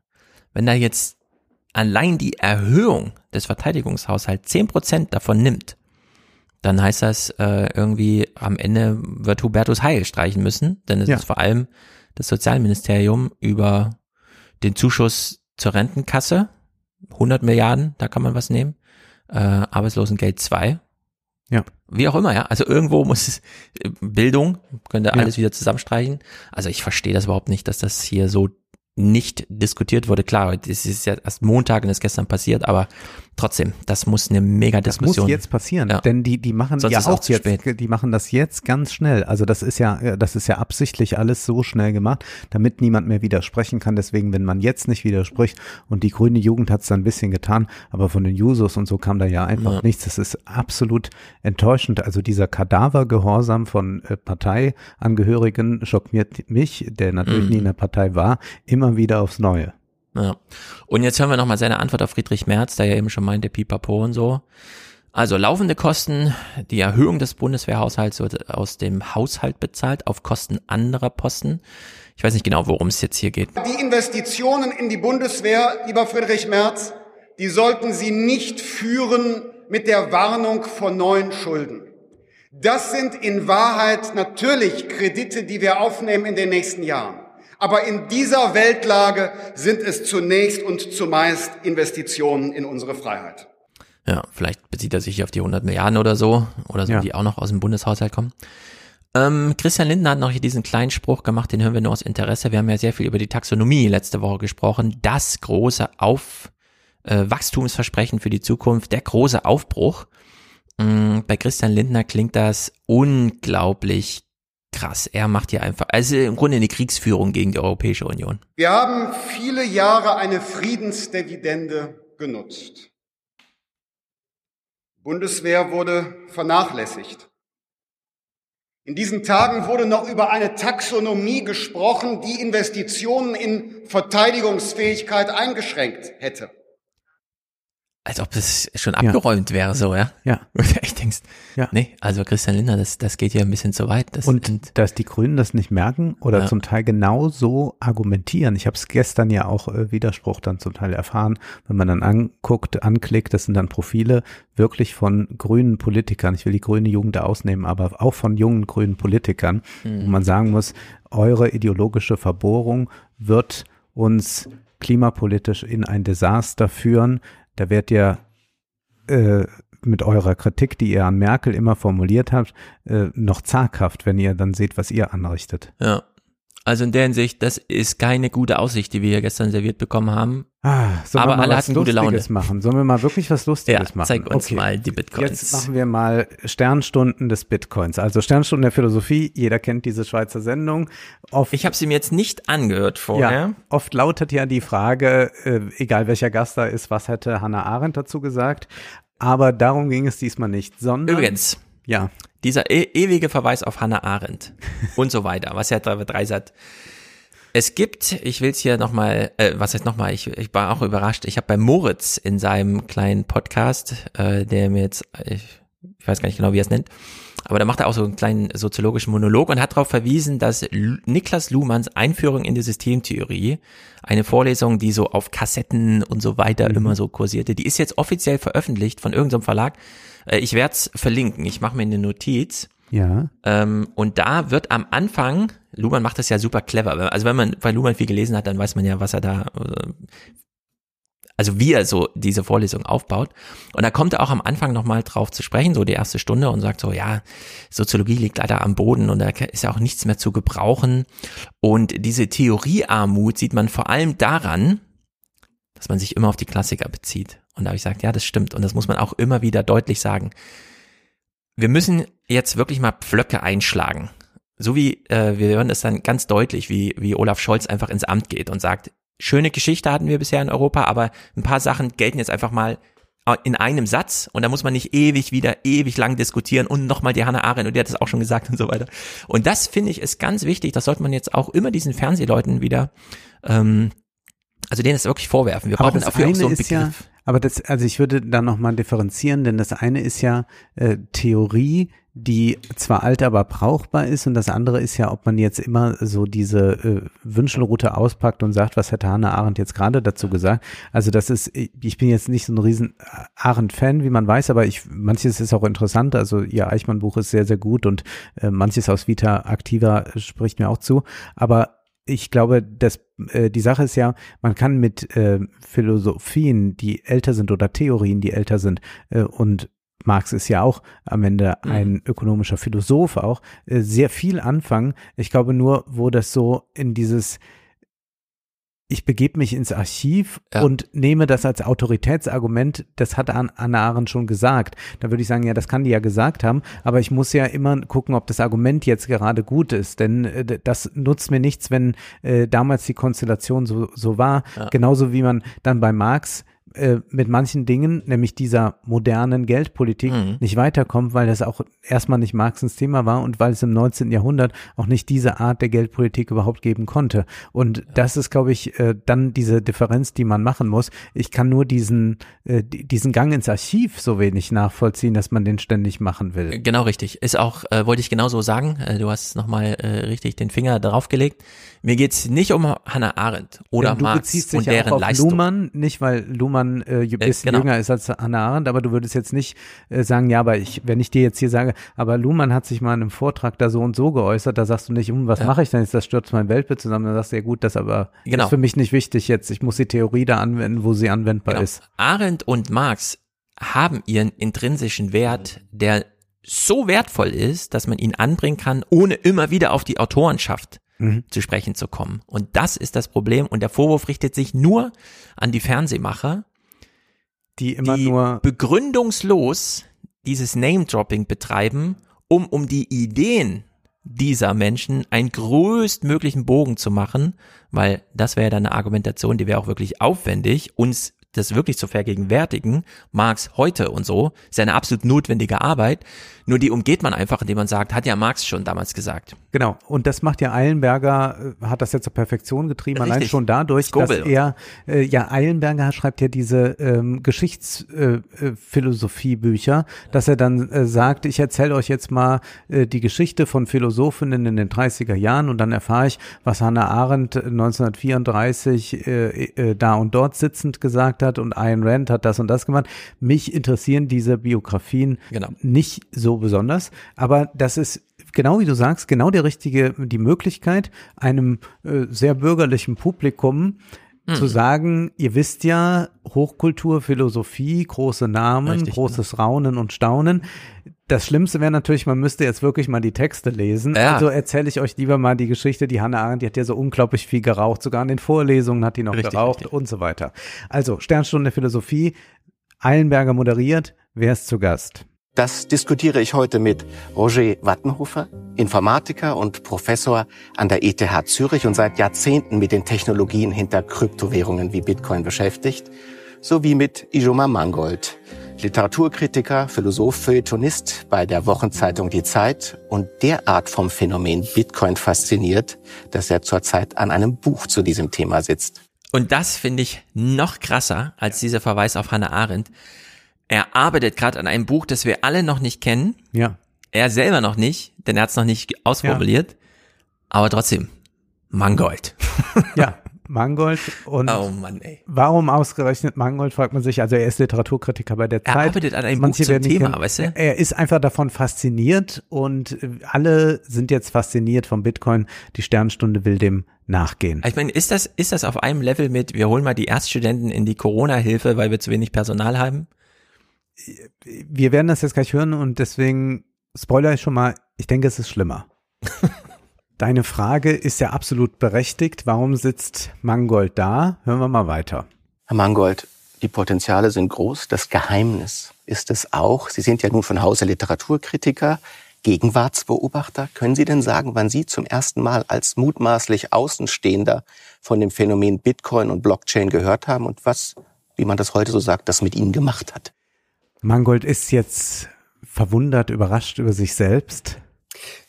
Wenn da jetzt allein die Erhöhung des Verteidigungshaushalts 10 Prozent davon nimmt, dann heißt das äh, irgendwie am Ende wird Hubertus Heil streichen müssen, denn es Ja. ist vor allem das Sozialministerium über den Zuschuss zur Rentenkasse, 100 Milliarden, da kann man was nehmen, äh, Arbeitslosengeld 2, Ja. wie auch immer, ja. Also irgendwo muss es äh, Bildung, könnte Ja. alles wieder zusammenstreichen. Also ich verstehe das überhaupt nicht, dass das hier so nicht diskutiert wurde. Klar, das ist ja erst Montag und ist gestern passiert, aber trotzdem, das muss eine mega Das Diskussion. muss jetzt passieren, Ja. denn die die machen Sonst ja auch auch jetzt, spät. die machen das jetzt ganz schnell. Also das ist ja äh, das ist ja absichtlich alles so schnell gemacht, damit niemand mehr widersprechen kann. Deswegen, wenn man jetzt nicht widerspricht und die grüne Jugend hat es dann ein bisschen getan, aber von den Jusos und so kam da ja einfach Ja. nichts. Das ist absolut enttäuschend. Also dieser Kadavergehorsam von äh, Parteiangehörigen schockiert mich, der natürlich Mhm. nie in der Partei war, immer wieder aufs Neue. Ja. Und jetzt hören wir nochmal seine Antwort auf Friedrich Merz, der ja eben schon meinte, pipapo und so. Also laufende Kosten, die Erhöhung des Bundeswehrhaushalts wird aus dem Haushalt bezahlt auf Kosten anderer Posten. Ich weiß nicht genau, worum es jetzt hier geht. Die Investitionen in die Bundeswehr, lieber Friedrich Merz, die sollten Sie nicht führen mit der Warnung vor neuen Schulden. Das sind in Wahrheit natürlich Kredite, die wir aufnehmen in den nächsten Jahren. Aber in dieser Weltlage sind es zunächst und zumeist Investitionen in unsere Freiheit. Ja, vielleicht bezieht er sich hier auf die 100 Milliarden oder so, oder so, Ja. die auch noch aus dem Bundeshaushalt kommen. Ähm, Christian Lindner hat noch hier diesen kleinen Spruch gemacht, den hören wir nur aus Interesse. Wir haben ja sehr viel über die Taxonomie letzte Woche gesprochen. Das große Auf, äh, Wachstumsversprechen für die Zukunft, der große Aufbruch. Mm, bei Christian Lindner klingt das unglaublich krass. Er macht hier einfach, also im Grunde eine Kriegsführung gegen die Europäische Union. Wir haben viele Jahre eine Friedensdividende genutzt. Bundeswehr wurde vernachlässigt. In diesen Tagen wurde noch über eine Taxonomie gesprochen, die Investitionen in Verteidigungsfähigkeit eingeschränkt hätte. Als ob es schon abgeräumt wäre, so, ja? Ja. Echt denkst, Ja. nee, also Christian Lindner, das, das geht hier ein bisschen zu weit. Das, Und dass die Grünen das nicht merken oder Ja. zum Teil genau so argumentieren. Ich habe es gestern ja auch äh, Widerspruch dann zum Teil erfahren, wenn man dann anguckt, anklickt, das sind dann Profile wirklich von grünen Politikern. Ich will die grüne Jugend da ausnehmen, aber auch von jungen grünen Politikern, Mhm. wo man sagen muss, eure ideologische Verbohrung wird uns klimapolitisch in ein Desaster führen. Da werdet ihr äh, mit eurer Kritik, die ihr an Merkel immer formuliert habt, äh, noch zaghaft, wenn ihr dann seht, was ihr anrichtet. Ja. Also in der Hinsicht, das ist keine gute Aussicht, die wir hier gestern serviert bekommen haben. Ah, sollen Aber wir mal alle was hatten gute Laune. Lustiges machen? Sollen wir mal wirklich was Lustiges Ja, machen? zeig uns mal die Bitcoins. Jetzt machen wir mal Sternstunden des Bitcoins. Also Sternstunden der Philosophie. Jeder kennt diese Schweizer Sendung. Oft, Ich habe sie mir jetzt nicht angehört vorher. ja, oft lautet ja die Frage, äh, egal welcher Gast da ist, was hätte Hannah Arendt dazu gesagt? Aber darum ging es diesmal nicht, sondern Übrigens, ja, dieser e ewige Verweis auf Hannah Arendt und so weiter, was ja da drei sagt. Es gibt, ich will es hier nochmal, äh, was heißt nochmal, ich, ich war auch überrascht, ich habe bei Moritz in seinem kleinen Podcast, äh, der mir jetzt, ich, ich weiß gar nicht genau, wie er es nennt, aber da macht er auch so einen kleinen soziologischen Monolog und hat darauf verwiesen, dass L Niklas Luhmanns Einführung in die Systemtheorie, eine Vorlesung, die so auf Kassetten und so weiter Mhm. immer so kursierte, die ist jetzt offiziell veröffentlicht von irgendeinem Verlag. Äh, ich werde es verlinken, ich mache mir eine Notiz. ja, Ähm, und da wird am Anfang, Luhmann macht das ja super clever. Also wenn man bei Luhmann viel gelesen hat, dann weiß man ja, was er da, äh, also wie er so diese Vorlesung aufbaut. Und da kommt er auch am Anfang nochmal drauf zu sprechen, so die erste Stunde und sagt so, ja, Soziologie liegt leider am Boden und da ist ja auch nichts mehr zu gebrauchen. Und diese Theoriearmut sieht man vor allem daran, dass man sich immer auf die Klassiker bezieht. Und da habe ich gesagt, ja, das stimmt. Und das muss man auch immer wieder deutlich sagen. Wir müssen jetzt wirklich mal Pflöcke einschlagen. So wie äh, wir hören es dann ganz deutlich, wie, wie Olaf Scholz einfach ins Amt geht und sagt, schöne Geschichte hatten wir bisher in Europa, aber ein paar Sachen gelten jetzt einfach mal in einem Satz und da muss man nicht ewig wieder ewig lang diskutieren und nochmal die Hannah Arendt und die hat das auch schon gesagt und so weiter. Und das finde ich ist ganz wichtig, das sollte man jetzt auch immer diesen Fernsehleuten wieder, ähm, also denen es wirklich vorwerfen. Wir aber brauchen das dafür auch so einen ist ja, Begriff. Aber das, also ich würde da nochmal differenzieren, denn das eine ist ja äh, Theorie, die zwar alt, aber brauchbar ist und das andere ist ja, ob man jetzt immer so diese äh, Wünschelroute auspackt und sagt, was hätte Hannah Arendt jetzt gerade dazu gesagt. Also das ist, ich bin jetzt nicht so ein riesen Arendt-Fan, wie man weiß, aber ich, manches ist auch interessant, also ihr Eichmann-Buch ist sehr, sehr gut und äh, manches aus Vita Activa spricht mir auch zu, aber ich glaube, dass äh, die Sache ist ja, man kann mit äh, Philosophien, die älter sind oder Theorien, die älter sind äh, und Marx ist ja auch am Ende Mhm. ein ökonomischer Philosoph auch, äh, sehr viel anfangen. Ich glaube nur, wo das so in dieses ich begebe mich ins Archiv Ja. und nehme das als Autoritätsargument, das hat An- Anna Arendt schon gesagt. Da würde ich sagen, ja, das kann die ja gesagt haben, aber ich muss ja immer gucken, ob das Argument jetzt gerade gut ist, denn äh, das nutzt mir nichts, wenn äh, damals die Konstellation so, so war. Ja. Genauso wie man dann bei Marx äh, mit manchen Dingen, nämlich dieser modernen Geldpolitik, Mhm. nicht weiterkommt, weil das auch erstmal nicht Marxens Thema war und weil es im 19. Jahrhundert auch nicht diese Art der Geldpolitik überhaupt geben konnte. Und das ist, glaube ich, äh, dann diese Differenz, die man machen muss. Ich kann nur diesen, äh, di- diesen Gang ins Archiv so wenig nachvollziehen, dass man den ständig machen will. Genau richtig. Ist auch, äh, wollte ich genauso sagen. Äh, du hast nochmal äh, richtig den Finger darauf gelegt. Mir geht's nicht um Hannah Arendt oder Denn du Marx beziehst und dich ja deren auch auf Leistung. Luhmann, nicht weil Luhmann äh, ein bisschen genau. jünger ist als Hannah Arendt, aber du würdest jetzt nicht äh, sagen, ja, aber ich, wenn ich dir jetzt hier sage, aber Luhmann hat sich mal in einem Vortrag da so und so geäußert, da sagst du nicht, hm, was Ja. mache ich denn jetzt, das stürzt mein Weltbild zusammen, dann sagst du, ja gut, das aber Genau. ist für mich nicht wichtig jetzt, ich muss die Theorie da anwenden, wo sie anwendbar Genau. ist. Arendt und Marx haben ihren intrinsischen Wert, der so wertvoll ist, dass man ihn anbringen kann, ohne immer wieder auf die Autorenschaft Mhm. zu sprechen zu kommen. Und das ist das Problem. Und der Vorwurf richtet sich nur an die Fernsehmacher, Die immer die nur begründungslos dieses Name-Dropping betreiben, um um die Ideen dieser Menschen einen größtmöglichen Bogen zu machen, weil das wäre dann eine Argumentation, die wäre auch wirklich aufwendig, uns das wirklich zu vergegenwärtigen, Marx heute und so, ist ja eine absolut notwendige Arbeit, nur die umgeht man einfach, indem man sagt, hat ja Marx schon damals gesagt. Genau, und das macht ja Eilenberger, äh, hat das ja zur Perfektion getrieben, allein Richtig. schon dadurch, Skobel dass er, äh, ja, Eilenberger schreibt ja diese ähm, Geschichtsphilosophie-Bücher, dass er dann äh, sagt, ich erzähle euch jetzt mal äh, die Geschichte von Philosophinnen in den 30er Jahren und dann erfahre ich, was Hannah Arendt 1934 äh, äh, da und dort sitzend gesagt hat und Ayn Rand hat das und das gemacht. Mich interessieren diese Biografien Genau. nicht so besonders, aber das ist genau wie du sagst, genau der richtige, die Möglichkeit, einem äh, sehr bürgerlichen Publikum Mhm. zu sagen, ihr wisst ja, Hochkultur, Philosophie, große Namen, Richtig, großes Raunen und Staunen. Das Schlimmste wäre natürlich, man müsste jetzt wirklich mal die Texte lesen. Ja. Also erzähle ich euch lieber mal die Geschichte, die Hannah Arendt, die hat ja so unglaublich viel geraucht, sogar in den Vorlesungen hat die noch Richtig, geraucht und so weiter. Also Sternstunde Philosophie, Eilenberger moderiert, wer ist zu Gast? Das diskutiere ich heute mit Roger Wattenhofer, Informatiker und Professor an der ETH Zürich und seit Jahrzehnten mit den Technologien hinter Kryptowährungen wie Bitcoin beschäftigt, sowie mit Ijoma Mangold, Literaturkritiker, Philosoph, Feuilletonist bei der Wochenzeitung Die Zeit und derart vom Phänomen Bitcoin fasziniert, dass er zurzeit an einem Buch zu diesem Thema sitzt. Und das finde ich noch krasser als dieser Verweis auf Hannah Arendt. Er arbeitet gerade an einem Buch, das wir alle noch nicht kennen. Ja. Er selber noch nicht, denn er hat es noch nicht ausformuliert. Aber trotzdem, Mangold. Ja, Mangold und Oh Mann, ey. warum ausgerechnet Mangold, fragt man sich. Also er ist Literaturkritiker bei der Er Zeit. arbeitet an einem Buch zum Thema, kennen. weißt du? Er ist einfach davon fasziniert und äh, alle sind jetzt fasziniert vom Bitcoin. Die Sternstunde will dem nachgehen. Ich meine, ist das, ist das auf einem Level mit, wir holen mal die Erststudenten in die Corona-Hilfe, weil wir zu wenig Personal haben? Wir werden das jetzt gleich hören und deswegen spoiler ich schon mal, ich denke, es ist schlimmer. Deine Frage ist ja absolut berechtigt. Warum sitzt Mangold da? Hören wir mal weiter. Herr Mangold, die Potenziale sind groß. Das Geheimnis ist es auch. Sie sind ja nun von Hause Literaturkritiker, Gegenwartsbeobachter. Können Sie denn sagen, wann Sie zum ersten Mal als mutmaßlich Außenstehender von dem Phänomen Bitcoin und Blockchain gehört haben und was, wie man das heute so sagt, das mit Ihnen gemacht hat? Mangold ist jetzt verwundert, überrascht über sich selbst.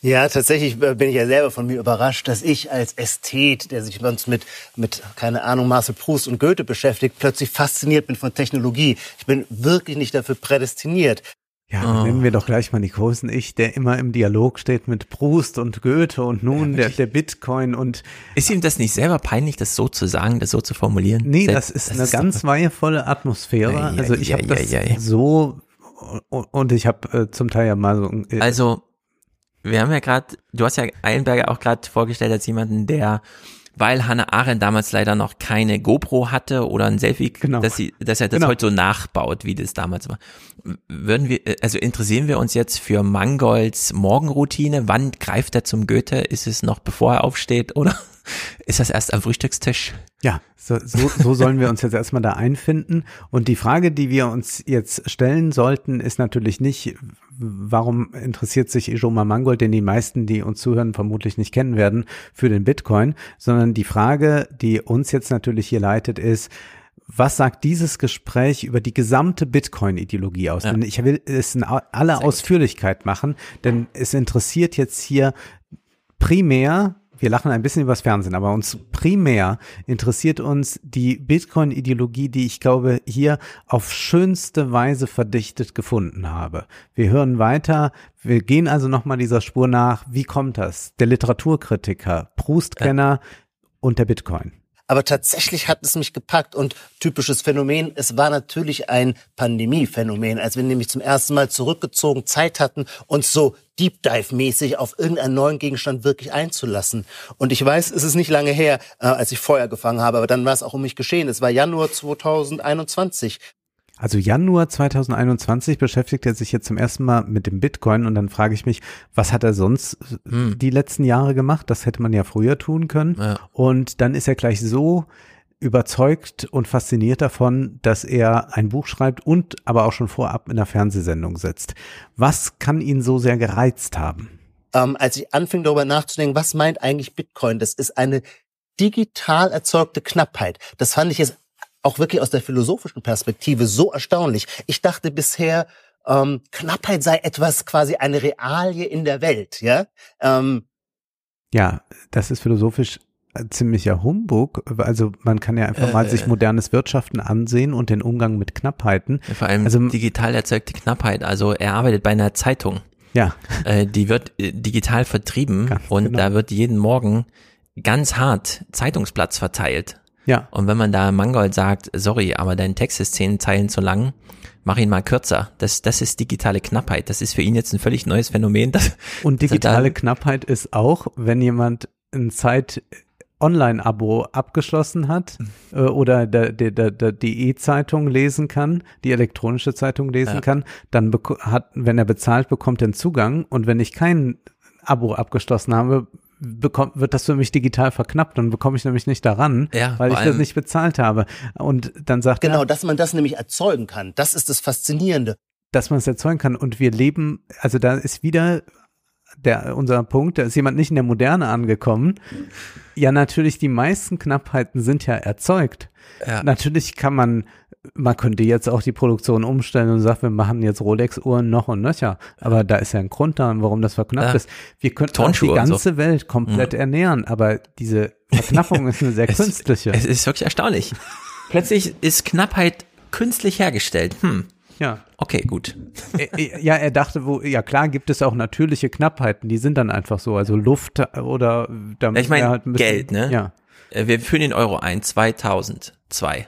Ja, tatsächlich äh, bin ich ja selber von mir überrascht, dass ich als Ästhet, der sich sonst mit, mit, keine Ahnung, Marcel Proust und Goethe beschäftigt, plötzlich fasziniert bin von Technologie. Ich bin wirklich nicht dafür prädestiniert. Ja, dann nennen wir doch gleich mal die großen Ich, der immer im Dialog steht mit Proust und Goethe und nun der, der Bitcoin und Ist ihm das nicht selber peinlich, das so zu sagen, das so zu formulieren? Nee, Selbst- das ist eine doch- ganz weihevolle Atmosphäre. Ei, also ei, ich habe ei, das so und, und ich habe äh, zum Teil ja mal so äh, Also, wir haben ja gerade, du hast ja Eilenberger auch gerade vorgestellt als jemanden, der, weil Hannah Arendt damals leider noch keine GoPro hatte oder ein Selfie, dass, sie, dass er das Genau. heute so nachbaut, wie das damals war. Würden wir, äh, also interessieren wir uns jetzt für Mangolds Morgenroutine? Wann greift er zum Goethe? Ist es noch bevor er aufsteht oder ist das erst am Frühstückstisch? Ja, so, so, so sollen wir uns jetzt erstmal da einfinden. Und die Frage, die wir uns jetzt stellen sollten, ist natürlich nicht, warum interessiert sich Ijoma Mangold, den die meisten, die uns zuhören, vermutlich nicht kennen werden, für den Bitcoin, sondern die Frage, die uns jetzt natürlich hier leitet, ist, was sagt dieses Gespräch über die gesamte Bitcoin-Ideologie aus? Ja. Denn ich will es in aller Ausführlichkeit machen, denn es interessiert jetzt hier primär, wir lachen ein bisschen übers Fernsehen, aber uns primär interessiert uns die Bitcoin-Ideologie, die ich glaube hier auf schönste Weise verdichtet gefunden habe. Wir hören weiter, wir gehen also nochmal dieser Spur nach. Wie kommt das? Der Literaturkritiker, Proust-Kenner und der Bitcoin. Aber tatsächlich hat es mich gepackt und typisches Phänomen, es war natürlich ein Pandemiephänomen, als wir nämlich zum ersten Mal zurückgezogen Zeit hatten, uns so Deep Dive-mäßig auf irgendeinen neuen Gegenstand wirklich einzulassen. Und ich weiß, es ist nicht lange her, äh, als ich Feuer gefangen habe, aber dann war es auch um mich geschehen. Es war Januar 2021. Also Januar 2021 beschäftigt er sich jetzt zum ersten Mal mit dem Bitcoin und dann frage ich mich, was hat er sonst Hm. die letzten Jahre gemacht? Das hätte man ja früher tun können. Ja. Und dann ist er gleich so überzeugt und fasziniert davon, dass er ein Buch schreibt und aber auch schon vorab in einer Fernsehsendung sitzt. Was kann ihn so sehr gereizt haben? ähm, als ich anfing darüber nachzudenken, was meint eigentlich Bitcoin? Das ist eine digital erzeugte Knappheit. Das fand ich jetzt auch wirklich aus der philosophischen Perspektive so erstaunlich. Ich dachte bisher, ähm, Knappheit sei etwas quasi eine Realie in der Welt, ja. Ähm, Ja, das ist philosophisch ein ziemlicher Humbug. Also man kann ja einfach mal Äh. sich modernes Wirtschaften ansehen und den Umgang mit Knappheiten. Vor allem also digital erzeugte Knappheit. Also er arbeitet bei einer Zeitung. Ja. Äh, die wird äh, digital vertrieben und genau. da wird jeden Morgen ganz hart Zeitungsplatz verteilt. Ja. Und wenn man da Mangold sagt, sorry, aber dein Text ist zehn Zeilen zu lang, mach ihn mal kürzer. Das, das ist digitale Knappheit. Das ist für ihn jetzt ein völlig neues Phänomen. Das, Und digitale da- Knappheit ist auch, wenn jemand ein Zeit Online-Abo abgeschlossen hat äh, oder der, der, der, der, die E-Zeitung lesen kann, die elektronische Zeitung lesen Ja. kann, dann hat, wenn er bezahlt, bekommt er einen Zugang und wenn ich kein Abo abgeschlossen habe, bekommt, wird das für mich digital verknappt, dann bekomme ich nämlich nicht daran, Ja, weil ich das nicht bezahlt habe. Und dann sagt Genau, er, dass man das nämlich erzeugen kann. Das ist das Faszinierende. dass man es erzeugen kann. Und wir leben, also da ist wieder der, unser Punkt, da ist jemand nicht in der Moderne angekommen. Ja, natürlich, die meisten Knappheiten sind ja erzeugt. Ja. Natürlich kann man, man könnte jetzt auch die Produktion umstellen und sagen, wir machen jetzt Rolex-Uhren noch und nöcher. Aber da ist ja ein Grund daran, warum das verknappt Ja. ist. Wir könnten auch die und so. ganze Welt komplett Mhm. ernähren, aber diese Verknappung ist eine sehr Es- künstliche. Es ist wirklich erstaunlich. Plötzlich ist Knappheit künstlich hergestellt. Hm. Ja. Okay, gut. Äh, Ja, er dachte, wo, ja klar gibt es auch natürliche Knappheiten, die sind dann einfach so, also Luft oder da Ich müssen wir meine, halt Geld, ne? Ja. Äh, Wir führen den Euro ein, 2002.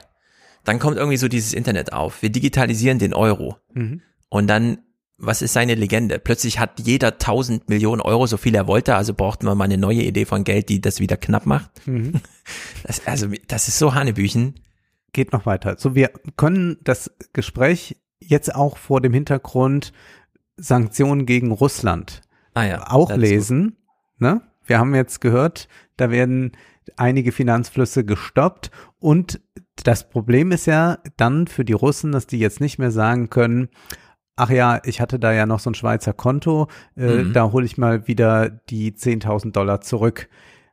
Dann kommt irgendwie so dieses Internet auf. Wir digitalisieren den Euro. Mhm. Und dann, was ist seine Legende? Plötzlich hat jeder 1000 Millionen Euro, so viel er wollte, also brauchten wir mal eine neue Idee von Geld, die das wieder knapp macht. Mhm. Das, also, das ist so Hanebüchen. Geht noch weiter. So, wir können das Gespräch jetzt auch vor dem Hintergrund Sanktionen gegen Russland Ah ja, auch lesen. Ne? Wir haben jetzt gehört, da werden einige Finanzflüsse gestoppt und das Problem ist ja dann für die Russen, dass die jetzt nicht mehr sagen können, ach ja, ich hatte da ja noch so ein Schweizer Konto, äh, Mhm. da hole ich mal wieder die 10.000 Dollar zurück.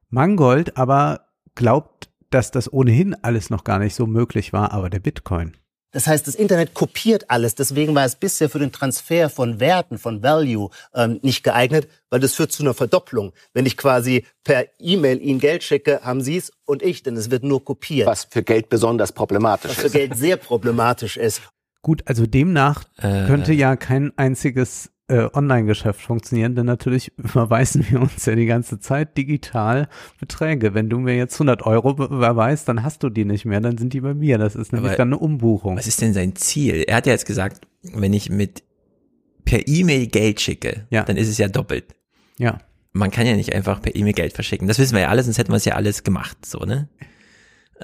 Mangold aber glaubt, dass das ohnehin alles noch gar nicht so möglich war, aber der Bitcoin. Das heißt, das Internet kopiert alles. Deswegen war es bisher für den Transfer von Werten, von Value ähm, nicht geeignet, weil das führt zu einer Verdopplung. Wenn ich quasi per E-Mail Ihnen Geld schicke, haben Sie es und ich, denn es wird nur kopiert. Was für Geld besonders problematisch Was für ist. Geld sehr problematisch ist. Gut, also demnach Äh. könnte ja kein einziges äh, Online-Geschäft funktionieren, denn natürlich überweisen wir uns ja die ganze Zeit digital Beträge. Wenn du mir jetzt 100 Euro be- überweist, dann hast du die nicht mehr, dann sind die bei mir. Das ist nämlich Aber dann eine Umbuchung. Was ist denn sein Ziel? Er hat ja jetzt gesagt, wenn ich mit per E-Mail Geld schicke, Ja. dann ist es ja doppelt. Ja. Man kann ja nicht einfach per E-Mail Geld verschicken. Das wissen wir ja alles, sonst hätten wir es ja alles gemacht, so, ne?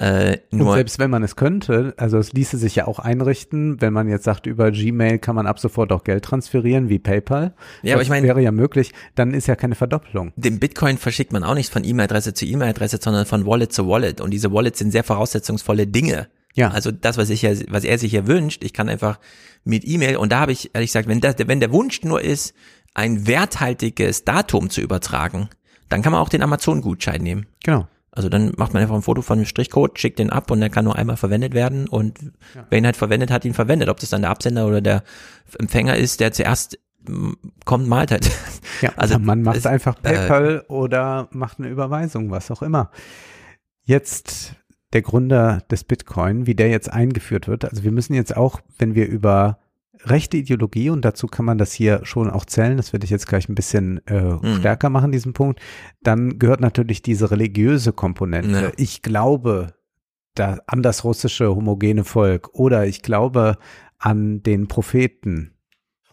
Äh, Und nur, selbst wenn man es könnte, also es ließe sich ja auch einrichten, wenn man jetzt sagt, über Gmail kann man ab sofort auch Geld transferieren, wie PayPal. Ja, aber das ich meine- wäre ja möglich, dann ist ja keine Verdoppelung. den Bitcoin verschickt man auch nicht von E-Mail-Adresse zu E-Mail-Adresse, sondern von Wallet zu Wallet. Und diese Wallets sind sehr voraussetzungsvolle Dinge. Ja. Also das, was ich ja, was er sich hier wünscht, ich kann einfach mit E-Mail, und da habe ich ehrlich gesagt, wenn das, wenn der Wunsch nur ist, ein werthaltiges Datum zu übertragen, dann kann man auch den Amazon-Gutschein nehmen. Genau. Also dann macht man einfach ein Foto von dem Strichcode, schickt den ab und der kann nur einmal verwendet werden und wer ihn halt verwendet, hat ihn verwendet. Ob das dann der Absender oder der Empfänger ist, der zuerst mm, kommt, malt halt. Ja, also man macht einfach PayPal oder macht eine Überweisung, was auch immer. Jetzt der Gründer des Bitcoin, wie der jetzt eingeführt wird. Also wir müssen jetzt auch, wenn wir über rechte Ideologie, und dazu kann man das hier schon auch zählen, das werde ich jetzt gleich ein bisschen äh, Mhm. stärker machen, diesen Punkt, dann gehört natürlich diese religiöse Komponente. Ja. Ich glaube da, an das russische homogene Volk oder ich glaube an den Propheten.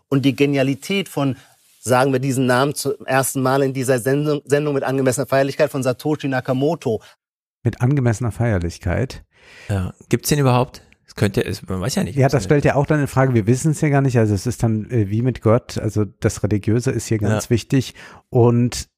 Und die Genialität von, sagen wir diesen Namen zum ersten Mal in dieser Sendung, Sendung mit angemessener Feierlichkeit von Satoshi Nakamoto. Mit angemessener Feierlichkeit. Ja. Gibt's den überhaupt? Es könnte, es, man weiß ja nicht. Ja, das stellt ja auch dann in Frage, wir wissen es ja gar nicht, also es ist dann äh, wie mit Gott, also das Religiöse ist hier ganz Ja. wichtig und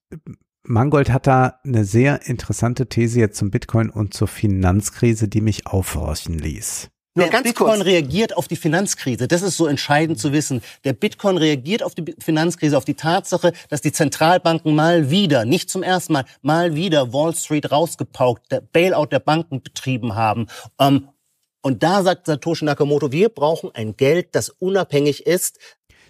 Mangold hat da eine sehr interessante These jetzt zum Bitcoin und zur Finanzkrise, die mich aufhorchen ließ. Nur der ganz Bitcoin kurz. reagiert auf die Finanzkrise. Das ist so entscheidend zu wissen. Der Bitcoin reagiert auf die Finanzkrise, auf die Tatsache, dass die Zentralbanken mal wieder, nicht zum ersten Mal, mal wieder Wall Street rausgepaukt, der Bailout der Banken betrieben haben. Ähm, und da sagt Satoshi Nakamoto, wir brauchen ein Geld, das unabhängig ist.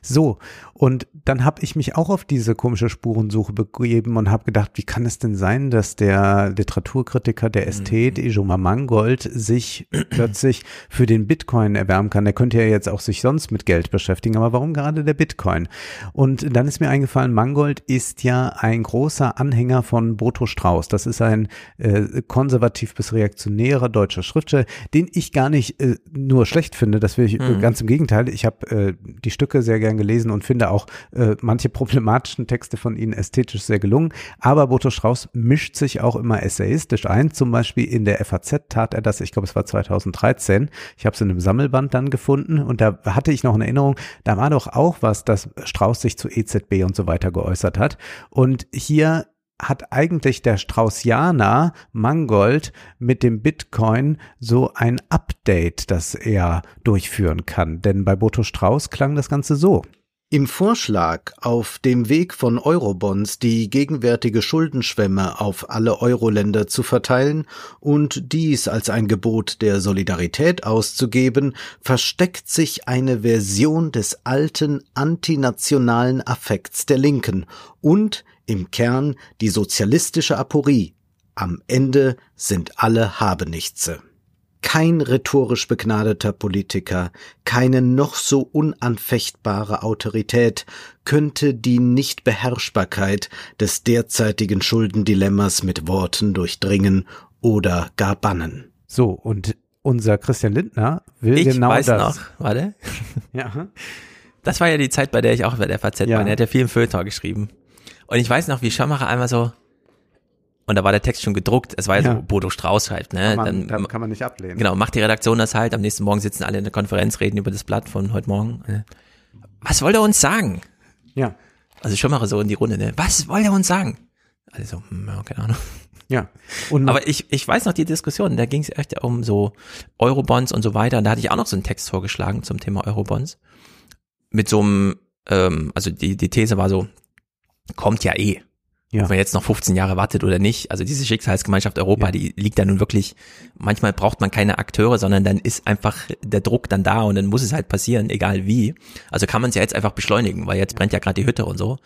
So, und dann habe ich mich auch auf diese komische Spurensuche begeben und habe gedacht, wie kann es denn sein, dass der Literaturkritiker, der Ästhet, Ijoma Mangold, sich plötzlich für den Bitcoin erwärmen kann? Der könnte ja jetzt auch sich sonst mit Geld beschäftigen, aber warum gerade der Bitcoin? Und dann ist mir eingefallen, Mangold ist ja ein großer Anhänger von Boto Strauß. Das ist ein äh, konservativ bis reaktionärer deutscher Schriftsteller, den ich gar nicht äh, nur schlecht finde, das will ich äh, Mhm. ganz im Gegenteil. Ich habe äh, die Stücke sehr gern gelesen und finde auch äh, manche problematischen Texte von ihnen ästhetisch sehr gelungen. Aber Boto Strauß mischt sich auch immer essayistisch ein. Zum Beispiel in der FAZ tat er das, ich glaube, es war 2013. Ich habe es in einem Sammelband dann gefunden und da hatte ich noch eine Erinnerung, da war doch auch was, dass Strauß sich zu EZB und so weiter geäußert hat. Und hier hat eigentlich der Straußianer Mangold mit dem Bitcoin so ein Update, das er durchführen kann. Denn bei Boto Strauß klang das Ganze so. Im Vorschlag, auf dem Weg von Eurobonds die gegenwärtige Schuldenschwemme auf alle Euro-Länder zu verteilen und dies als ein Gebot der Solidarität auszugeben, versteckt sich eine Version des alten antinationalen Affekts der Linken und im Kern die sozialistische Aporie. Am Ende sind alle Habenichtse. Kein rhetorisch begnadeter Politiker, keine noch so unanfechtbare Autorität könnte die Nichtbeherrschbarkeit des derzeitigen Schuldendilemmas mit Worten durchdringen oder gar bannen. So, und unser Christian Lindner will ich genau weiß das. noch, warte. Ja. Das war ja die Zeit, bei der ich auch bei der FAZ Ja. war. Er hat ja viel im Feuilleton geschrieben. Und ich weiß noch, wie Schirmacher einmal so, und da war der Text schon gedruckt, es war ja, Ja. so Bodo Strauß halt, ne? Kann man, Dann, da kann man nicht ablehnen. genau, macht die Redaktion das halt, am nächsten Morgen sitzen alle in der Konferenz, reden über das Blatt von heute Morgen. Äh, Was wollte er uns sagen? Ja. Also Schirmacher so in die Runde, ne? Was wollte er uns sagen? Also, keine Ahnung. Ja. Und Aber ich, ich weiß noch die Diskussion, da ging es echt um so Eurobonds und so weiter. Und da hatte ich auch noch so einen Text vorgeschlagen zum Thema Eurobonds. Mit so einem, ähm, also die, die These war so, kommt ja eh. Ja. Ob man jetzt noch 15 Jahre wartet oder nicht. Also diese Schicksalsgemeinschaft Europa, die liegt da nun wirklich, manchmal braucht man keine Akteure, sondern dann ist einfach der Druck dann da und dann muss es halt passieren, egal wie. Also kann man es ja jetzt einfach beschleunigen, weil jetzt brennt ja gerade die Hütte und so.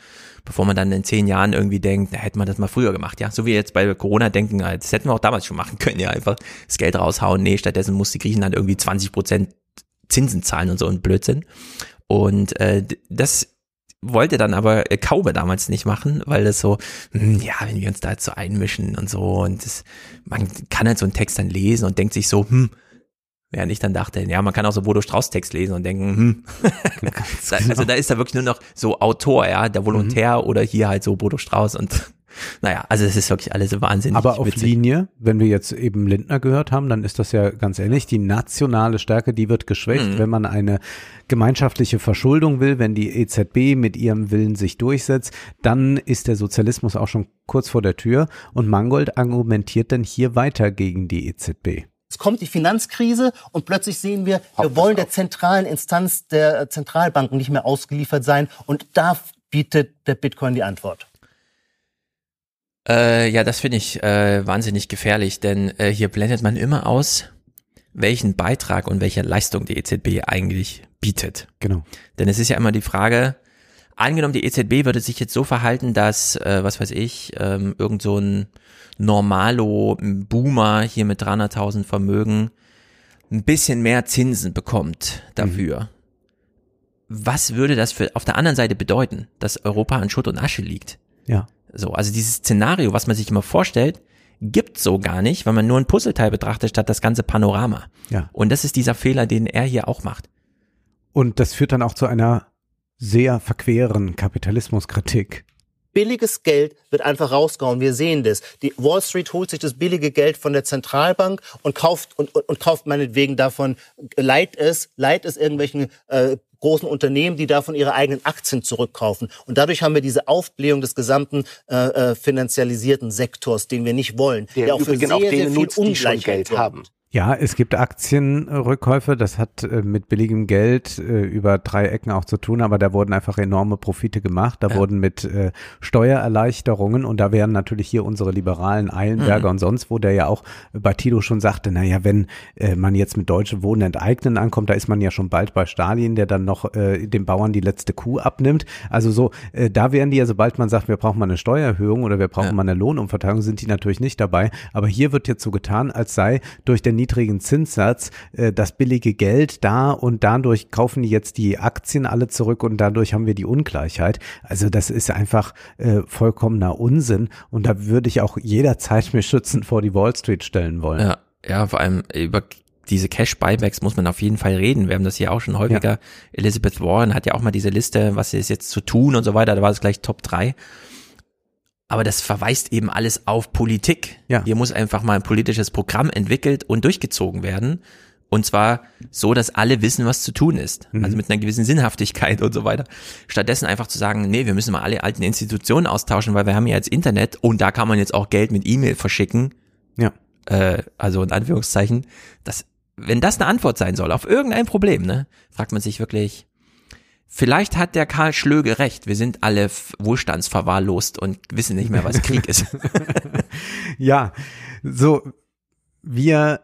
Bevor man dann in zehn Jahren irgendwie denkt, na, hätte man das mal früher gemacht, ja. So wie jetzt bei Corona denken, das hätten wir auch damals schon machen können, ja. Einfach das Geld raushauen. Nee, stattdessen muss die Griechenland irgendwie 20 Prozent Zinsen zahlen und so ein Blödsinn. Und äh, das wollte dann aber äh, Kaube damals nicht machen, weil das so, hm, ja, wenn wir uns da jetzt so einmischen und so und das, man kann halt so einen Text dann lesen und denkt sich so, hm, während ich dann dachte, ja, man kann auch so Bodo Strauß Text lesen und denken, hm, also da ist da wirklich nur noch so Autor, ja, der Volontär oder hier halt so Bodo Strauß und naja, also es ist wirklich alles so wahnsinnig Aber auf witzig. Linie, wenn wir jetzt eben Lindner gehört haben, dann ist das ja ganz ähnlich. Die nationale Stärke, die wird geschwächt, Mhm. wenn man eine gemeinschaftliche Verschuldung will, wenn die EZB mit ihrem Willen sich durchsetzt, dann ist der Sozialismus auch schon kurz vor der Tür. Und Mangold argumentiert dann hier weiter gegen die EZB. Es kommt die Finanzkrise und plötzlich sehen wir, wir wollen der zentralen Instanz der Zentralbanken nicht mehr ausgeliefert sein und da bietet der Bitcoin die Antwort. Äh, ja, das finde ich äh, wahnsinnig gefährlich, denn äh, hier blendet man immer aus, welchen Beitrag und welche Leistung die EZB eigentlich bietet. Genau. Denn es ist ja immer die Frage, angenommen die EZB würde sich jetzt so verhalten, dass, äh, was weiß ich, ähm, irgend so ein Normalo, ein Boomer hier mit 300.000 Vermögen ein bisschen mehr Zinsen bekommt dafür. Was würde das für auf der anderen Seite bedeuten, dass Europa an Schutt und Asche liegt? Ja. So, also dieses Szenario, was man sich immer vorstellt, gibt so gar nicht, weil man nur ein Puzzleteil betrachtet statt das ganze Panorama. Ja. Und das ist dieser Fehler, den er hier auch macht. Und das führt dann auch zu einer sehr verqueren Kapitalismuskritik. Billiges Geld wird einfach rausgehauen. Wir sehen das. Die Wall Street holt sich das billige Geld von der Zentralbank und kauft und, und, und kauft meinetwegen davon, leiht es, leiht es irgendwelchen äh, großen Unternehmen, die davon ihre eigenen Aktien zurückkaufen. Und dadurch haben wir diese Aufblähung des gesamten äh, äh, finanzialisierten Sektors, den wir nicht wollen, Der der auch für sehr, sehr viel Ungleichheit haben. Ja, es gibt Aktienrückkäufe, das hat äh, mit billigem Geld äh, über drei Ecken auch zu tun, aber da wurden einfach enorme Profite gemacht, da Ja. wurden mit äh, Steuererleichterungen und da wären natürlich hier unsere liberalen Eilenberger Mhm. und sonst, wo der ja auch bei Tito schon sagte, naja, wenn man jetzt mit Deutsche Wohnen enteignen ankommt, da ist man ja schon bald bei Stalin, der dann noch den Bauern die letzte Kuh abnimmt. Also so, da wären die ja, sobald man sagt, wir brauchen mal eine Steuererhöhung oder wir brauchen mal eine Lohnumverteilung, sind die natürlich nicht dabei. Aber hier wird jetzt so getan, als sei durch den niedrigen Zinssatz äh, das billige Geld da und dadurch kaufen die jetzt die Aktien alle zurück und dadurch haben wir die Ungleichheit. Also das ist einfach äh, vollkommener Unsinn und da würde ich auch jederzeit mich schützend vor die Wall Street stellen wollen. Ja, ja, vor allem über diese Cash-Buybacks muss man auf jeden Fall reden. Wir haben das hier auch schon häufiger. Ja. Elizabeth Warren hat ja auch mal diese Liste, was ist jetzt zu tun und so weiter. Da war es gleich Top 3. Aber das verweist eben alles auf Politik. Ja. Hier muss einfach mal ein politisches Programm entwickelt und durchgezogen werden. Und zwar so, dass alle wissen, was zu tun ist. Mhm. Also mit einer gewissen Sinnhaftigkeit und so weiter. Stattdessen einfach zu sagen, nee, wir müssen mal alle alten Institutionen austauschen, weil wir haben ja jetzt Internet und da kann man jetzt auch Geld mit E-Mail verschicken. Ja. Äh, also in Anführungszeichen. Das, wenn das eine Antwort sein soll auf irgendein Problem, ne, fragt man sich wirklich, Vielleicht hat der Karl Schlöge recht. Wir sind alle wohlstandsverwahrlost und wissen nicht mehr, was Krieg ist. ja, so, wir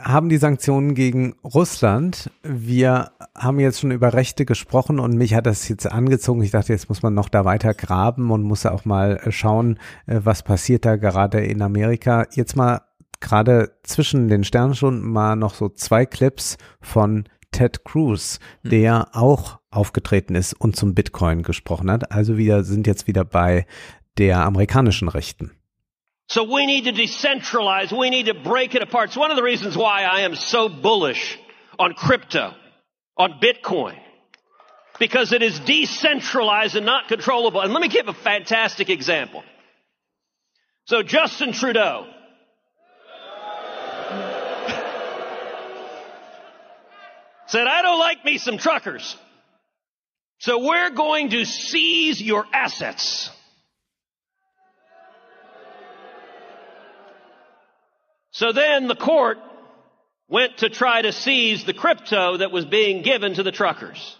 haben die Sanktionen gegen Russland. Wir haben jetzt schon über Rechte gesprochen und mich hat das jetzt angezogen. Ich dachte, jetzt muss man noch da weiter graben und muss auch mal schauen, äh, was passiert da gerade in Amerika. Jetzt mal gerade zwischen den Sternstunden mal noch so zwei Clips von Ted Cruz, hm. der auch aufgetreten ist und zum Bitcoin gesprochen hat. Also wir sind jetzt wieder bei der amerikanischen Rechten. So we need to decentralize. We need to break it apart. It's one of the reasons why I am so bullish on crypto, on Bitcoin. Because it is decentralized and not controllable. And let me give a fantastic example. So Justin Trudeau, said, I don't like me some truckers. So we're going to seize your assets. So then the court went to try to seize the crypto that was being given to the truckers.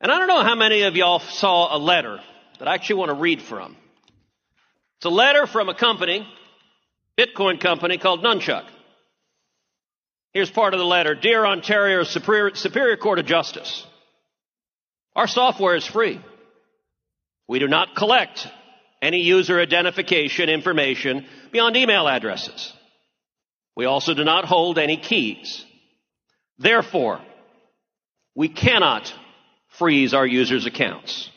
And I don't know how many of y'all saw a letter that I actually want to read from. It's a letter from a company, Bitcoin company called Nunchuck. Here's part of the letter. Dear Ontario Superior, Superior Court of Justice, our software is free. We do not collect any user identification information beyond email addresses. We also do not hold any keys. Therefore, we cannot freeze our users' accounts.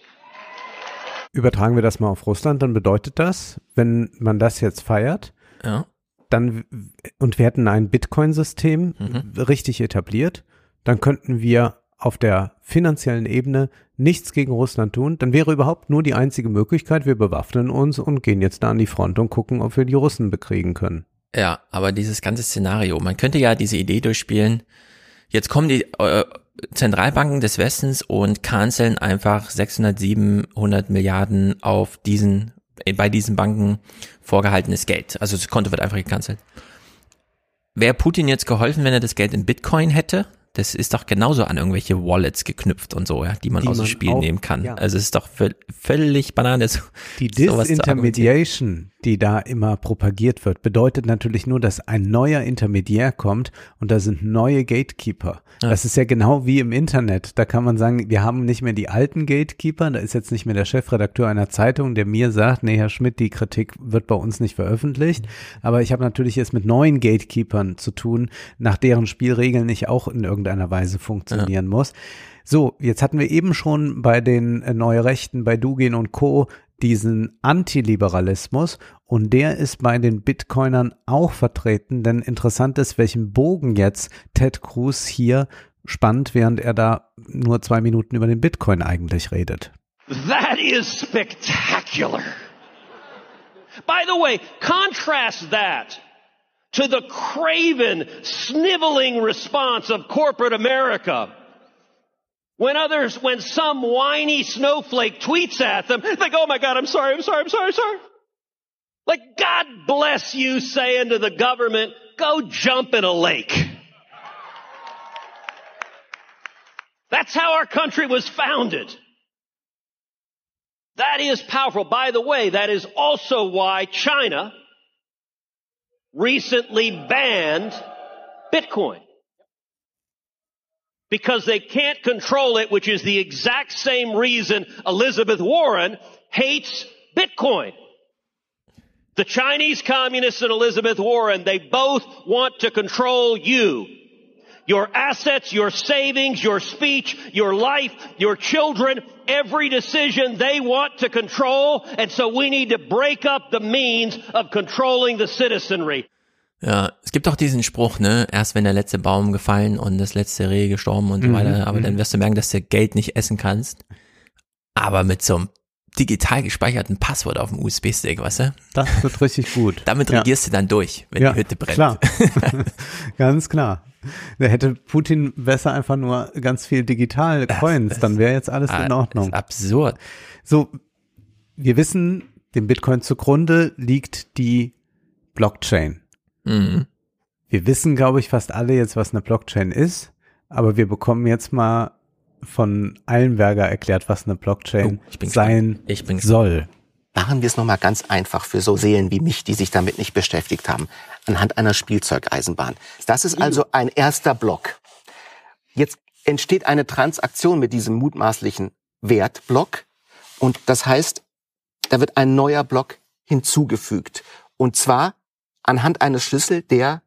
Übertragen wir das mal auf Russland, dann bedeutet das, wenn man das jetzt feiert, ja dann und wir hätten ein Bitcoin-System mhm. richtig etabliert, dann könnten wir auf der finanziellen Ebene nichts gegen Russland tun, dann wäre überhaupt nur die einzige Möglichkeit, wir bewaffnen uns und gehen jetzt da an die Front und gucken, ob wir die Russen bekriegen können. Ja, aber dieses ganze Szenario, man könnte ja diese Idee durchspielen, jetzt kommen die äh, Zentralbanken des Westens und canceln einfach 600, 700 Milliarden auf diesen bei diesen Banken vorgehaltenes Geld. Also das Konto wird einfach gecancelt. Wäre Putin jetzt geholfen, wenn er das Geld in Bitcoin hätte? Das ist doch genauso an irgendwelche Wallets geknüpft und so, ja, die man die aus dem Spiel auch, nehmen kann. Ja. Also es ist doch völlig Banane. Die Disintermediation, die da immer propagiert wird, bedeutet natürlich nur, dass ein neuer Intermediär kommt und da sind neue Gatekeeper. Ja. Das ist ja genau wie im Internet. Da kann man sagen, wir haben nicht mehr die alten Gatekeeper, da ist jetzt nicht mehr der Chefredakteur einer Zeitung, der mir sagt, nee, Herr Schmidt, die Kritik wird bei uns nicht veröffentlicht. Aber ich habe natürlich jetzt mit neuen Gatekeepern zu tun, nach deren Spielregeln ich auch in irgendeiner Weise funktionieren ja. muss. So, jetzt hatten wir eben schon bei den äh, Neurechten, bei Dugin und Co diesen Antiliberalismus und der ist bei den Bitcoinern auch vertreten, denn interessant ist, welchen Bogen jetzt Ted Cruz hier spannt, während er da nur zwei Minuten über den Bitcoin eigentlich redet. That is spectacular. By the way, contrast that to the craven, sniveling response of corporate America When others, when some whiny snowflake tweets at them, they go, oh my God, I'm sorry, I'm sorry, I'm sorry, I'm sorry. Like, God bless you saying to the government, go jump in a lake. That's how our country was founded. That is powerful. By the way, that is also why China recently banned Bitcoin because they can't control it, which is the exact same reason Elizabeth Warren hates Bitcoin. The Chinese communists and Elizabeth Warren, they both want to control you. Your assets, your savings, your speech, your life, your children, every decision they want to control. And so we need to break up the means of controlling the citizenry. Ja, es gibt auch diesen Spruch, ne, erst wenn der letzte Baum gefallen und das letzte Reh gestorben und so Mhm, weiter, aber mhm. dann wirst du merken, dass du Geld nicht essen kannst. Aber mit so einem digital gespeicherten Passwort auf dem USB-Stick, weißt du? Das wird richtig gut. Damit Ja. regierst du dann durch, wenn ja, die Hütte brennt. Klar. ganz klar. Da hätte Putin besser einfach nur ganz viel digitale Coins, dann wäre jetzt alles in Ordnung. ist absurd. So, wir wissen, dem Bitcoin zugrunde liegt die Blockchain. Mhm. Wir wissen, glaube ich, fast alle jetzt, was eine Blockchain ist, aber wir bekommen jetzt mal von Eilenberger erklärt, was eine Blockchain sein soll. Machen wir es nochmal ganz einfach für so Seelen wie mich, die sich damit nicht beschäftigt haben, anhand einer Spielzeugeisenbahn. Das ist also ein erster Block. Jetzt entsteht eine Transaktion mit diesem mutmaßlichen Wertblock und das heißt, da wird ein neuer Block hinzugefügt. Und zwar anhand eines Schlüssel, der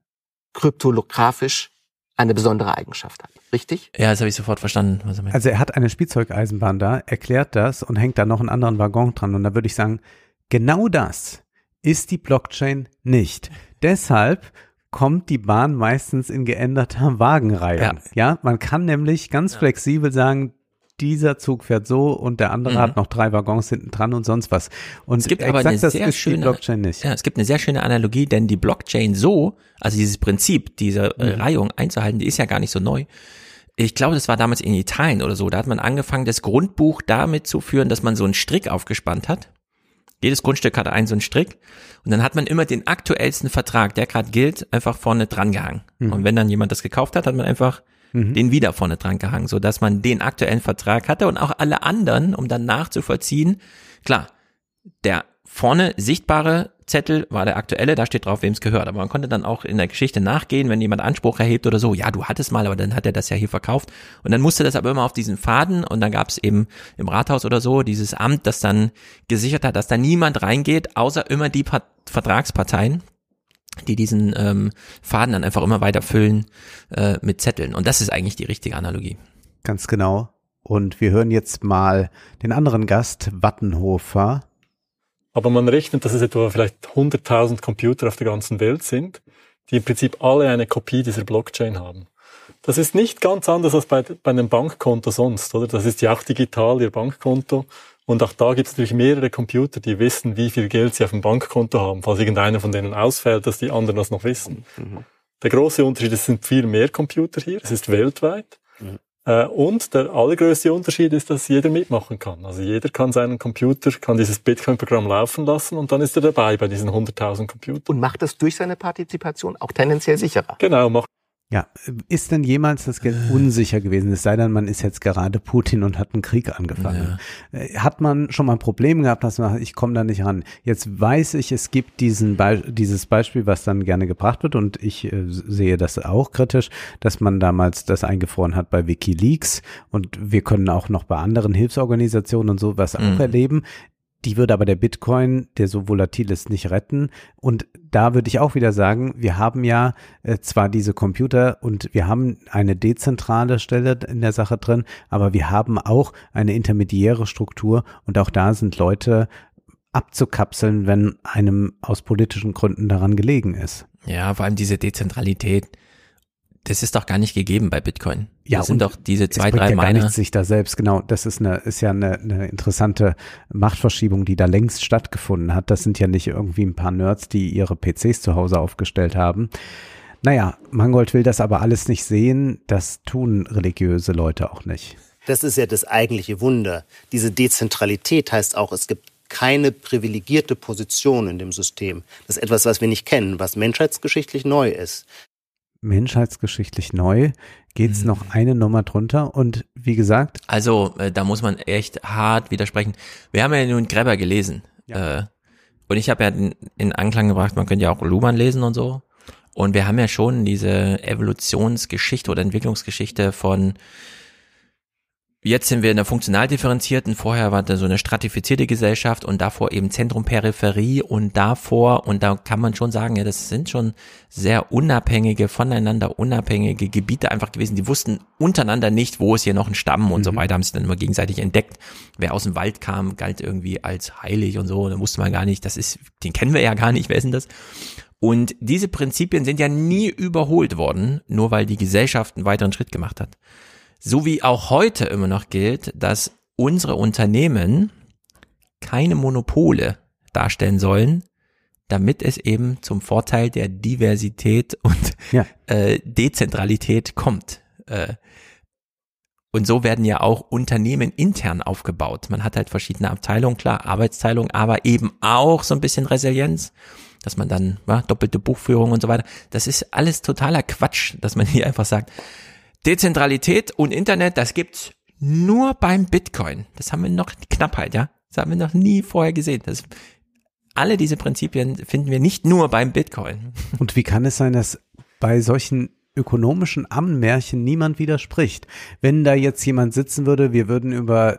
kryptographisch eine besondere Eigenschaft hat. Richtig? Ja, das habe ich sofort verstanden, was er meint. Also er hat eine Spielzeugeisenbahn da, erklärt das und hängt da noch einen anderen Waggon dran. Und da würde ich sagen, genau das ist die Blockchain nicht. Deshalb kommt die Bahn meistens in geänderter Wagenreihe. Ja. man kann nämlich ganz flexibel sagen, dieser Zug fährt so und der andere Mhm. hat noch drei Waggons hinten dran und sonst was. Und Es gibt aber eine das sehr schöne, Blockchain nicht. ja, es gibt eine sehr schöne Analogie, denn die Blockchain so, also dieses Prinzip, diese äh, Mhm. Reihung einzuhalten, die ist ja gar nicht so neu. Ich glaube, das war damals in Italien oder so. Da hat man angefangen, das Grundbuch damit zu führen, dass man so einen Strick aufgespannt hat. Jedes Grundstück hatte einen so einen Strick. Und dann hat man immer den aktuellsten Vertrag, der gerade gilt, einfach vorne dran gehangen. Mhm. Und wenn dann jemand das gekauft hat, hat man einfach Mhm. den wieder vorne dran gehangen, so dass man den aktuellen Vertrag hatte und auch alle anderen, um dann nachzuvollziehen. Klar, der vorne sichtbare Zettel war der aktuelle, da steht drauf, wem es gehört. Aber man konnte dann auch in der Geschichte nachgehen, wenn jemand Anspruch erhebt oder so, ja, du hattest mal, aber dann hat er das ja hier verkauft. Und dann musste das aber immer auf diesen Faden und dann gab es eben im Rathaus oder so dieses Amt, das dann gesichert hat, dass da niemand reingeht, außer immer die Part Vertragsparteien die diesen ähm, Faden dann einfach immer weiter füllen äh, mit Zetteln. Und das ist eigentlich die richtige Analogie. Ganz genau. Und wir hören jetzt mal den anderen Gast, Wattenhofer. Aber man rechnet, dass es etwa vielleicht 100.000 Computer auf der ganzen Welt sind, die im Prinzip alle eine Kopie dieser Blockchain haben. Das ist nicht ganz anders als bei, bei einem Bankkonto sonst, oder? Das ist ja auch digital, Ihr Bankkonto. Und auch da gibt es natürlich mehrere Computer, die wissen, wie viel Geld sie auf dem Bankkonto haben, falls irgendeiner von denen ausfällt, dass die anderen das noch wissen. Der große Unterschied, es sind viel mehr Computer hier, es ist weltweit. Äh, Und der allergrößte Unterschied ist, dass jeder mitmachen kann. Also jeder kann seinen Computer, kann dieses Bitcoin-Programm laufen lassen und dann ist er dabei bei diesen 100.000 Computern. Und macht das durch seine Partizipation auch tendenziell sicherer. Genau, macht Ja, ist denn jemals das Geld unsicher gewesen? Es sei denn, man ist jetzt gerade Putin und hat einen Krieg angefangen. Äh, Hat man schon mal ein Problem gehabt, dass man sagt, ich komme da nicht ran? Jetzt weiß ich, es gibt diesen Be dieses Beispiel, was dann gerne gebracht wird und ich äh, sehe das auch kritisch, dass man damals das eingefroren hat bei WikiLeaks und wir können auch noch bei anderen Hilfsorganisationen und sowas Mhm. auch erleben. Die würde aber der Bitcoin, der so volatil ist, nicht retten. Und da würde ich auch wieder sagen, wir haben ja äh, zwar diese Computer und wir haben eine dezentrale Stelle in der Sache drin, aber wir haben auch eine intermediäre Struktur und auch da sind Leute abzukapseln, wenn einem aus politischen Gründen daran gelegen ist. Ja, vor allem diese Dezentralität, das ist doch gar nicht gegeben bei Bitcoin. Ja, das sind und doch diese es zwei, drei ja gar Miner. nichts sich da selbst, genau, das ist eine, ist ja eine, eine interessante Machtverschiebung, die da längst stattgefunden hat. Das sind ja nicht irgendwie ein paar Nerds, die ihre PCs zu Hause aufgestellt haben. Naja, Mangold will das aber alles nicht sehen. Das tun religiöse Leute auch nicht. Das ist ja das eigentliche Wunder. Diese Dezentralität heißt auch, es gibt keine privilegierte Position in dem System. Das ist etwas, was wir nicht kennen, was menschheitsgeschichtlich neu ist. Menschheitsgeschichtlich neu geht's noch eine Nummer drunter und wie gesagt, Also, äh, da muss man echt hart widersprechen. Wir haben ja nun Gräber gelesen. Äh, und ich habe ja in, in Anklang gebracht, man könnte ja auch Luhmann lesen und so. Und wir haben ja schon diese Evolutionsgeschichte oder Entwicklungsgeschichte von Jetzt sind wir in der funktional differenzierten, vorher war da so eine stratifizierte Gesellschaft und davor eben Zentrum Peripherie und davor, und da kann man schon sagen, ja, das sind schon sehr unabhängige, voneinander unabhängige Gebiete einfach gewesen. Die wussten untereinander nicht, wo ist hier noch ein Stamm und so weiter, haben sich dann immer gegenseitig entdeckt. Wer aus dem Wald kam, galt irgendwie als heilig und so, da wusste man gar nicht, das ist, den kennen wir ja gar nicht, wer ist denn das? Und diese Prinzipien sind ja nie überholt worden, nur weil die Gesellschaft einen weiteren Schritt gemacht hat. So wie auch heute immer noch gilt, dass unsere Unternehmen keine Monopole darstellen sollen, damit es eben zum Vorteil der Diversität und ja. äh, Dezentralität kommt. Äh, und so werden ja auch Unternehmen intern aufgebaut. Man hat halt verschiedene Abteilungen, klar, Arbeitsteilung, aber eben auch so ein bisschen Resilienz, dass man dann ja, doppelte Buchführung und so weiter. Das ist alles totaler Quatsch, dass man hier einfach sagt, Dezentralität und Internet, das gibt's nur beim Bitcoin. Das haben wir noch Knappheit, ja. Das haben wir noch nie vorher gesehen. Das, alle diese Prinzipien finden wir nicht nur beim Bitcoin. Und wie kann es sein, dass bei solchen ökonomischen Ammenmärchen niemand widerspricht? Wenn da jetzt jemand sitzen würde, wir würden über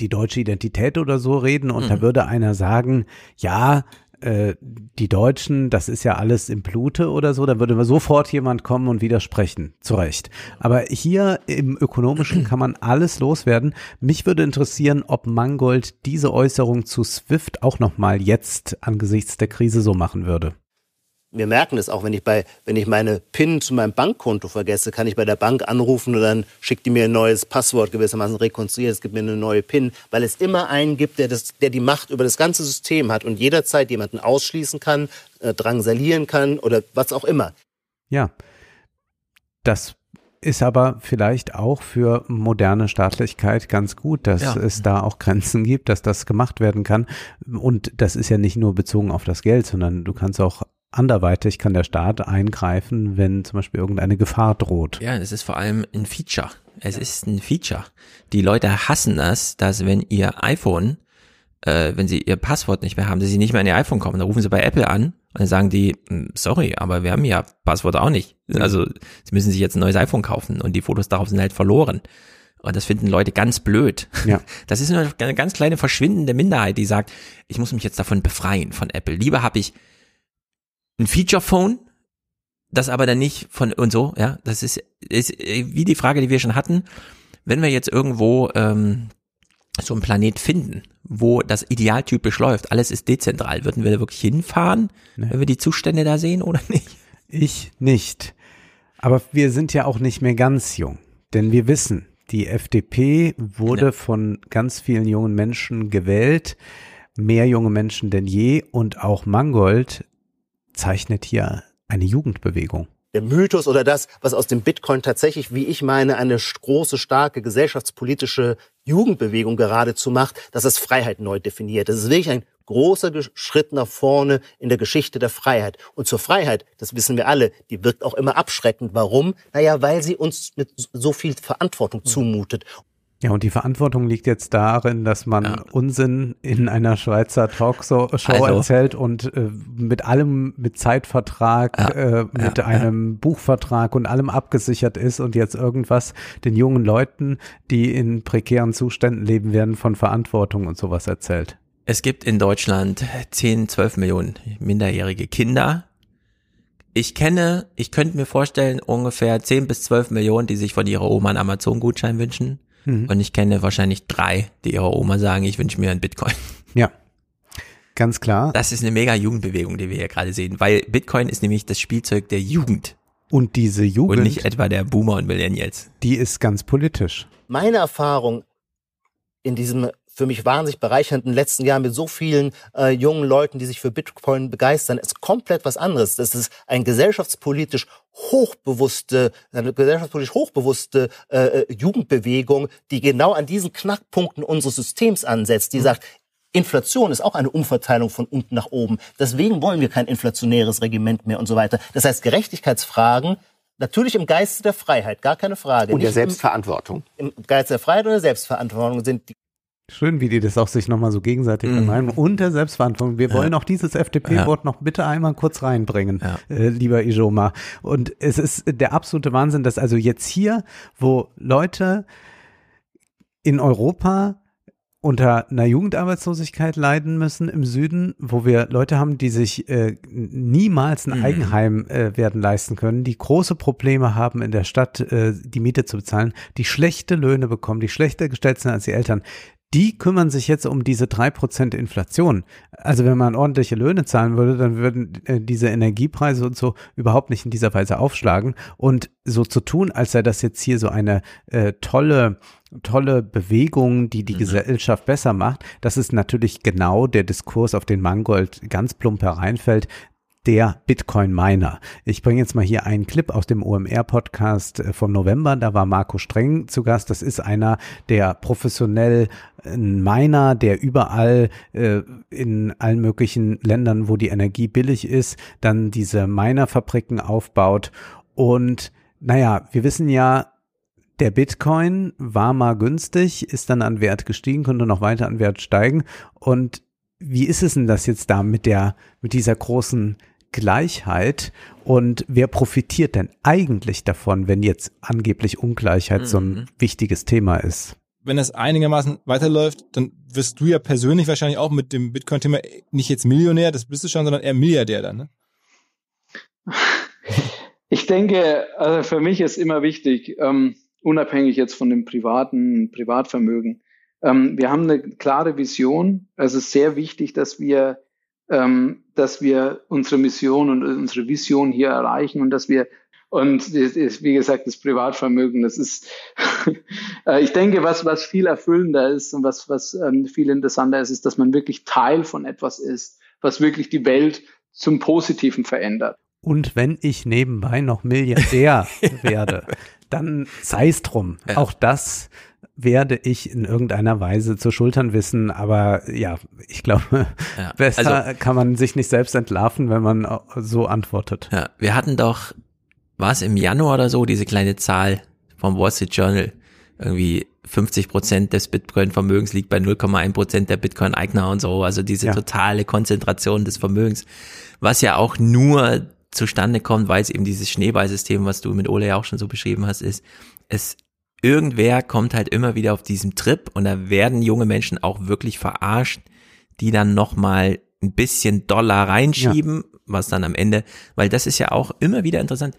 die deutsche Identität oder so reden und mhm. da würde einer sagen, ja, äh, die Deutschen, das ist ja alles im Blute oder so, dann würde sofort jemand kommen und widersprechen. Zu Recht. Aber hier im Ökonomischen kann man alles loswerden. Mich würde interessieren, ob Mangold diese Äußerung zu SWIFT auch nochmal jetzt angesichts der Krise so machen würde wir merken es auch, wenn ich bei, wenn ich meine PIN zu meinem Bankkonto vergesse, kann ich bei der Bank anrufen und dann schickt die mir ein neues Passwort gewissermaßen rekonstruiert, es gibt mir eine neue PIN, weil es immer einen gibt, der das, der die Macht über das ganze System hat und jederzeit jemanden ausschließen kann, äh, drangsalieren kann oder was auch immer. Ja. Das ist aber vielleicht auch für moderne Staatlichkeit ganz gut, dass ja. es da auch Grenzen gibt, dass das gemacht werden kann. Und das ist ja nicht nur bezogen auf das Geld, sondern du kannst auch anderweitig kann der Staat eingreifen, wenn zum Beispiel irgendeine Gefahr droht. Ja, es ist vor allem ein Feature. Es ist ein Feature. Die Leute hassen das, dass wenn ihr iPhone, äh, wenn sie ihr Passwort nicht mehr haben, dass sie nicht mehr an ihr iPhone kommen, dann rufen sie bei Apple an und dann sagen die, hm, sorry, aber wir haben ja Passwort auch nicht. Also sie müssen sich jetzt ein neues iPhone kaufen und die Fotos darauf sind halt verloren. Und das finden Leute ganz blöd. Ja. Das ist nur eine ganz kleine verschwindende Minderheit, die sagt, ich muss mich jetzt davon befreien von Apple. Lieber habe ich ein Feature-Phone, das aber dann nicht von und so, ja, das ist, ist wie die Frage, die wir schon hatten, wenn wir jetzt irgendwo ähm, so einen Planet finden, wo das idealtypisch läuft, alles ist dezentral, würden wir da wirklich hinfahren, nee. wenn wir die Zustände da sehen oder nicht? Ich nicht. Aber wir sind ja auch nicht mehr ganz jung, denn wir wissen, die FDP wurde ja. von ganz vielen jungen Menschen gewählt, mehr junge Menschen denn je und auch Mangold zeichnet hier eine Jugendbewegung. Der Mythos oder das, was aus dem Bitcoin tatsächlich, wie ich meine, eine große, starke gesellschaftspolitische Jugendbewegung geradezu macht, dass es Freiheit neu definiert. Das ist wirklich ein großer Schritt nach vorne in der Geschichte der Freiheit. Und zur Freiheit, das wissen wir alle, die wirkt auch immer abschreckend. Warum? Naja, weil sie uns mit so viel Verantwortung zumutet. Ja, und die Verantwortung liegt jetzt darin, dass man ja. Unsinn in einer Schweizer Talkshow also. erzählt und äh, mit allem, mit Zeitvertrag, ja. äh, mit ja. einem Buchvertrag und allem abgesichert ist und jetzt irgendwas den jungen Leuten, die in prekären Zuständen leben werden, von Verantwortung und sowas erzählt. Es gibt in Deutschland 10, 12 Millionen minderjährige Kinder. Ich kenne, ich könnte mir vorstellen, ungefähr 10 bis 12 Millionen, die sich von ihrer Oma einen Amazon-Gutschein wünschen. Mhm. Und ich kenne wahrscheinlich drei, die ihrer Oma sagen, ich wünsche mir einen Bitcoin. Ja. Ganz klar. Das ist eine mega Jugendbewegung, die wir hier gerade sehen, weil Bitcoin ist nämlich das Spielzeug der Jugend. Und diese Jugend. Und nicht etwa der Boomer und Millennials. Die ist ganz politisch. Meine Erfahrung in diesem für mich wahnsinnig bereichernden letzten Jahr mit so vielen äh, jungen Leuten, die sich für Bitcoin begeistern, ist komplett was anderes. Das ist ein gesellschaftspolitisch hochbewusste, eine gesellschaftspolitisch hochbewusste äh, äh, Jugendbewegung, die genau an diesen Knackpunkten unseres Systems ansetzt, die mhm. sagt, Inflation ist auch eine Umverteilung von unten nach oben. Deswegen wollen wir kein inflationäres Regiment mehr und so weiter. Das heißt, Gerechtigkeitsfragen Natürlich im Geiste der Freiheit, gar keine Frage. Und der Selbstverantwortung. Im, Im Geiste der Freiheit und der Selbstverantwortung sind die Schön, wie die das auch sich nochmal so gegenseitig mm. vermeiden. Und der Selbstverantwortung. Wir ja. wollen auch dieses FDP-Wort ja. noch bitte einmal kurz reinbringen, ja. äh, lieber Ijoma. Und es ist der absolute Wahnsinn, dass also jetzt hier, wo Leute in Europa unter einer Jugendarbeitslosigkeit leiden müssen im Süden, wo wir Leute haben, die sich äh, niemals ein mhm. Eigenheim äh, werden leisten können, die große Probleme haben in der Stadt, äh, die Miete zu bezahlen, die schlechte Löhne bekommen, die schlechter gestellt sind als die Eltern die kümmern sich jetzt um diese drei Prozent Inflation. Also wenn man ordentliche Löhne zahlen würde, dann würden äh, diese Energiepreise und so überhaupt nicht in dieser Weise aufschlagen. Und so zu tun, als sei das jetzt hier so eine äh, tolle tolle Bewegung, die die mhm. Gesellschaft besser macht. Das ist natürlich genau der Diskurs, auf den Mangold ganz plump hereinfällt der Bitcoin-Miner. Ich bringe jetzt mal hier einen Clip aus dem OMR-Podcast äh, vom November. Da war Marco Streng zu Gast. Das ist einer der professionell äh, Miner, der überall äh, in allen möglichen Ländern, wo die Energie billig ist, dann diese Minerfabriken aufbaut. Und naja, wir wissen ja, der Bitcoin war mal günstig, ist dann an Wert gestiegen, konnte noch weiter an Wert steigen. Und wie ist es denn das jetzt da mit der, mit dieser großen Gleichheit und wer profitiert denn eigentlich davon, wenn jetzt angeblich Ungleichheit mhm. so ein mhm. wichtiges Thema ist? Wenn das einigermaßen weiterläuft, dann wirst du ja persönlich wahrscheinlich auch mit dem Bitcoin-Thema nicht jetzt Millionär, das bist du schon, sondern eher Milliardär dann, ne? Ich denke, also für mich ist immer wichtig, ähm, unabhängig jetzt von dem privaten Privatvermögen, ähm, wir haben eine klare Vision. Es ist sehr wichtig, dass wir ähm, dass wir unsere Mission und unsere Vision hier erreichen und dass wir und wie gesagt, das Privatvermögen, das ist, äh, ich denke, was, was viel erfüllender ist und was, was ähm, viel interessanter ist, ist, dass man wirklich Teil von etwas ist, was wirklich die Welt zum Positiven verändert. Und wenn ich nebenbei noch Milliardär werde, dann sei es drum. Ja. Auch das werde ich in irgendeiner Weise zu Schultern wissen, aber ja, ich glaube, ja, besser also, kann man sich nicht selbst entlarven, wenn man so antwortet. Ja, wir hatten doch, war es im Januar oder so, diese kleine Zahl vom Wall Street Journal, irgendwie 50 Prozent des Bitcoin-Vermögens liegt bei 0,1 Prozent der Bitcoin-Eigner und so, also diese ja. totale Konzentration des Vermögens, was ja auch nur zustande kommt, weil es eben dieses Schneeballsystem, was du mit Ole ja auch schon so beschrieben hast, ist, es irgendwer kommt halt immer wieder auf diesem Trip und da werden junge Menschen auch wirklich verarscht, die dann nochmal ein bisschen Dollar reinschieben, ja. was dann am Ende, weil das ist ja auch immer wieder interessant.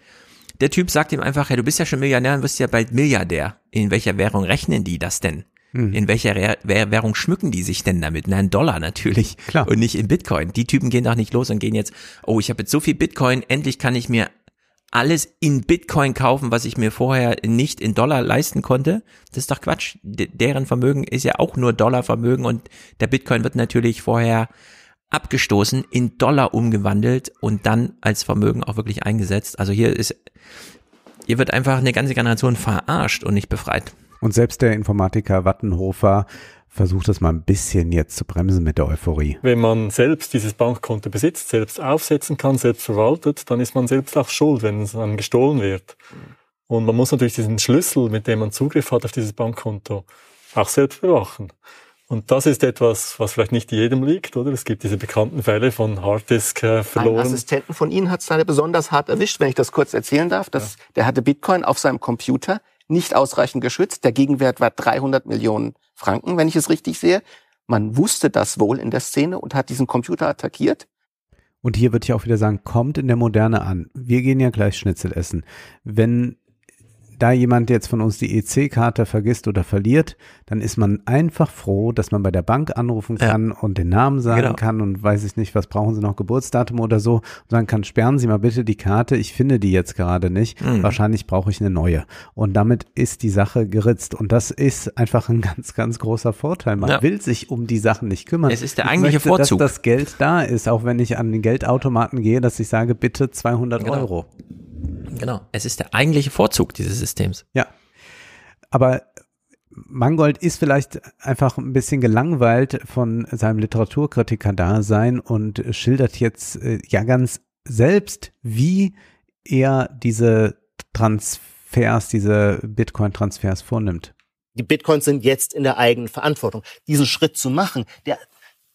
Der Typ sagt ihm einfach, ja, du bist ja schon Millionär und wirst ja bald Milliardär. In welcher Währung rechnen die das denn? Mhm. In welcher Währung schmücken die sich denn damit? Nein, Dollar natürlich. Klar. Und nicht in Bitcoin. Die Typen gehen doch nicht los und gehen jetzt, oh, ich habe jetzt so viel Bitcoin, endlich kann ich mir alles in Bitcoin kaufen, was ich mir vorher nicht in Dollar leisten konnte. Das ist doch Quatsch. D deren Vermögen ist ja auch nur Dollarvermögen und der Bitcoin wird natürlich vorher abgestoßen, in Dollar umgewandelt und dann als Vermögen auch wirklich eingesetzt. Also hier ist, hier wird einfach eine ganze Generation verarscht und nicht befreit. Und selbst der Informatiker Wattenhofer versucht das mal ein bisschen jetzt zu bremsen mit der Euphorie. Wenn man selbst dieses Bankkonto besitzt, selbst aufsetzen kann, selbst verwaltet, dann ist man selbst auch schuld, wenn es einem gestohlen wird. Und man muss natürlich diesen Schlüssel, mit dem man Zugriff hat auf dieses Bankkonto, auch selbst bewachen. Und das ist etwas, was vielleicht nicht jedem liegt, oder? Es gibt diese bekannten Fälle von Harddisk äh, verloren. Ein Assistenten von Ihnen hat es leider besonders hart erwischt, wenn ich das kurz erzählen darf. Das, ja. Der hatte Bitcoin auf seinem Computer nicht ausreichend geschützt. Der Gegenwert war 300 Millionen Franken, wenn ich es richtig sehe. Man wusste das wohl in der Szene und hat diesen Computer attackiert. Und hier würde ich auch wieder sagen, kommt in der Moderne an. Wir gehen ja gleich Schnitzel essen. Wenn da jemand jetzt von uns die EC-Karte vergisst oder verliert, dann ist man einfach froh, dass man bei der Bank anrufen kann ja. und den Namen sagen genau. kann und weiß ich nicht, was brauchen Sie noch, Geburtsdatum oder so und sagen kann, sperren Sie mal bitte die Karte, ich finde die jetzt gerade nicht, mhm. wahrscheinlich brauche ich eine neue. Und damit ist die Sache geritzt und das ist einfach ein ganz, ganz großer Vorteil. Man ja. will sich um die Sachen nicht kümmern. Es ist der eigentliche möchte, Vorzug. Dass das Geld da ist, auch wenn ich an den Geldautomaten gehe, dass ich sage, bitte 200 genau. Euro. Genau. Es ist der eigentliche Vorzug dieses Systems. Ja. Aber Mangold ist vielleicht einfach ein bisschen gelangweilt von seinem Literaturkritiker-Dasein und schildert jetzt äh, ja ganz selbst, wie er diese Transfers, diese Bitcoin-Transfers vornimmt. Die Bitcoins sind jetzt in der eigenen Verantwortung. Diesen Schritt zu machen, der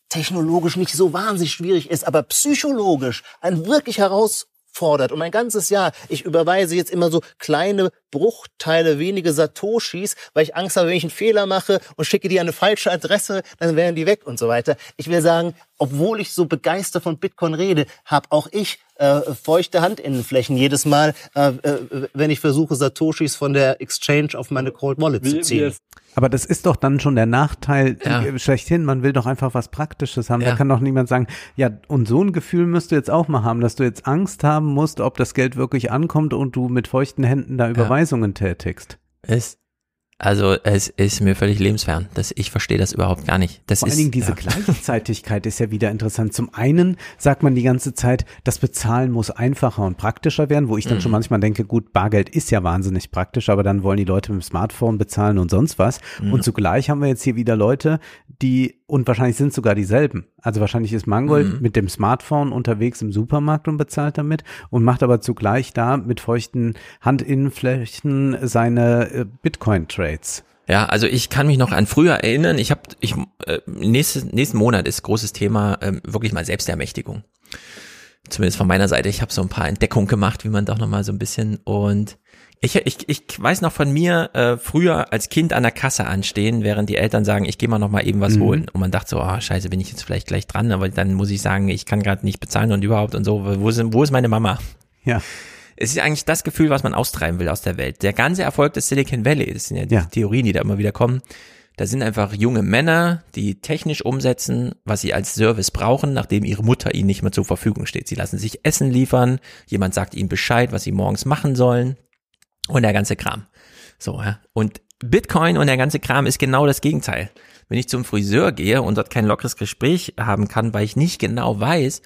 technologisch nicht so wahnsinnig schwierig ist, aber psychologisch ein wirklich heraus fordert. Und mein ganzes Jahr, ich überweise jetzt immer so kleine Bruchteile, wenige Satoshis, weil ich Angst habe, wenn ich einen Fehler mache und schicke die an eine falsche Adresse, dann wären die weg und so weiter. Ich will sagen, obwohl ich so begeistert von Bitcoin rede, habe auch ich äh, feuchte Handinnenflächen jedes Mal, äh, äh, wenn ich versuche, Satoshis von der Exchange auf meine Cold Wallet zu ziehen. Aber das ist doch dann schon der Nachteil Ja. äh, schlechthin. Man will doch einfach was Praktisches haben. Da Ja. kann doch niemand sagen, ja, und so ein Gefühl müsst du jetzt auch mal haben, dass du jetzt Angst haben musst, ob das Geld wirklich ankommt und du mit feuchten Händen da Überweisungen tätigst. Es, also es ist mir völlig lebensfern. Das, ich verstehe das überhaupt gar nicht. Das Vor ist, allen Dingen diese ja. Gleichzeitigkeit ist ja wieder interessant. Zum einen sagt man die ganze Zeit, das Bezahlen muss einfacher und praktischer werden, wo ich dann Mhm. schon manchmal denke, gut, Bargeld ist ja wahnsinnig praktisch, aber dann wollen die Leute mit dem Smartphone bezahlen und sonst was. Mhm. Und zugleich haben wir jetzt hier wieder Leute, die, und wahrscheinlich sind sogar dieselben. Also wahrscheinlich ist Mangold Mhm. mit dem Smartphone unterwegs im Supermarkt und bezahlt damit und macht aber zugleich da mit feuchten Handinnenflächen seine äh, Bitcoin-Trades. Ja, also ich kann mich noch an früher erinnern. Ich habe, ich äh, nächstes, nächsten Monat ist großes Thema ähm, wirklich mal Selbstermächtigung. Zumindest von meiner Seite. Ich habe so ein paar Entdeckungen gemacht, wie man doch noch mal so ein bisschen und ich, ich, ich weiß noch von mir äh, früher als Kind an der Kasse anstehen, während die Eltern sagen, ich gehe mal noch mal eben was Mhm. holen. Und man dachte so, ah scheiße, bin ich jetzt vielleicht gleich dran, aber dann muss ich sagen, ich kann gerade nicht bezahlen und überhaupt und so. Wo ist, wo ist meine Mama? Ja. Es ist eigentlich das Gefühl, was man austreiben will aus der Welt. Der ganze Erfolg des Silicon Valley, das sind ja die Ja. Theorien, die da immer wieder kommen. Da sind einfach junge Männer, die technisch umsetzen, was sie als Service brauchen, nachdem ihre Mutter ihnen nicht mehr zur Verfügung steht. Sie lassen sich Essen liefern, jemand sagt ihnen Bescheid, was sie morgens machen sollen und der ganze Kram. So, ja. Und Bitcoin und der ganze Kram ist genau das Gegenteil. Wenn ich zum Friseur gehe und dort kein lockeres Gespräch haben kann, weil ich nicht genau weiß,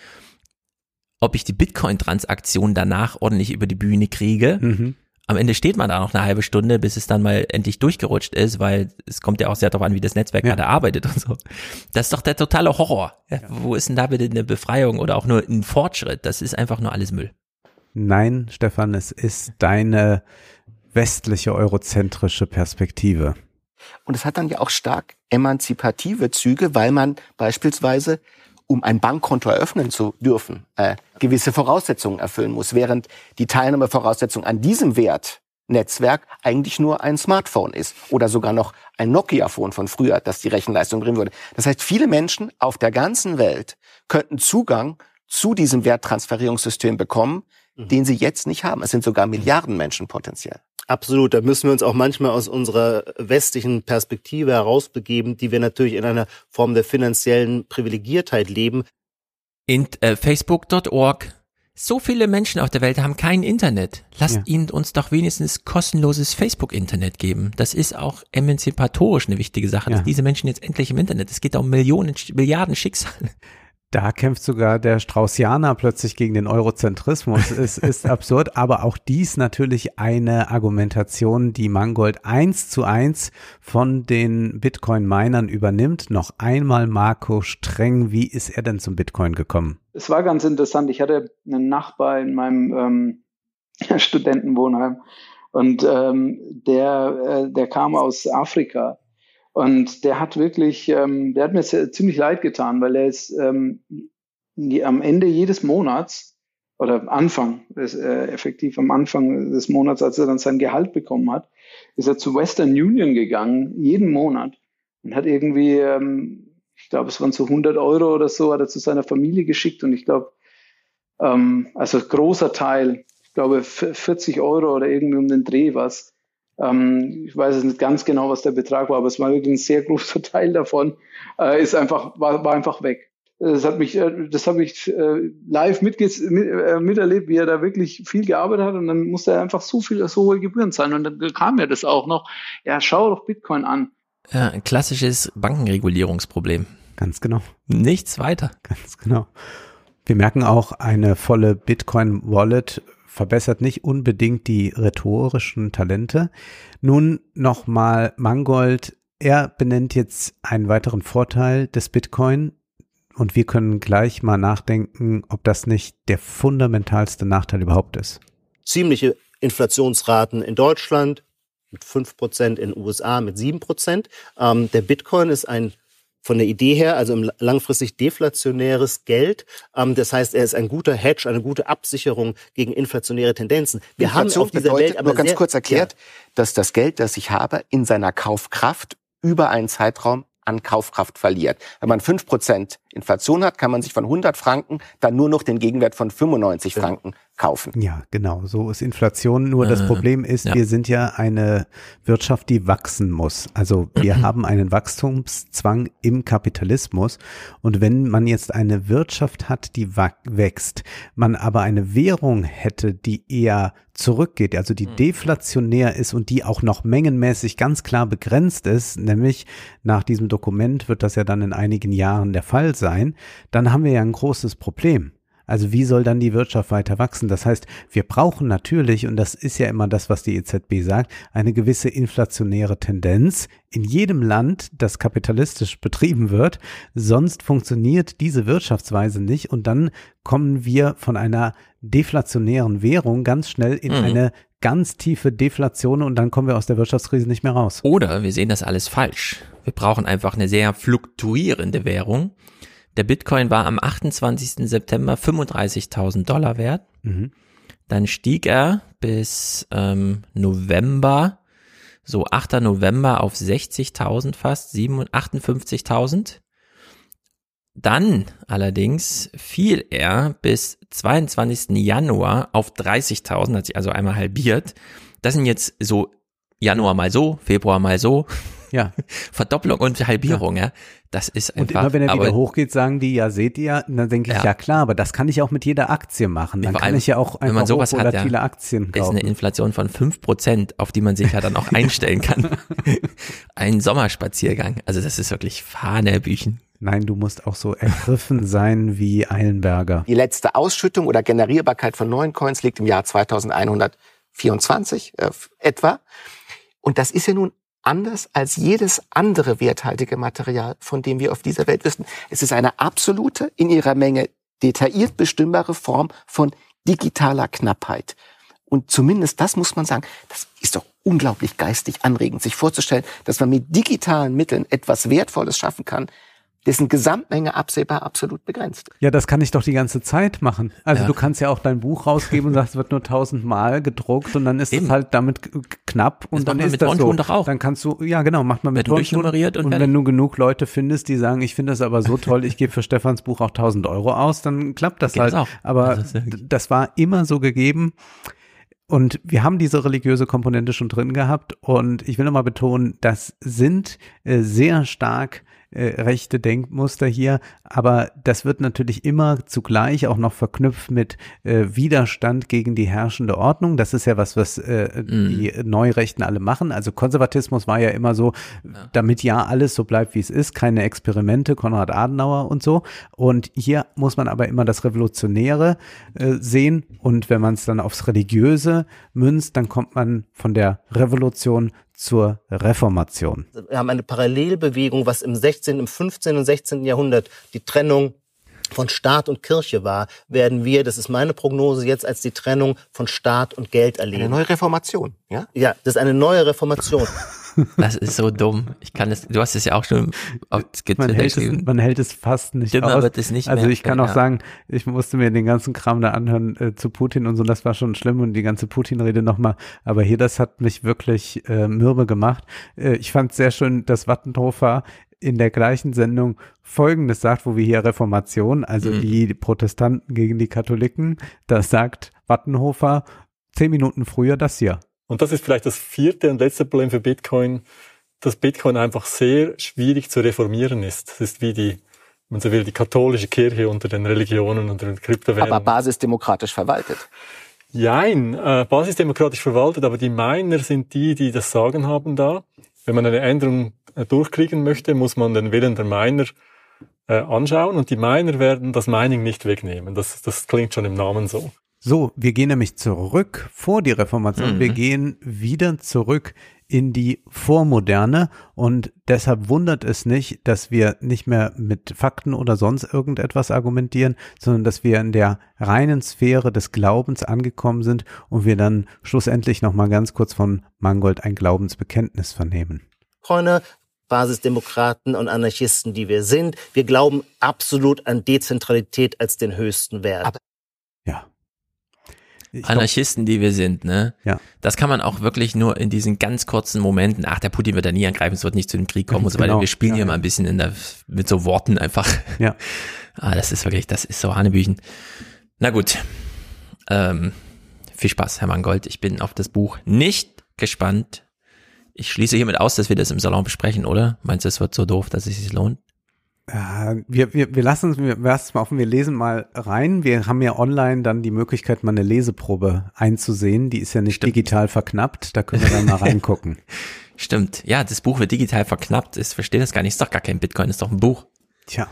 ob ich die Bitcoin-Transaktion danach ordentlich über die Bühne kriege. Mhm. Am Ende steht man da noch eine halbe Stunde, bis es dann mal endlich durchgerutscht ist, weil es kommt ja auch sehr darauf an, wie das Netzwerk gerade arbeitet und so. Das ist doch der totale Horror. Ja, Wo ist denn da bitte eine Befreiung oder auch nur ein Fortschritt? Das ist einfach nur alles Müll. Nein, Stefan, es ist deine westliche eurozentrische Perspektive. Und es hat dann ja auch stark emanzipative Züge, weil man beispielsweise, um ein Bankkonto eröffnen zu dürfen, äh, gewisse Voraussetzungen erfüllen muss, während die Teilnahmevoraussetzung an diesem Wertnetzwerk eigentlich nur ein Smartphone ist oder sogar noch ein Nokia-Phone von früher, das die Rechenleistung bringen würde. Das heißt, viele Menschen auf der ganzen Welt könnten Zugang zu diesem Werttransferierungssystem bekommen, den sie jetzt nicht haben. Es sind sogar Milliarden Menschen potenziell. Absolut, da müssen wir uns auch manchmal aus unserer westlichen Perspektive herausbegeben, die wir natürlich in einer Form der finanziellen Privilegiertheit leben. In äh, Facebook.org. So viele Menschen auf der Welt haben kein Internet. Lasst Ja. ihnen uns doch wenigstens kostenloses Facebook-Internet geben. Das ist auch emanzipatorisch eine wichtige Sache, Ja. dass diese Menschen jetzt endlich im Internet. Es geht um Millionen, Milliarden Schicksale. Da kämpft sogar der Straussianer plötzlich gegen den Eurozentrismus. es ist absurd, aber auch dies natürlich eine Argumentation, die Mangold eins zu eins von den Bitcoin-Minern übernimmt. Noch einmal Marco Streng, wie ist er denn zum Bitcoin gekommen? Es war ganz interessant. Ich hatte einen Nachbar in meinem ähm, Studentenwohnheim und ähm, der, äh, der kam aus Afrika und der hat wirklich, ähm, der hat mir ziemlich leid getan, weil er ist ähm, am Ende jedes Monats oder Anfang, des, äh, effektiv am Anfang des Monats, als er dann sein Gehalt bekommen hat, ist er zu Western Union gegangen, jeden Monat und hat irgendwie, ähm, ich glaube, es waren so 100 Euro oder so, hat er zu seiner Familie geschickt und ich glaube, ähm, also großer Teil, ich glaube 40 Euro oder irgendwie um den Dreh was. Ähm, ich weiß es nicht ganz genau, was der Betrag war, aber es war wirklich ein sehr großer Teil davon, äh, ist einfach, war, war einfach weg. Das hat mich, äh, das habe ich äh, live mitge mit, äh, miterlebt, wie er da wirklich viel gearbeitet hat und dann musste er einfach so viel, so hohe Gebühren zahlen und dann kam mir das auch noch. Ja, schau doch Bitcoin an. Ja, ein klassisches Bankenregulierungsproblem. Ganz genau. Nichts weiter. Ganz genau. Wir merken auch, eine volle Bitcoin-Wallet verbessert nicht unbedingt die rhetorischen Talente. Nun nochmal Mangold. Er benennt jetzt einen weiteren Vorteil des Bitcoin. Und wir können gleich mal nachdenken, ob das nicht der fundamentalste Nachteil überhaupt ist. Ziemliche Inflationsraten in Deutschland mit 5%, in den USA mit 7%. Ähm, der Bitcoin ist ein von der Idee her, also im langfristig deflationäres Geld. Ähm, das heißt, er ist ein guter Hedge, eine gute Absicherung gegen inflationäre Tendenzen. Wir haben Inflation auf dieser bedeutet, Welt aber nur ganz sehr, kurz erklärt, dass das Geld, das ich habe, in seiner Kaufkraft über einen Zeitraum an Kaufkraft verliert. Wenn man fünf Prozent Inflation hat, kann man sich von 100 Franken dann nur noch den Gegenwert von 95 Franken kaufen. Ja, genau. So ist Inflation. Nur das Problem ist, ja. wir sind ja eine Wirtschaft, die wachsen muss. Also wir haben einen Wachstumszwang im Kapitalismus. Und wenn man jetzt eine Wirtschaft hat, die wächst, man aber eine Währung hätte, die eher zurückgeht, also die deflationär ist und die auch noch mengenmäßig ganz klar begrenzt ist, nämlich nach diesem Dokument wird das ja dann in einigen Jahren der Fall sein, dann haben wir ja ein großes Problem. Also wie soll dann die Wirtschaft weiter wachsen? Das heißt, wir brauchen natürlich, und das ist ja immer das, was die EZB sagt, eine gewisse inflationäre Tendenz in jedem Land, das kapitalistisch betrieben wird. Sonst funktioniert diese Wirtschaftsweise nicht und dann kommen wir von einer deflationären Währung ganz schnell in Mhm. eine ganz tiefe Deflation und dann kommen wir aus der Wirtschaftskrise nicht mehr raus. Oder wir sehen das alles falsch. Wir brauchen einfach eine sehr fluktuierende Währung. Der Bitcoin war am 28. September 35.000 Dollar wert. Mhm. Dann stieg er bis ähm, November, so 8. November auf 60.000 fast, 57 58.000. Dann allerdings fiel er bis 22. Januar auf 30.000, hat sich also einmal halbiert. Das sind jetzt so Januar mal so, Februar mal so. Ja. Verdopplung und Halbierung, ja. Das ist Und einfach. immer wenn er aber wieder hochgeht, sagen die, ja, seht ihr, und dann denke ich, Ja. ja. klar, aber das kann ich auch mit jeder Aktie machen. Dann vor kann allem, ich ja auch wenn man einfach sowas hat, ja, Aktien ist kaufen. eine Inflation von 5%, auf die man sich ja dann auch einstellen kann. Ein Sommerspaziergang. Also das ist wirklich Fahnebüchen. Nein, du musst auch so ergriffen sein wie Eilenberger. Die letzte Ausschüttung oder Generierbarkeit von neuen Coins liegt im Jahr 2124 äh, etwa. Und das ist ja nun anders als jedes andere werthaltige Material, von dem wir auf dieser Welt wissen. Es ist eine absolute, in ihrer Menge detailliert bestimmbare Form von digitaler Knappheit. Und zumindest das muss man sagen, das ist doch unglaublich geistig anregend, sich vorzustellen, dass man mit digitalen Mitteln etwas Wertvolles schaffen kann, dessen Gesamtmenge absehbar absolut begrenzt. Ja, das kann ich doch die ganze Zeit machen. Also Ja. du kannst ja auch dein Buch rausgeben und sagst, es wird nur tausendmal gedruckt und dann ist es halt damit knapp und Das dann ist mit das so. Tontun doch auch. Dann kannst du, ja genau, macht man mit Tontun. durchnummeriert und und wenn du genug Leute findest, die sagen, ich finde das aber so toll, ich gebe für Stefans Buch auch 1000 Euro aus, dann klappt das Geht halt. das auch. Aber Das das war immer so gegeben. Und wir haben diese religiöse Komponente schon drin gehabt. Und ich will nochmal betonen, das sind äh, sehr stark äh, rechte Denkmuster hier, aber das wird natürlich immer zugleich auch noch verknüpft mit äh, Widerstand gegen die herrschende Ordnung. Das ist ja was, was äh, die Neurechten alle machen. Also Konservatismus war ja immer so, damit ja alles so bleibt, wie es ist, keine Experimente, Konrad Adenauer und so. Und hier muss man aber immer das Revolutionäre äh, sehen. Und wenn man es dann aufs Religiöse münzt, dann kommt man von der Revolution zur Reformation. Wir haben eine Parallelbewegung, was im 16., im 15. und 16. Jahrhundert die Trennung von Staat und Kirche war, werden wir, das ist meine Prognose, jetzt als die Trennung von Staat und Geld erleben. Eine neue Reformation, ja? Ja, das ist eine neue Reformation. Das ist so dumm. Ich kann es, du hast es ja auch schon auf Skizze Man hält, es, man hält es fast nicht Dümmer aus. wird es nicht also ich kann auch Ja. sagen, ich musste mir den ganzen Kram da anhören äh, zu Putin und so, das war schon schlimm und die ganze Putin-Rede nochmal. Aber hier, das hat mich wirklich äh, mürbe gemacht. Äh, ich fand sehr schön, dass Wattenhofer in der gleichen Sendung Folgendes sagt, wo wir hier Reformation, also Mhm. die Protestanten gegen die Katholiken, da sagt Wattenhofer zehn Minuten früher das hier. Und das ist vielleicht das vierte und letzte Problem für Bitcoin, dass Bitcoin einfach sehr schwierig zu reformieren ist. Das ist wie die, man so will, die katholische Kirche unter den Religionen und den Kryptowährungen. Aber basisdemokratisch verwaltet. Jein, äh, basisdemokratisch verwaltet, aber die Miner sind die, die das Sagen haben da. Wenn man eine Änderung äh, durchkriegen möchte, muss man den Willen der Miner äh, anschauen und die Miner werden das Mining nicht wegnehmen. Das, das klingt schon im Namen so. So, wir gehen nämlich zurück vor die Reformation. Mhm. Wir gehen wieder zurück in die Vormoderne und deshalb wundert es nicht, dass wir nicht mehr mit Fakten oder sonst irgendetwas argumentieren, sondern dass wir in der reinen Sphäre des Glaubens angekommen sind und wir dann schlussendlich nochmal ganz kurz von Mangold ein Glaubensbekenntnis vernehmen. Freunde, Basisdemokraten und Anarchisten, die wir sind, wir glauben absolut an Dezentralität als den höchsten Wert. Ja. Anarchisten, die wir sind, ne? Ja. Das kann man auch wirklich nur in diesen ganz kurzen Momenten, ach, der Putin wird da nie angreifen, es wird nicht zu dem Krieg kommen und so weiter. Genau. Wir spielen Ja, hier ja. mal ein bisschen in der, mit so Worten einfach. Ja. Ah, das ist wirklich, das ist so Hanebüchen. Na gut. Ähm, viel Spaß, Herr Mangold. Ich bin auf das Buch nicht gespannt. Ich schließe hiermit aus, dass wir das im Salon besprechen, oder? Meinst du, es wird so doof, dass es sich lohnt? Wir, wir, wir lassen uns, wir lassen es mal offen, wir lesen mal rein. Wir haben ja online dann die Möglichkeit, mal eine Leseprobe einzusehen. Die ist ja nicht digital verknappt, da können wir dann mal reingucken. Stimmt. Ja, das Buch wird digital verknappt. Ich verstehe das gar nicht. Ist doch gar kein Bitcoin, ist doch ein Buch. Tja.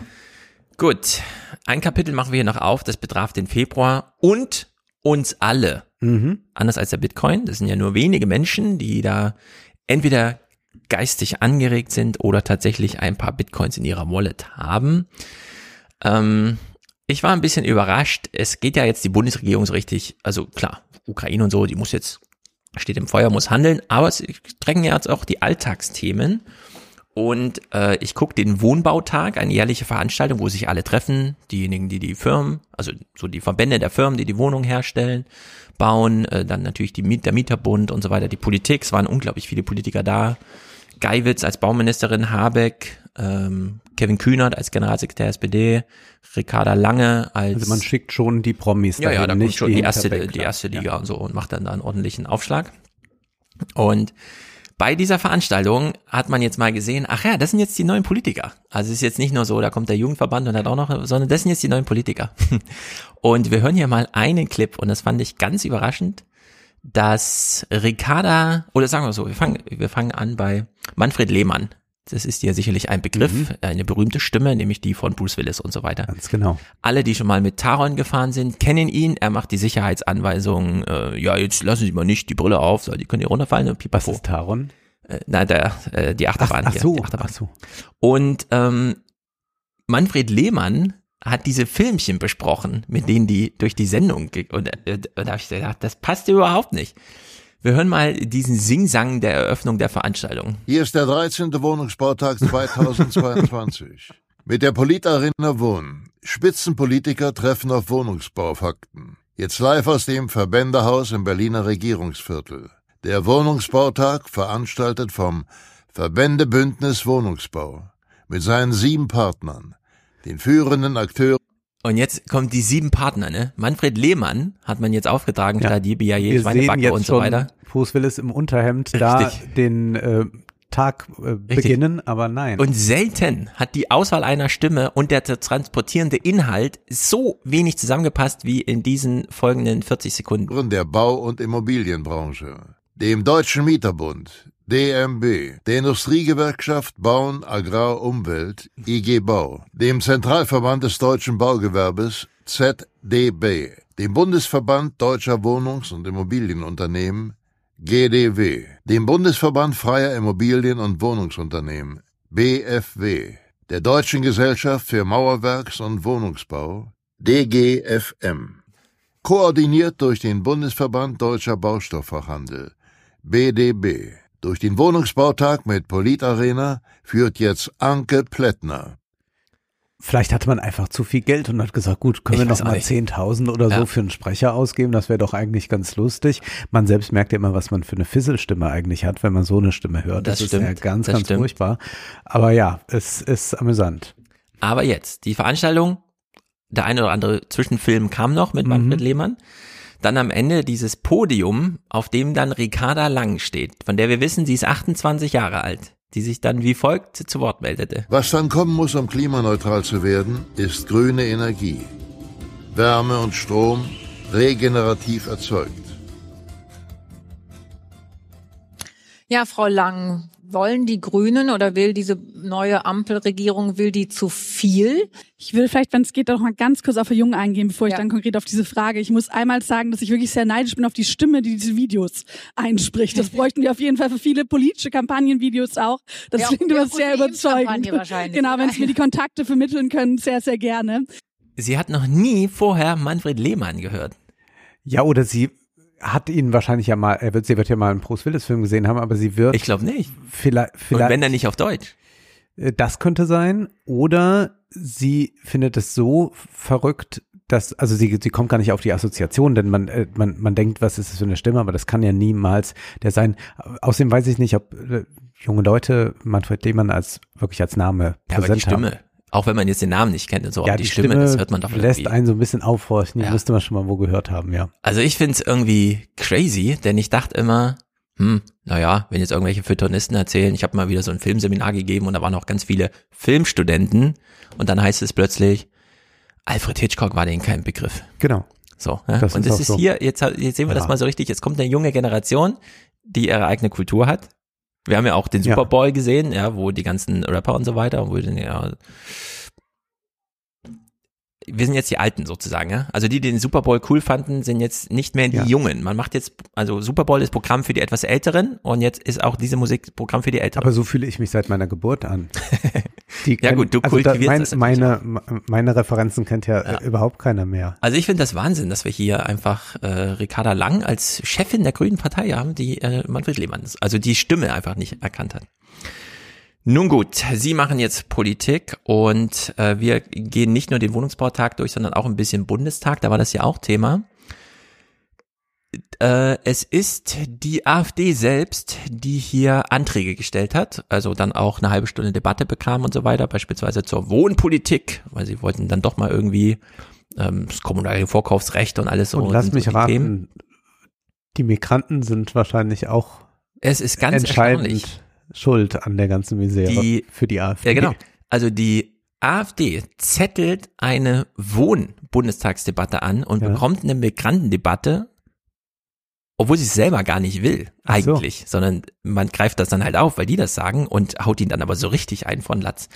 Gut. Ein Kapitel machen wir hier noch auf. Das betraf den Februar und uns alle. Mhm. Anders als der Bitcoin. Das sind ja nur wenige Menschen, die da entweder geistig angeregt sind oder tatsächlich ein paar Bitcoins in ihrer Wallet haben. Ähm, ich war ein bisschen überrascht. Es geht ja jetzt die Bundesregierung so richtig, also klar, Ukraine und so, die muss jetzt, steht im Feuer, muss handeln, aber es drängen ja jetzt auch die Alltagsthemen. Und äh, ich gucke den Wohnbautag, eine jährliche Veranstaltung, wo sich alle treffen, diejenigen, die die Firmen, also so die Verbände der Firmen, die die Wohnungen herstellen, bauen, äh, dann natürlich die Miet, der Mieterbund und so weiter, die Politik, es waren unglaublich viele Politiker da, Geiwitz als Bauministerin, Habeck, ähm, Kevin Kühnert als Generalsekretär SPD, Ricarda Lange als Also man schickt schon die Promis ja, ja, dahin, da kommt schon die erste, die erste. Liga und so und macht dann da einen ordentlichen Aufschlag. Und bei dieser Veranstaltung hat man jetzt mal gesehen, ach ja, das sind jetzt die neuen Politiker. Also es ist jetzt nicht nur so, da kommt der Jugendverband und hat auch noch, sondern das sind jetzt die neuen Politiker. Und wir hören hier mal einen Clip und das fand ich ganz überraschend, dass Ricarda, oder sagen wir so, wir fangen, wir fangen an bei Manfred Lehmann. Das ist ja sicherlich ein Begriff, Mhm. eine berühmte Stimme, nämlich die von Bruce Willis und so weiter. Ganz genau. Alle, die schon mal mit Taron gefahren sind, kennen ihn. Er macht die Sicherheitsanweisungen. Äh, ja, jetzt lassen Sie mal nicht die Brille auf, so, die können hier runterfallen. Und Was ist Taron? Äh, na, der, äh, die Achterbahn. Ach hier, so, die Achterbahn. ach so. Und ähm, Manfred Lehmann hat diese Filmchen besprochen, mit denen die durch die Sendung ge- und, äh, und da habe ich gedacht, das passt überhaupt nicht. Wir hören mal diesen Singsang der Eröffnung der Veranstaltung. Hier ist der 13. Wohnungsbautag 2022. Mit der Politarena Wohnen. Spitzenpolitiker treffen auf Wohnungsbaufakten. Jetzt live aus dem Verbändehaus im Berliner Regierungsviertel. Der Wohnungsbautag veranstaltet vom Verbändebündnis Wohnungsbau. Mit seinen sieben Partnern. Den führenden Akteuren Und jetzt kommen die sieben Partner, ne? Manfred Lehmann hat man jetzt aufgetragen, ja. Stadi, BIA, Wir sehen Schweinebacke und so weiter. Bruce Willis im Unterhemd da Richtig. den äh, Tag äh, beginnen, aber nein. Und selten hat die Auswahl einer Stimme und der transportierende Inhalt so wenig zusammengepasst wie in diesen folgenden 40 Sekunden. der Bau- und Immobilienbranche. Dem Deutschen Mieterbund, DMB, der Industriegewerkschaft Bauen, Agrar, Umwelt, IG Bau, dem Zentralverband des deutschen Baugewerbes, ZDB, dem Bundesverband deutscher Wohnungs- und Immobilienunternehmen, GDW, dem Bundesverband freier Immobilien- und Wohnungsunternehmen, BFW, der Deutschen Gesellschaft für Mauerwerks- und Wohnungsbau, DGFM. Koordiniert durch den Bundesverband Deutscher Baustoffachhandel, BDB. Durch den Wohnungsbautag mit Politarena führt jetzt Anke Plättner. Vielleicht hatte man einfach zu viel Geld und hat gesagt, gut, können Ich wir noch mal nicht. 10.000 oder Ja. so für einen Sprecher ausgeben. Das wäre doch eigentlich ganz lustig. Man selbst merkt ja immer, was man für eine Fisselstimme eigentlich hat, wenn man so eine Stimme hört. Das ist ja stimmt, ganz, das ganz stimmt. furchtbar. Aber ja, es ist amüsant. Aber jetzt, die Veranstaltung, der eine oder andere Zwischenfilm kam noch mit Mhm. Manfred Lehmann. Dann am Ende dieses Podium, auf dem dann Ricarda Lang steht, von der wir wissen, sie ist 28 Jahre alt, die sich dann wie folgt zu Wort meldete. Was dann kommen muss, um klimaneutral zu werden, ist grüne Energie. Wärme und Strom regenerativ erzeugt. Ja, Frau Lang, wollen die Grünen oder will diese neue Ampelregierung, will die zu viel? Ich will vielleicht, wenn es geht, noch mal ganz kurz auf Herr Jung eingehen, bevor ich dann konkret auf diese Frage. Ich muss einmal sagen, dass ich wirklich sehr neidisch bin auf die Stimme, die diese Videos einspricht. Das bräuchten wir auf jeden Fall für viele politische Kampagnenvideos auch. Das Ja, klingt ja, immer sehr überzeugend. Genau, wenn Sie mir die Kontakte vermitteln können, sehr, sehr gerne. Sie hat noch nie vorher Manfred Lehmann gehört. Ja, oder sie hat ihn wahrscheinlich ja mal, er wird, sie wird ja mal einen Bruce Willis Film gesehen haben, aber sie wird. Ich glaube nicht. Vielleicht, vielleicht. Und wenn dann nicht auf Deutsch. Äh, Das könnte sein. Oder sie findet es so verrückt, das, also sie, sie kommt gar nicht auf die Assoziation, denn man, äh, man, man denkt, was ist das für eine Stimme, aber das kann ja niemals der sein. Außerdem weiß ich nicht, ob äh, junge Leute Manfred Lehmann als wirklich als Name Ja, aber die präsent Stimme, haben. Auch wenn man jetzt den Namen nicht kennt und so, Ja, aber die, Stimme, das hört man doch lässt irgendwie. einen so ein bisschen aufhorchen, die Ja. müsste man schon mal wo gehört haben, ja. Also ich find's irgendwie crazy, denn ich dachte immer, hm, naja, wenn jetzt irgendwelche Feuilletonisten erzählen, ich habe mal wieder so ein Filmseminar gegeben und da waren auch ganz viele Filmstudenten und dann heißt es plötzlich, Alfred Hitchcock war denen kein Begriff. Genau. So, ja? Das und ist das ist so. hier, jetzt, jetzt sehen wir das Ja. mal so richtig, jetzt kommt eine junge Generation, die ihre eigene Kultur hat. Wir haben ja auch den Ja. Super Bowl gesehen, ja, wo die ganzen Rapper und so weiter, wo den ja wir sind jetzt die Alten sozusagen, ja. Also die, die den Super Bowl cool fanden, sind jetzt nicht mehr die Ja. Jungen. Man macht jetzt, also Super Bowl ist Programm für die etwas Älteren und jetzt ist auch diese Musik Programm für die Älteren. Aber so fühle ich mich seit meiner Geburt an. Die Ja gut, du also da, kultivierst mein, das meine, meine Referenzen kennt ja, äh, überhaupt keiner mehr. Also ich finde das Wahnsinn, dass wir hier einfach äh, Ricarda Lang als Chefin der Grünen Partei haben, die äh, Manfred Lehmann ist, also die Stimme einfach nicht erkannt hat. Nun gut, Sie machen jetzt Politik und äh, wir gehen nicht nur den Wohnungsbautag durch, sondern auch ein bisschen Bundestag, da war das ja auch Thema. Äh, es ist die AfD selbst, die hier Anträge gestellt hat, also dann auch eine halbe Stunde Debatte bekam und so weiter, beispielsweise zur Wohnpolitik, weil sie wollten dann doch mal irgendwie ähm, das kommunale Vorkaufsrecht und alles so. Und lass sind mich so die Themen. raten, die Migranten sind wahrscheinlich auch Es ist ganz entscheidend erstaunlich. Schuld an der ganzen Misere Die- für die AfD. Ja, genau. Also die AfD zettelt eine Wohn-Bundestagsdebatte an und Ja. bekommt eine Migrantendebatte, obwohl sie es selber gar nicht will, Ach so. eigentlich, sondern man greift das dann halt auf, weil die das sagen und haut ihn dann aber so richtig ein von Latz.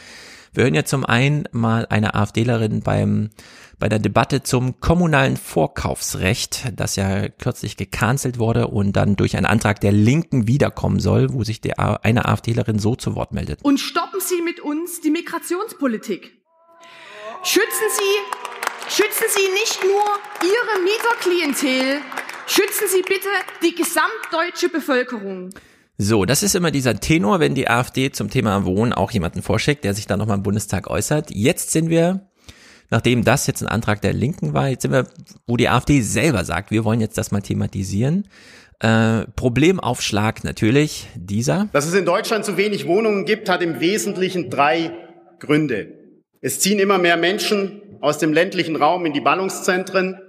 Wir hören ja zum einen mal eine AfDlerin beim, bei der Debatte zum kommunalen Vorkaufsrecht, das ja kürzlich gecancelt wurde und dann durch einen Antrag der Linken wiederkommen soll, wo sich der, eine AfDlerin so zu Wort meldet. Und stoppen Sie mit uns die Migrationspolitik. Schützen Sie, schützen Sie nicht nur Ihre Mieterklientel, schützen Sie bitte die gesamtdeutsche Bevölkerung. So, das ist immer dieser Tenor, wenn die AfD zum Thema Wohnen auch jemanden vorschickt, der sich dann nochmal im Bundestag äußert. Jetzt sind wir, nachdem das jetzt ein Antrag der Linken war, jetzt sind wir, wo die AfD selber sagt, wir wollen jetzt das mal thematisieren. Äh, Problemaufschlag natürlich dieser. Dass es in Deutschland zu wenig Wohnungen gibt, hat im Wesentlichen drei Gründe. Es ziehen immer mehr Menschen aus dem ländlichen Raum in die Ballungszentren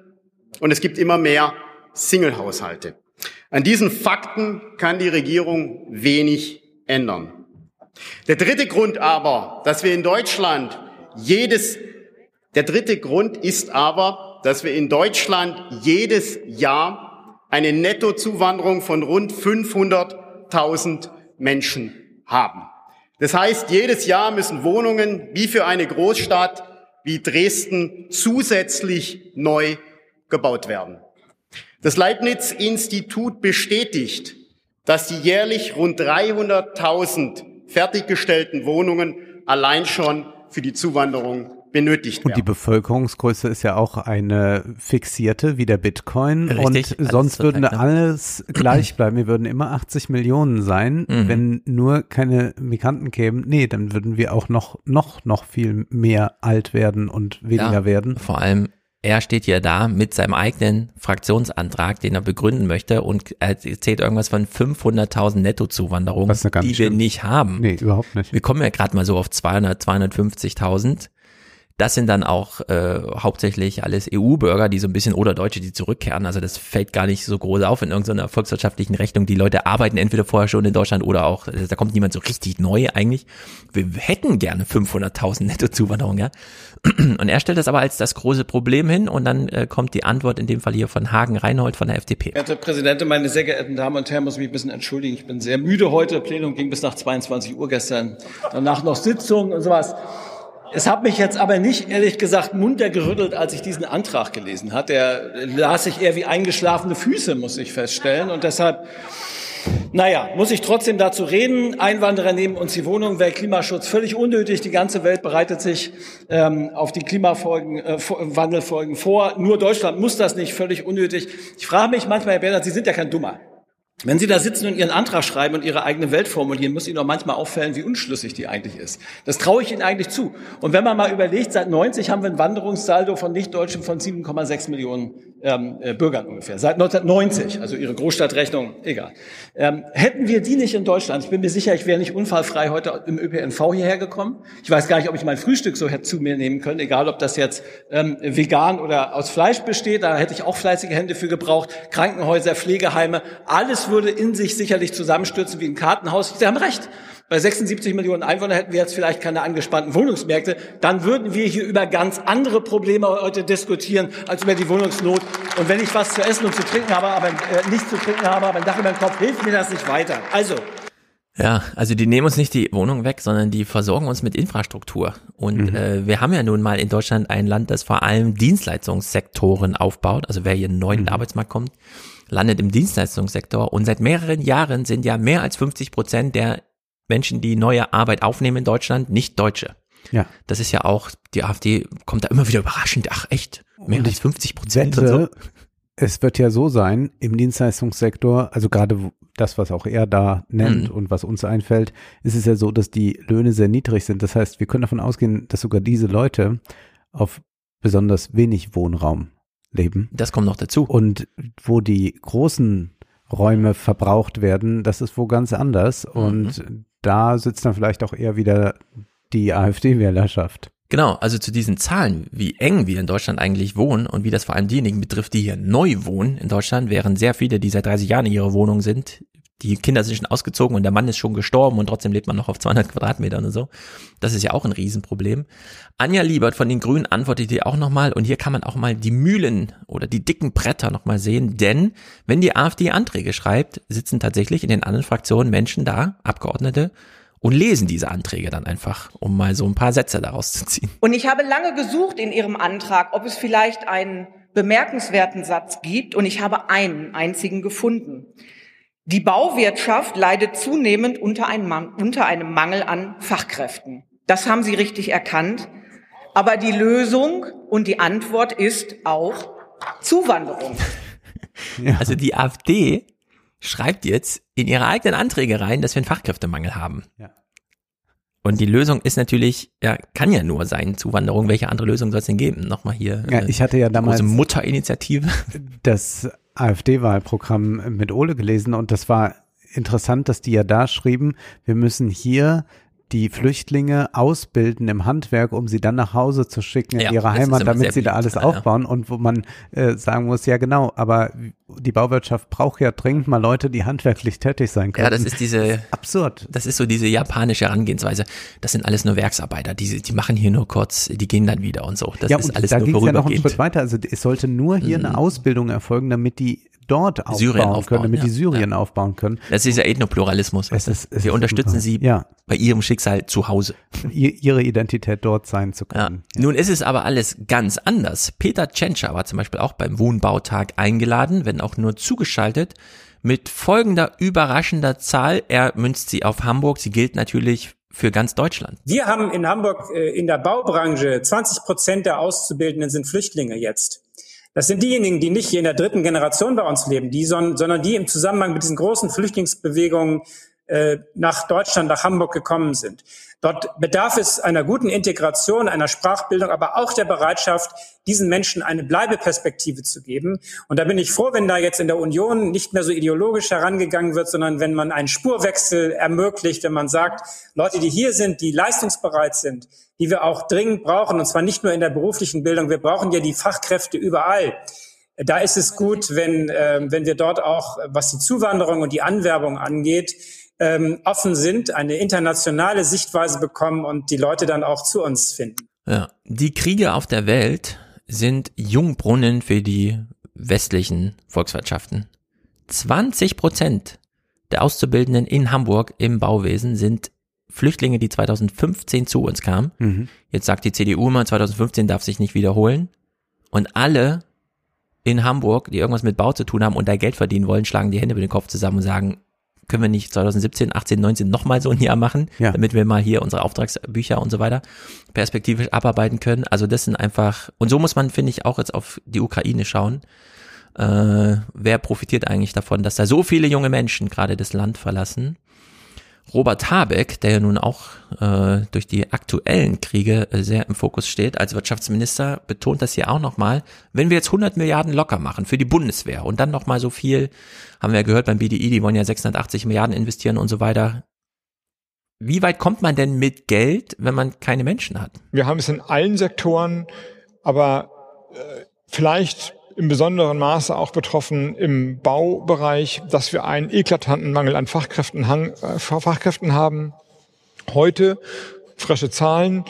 und es gibt immer mehr Singlehaushalte. An diesen Fakten kann die Regierung wenig ändern. Der dritte Grund aber, dass wir in Deutschland jedes, der dritte Grund ist aber, dass wir in Deutschland jedes Jahr eine Nettozuwanderung von rund 500.000 Menschen haben. Das heißt, jedes Jahr müssen Wohnungen wie für eine Großstadt wie Dresden zusätzlich neu gebaut werden. Das Leibniz-Institut bestätigt, dass die jährlich rund 300.000 fertiggestellten Wohnungen allein schon für die Zuwanderung benötigt Und die werden. Bevölkerungsgröße ist ja auch eine fixierte wie der Bitcoin. Richtig, und sonst würden da knapp. alles gleich bleiben. Wir würden immer 80 Millionen sein, Mhm. wenn nur keine Migranten kämen. Nee, dann würden wir auch noch, noch, noch viel mehr alt werden und weniger Ja, werden. Vor allem, er steht ja da mit seinem eigenen Fraktionsantrag, den er begründen möchte und er erzählt irgendwas von 500.000 Nettozuwanderung, die wir stimmt. nicht haben. Nee, überhaupt nicht. Wir kommen ja gerade mal so auf 200, 250.000. Das sind dann auch äh, hauptsächlich alles EU-Bürger, die so ein bisschen oder Deutsche, die zurückkehren. Also das fällt gar nicht so groß auf in irgendeiner volkswirtschaftlichen Rechnung. Die Leute arbeiten entweder vorher schon in Deutschland oder auch, äh, da kommt niemand so richtig neu eigentlich. Wir hätten gerne 500.000 Nettozuwanderung, ja. Und er stellt das aber als das große Problem hin und dann äh, kommt die Antwort in dem Fall hier von Hagen Reinhold von der FDP. Verehrte Präsidentin, meine sehr geehrten Damen und Herren, muss mich ein bisschen entschuldigen. Ich bin sehr müde heute. Plenum ging bis nach 22 Uhr gestern. Danach noch Sitzungen und sowas. Es hat mich jetzt aber nicht, ehrlich gesagt, munter gerüttelt, als ich diesen Antrag gelesen hat. Der las sich eher wie eingeschlafene Füße, muss ich feststellen. Und deshalb, naja, muss ich trotzdem dazu reden. Einwanderer nehmen uns die Wohnung weg, Klimaschutz völlig unnötig. Die ganze Welt bereitet sich ähm, auf die Klimafolgen, äh, Wandelfolgen vor. Nur Deutschland muss das nicht, völlig unnötig. Ich frage mich manchmal, Herr Bernhard, Sie sind ja kein Dummer. Wenn Sie da sitzen und Ihren Antrag schreiben und Ihre eigene Welt formulieren, muss Ihnen auch manchmal auffallen, wie unschlüssig die eigentlich ist. Das traue ich Ihnen eigentlich zu. Und wenn man mal überlegt, seit 90 haben wir ein Wanderungssaldo von Nichtdeutschen von 7,6 Millionen ähm, äh, Bürgern ungefähr. Seit 1990, also Ihre Großstadtrechnung, egal. Ähm, hätten wir die nicht in Deutschland, ich bin mir sicher, ich wäre nicht unfallfrei heute im ÖPNV hierher gekommen. Ich weiß gar nicht, ob ich mein Frühstück so hätte zu mir nehmen können, egal ob das jetzt ähm, vegan oder aus Fleisch besteht. Da hätte ich auch fleißige Hände für gebraucht. Krankenhäuser, Pflegeheime, alles würde in sich sicherlich zusammenstürzen wie ein Kartenhaus. Sie haben recht. Bei 76 Millionen Einwohnern hätten wir jetzt vielleicht keine angespannten Wohnungsmärkte. Dann würden wir hier über ganz andere Probleme heute diskutieren als über die Wohnungsnot. Und wenn ich was zu essen und zu trinken habe, aber äh, nicht zu trinken habe, aber ein Dach über dem Kopf, hilft mir das nicht weiter. Also, Ja, also die nehmen uns nicht die Wohnung weg, sondern die versorgen uns mit Infrastruktur. Und Mhm. äh, wir haben ja nun mal in Deutschland ein Land, das vor allem Dienstleistungssektoren aufbaut. Also wer hier in den neuen Mhm. Arbeitsmarkt kommt, landet im Dienstleistungssektor. Und seit mehreren Jahren sind ja mehr als 50 Prozent der Menschen, die neue Arbeit aufnehmen in Deutschland, nicht Deutsche. Ja. Das ist ja auch, die AfD kommt da immer wieder überraschend. Ach echt, mehr Und als ich 50 Prozent und so. wette, es wird ja so sein, im Dienstleistungssektor, also gerade das, was auch er da nennt Mhm. und was uns einfällt, ist es ja so, dass die Löhne sehr niedrig sind. Das heißt, wir können davon ausgehen, dass sogar diese Leute auf besonders wenig Wohnraum leben. Das kommt noch dazu. Und wo die großen Räume verbraucht werden, das ist wo ganz anders. Mhm. Da sitzt dann vielleicht auch eher wieder die AfD-Wählerschaft. Genau, also zu diesen Zahlen, wie eng wir in Deutschland eigentlich wohnen und wie das vor allem diejenigen betrifft, die hier neu wohnen in Deutschland, während sehr viele, die seit 30 Jahren in ihrer Wohnung sind, die Kinder sind schon ausgezogen und der Mann ist schon gestorben und trotzdem lebt man noch auf 200 Quadratmetern und so. Das ist ja auch ein Riesenproblem. Anja Liebert von den Grünen antwortet dir auch nochmal und hier kann man auch mal die Mühlen oder die dicken Bretter nochmal sehen, denn wenn die AfD Anträge schreibt, sitzen tatsächlich in den anderen Fraktionen Menschen da, Abgeordnete, und lesen diese Anträge dann einfach, um mal so ein paar Sätze daraus zu ziehen. Und ich habe lange gesucht in Ihrem Antrag, ob es vielleicht einen bemerkenswerten Satz gibt, und ich habe einen einzigen gefunden. Die Bauwirtschaft leidet zunehmend unter einem, Man- unter einem Mangel an Fachkräften. Das haben Sie richtig erkannt. Aber die Lösung und die Antwort ist auch Zuwanderung. Also die AfD schreibt jetzt in ihre eigenen Anträge rein, dass wir einen Fachkräftemangel haben. Ja. Und die Lösung ist natürlich, ja, kann ja nur sein, Zuwanderung. Welche andere Lösung soll es denn geben? Nochmal hier. Ja, äh, ich hatte ja damals Mutterinitiative. das AfD-Wahlprogramm mit Ole gelesen und das war interessant, dass die ja da schrieben, wir müssen hier die Flüchtlinge ausbilden im Handwerk, um sie dann nach Hause zu schicken in Ja, ihre das ist Heimat, damit sie da alles ja. aufbauen und wo man äh, sagen muss, ja genau, aber die Bauwirtschaft braucht ja dringend mal Leute, die handwerklich tätig sein können. Ja, das ist diese absurd. Das ist so diese japanische Herangehensweise. Das sind alles nur Werksarbeiter. Die, die machen hier nur kurz, die gehen dann wieder und so. Das ja, ist und alles da nur ging es ja noch einen. Schritt weiter. Also es sollte nur hier eine Ausbildung erfolgen, damit die dort aufbauen Syrien können, aufbauen, damit die ja. Syrien aufbauen können. Das ist dieser Ethnopluralismus. du? ist- es Wir ist unterstützen super. sie Ja. bei ihrem Schicksal zu Hause. ihr- ihre Identität dort sein zu Ja. können. Nun ist es aber alles ganz anders. Peter Tschentscher war zum Beispiel auch beim Wohnbautag eingeladen, wenn auch nur zugeschaltet, mit folgender überraschender Zahl. Er münzt sie auf Hamburg. Sie gilt natürlich für ganz Deutschland. Wir haben in Hamburg äh, in der Baubranche 20 Prozent der Auszubildenden sind Flüchtlinge jetzt. Das sind diejenigen, die nicht hier in der dritten Generation bei uns leben, die, son- sondern die im Zusammenhang mit diesen großen Flüchtlingsbewegungen äh, nach Deutschland, nach Hamburg gekommen sind. Dort bedarf es einer guten Integration, einer Sprachbildung, aber auch der Bereitschaft, diesen Menschen eine Bleibeperspektive zu geben. Und da bin ich froh, wenn da jetzt in der Union nicht mehr so ideologisch herangegangen wird, sondern wenn man einen Spurwechsel ermöglicht, wenn man sagt, Leute, die hier sind, die leistungsbereit sind, die wir auch dringend brauchen, und zwar nicht nur in der beruflichen Bildung, wir brauchen ja die Fachkräfte überall. Da ist es gut, wenn, äh, wenn wir dort auch, was die Zuwanderung und die Anwerbung angeht, ähm, offen sind, eine internationale Sichtweise bekommen und die Leute dann auch zu uns finden. Ja. Die Kriege auf der Welt sind Jungbrunnen für die westlichen Volkswirtschaften. 20 Prozent der Auszubildenden in Hamburg im Bauwesen sind Flüchtlinge, die 2015 zu uns kamen. Mhm. Jetzt sagt die CDU immer, 2015 darf sich nicht wiederholen. Und alle in Hamburg, die irgendwas mit Bau zu tun haben und da Geld verdienen wollen, schlagen die Hände über den Kopf zusammen und sagen, können wir nicht 2017, 18, 19 nochmal so ein Jahr machen, Ja. damit wir mal hier unsere Auftragsbücher und so weiter perspektivisch abarbeiten können. Also das sind einfach, und so muss man, finde ich, auch jetzt auf die Ukraine schauen. Äh, wer profitiert eigentlich davon, dass da so viele junge Menschen gerade das Land verlassen? Robert Habeck, der ja nun auch äh, durch die aktuellen Kriege äh, sehr im Fokus steht, als Wirtschaftsminister, betont das hier auch nochmal, wenn wir jetzt 100 Milliarden locker machen für die Bundeswehr und dann nochmal so viel, haben wir ja gehört beim BDI, die wollen ja 680 Milliarden investieren und so weiter. Wie weit kommt man denn mit Geld, wenn man keine Menschen hat? Wir haben es in allen Sektoren, aber äh, vielleicht im besonderen Maße auch betroffen im Baubereich, dass wir einen eklatanten Mangel an Fachkräften, äh, Fachkräften haben. Heute, frische Zahlen,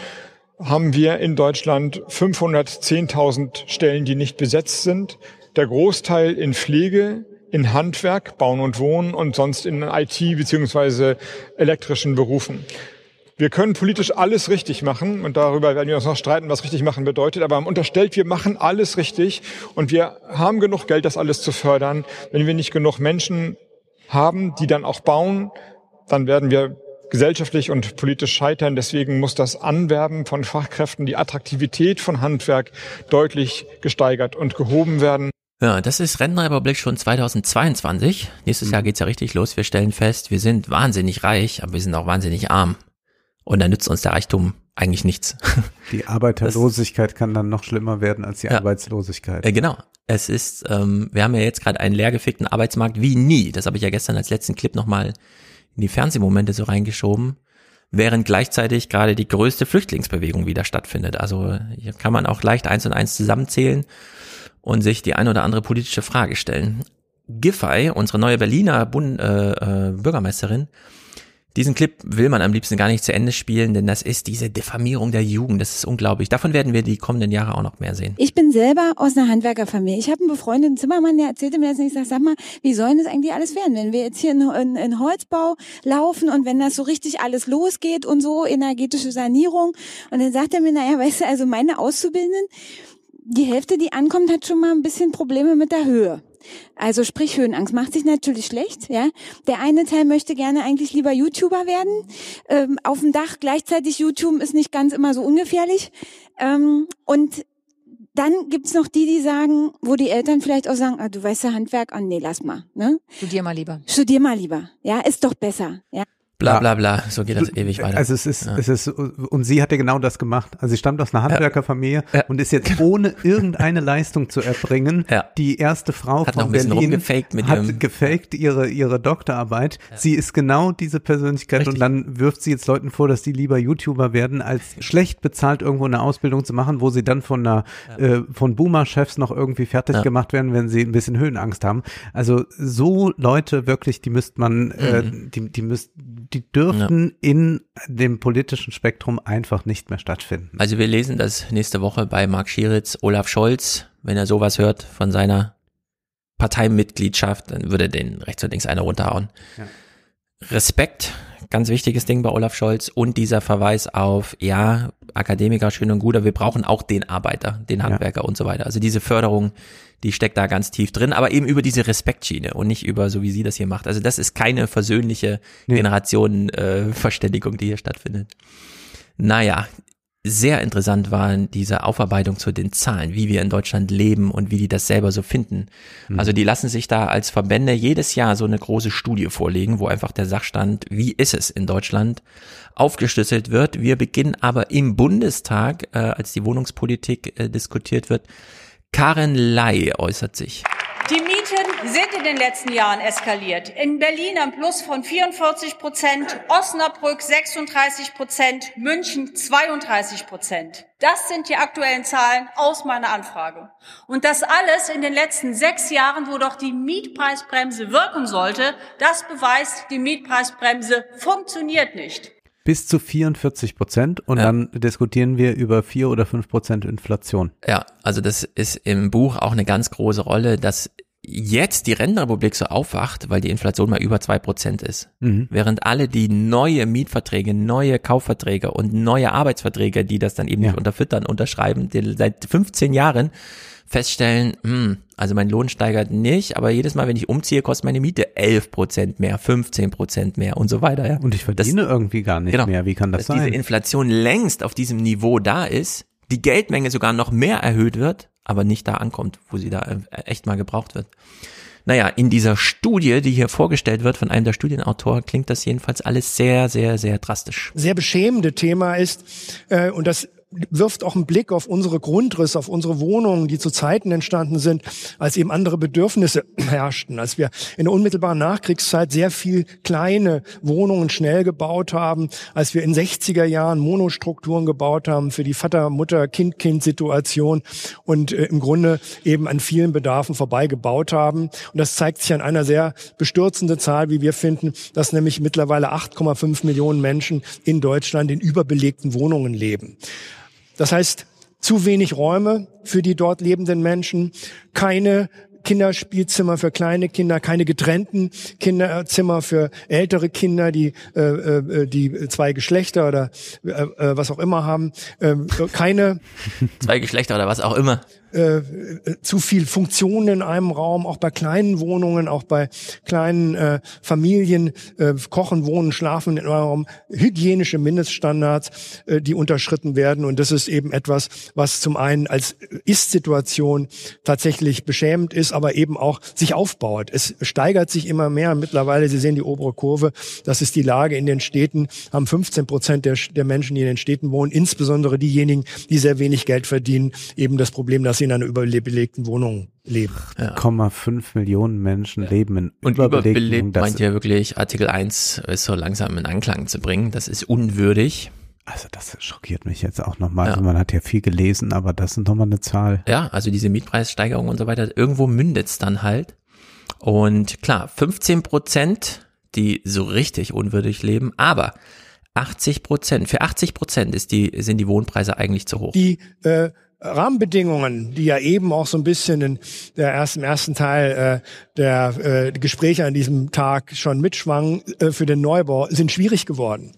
haben wir in Deutschland 510.000 Stellen, die nicht besetzt sind. Der Großteil in Pflege, in Handwerk, Bauen und Wohnen und sonst in IT beziehungsweise elektrischen Berufen. Wir können politisch alles richtig machen und darüber werden wir uns noch streiten, was richtig machen bedeutet. Aber man unterstellt, wir machen alles richtig und wir haben genug Geld, das alles zu fördern. Wenn wir nicht genug Menschen haben, die dann auch bauen, dann werden wir gesellschaftlich und politisch scheitern. Deswegen muss das Anwerben von Fachkräften, die Attraktivität von Handwerk deutlich gesteigert und gehoben werden. Ja, das ist Rentenrepublik schon 2022. Nächstes Jahr geht's ja richtig los. Wir stellen fest, wir sind wahnsinnig reich, aber wir sind auch wahnsinnig arm. Und dann nützt uns der Reichtum eigentlich nichts. Die Arbeiterlosigkeit das, kann dann noch schlimmer werden als die ja, Arbeitslosigkeit. Äh, genau. Es ist, ähm, wir haben ja jetzt gerade einen leergefickten Arbeitsmarkt wie nie. Das habe ich ja gestern als letzten Clip nochmal in die Fernsehmomente so reingeschoben. Während gleichzeitig gerade die größte Flüchtlingsbewegung wieder stattfindet. Also hier kann man auch leicht eins und eins zusammenzählen und sich die eine oder andere politische Frage stellen. Giffey, unsere neue Berliner Bund, äh, äh, Bürgermeisterin, diesen Clip will man am liebsten gar nicht zu Ende spielen, denn das ist diese Diffamierung der Jugend. Das ist unglaublich. Davon werden wir die kommenden Jahre auch noch mehr sehen. Ich bin selber aus einer Handwerkerfamilie. Ich habe einen befreundeten Zimmermann, der erzählte mir das nicht. Ich sag, sag mal, wie soll das eigentlich alles werden, wenn wir jetzt hier in, in, in Holzbau laufen und wenn das so richtig alles losgeht und so, energetische Sanierung. Und dann sagt er mir, naja, weißt du, also meine Auszubildenden, die Hälfte, die ankommt, hat schon mal ein bisschen Probleme mit der Höhe. Also sprich Höhenangst macht sich natürlich schlecht. Ja, der eine Teil möchte gerne eigentlich lieber YouTuber werden. Ähm, auf dem Dach gleichzeitig YouTube ist nicht ganz immer so ungefährlich. Ähm, und dann gibt's noch die, die sagen, wo die Eltern vielleicht auch sagen, ah, du weißt ja Handwerk, oh nee, lass mal. Ne? Studier mal lieber. Studier mal lieber. Ja, ist doch besser. Ja. Bla bla bla, so geht das ewig weiter. Also es ist, ja. es ist, und sie hatte genau das gemacht. Also sie stammt aus einer Handwerkerfamilie ja. und ist jetzt ohne irgendeine Leistung zu erbringen, ja. die erste Frau hat von noch ein Berlin gefaked mit hat ihrem gefaked ihre, ihre Doktorarbeit. Sie ist genau diese Persönlichkeit Richtig. und dann wirft sie jetzt Leuten vor, dass die lieber YouTuber werden, als schlecht bezahlt irgendwo eine Ausbildung zu machen, wo sie dann von einer, äh, von Boomer-Chefs noch irgendwie fertig gemacht werden, wenn sie ein bisschen Höhenangst haben. Also so Leute wirklich, die müsste man, äh, mhm. äh, die, die müssten die dürften ja. in dem politischen Spektrum einfach nicht mehr stattfinden. Also wir lesen das nächste Woche bei Marc Schieritz, Olaf Scholz, wenn er sowas hört von seiner Parteimitgliedschaft, dann würde den rechts und links einer runterhauen. Ja. Respekt, ganz wichtiges Ding bei Olaf Scholz und dieser Verweis auf, ja, Akademiker schön und gut, aber wir brauchen auch den Arbeiter, den Handwerker ja. und so weiter. Also diese Förderung, die steckt da ganz tief drin, aber eben über diese Respektschiene und nicht über, so wie sie das hier macht. Also das ist keine versöhnliche nee. Generationenverständigung, äh, die hier stattfindet. Naja, sehr interessant war diese Aufarbeitung zu den Zahlen, wie wir in Deutschland leben und wie die das selber so finden. Mhm. Also die lassen sich da als Verbände jedes Jahr so eine große Studie vorlegen, wo einfach der Sachstand, wie ist es in Deutschland, aufgeschlüsselt wird. Wir beginnen aber im Bundestag, äh, als die Wohnungspolitik äh, diskutiert wird, Karen Ley äußert sich. Den letzten Jahren eskaliert. In Berlin ein Plus von 44 Prozent, Osnabrück 36 Prozent, München 32 Prozent. Das sind die aktuellen Zahlen aus meiner Anfrage. Und das alles in den letzten sechs Jahren, wo doch die Mietpreisbremse wirken sollte, das beweist, die Mietpreisbremse funktioniert nicht bis zu 44 Prozent und ja. dann diskutieren wir über vier oder fünf Prozent Inflation. Ja, also das ist im Buch auch eine ganz große Rolle, dass jetzt die Rentenrepublik so aufwacht, weil die Inflation mal über zwei Prozent ist. Mhm. Während alle die neue Mietverträge, neue Kaufverträge und neue Arbeitsverträge, die das dann eben ja. nicht unterfüttern, unterschreiben, die seit 15 Jahren feststellen, hm, also mein Lohn steigert nicht, aber jedes Mal, wenn ich umziehe, kostet meine Miete 11 Prozent mehr, 15 Prozent mehr und so weiter. Ja. Und ich verdiene das, irgendwie gar nicht genau, mehr. Wie kann das dass sein? Dass diese Inflation längst auf diesem Niveau da ist, die Geldmenge sogar noch mehr erhöht wird, aber nicht da ankommt, wo sie da äh, echt mal gebraucht wird. Naja, in dieser Studie, die hier vorgestellt wird von einem der Studienautoren, klingt das jedenfalls alles sehr, sehr, sehr drastisch. Sehr beschämende Thema ist, äh, und das wirft auch einen Blick auf unsere Grundrisse, auf unsere Wohnungen, die zu Zeiten entstanden sind, als eben andere Bedürfnisse herrschten, als wir in der unmittelbaren Nachkriegszeit sehr viel kleine Wohnungen schnell gebaut haben, als wir in 60er Jahren Monostrukturen gebaut haben für die Vater-Mutter-Kind-Kind-Situation und äh, im Grunde eben an vielen Bedarfen vorbei gebaut haben. Und das zeigt sich an einer sehr bestürzenden Zahl, wie wir finden, dass nämlich mittlerweile 8,5 Millionen Menschen in Deutschland in überbelegten Wohnungen leben. Das heißt, zu wenig Räume für die dort lebenden Menschen, keine Kinderspielzimmer für kleine Kinder, keine getrennten Kinderzimmer für ältere Kinder, die äh, äh, die zwei Geschlechter oder äh, äh was auch immer haben, äh, keine zwei Geschlechter oder was auch immer äh, zu viel Funktionen in einem Raum, auch bei kleinen Wohnungen, auch bei kleinen äh, Familien, äh, kochen, wohnen, schlafen in einem Raum, hygienische Mindeststandards, äh, die unterschritten werden. Und das ist eben etwas, was zum einen als Ist-Situation tatsächlich beschämend ist, aber eben auch sich aufbaut. Es steigert sich immer mehr. Mittlerweile, Sie sehen die obere Kurve, das ist die Lage in den Städten, haben 15 Prozent der, der Menschen, die in den Städten wohnen, insbesondere diejenigen, die sehr wenig Geld verdienen, eben das Problem, dass sie in einer überbelegten Wohnung leben. Ja. 0,5 Millionen Menschen ja. leben in Und überbelebt meint ja wirklich, Artikel 1 ist so langsam in Anklang zu bringen. Das ist unwürdig. Also das schockiert mich jetzt auch nochmal. Ja. Also man hat ja viel gelesen, aber das ist nochmal eine Zahl. Ja, also diese Mietpreissteigerung und so weiter, irgendwo mündet's dann halt. Und klar, 15 Prozent, die so richtig unwürdig leben, aber 80 Prozent, für 80 Prozent ist die, sind die Wohnpreise eigentlich zu hoch. Die äh, Rahmenbedingungen, die ja eben auch so ein bisschen in der ersten, ersten Teil äh, der äh, Gespräche an diesem Tag schon mitschwangen äh, für den Neubau, sind schwierig geworden.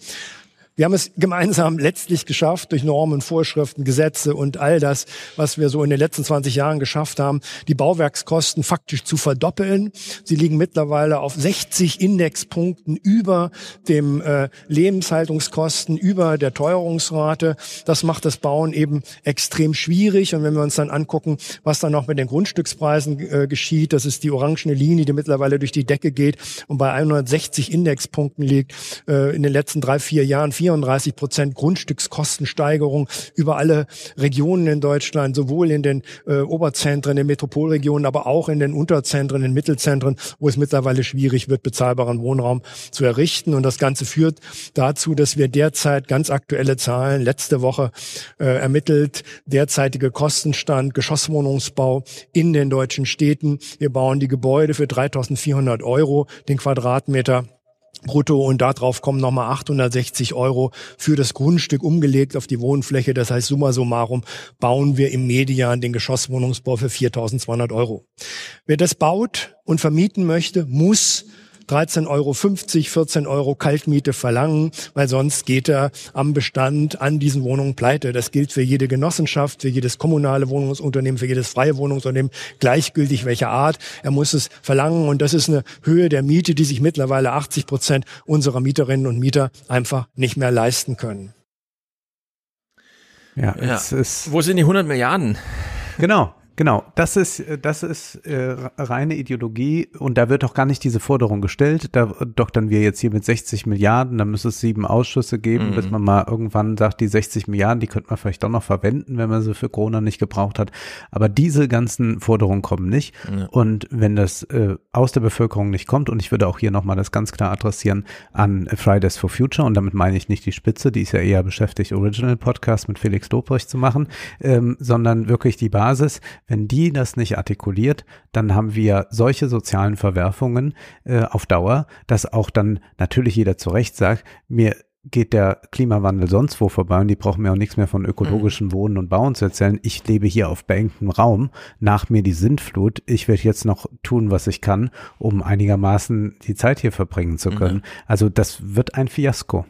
Wir haben es gemeinsam letztlich geschafft, durch Normen, Vorschriften, Gesetze und all das, was wir so in den letzten 20 Jahren geschafft haben, die Bauwerkskosten faktisch zu verdoppeln. Sie liegen mittlerweile auf 60 Indexpunkten über dem äh, Lebenshaltungskosten, über der Teuerungsrate. Das macht das Bauen eben extrem schwierig. Und wenn wir uns dann angucken, was dann noch mit den Grundstückspreisen äh, geschieht, das ist die orangene Linie, die mittlerweile durch die Decke geht und bei 160 Indexpunkten liegt äh, in den letzten drei, vier Jahren. 34 Prozent Grundstückskostensteigerung über alle Regionen in Deutschland, sowohl in den äh, Oberzentren, in den Metropolregionen, aber auch in den Unterzentren, in den Mittelzentren, wo es mittlerweile schwierig wird, bezahlbaren Wohnraum zu errichten. Und das Ganze führt dazu, dass wir derzeit ganz aktuelle Zahlen letzte Woche äh, ermittelt, derzeitige Kostenstand, Geschosswohnungsbau in den deutschen Städten. Wir bauen die Gebäude für 3.400 Euro den Quadratmeter brutto und darauf kommen nochmal 860 Euro für das Grundstück umgelegt auf die Wohnfläche. Das heißt, summa summarum bauen wir im Median den Geschosswohnungsbau für 4.200 Euro. Wer das baut und vermieten möchte, muss 13,50 Euro, 14 Euro Kaltmiete verlangen, weil sonst geht er am Bestand an diesen Wohnungen pleite. Das gilt für jede Genossenschaft, für jedes kommunale Wohnungsunternehmen, für jedes freie Wohnungsunternehmen, gleichgültig welcher Art. Er muss es verlangen und das ist eine Höhe der Miete, die sich mittlerweile 80 Prozent unserer Mieterinnen und Mieter einfach nicht mehr leisten können. Ja, ja. Es ist Wo sind die 100 Milliarden? Genau. Genau, das ist, das ist äh, reine Ideologie und da wird auch gar nicht diese Forderung gestellt. Da doktern wir jetzt hier mit 60 Milliarden, da müsste es sieben Ausschüsse geben, mhm. bis man mal irgendwann sagt, die 60 Milliarden, die könnte man vielleicht doch noch verwenden, wenn man sie für Corona nicht gebraucht hat. Aber diese ganzen Forderungen kommen nicht. Ja. Und wenn das äh, aus der Bevölkerung nicht kommt, und ich würde auch hier nochmal das ganz klar adressieren an Fridays for Future, und damit meine ich nicht die Spitze, die ist ja eher beschäftigt, Original Podcast mit Felix Lobrecht zu machen, ähm, sondern wirklich die Basis wenn die das nicht artikuliert, dann haben wir solche sozialen Verwerfungen äh, auf Dauer, dass auch dann natürlich jeder zu Recht sagt, mir geht der Klimawandel sonst wo vorbei und die brauchen mir auch nichts mehr von ökologischen mhm. Wohnen und Bauen zu erzählen. Ich lebe hier auf beengtem Raum, nach mir die Sintflut. Ich werde jetzt noch tun, was ich kann, um einigermaßen die Zeit hier verbringen zu können. Mhm. Also das wird ein Fiasko.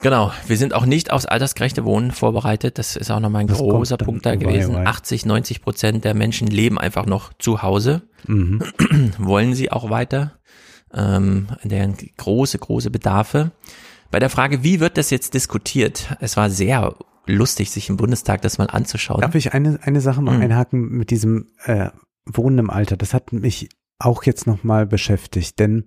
Genau, wir sind auch nicht aufs altersgerechte Wohnen vorbereitet. Das ist auch nochmal ein das großer Punkt da gewesen. Wei 80, 90 Prozent der Menschen leben einfach noch zu Hause, mhm. wollen sie auch weiter, ähm, deren große, große Bedarfe. Bei der Frage, wie wird das jetzt diskutiert? Es war sehr lustig, sich im Bundestag das mal anzuschauen. Darf ich eine, eine Sache mal Mhm. einhaken mit diesem äh, Wohnen im Alter? Das hat mich auch jetzt nochmal beschäftigt, denn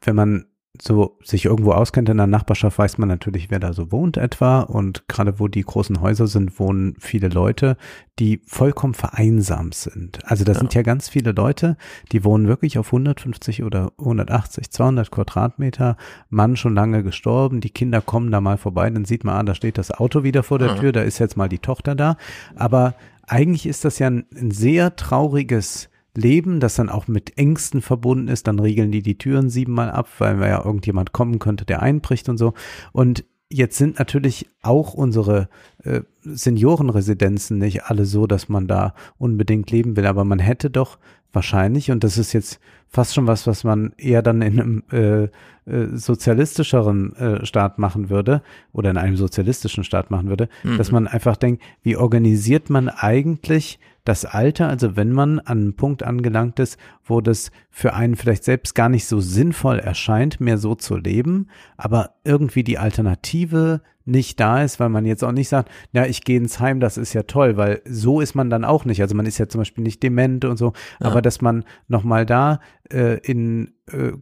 wenn man so sich irgendwo auskennt in der Nachbarschaft, weiß man natürlich, wer da so wohnt etwa. Und gerade wo die großen Häuser sind, wohnen viele Leute, die vollkommen vereinsamt sind. Also da sind ja ganz viele Leute, die wohnen wirklich auf 150 oder 180, 200 Quadratmeter, Mann schon lange gestorben, die Kinder kommen da mal vorbei, dann sieht man, ah, da steht das Auto wieder vor der Mhm. Tür, da ist jetzt mal die Tochter da, aber eigentlich ist das ja ein, ein sehr trauriges Leben, das dann auch mit Ängsten verbunden ist, dann riegeln die die Türen siebenmal ab, weil ja irgendjemand kommen könnte, der einbricht und so. Und jetzt sind natürlich auch unsere äh, Seniorenresidenzen nicht alle so, dass man da unbedingt leben will, aber man hätte doch wahrscheinlich, und das ist jetzt fast schon was, was man eher dann in einem äh, äh, sozialistischeren äh, Staat machen würde oder in einem sozialistischen Staat machen würde, Mhm. dass man einfach denkt, wie organisiert man eigentlich das Alter, also wenn man an einen Punkt angelangt ist, wo das für einen vielleicht selbst gar nicht so sinnvoll erscheint, mehr so zu leben, aber irgendwie die Alternative nicht da ist, weil man jetzt auch nicht sagt, ja, ich gehe ins Heim, das ist ja toll, weil so ist man dann auch nicht. Also man ist ja zum Beispiel nicht dement und so, Ja. aber dass man nochmal da äh, in äh,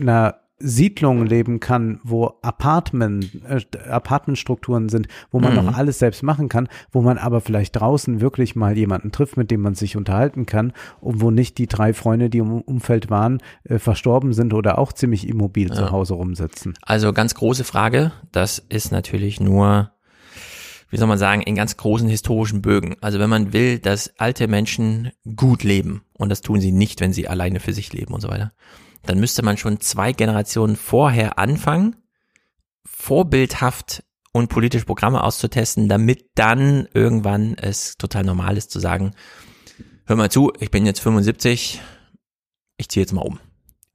einer Siedlung leben kann, wo Apartment, äh, Apartmentstrukturen sind, wo man Mhm. noch alles selbst machen kann, wo man aber vielleicht draußen wirklich mal jemanden trifft, mit dem man sich unterhalten kann und wo nicht die drei Freunde, die im Umfeld waren, äh, verstorben sind oder auch ziemlich immobil zu Hause rumsitzen. Also ganz große Frage. Das ist natürlich nur, wie soll man sagen, in ganz großen historischen Bögen. Also wenn man will, dass alte Menschen gut leben, und das tun sie nicht, wenn sie alleine für sich leben und so weiter, dann müsste man schon zwei Generationen vorher anfangen, vorbildhaft und politische Programme auszutesten, damit dann irgendwann es total normal ist zu sagen, hör mal zu, ich bin jetzt 75, ich ziehe jetzt mal um.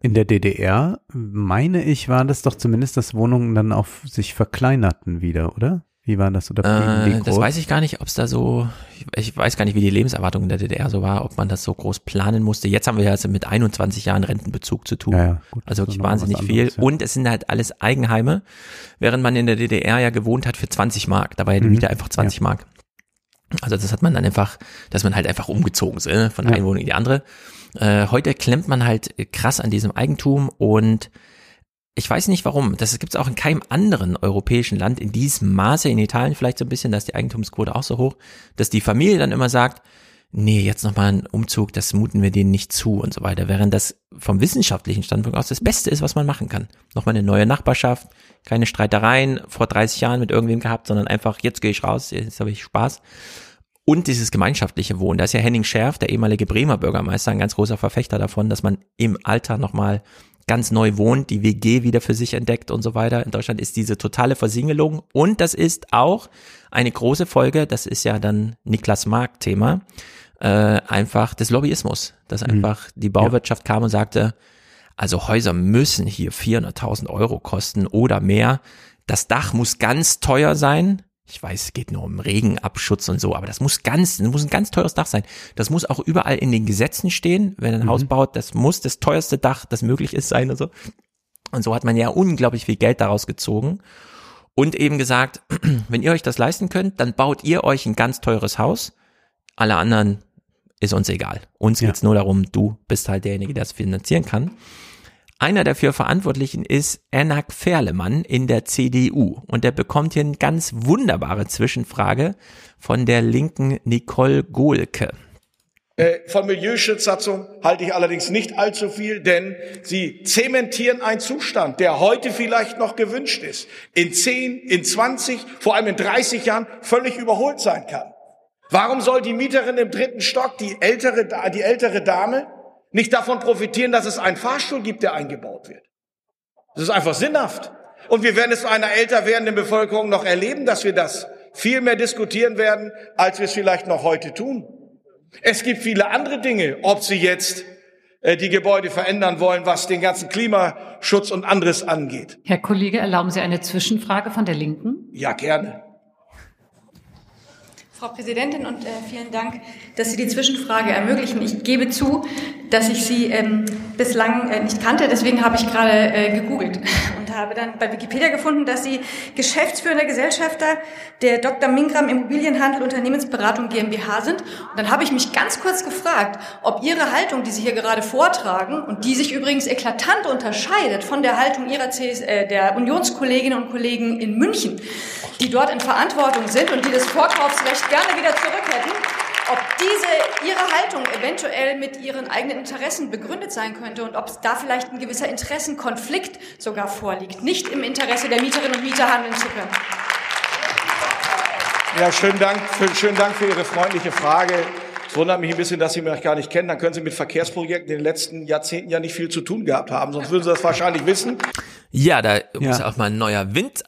In der DDR, meine ich, war das doch zumindest, dass Wohnungen dann auf sich verkleinerten wieder, oder? Wie war das? Oder Äh, das weiß ich gar nicht, ob es da so, ich, weiß gar nicht, wie die Lebenserwartung in der DDR so war, ob man das so groß planen musste. Jetzt haben wir ja also mit 21 Jahren Rentenbezug zu tun. Ja, ja, gut, also wirklich wahnsinnig viel. anderes, ja. Und es sind halt alles Eigenheime, während man in der DDR ja gewohnt hat für 20 Mark. Da war ja die Mhm. Miete einfach 20 Mark. Also das hat man dann einfach, dass man halt einfach umgezogen ist, ne? von einer Wohnung in die andere. Äh, heute klemmt man halt krass an diesem Eigentum und ich weiß nicht warum. Das gibt es auch in keinem anderen europäischen Land in diesem Maße. In Italien vielleicht so ein bisschen, da ist die Eigentumsquote auch so hoch, dass die Familie dann immer sagt, nee, jetzt nochmal ein Umzug, das muten wir denen nicht zu und so weiter. Während das vom wissenschaftlichen Standpunkt aus das Beste ist, was man machen kann. Nochmal eine neue Nachbarschaft, keine Streitereien vor 30 Jahren mit irgendwem gehabt, sondern einfach, jetzt gehe ich raus, jetzt habe ich Spaß. Und dieses gemeinschaftliche Wohnen. Da ist ja Henning Scherf, der ehemalige Bremer Bürgermeister, ein ganz großer Verfechter davon, dass man im Alter nochmal ganz neu wohnt, die WG wieder für sich entdeckt und so weiter. In Deutschland ist diese totale Versingelung und das ist auch eine große Folge, das ist ja dann Niklas Mark Thema, äh, einfach des Lobbyismus, dass einfach die Bauwirtschaft kam und sagte, also Häuser müssen hier 400.000 Euro kosten oder mehr. Das Dach muss ganz teuer sein. Ich weiß, es geht nur um Regenabschutz und so, aber das muss ganz, das muss ein ganz teures Dach sein. Das muss auch überall in den Gesetzen stehen, wenn ein Mhm. Haus baut, das muss das teuerste Dach, das möglich ist, sein und so. Und so hat man ja unglaublich viel Geld daraus gezogen und eben gesagt, wenn ihr euch das leisten könnt, dann baut ihr euch ein ganz teures Haus. Alle anderen ist uns egal. Uns geht's nur darum, du bist halt derjenige, der es finanzieren kann. Einer dafür Verantwortlichen ist Enak Ferlemann in der CDU und der bekommt hier eine ganz wunderbare Zwischenfrage von der linken Nicole Gohlke. Äh, Von Milieuschutzsatzung halte ich allerdings nicht allzu viel, denn sie zementieren einen Zustand, der heute vielleicht noch gewünscht ist, in 10, in 20, vor allem in 30 Jahren völlig überholt sein kann. Warum soll die Mieterin im dritten Stock, die ältere, die ältere Dame, nicht davon profitieren, dass es einen Fahrstuhl gibt, der eingebaut wird? Das ist einfach sinnhaft. Und wir werden es in einer älter werdenden Bevölkerung noch erleben, dass wir das viel mehr diskutieren werden, als wir es vielleicht noch heute tun. Es gibt viele andere Dinge, ob Sie jetzt äh, die Gebäude verändern wollen, was den ganzen Klimaschutz und anderes angeht. Herr Kollege, erlauben Sie eine Zwischenfrage von der Linken? Ja, gerne. Frau Präsidentin, und äh, vielen Dank, dass Sie die Zwischenfrage ermöglichen. Ich gebe zu, dass ich Sie ähm, bislang äh, nicht kannte. Deswegen habe ich gerade äh, gegoogelt und habe dann bei Wikipedia gefunden, dass Sie geschäftsführender Gesellschafter der Dr. Mingram Immobilienhandel Unternehmensberatung GmbH sind. Und dann habe ich mich ganz kurz gefragt, ob Ihre Haltung, die Sie hier gerade vortragen und die sich übrigens eklatant unterscheidet von der Haltung Ihrer CS, äh, der Unionskolleginnen und Kollegen in München, die dort in Verantwortung sind und die das Vorkaufsrecht gerne wieder zurück hätten, ob diese ihre Haltung eventuell mit ihren eigenen Interessen begründet sein könnte und ob da vielleicht ein gewisser Interessenkonflikt sogar vorliegt, nicht im Interesse der Mieterinnen und Mieter handeln zu können. Ja, schönen Dank, für, schönen Dank für Ihre freundliche Frage. Es wundert mich ein bisschen, dass Sie mich gar nicht kennen. Dann können Sie mit Verkehrsprojekten in den letzten Jahrzehnten ja nicht viel zu tun gehabt haben. Sonst würden Sie das wahrscheinlich wissen. Ja, da muss auch mal ein neuer Wind.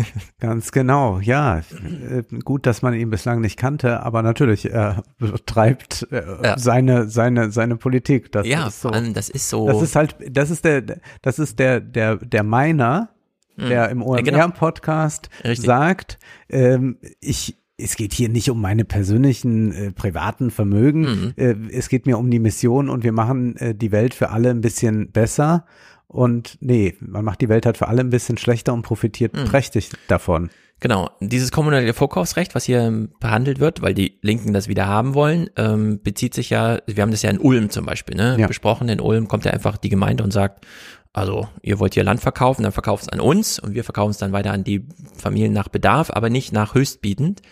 Ganz genau, ja. Äh, Gut, dass man ihn bislang nicht kannte, aber natürlich, er betreibt äh, Ja. seine, seine, seine Politik. Das Ja, ist so. vor allem, das ist so- Das ist halt, das ist der, das ist der, der, der Miner, Hm. der im Ja, genau. OMR-Podcast sagt, ähm, ich, es geht hier nicht um meine persönlichen äh, privaten Vermögen. Mhm. Äh, es geht mir um die Mission und wir machen äh, die Welt für alle ein bisschen besser. Und nee, man macht die Welt halt für alle ein bisschen schlechter und profitiert Mhm. prächtig davon. Genau, dieses kommunale Vorkaufsrecht, was hier ähm, behandelt wird, weil die Linken das wieder haben wollen, ähm, bezieht sich ja, wir haben das ja in Ulm zum Beispiel, ne, Ja. besprochen. In Ulm kommt ja einfach die Gemeinde und sagt, also ihr wollt hier Land verkaufen, dann verkauft es an uns und wir verkaufen es dann weiter an die Familien nach Bedarf, aber nicht nach höchstbietend.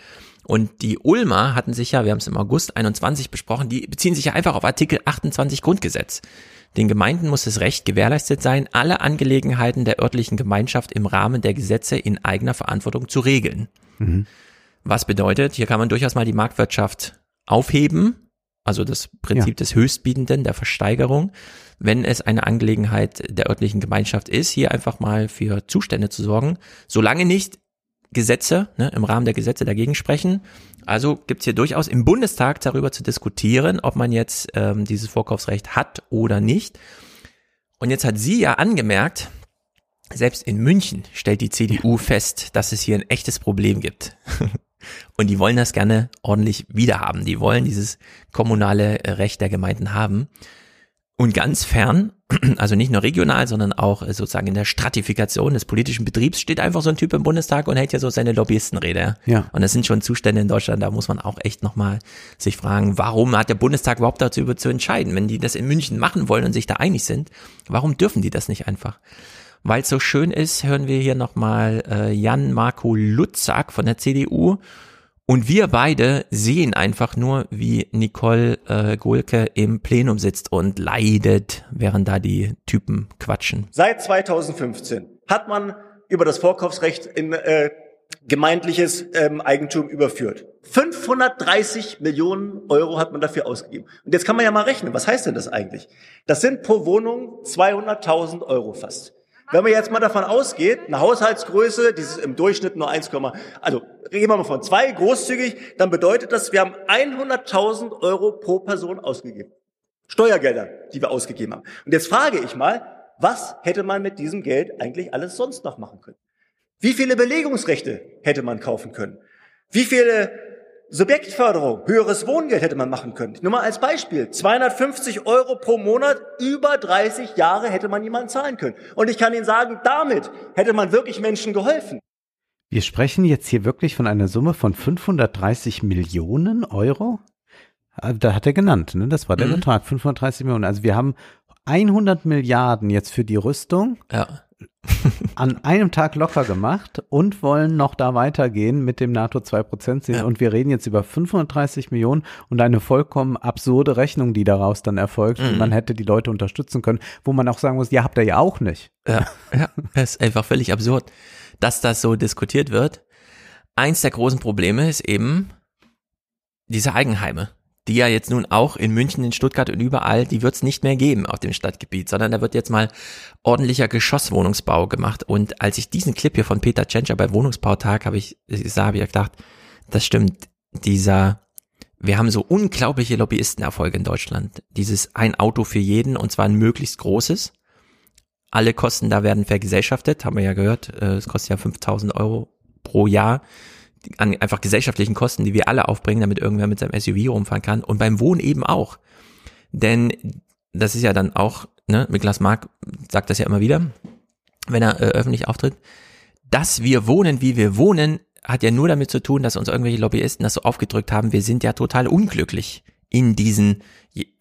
Und die Ulmer hatten sich ja, wir haben es im August 21 besprochen, die beziehen sich ja einfach auf Artikel 28 Grundgesetz. Den Gemeinden muss das Recht gewährleistet sein, alle Angelegenheiten der örtlichen Gemeinschaft im Rahmen der Gesetze in eigener Verantwortung zu regeln. Mhm. Was bedeutet, hier kann man durchaus mal die Marktwirtschaft aufheben, also das Prinzip Ja. des Höchstbietenden, der Versteigerung, wenn es eine Angelegenheit der örtlichen Gemeinschaft ist, hier einfach mal für Zustände zu sorgen, solange nicht Gesetze ne, im Rahmen der Gesetze dagegen sprechen. Also gibt's hier durchaus im Bundestag darüber zu diskutieren, ob man jetzt ähm, dieses Vorkaufsrecht hat oder nicht. Und jetzt hat sie ja angemerkt, selbst in München stellt die CDU fest, dass es hier ein echtes Problem gibt. Und die wollen das gerne ordentlich wiederhaben. Die wollen dieses kommunale äh, Recht der Gemeinden haben. Und ganz fern, also nicht nur regional, sondern auch äh, sozusagen in der Stratifikation des politischen Betriebs steht einfach so ein Typ im Bundestag und hält ja so seine Lobbyistenrede. Ja. Und das sind schon Zustände in Deutschland, da muss man auch echt nochmal sich fragen, warum hat der Bundestag überhaupt dazu zu entscheiden? Wenn die das in München machen wollen und sich da einig sind, warum dürfen die das nicht einfach? Weil es so schön ist, hören wir hier nochmal äh, Jan Marco Lutzak von der CDU. Und wir beide sehen einfach nur, wie Nicole äh, Gohlke im Plenum sitzt und leidet, während da die Typen quatschen. Seit 2015 hat man über das Vorkaufsrecht in äh, gemeindliches ähm, Eigentum überführt. 530 Millionen Euro hat man dafür ausgegeben. Und jetzt kann man ja mal rechnen, was heißt denn das eigentlich? Das sind pro Wohnung 200.000 Euro fast. Wenn man jetzt mal davon ausgeht, eine Haushaltsgröße, dieses im Durchschnitt nur 1, also reden wir mal von zwei großzügig, dann bedeutet das, wir haben 100.000 Euro pro Person ausgegeben. Steuergelder, die wir ausgegeben haben. Und jetzt frage ich mal, was hätte man mit diesem Geld eigentlich alles sonst noch machen können? Wie viele Belegungsrechte hätte man kaufen können? Wie viele Subjektförderung, höheres Wohngeld hätte man machen können? Nur mal als Beispiel. 250 Euro pro Monat, über 30 Jahre hätte man jemanden zahlen können. Und ich kann Ihnen sagen, damit hätte man wirklich Menschen geholfen. Wir sprechen jetzt hier wirklich von einer Summe von 530 Millionen Euro? Ah, Da hat er genannt, ne? Das war der Mhm. Betrag, 530 Millionen. Also wir haben 100 Milliarden jetzt für die Rüstung Ja. An einem Tag locker gemacht und wollen noch da weitergehen mit dem NATO 2% Ziel. Und wir reden jetzt über 530 Millionen und eine vollkommen absurde Rechnung, die daraus dann erfolgt. Und Mhm. man hätte die Leute unterstützen können, wo man auch sagen muss, ja, habt ihr ja auch nicht. Ja, ja, das ist einfach völlig absurd, dass das so diskutiert wird. Eins der großen Probleme ist eben diese Eigenheime, die ja jetzt nun auch in München, in Stuttgart und überall, die wird es nicht mehr geben auf dem Stadtgebiet, sondern da wird jetzt mal ordentlicher Geschosswohnungsbau gemacht. Und als ich diesen Clip hier von Peter Tschentscher bei Wohnungsbautag habe ich, sah, habe ich gedacht, das stimmt, dieser wir haben so unglaubliche Lobbyistenerfolge in Deutschland. Dieses ein Auto für jeden und zwar ein möglichst großes. Alle Kosten da werden vergesellschaftet, haben wir ja gehört. Äh, Es kostet ja 5000 Euro pro Jahr an einfach gesellschaftlichen Kosten, die wir alle aufbringen, damit irgendwer mit seinem SUV rumfahren kann. Und beim Wohnen eben auch. Denn das ist ja dann auch ne, Niklas Mark sagt das ja immer wieder, wenn er äh, öffentlich auftritt, dass wir wohnen, wie wir wohnen, hat ja nur damit zu tun, dass uns irgendwelche Lobbyisten das so aufgedrückt haben, wir sind ja total unglücklich in diesen,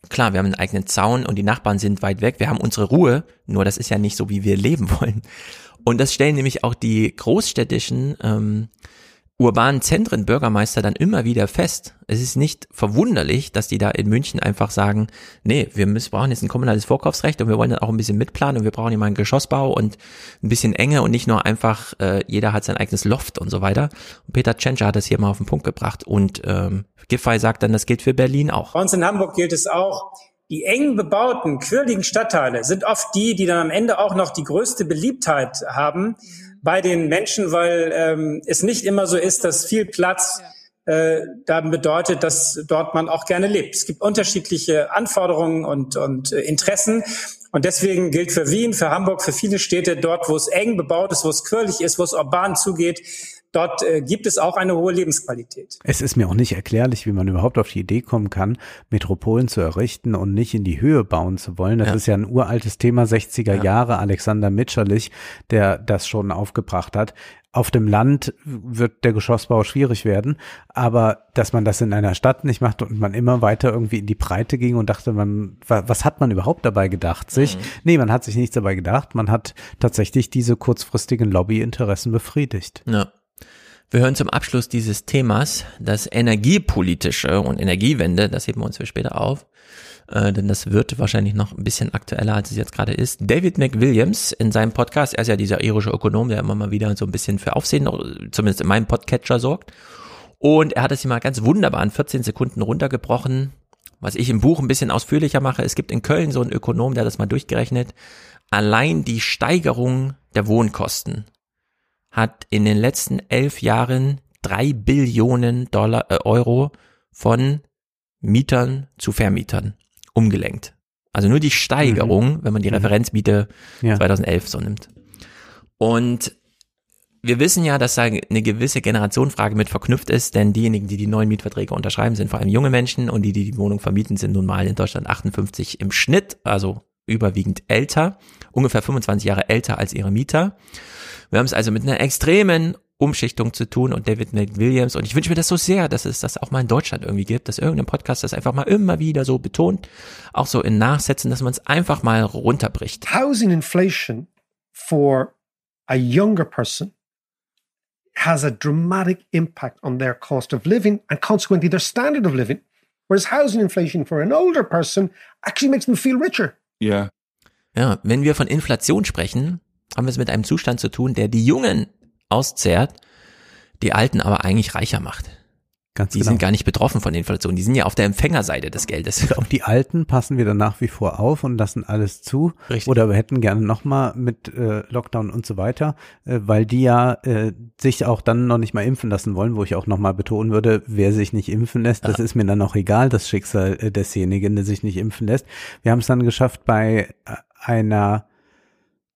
klar, wir haben einen eigenen Zaun und die Nachbarn sind weit weg, wir haben unsere Ruhe, nur das ist ja nicht so, wie wir leben wollen. Und das stellen nämlich auch die großstädtischen ähm, urbanen Zentren Bürgermeister dann immer wieder fest. Es ist nicht verwunderlich, dass die da in München einfach sagen, nee, wir müssen, brauchen jetzt ein kommunales Vorkaufsrecht und wir wollen dann auch ein bisschen mitplanen und wir brauchen hier mal einen Geschossbau und ein bisschen Enge und nicht nur einfach, äh, jeder hat sein eigenes Loft und so weiter. Und Peter Tschentscher hat das hier mal auf den Punkt gebracht und ähm, Giffey sagt dann, das gilt für Berlin auch. Bei uns in Hamburg gilt es auch, die eng bebauten, quirligen Stadtteile sind oft die, die dann am Ende auch noch die größte Beliebtheit haben bei den Menschen, weil ähm, es nicht immer so ist, dass viel Platz äh, dann bedeutet, dass dort man auch gerne lebt. Es gibt unterschiedliche Anforderungen und, und äh, Interessen. Und deswegen gilt für Wien, für Hamburg, für viele Städte, dort, wo es eng bebaut ist, wo es quirlig ist, wo es urban zugeht, dort äh, gibt es auch eine hohe Lebensqualität. Es ist mir auch nicht erklärlich, wie man überhaupt auf die Idee kommen kann, Metropolen zu errichten und nicht in die Höhe bauen zu wollen. Das Ja. ist ja ein uraltes Thema 60er Ja. Jahre. Alexander Mitscherlich, der das schon aufgebracht hat. Auf dem Land wird der Geschossbau schwierig werden, aber dass man das in einer Stadt nicht macht und man immer weiter irgendwie in die Breite ging und dachte, man, wa- was hat man überhaupt dabei gedacht? Sich? Nee, man hat sich nichts dabei gedacht. Man hat tatsächlich diese kurzfristigen Lobbyinteressen befriedigt. Ja. Wir hören zum Abschluss dieses Themas das Energiepolitische und Energiewende, das heben wir uns für später auf, äh, denn das wird wahrscheinlich noch ein bisschen aktueller, als es jetzt gerade ist. David McWilliams in seinem Podcast, er ist ja dieser irische Ökonom, der immer mal wieder so ein bisschen für Aufsehen, zumindest in meinem Podcatcher sorgt. Und er hat es hier mal ganz wunderbar in 14 Sekunden runtergebrochen, was ich im Buch ein bisschen ausführlicher mache. Es gibt in Köln so einen Ökonom, der hat das mal durchgerechnet. Allein die Steigerung der Wohnkosten hat in den letzten elf Jahren drei Billionen Dollar, äh, Euro von Mietern zu Vermietern umgelenkt. Also nur die Steigerung, wenn man die Referenzmiete Ja. 2011 so nimmt. Und wir wissen ja, dass da eine gewisse Generationenfrage mit verknüpft ist, denn diejenigen, die die neuen Mietverträge unterschreiben, sind vor allem junge Menschen und die, die die Wohnung vermieten, sind nun mal in Deutschland 58 im Schnitt, also überwiegend älter, ungefähr 25 Jahre älter als ihre Mieter. Wir haben es also mit einer extremen Umschichtung zu tun und David McWilliams und ich wünsche mir das so sehr, dass es das auch mal in Deutschland irgendwie gibt, dass irgendein Podcast das einfach mal immer wieder so betont, auch so in Nachsätzen, dass man es einfach mal runterbricht. housing inflation for a younger person has a dramatic impact on their cost of living and consequently their standard of living. Whereas housing inflation for an older person actually makes them feel richer. Ja. Ja, wenn wir von Inflation sprechen, haben wir es mit einem Zustand zu tun, der die Jungen auszehrt, die Alten aber eigentlich reicher macht. Ganz die genau. sind gar nicht betroffen von Inflation, die sind ja auf der Empfängerseite des Geldes. Auf die Alten passen wir dann nach wie vor auf und lassen alles zu. Richtig. Oder wir hätten gerne nochmal mit äh, Lockdown und so weiter, äh, weil die ja äh, sich auch dann noch nicht mal impfen lassen wollen, wo ich auch nochmal betonen würde, wer sich nicht impfen lässt, das ist mir dann auch egal, das Schicksal äh, desjenigen, der sich nicht impfen lässt. Wir haben es dann geschafft bei äh, einer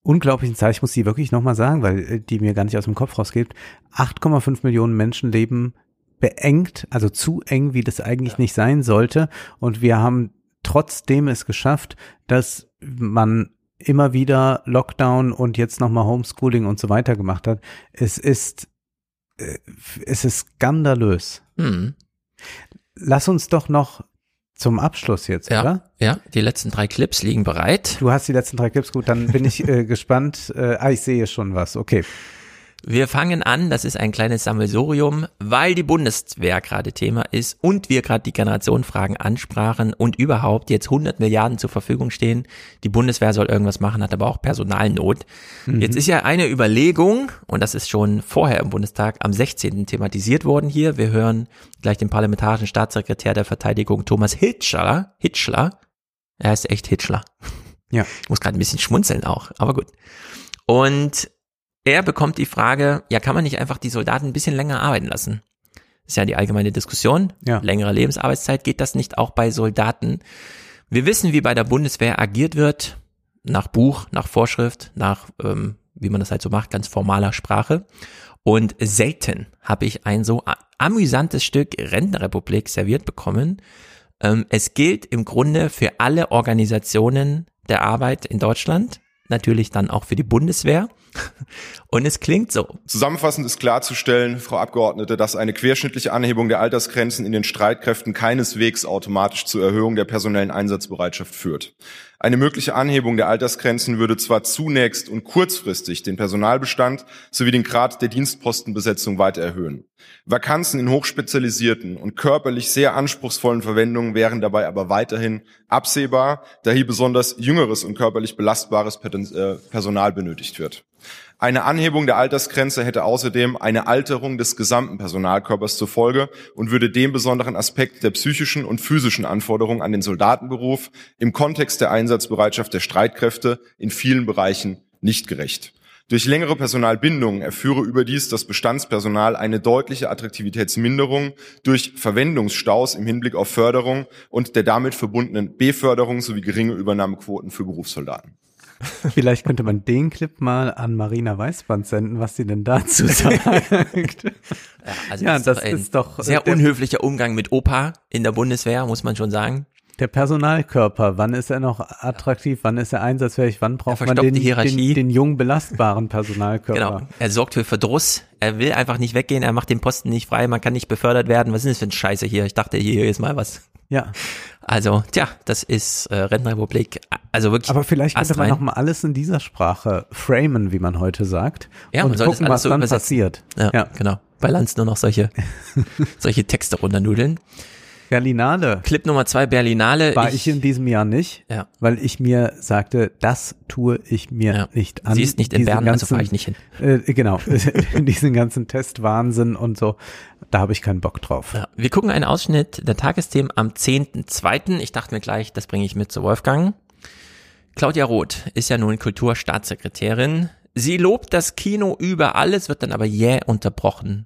unglaublichen Zahl, ich muss die wirklich nochmal sagen, weil äh, die mir gar nicht aus dem Kopf rausgeht, 8,5 Millionen Menschen leben beengt, also zu eng, wie das eigentlich nicht sein sollte. Und wir haben trotzdem es geschafft, dass man immer wieder Lockdown und jetzt nochmal Homeschooling und so weiter gemacht hat. Es ist, äh, es ist skandalös. Hm. Lass uns doch noch zum Abschluss jetzt, Ja, oder? ja, die letzten drei Clips liegen bereit. Du hast die letzten drei Clips, gut, dann bin ich äh, gespannt. Äh, ah, ich sehe schon was, okay. Wir fangen an, das ist ein kleines Sammelsurium, weil die Bundeswehr gerade Thema ist und wir gerade die Generationenfragen ansprachen und überhaupt jetzt 100 Milliarden zur Verfügung stehen. Die Bundeswehr soll irgendwas machen, hat aber auch Personalnot. Mhm. Jetzt ist ja eine Überlegung, und das ist schon vorher im Bundestag am 16. thematisiert worden hier. Wir hören gleich den parlamentarischen Staatssekretär der Verteidigung Thomas Hitschler. Hitschler. Er heißt echt Hitschler. Ja. Ich muss gerade ein bisschen schmunzeln auch, aber gut. Und er bekommt die Frage, ja, kann man nicht einfach die Soldaten ein bisschen länger arbeiten lassen? ist ja die allgemeine Diskussion. Ja. Längere Lebensarbeitszeit, geht das nicht auch bei Soldaten? Wir wissen, wie bei der Bundeswehr agiert wird, nach Buch, nach Vorschrift, nach, ähm, wie man das halt so macht, ganz formaler Sprache. Und selten habe ich ein so amüsantes Stück Rentenrepublik serviert bekommen. Ähm, es gilt im Grunde für alle Organisationen der Arbeit in Deutschland, natürlich dann auch für die Bundeswehr. Und es klingt so. Zusammenfassend ist klarzustellen, Frau Abgeordnete, dass eine querschnittliche Anhebung der Altersgrenzen in den Streitkräften keineswegs automatisch zur Erhöhung der personellen Einsatzbereitschaft führt. Eine mögliche Anhebung der Altersgrenzen würde zwar zunächst und kurzfristig den Personalbestand sowie den Grad der Dienstpostenbesetzung weiter erhöhen. Vakanzen in hochspezialisierten und körperlich sehr anspruchsvollen Verwendungen wären dabei aber weiterhin absehbar, da hier besonders jüngeres und körperlich belastbares äh, Personal benötigt wird. Eine Anhebung der Altersgrenze hätte außerdem eine Alterung des gesamten Personalkörpers zur Folge und würde dem besonderen Aspekt der psychischen und physischen Anforderungen an den Soldatenberuf im Kontext der Einsatzbereitschaft der Streitkräfte in vielen Bereichen nicht gerecht. Durch längere Personalbindungen erführe überdies das Bestandspersonal eine deutliche Attraktivitätsminderung durch Verwendungsstaus im Hinblick auf Förderung und der damit verbundenen Beförderung sowie geringe Übernahmequoten für Berufssoldaten. Vielleicht könnte man den Clip mal an Marina Weißband senden, was sie denn dazu sagt. Ja, also ja, das, ist, ist doch sehr unhöflicher Umgang mit Opa in der Bundeswehr, muss man schon sagen. Der Personalkörper, wann ist er noch attraktiv, wann ist er einsatzfähig, wann braucht man den, den, den jungen belastbaren Personalkörper? Genau, er sorgt für Verdruss, er will einfach nicht weggehen, er macht den Posten nicht frei, man kann nicht befördert werden. Was ist das für ein Scheiße hier? Ich dachte, hier ist mal was. Ja. Also, tja, das ist äh, Rentenrepublik. Also wirklich. Aber vielleicht könnte man noch mal alles in dieser Sprache framen, wie man heute sagt. Ja, und man gucken, was so dann passiert. Ja, ja, genau. Bei Lanz nur noch solche, solche Texte runternudeln. Berlinale. Clip Nummer zwei, Berlinale. War ich, ich, in diesem Jahr nicht, ja. weil ich mir sagte, das tue ich mir ja. nicht an. Sie ist nicht in Bern, ganzen, also fahre ich nicht hin. Äh, genau, diesen ganzen Testwahnsinn und so, da habe ich keinen Bock drauf. Ja. Wir gucken einen Ausschnitt der Tagesthemen am 10.2. Ich dachte mir gleich, das bringe ich mit zu Wolfgang. Claudia Roth ist ja nun Kulturstaatssekretärin. Sie lobt das Kino über alles, wird dann aber jäh unterbrochen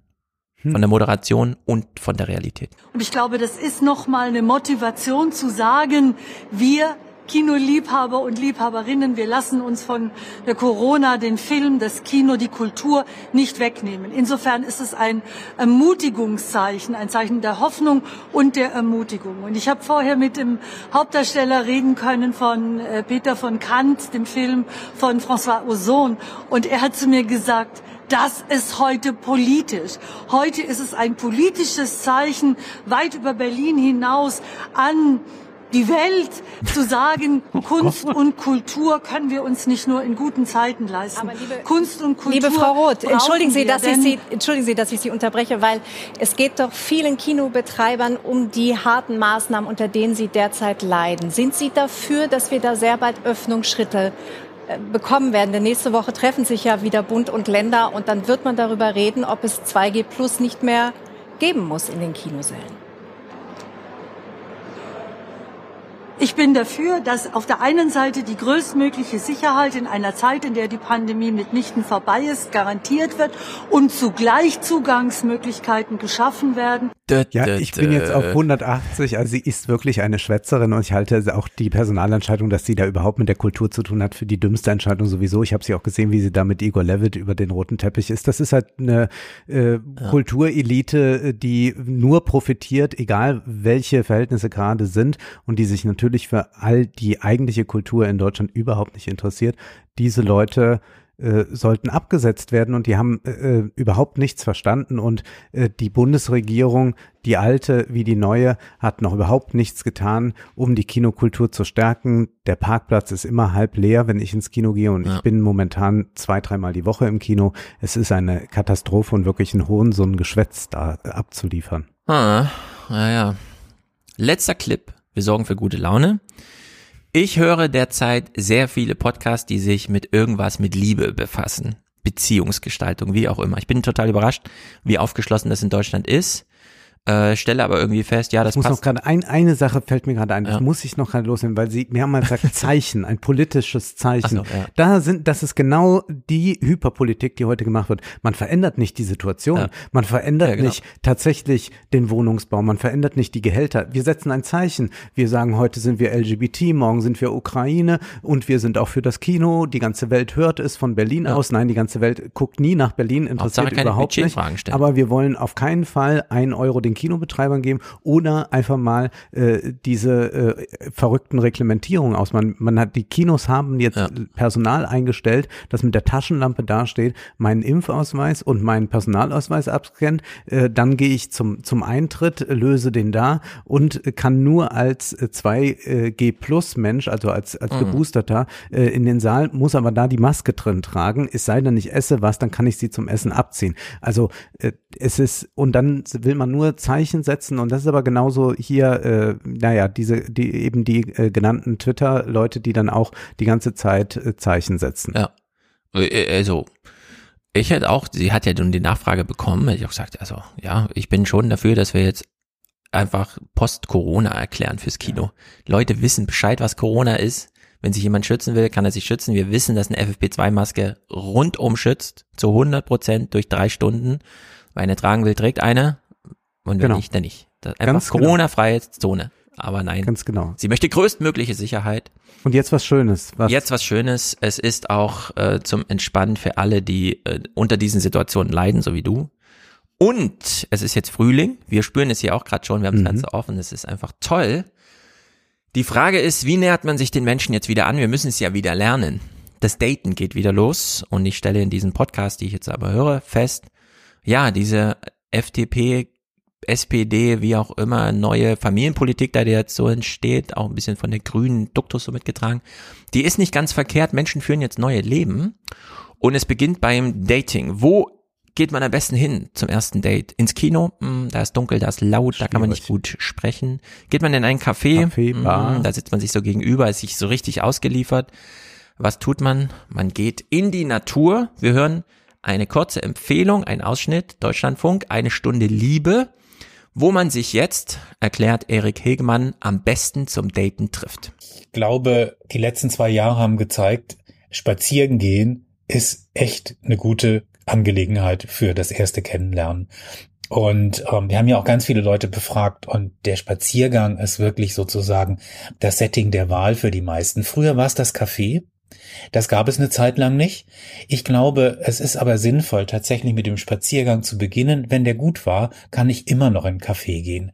von der Moderation und von der Realität. Und ich glaube, das ist nochmal eine Motivation zu sagen, wir Kinoliebhaber und Liebhaberinnen, wir lassen uns von der Corona den Film, das Kino, die Kultur nicht wegnehmen. Insofern ist es ein Ermutigungszeichen, ein Zeichen der Hoffnung und der Ermutigung. Und ich habe vorher mit dem Hauptdarsteller reden können von äh, Peter von Kant, dem Film von François Ozon. Und er hat zu mir gesagt, das ist heute politisch. Heute ist es ein politisches Zeichen weit über Berlin hinaus an die Welt zu sagen, Kunst und Kultur können wir uns nicht nur in guten Zeiten leisten. Liebe, Kunst und Kultur. Liebe Frau Roth, entschuldigen Sie, dass ich Sie, entschuldigen Sie, dass ich Sie unterbreche, weil es geht doch vielen Kinobetreibern um die harten Maßnahmen, unter denen sie derzeit leiden. Sind Sie dafür, dass wir da sehr bald Öffnungsschritte bekommen werden. Denn nächste Woche treffen sich ja wieder Bund und Länder und dann wird man darüber reden, ob es 2G Plus nicht mehr geben muss in den Kinosälen. Ich bin dafür, dass auf der einen Seite die größtmögliche Sicherheit in einer Zeit, in der die Pandemie mitnichten vorbei ist, garantiert wird und zugleich Zugangsmöglichkeiten geschaffen werden. Ja, ich bin jetzt auf 180, also sie ist wirklich eine Schwätzerin und ich halte auch die Personalentscheidung, dass sie da überhaupt mit der Kultur zu tun hat, für die dümmste Entscheidung sowieso. Ich habe sie auch gesehen, wie sie da mit Igor Levitt über den roten Teppich ist. Das ist halt eine äh, ja. Kulturelite, die nur profitiert, egal welche Verhältnisse gerade sind und die sich natürlich für all die eigentliche Kultur in Deutschland überhaupt nicht interessiert. Diese Leute äh, sollten abgesetzt werden und die haben äh, äh, überhaupt nichts verstanden und äh, die Bundesregierung, die alte wie die neue, hat noch überhaupt nichts getan, um die Kinokultur zu stärken. Der Parkplatz ist immer halb leer, wenn ich ins Kino gehe und ja. ich bin momentan zwei, dreimal die Woche im Kino. Es ist eine Katastrophe und wirklich ein Hohn, so ein Geschwätz da abzuliefern. Ah, naja. Letzter Clip. Wir sorgen für gute Laune. Ich höre derzeit sehr viele Podcasts, die sich mit irgendwas mit Liebe befassen. Beziehungsgestaltung, wie auch immer. Ich bin total überrascht, wie aufgeschlossen das in Deutschland ist. Äh, stelle aber irgendwie fest, ja, das ich muss passt. noch gerade ein, eine Sache fällt mir gerade ein, das ja. muss ich noch gerade loswerden, weil sie mehrmals sagt Zeichen, ein politisches Zeichen. So, ja. Da sind, das ist genau die Hyperpolitik, die heute gemacht wird. Man verändert nicht die Situation, ja. man verändert genau. nicht tatsächlich den Wohnungsbau, man verändert nicht die Gehälter. Wir setzen ein Zeichen. Wir sagen, heute sind wir LGBT, morgen sind wir Ukraine und wir sind auch für das Kino. Die ganze Welt hört es von Berlin aus. Nein, die ganze Welt guckt nie nach Berlin, interessiert überhaupt nicht. Aber wir wollen auf keinen Fall ein Euro den den Kinobetreibern geben oder einfach mal äh, diese äh, verrückten Reglementierungen aus. Man, man hat die Kinos haben jetzt ja. Personal eingestellt, das mit der Taschenlampe dasteht, meinen Impfausweis und meinen Personalausweis abscannt, äh, dann gehe ich zum zum Eintritt, löse den da und kann nur als 2G Plus Mensch, also als als mhm. geboosterter äh, in den Saal, muss aber da die Maske drin tragen. Es sei denn, ich esse was, dann kann ich sie zum Essen abziehen. Also äh, es ist und dann will man nur Zeichen setzen und das ist aber genauso hier, äh, naja, diese die eben die äh, genannten Twitter-Leute, die dann auch die ganze Zeit äh, Zeichen setzen. Ja, äh, also ich hätte auch, sie hat ja nun die Nachfrage bekommen, hätte ich auch gesagt, also ja, ich bin schon dafür, dass wir jetzt einfach Post-Corona erklären fürs Kino. Ja. Leute wissen Bescheid, was Corona ist. Wenn sich jemand schützen will, kann er sich schützen. Wir wissen, dass eine FFP2-Maske rundum schützt, zu 100 Prozent durch drei Stunden. Wer eine tragen will, trägt eine. Und wenn genau. nicht, dann nicht. Das einfach genau. Corona-freie Zone. Aber nein. Ganz genau. Sie möchte größtmögliche Sicherheit. Und jetzt was Schönes. Was jetzt was Schönes. Es ist auch äh, zum Entspannen für alle, die äh, unter diesen Situationen leiden, so wie du. Und es ist jetzt Frühling. Wir spüren es hier auch gerade schon. Wir haben das mhm. Ganze offen. Es ist einfach toll. Die Frage ist, wie nähert man sich den Menschen jetzt wieder an? Wir müssen es ja wieder lernen. Das Daten geht wieder los und ich stelle in diesem Podcast, die ich jetzt aber höre, fest, ja, diese FDP, SPD, wie auch immer, neue Familienpolitik, da die jetzt so entsteht, auch ein bisschen von der grünen Duktus so mitgetragen, die ist nicht ganz verkehrt. Menschen führen jetzt neue Leben und es beginnt beim Dating. Wo geht man am besten hin zum ersten Date? Ins Kino? Hm, da ist dunkel, da ist laut, Schwierig. da kann man nicht gut sprechen. Geht man in ein Café? Café hm, da sitzt man sich so gegenüber, ist sich so richtig ausgeliefert. Was tut man? Man geht in die Natur. Wir hören eine kurze Empfehlung, ein Ausschnitt, Deutschlandfunk, eine Stunde Liebe, wo man sich jetzt, erklärt Erik Hegemann, am besten zum Daten trifft. Ich glaube, die letzten zwei Jahre haben gezeigt, spazieren gehen ist echt eine gute Angelegenheit für das erste Kennenlernen. Und ähm, wir haben ja auch ganz viele Leute befragt und der Spaziergang ist wirklich sozusagen das Setting der Wahl für die meisten. Früher war es das Café. Das gab es eine Zeit lang nicht. Ich glaube, es ist aber sinnvoll, tatsächlich mit dem Spaziergang zu beginnen. Wenn der gut war, kann ich immer noch in ein Café gehen.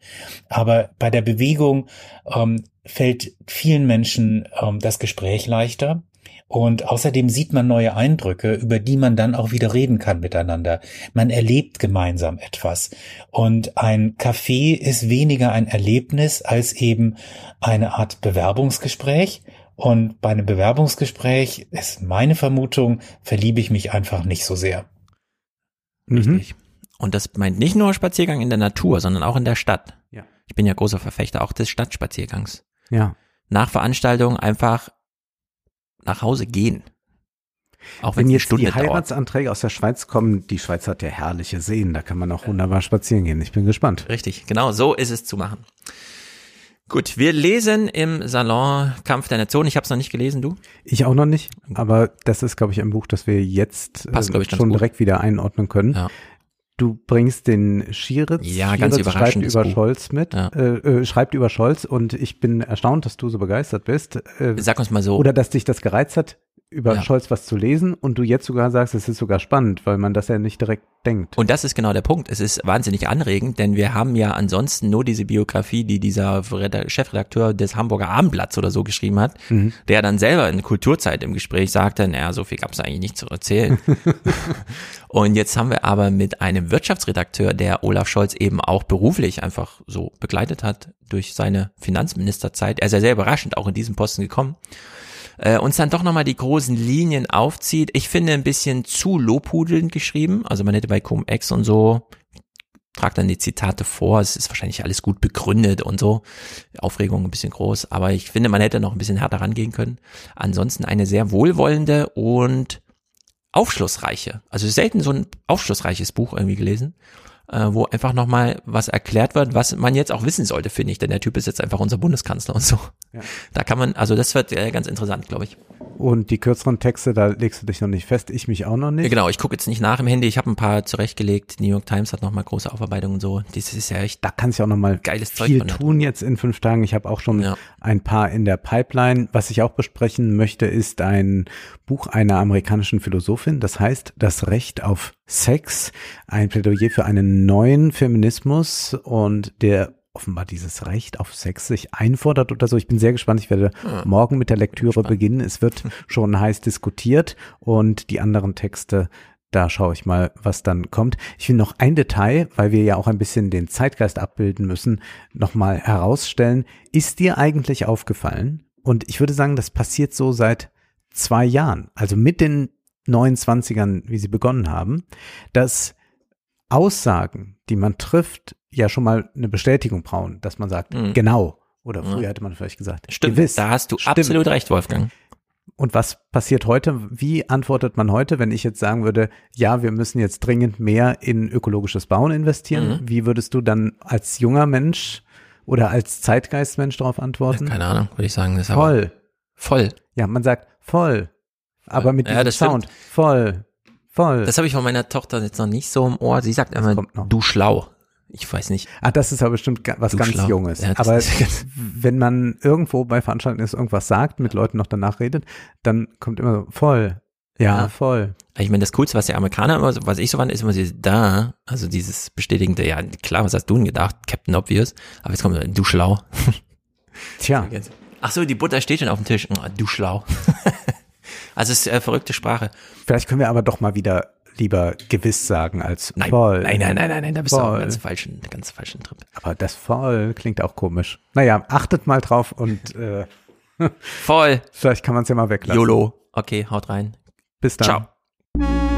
Aber bei der Bewegung ähm, fällt vielen Menschen ähm, das Gespräch leichter. Und außerdem sieht man neue Eindrücke, über die man dann auch wieder reden kann miteinander. Man erlebt gemeinsam etwas. Und ein Café ist weniger ein Erlebnis als eben eine Art Bewerbungsgespräch. Und bei einem Bewerbungsgespräch ist meine Vermutung, verliebe ich mich einfach nicht so sehr. Richtig. Mhm. Und das meint nicht nur Spaziergang in der Natur, sondern auch in der Stadt. Ja. Ich bin ja großer Verfechter auch des Stadtspaziergangs. Ja. Nach Veranstaltung einfach nach Hause gehen. Auch wenn, wenn jetzt Stunde die Heiratsanträge dauert. aus der Schweiz kommen, die Schweiz hat ja herrliche Seen, da kann man auch wunderbar spazieren gehen. Ich bin gespannt. Richtig, genau, so ist es zu machen. Gut, wir lesen im Salon Kampf der Nation. Ich habe es noch nicht gelesen, du? Ich auch noch nicht, aber das ist, glaube ich, ein Buch, das wir jetzt Passt, äh, schon direkt wieder einordnen können. Ja. Du bringst den Schieritz, ja, ganz Schieritz schreibt über Buch. Scholz mit, ja. äh, äh, schreibt über Scholz und ich bin erstaunt, dass du so begeistert bist. Äh, Sag uns mal so. Oder dass dich das gereizt hat über ja. Scholz was zu lesen und du jetzt sogar sagst, es ist sogar spannend, weil man das ja nicht direkt denkt. Und das ist genau der Punkt. Es ist wahnsinnig anregend, denn wir haben ja ansonsten nur diese Biografie, die dieser Chefredakteur des Hamburger Abendblatts oder so geschrieben hat, mhm. der dann selber in Kulturzeit im Gespräch sagte, naja, so viel gab es eigentlich nicht zu erzählen. und jetzt haben wir aber mit einem Wirtschaftsredakteur, der Olaf Scholz eben auch beruflich einfach so begleitet hat durch seine Finanzministerzeit. Er ist ja sehr überraschend auch in diesen Posten gekommen äh, uns dann doch nochmal die großen Linien aufzieht. Ich finde ein bisschen zu lobhudelnd geschrieben. Also man hätte bei Cum-Ex und so tragt dann die Zitate vor, es ist wahrscheinlich alles gut begründet und so. Aufregung ein bisschen groß, aber ich finde, man hätte noch ein bisschen härter rangehen können. Ansonsten eine sehr wohlwollende und aufschlussreiche, also selten so ein aufschlussreiches Buch irgendwie gelesen äh, wo einfach nochmal was erklärt wird, was man jetzt auch wissen sollte, finde ich, denn der Typ ist jetzt einfach unser Bundeskanzler und so. Ja. Da kann man, also das wird äh, ganz interessant, glaube ich. Und die kürzeren Texte, da legst du dich noch nicht fest, ich mich auch noch nicht. Genau, ich gucke jetzt nicht nach im Handy, ich habe ein paar zurechtgelegt. New York Times hat nochmal große Aufarbeitungen und so. Das ist ja echt. Da kannst du auch nochmal geiles viel tun jetzt in fünf Tagen. Ich habe auch schon ja. ein paar in der Pipeline. Was ich auch besprechen möchte, ist ein Buch einer amerikanischen Philosophin. Das heißt Das Recht auf Sex. Ein Plädoyer für einen neuen Feminismus und der offenbar dieses Recht auf Sex sich einfordert oder so. Ich bin sehr gespannt. Ich werde Ja. morgen mit der Lektüre Spannend. beginnen. Es wird schon heiß diskutiert und die anderen Texte, da schaue ich mal, was dann kommt. Ich will noch ein Detail, weil wir ja auch ein bisschen den Zeitgeist abbilden müssen, nochmal herausstellen. Ist dir eigentlich aufgefallen? Und ich würde sagen, das passiert so seit zwei Jahren, also mit den 29ern, wie sie begonnen haben, dass Aussagen, die man trifft, ja schon mal eine Bestätigung brauchen, dass man sagt, Mhm. genau. Oder Ja. früher hätte man vielleicht gesagt, Stimmt, gewiss. da hast du Stimmt. absolut recht, Wolfgang. Und was passiert heute? Wie antwortet man heute, wenn ich jetzt sagen würde, ja, wir müssen jetzt dringend mehr in ökologisches Bauen investieren? Mhm. Wie würdest du dann als junger Mensch oder als Zeitgeistmensch darauf antworten? Keine Ahnung, würde ich sagen. Das Voll. Voll. Ja, man sagt voll. Aber mit Ja, diesem das stimmt. Sound. Voll. Voll. Das habe ich von meiner Tochter jetzt noch nicht so im Ohr. Sie sagt immer, du schlau. Ich weiß nicht. Ah, das ist aber bestimmt was Du ganz schlau. Junges. Ja, aber wenn man irgendwo bei Veranstaltungen ist, irgendwas sagt, mit Leuten noch danach redet, dann kommt immer so, voll. Ja, Ja. voll. Ich meine, das Coolste, was die Amerikaner immer, so- was ich so fand, ist immer dieses da, also dieses bestätigende, ja, klar, was hast du denn gedacht? Captain Obvious. Aber jetzt kommt so, du schlau. Tja. Ach so, die Butter steht schon auf dem Tisch. Oh, du schlau. also es ist äh, verrückte Sprache. Vielleicht können wir aber doch mal wieder lieber gewiss sagen als Nein, voll. nein, nein, nein, nein, nein, da bist du auf voll. ganz falschen, ganz falschen Trip. Aber das voll klingt auch komisch. Naja, achtet mal drauf und äh, Voll. vielleicht kann man es ja mal weglassen. YOLO. Okay, haut rein. Bis dann. Ciao.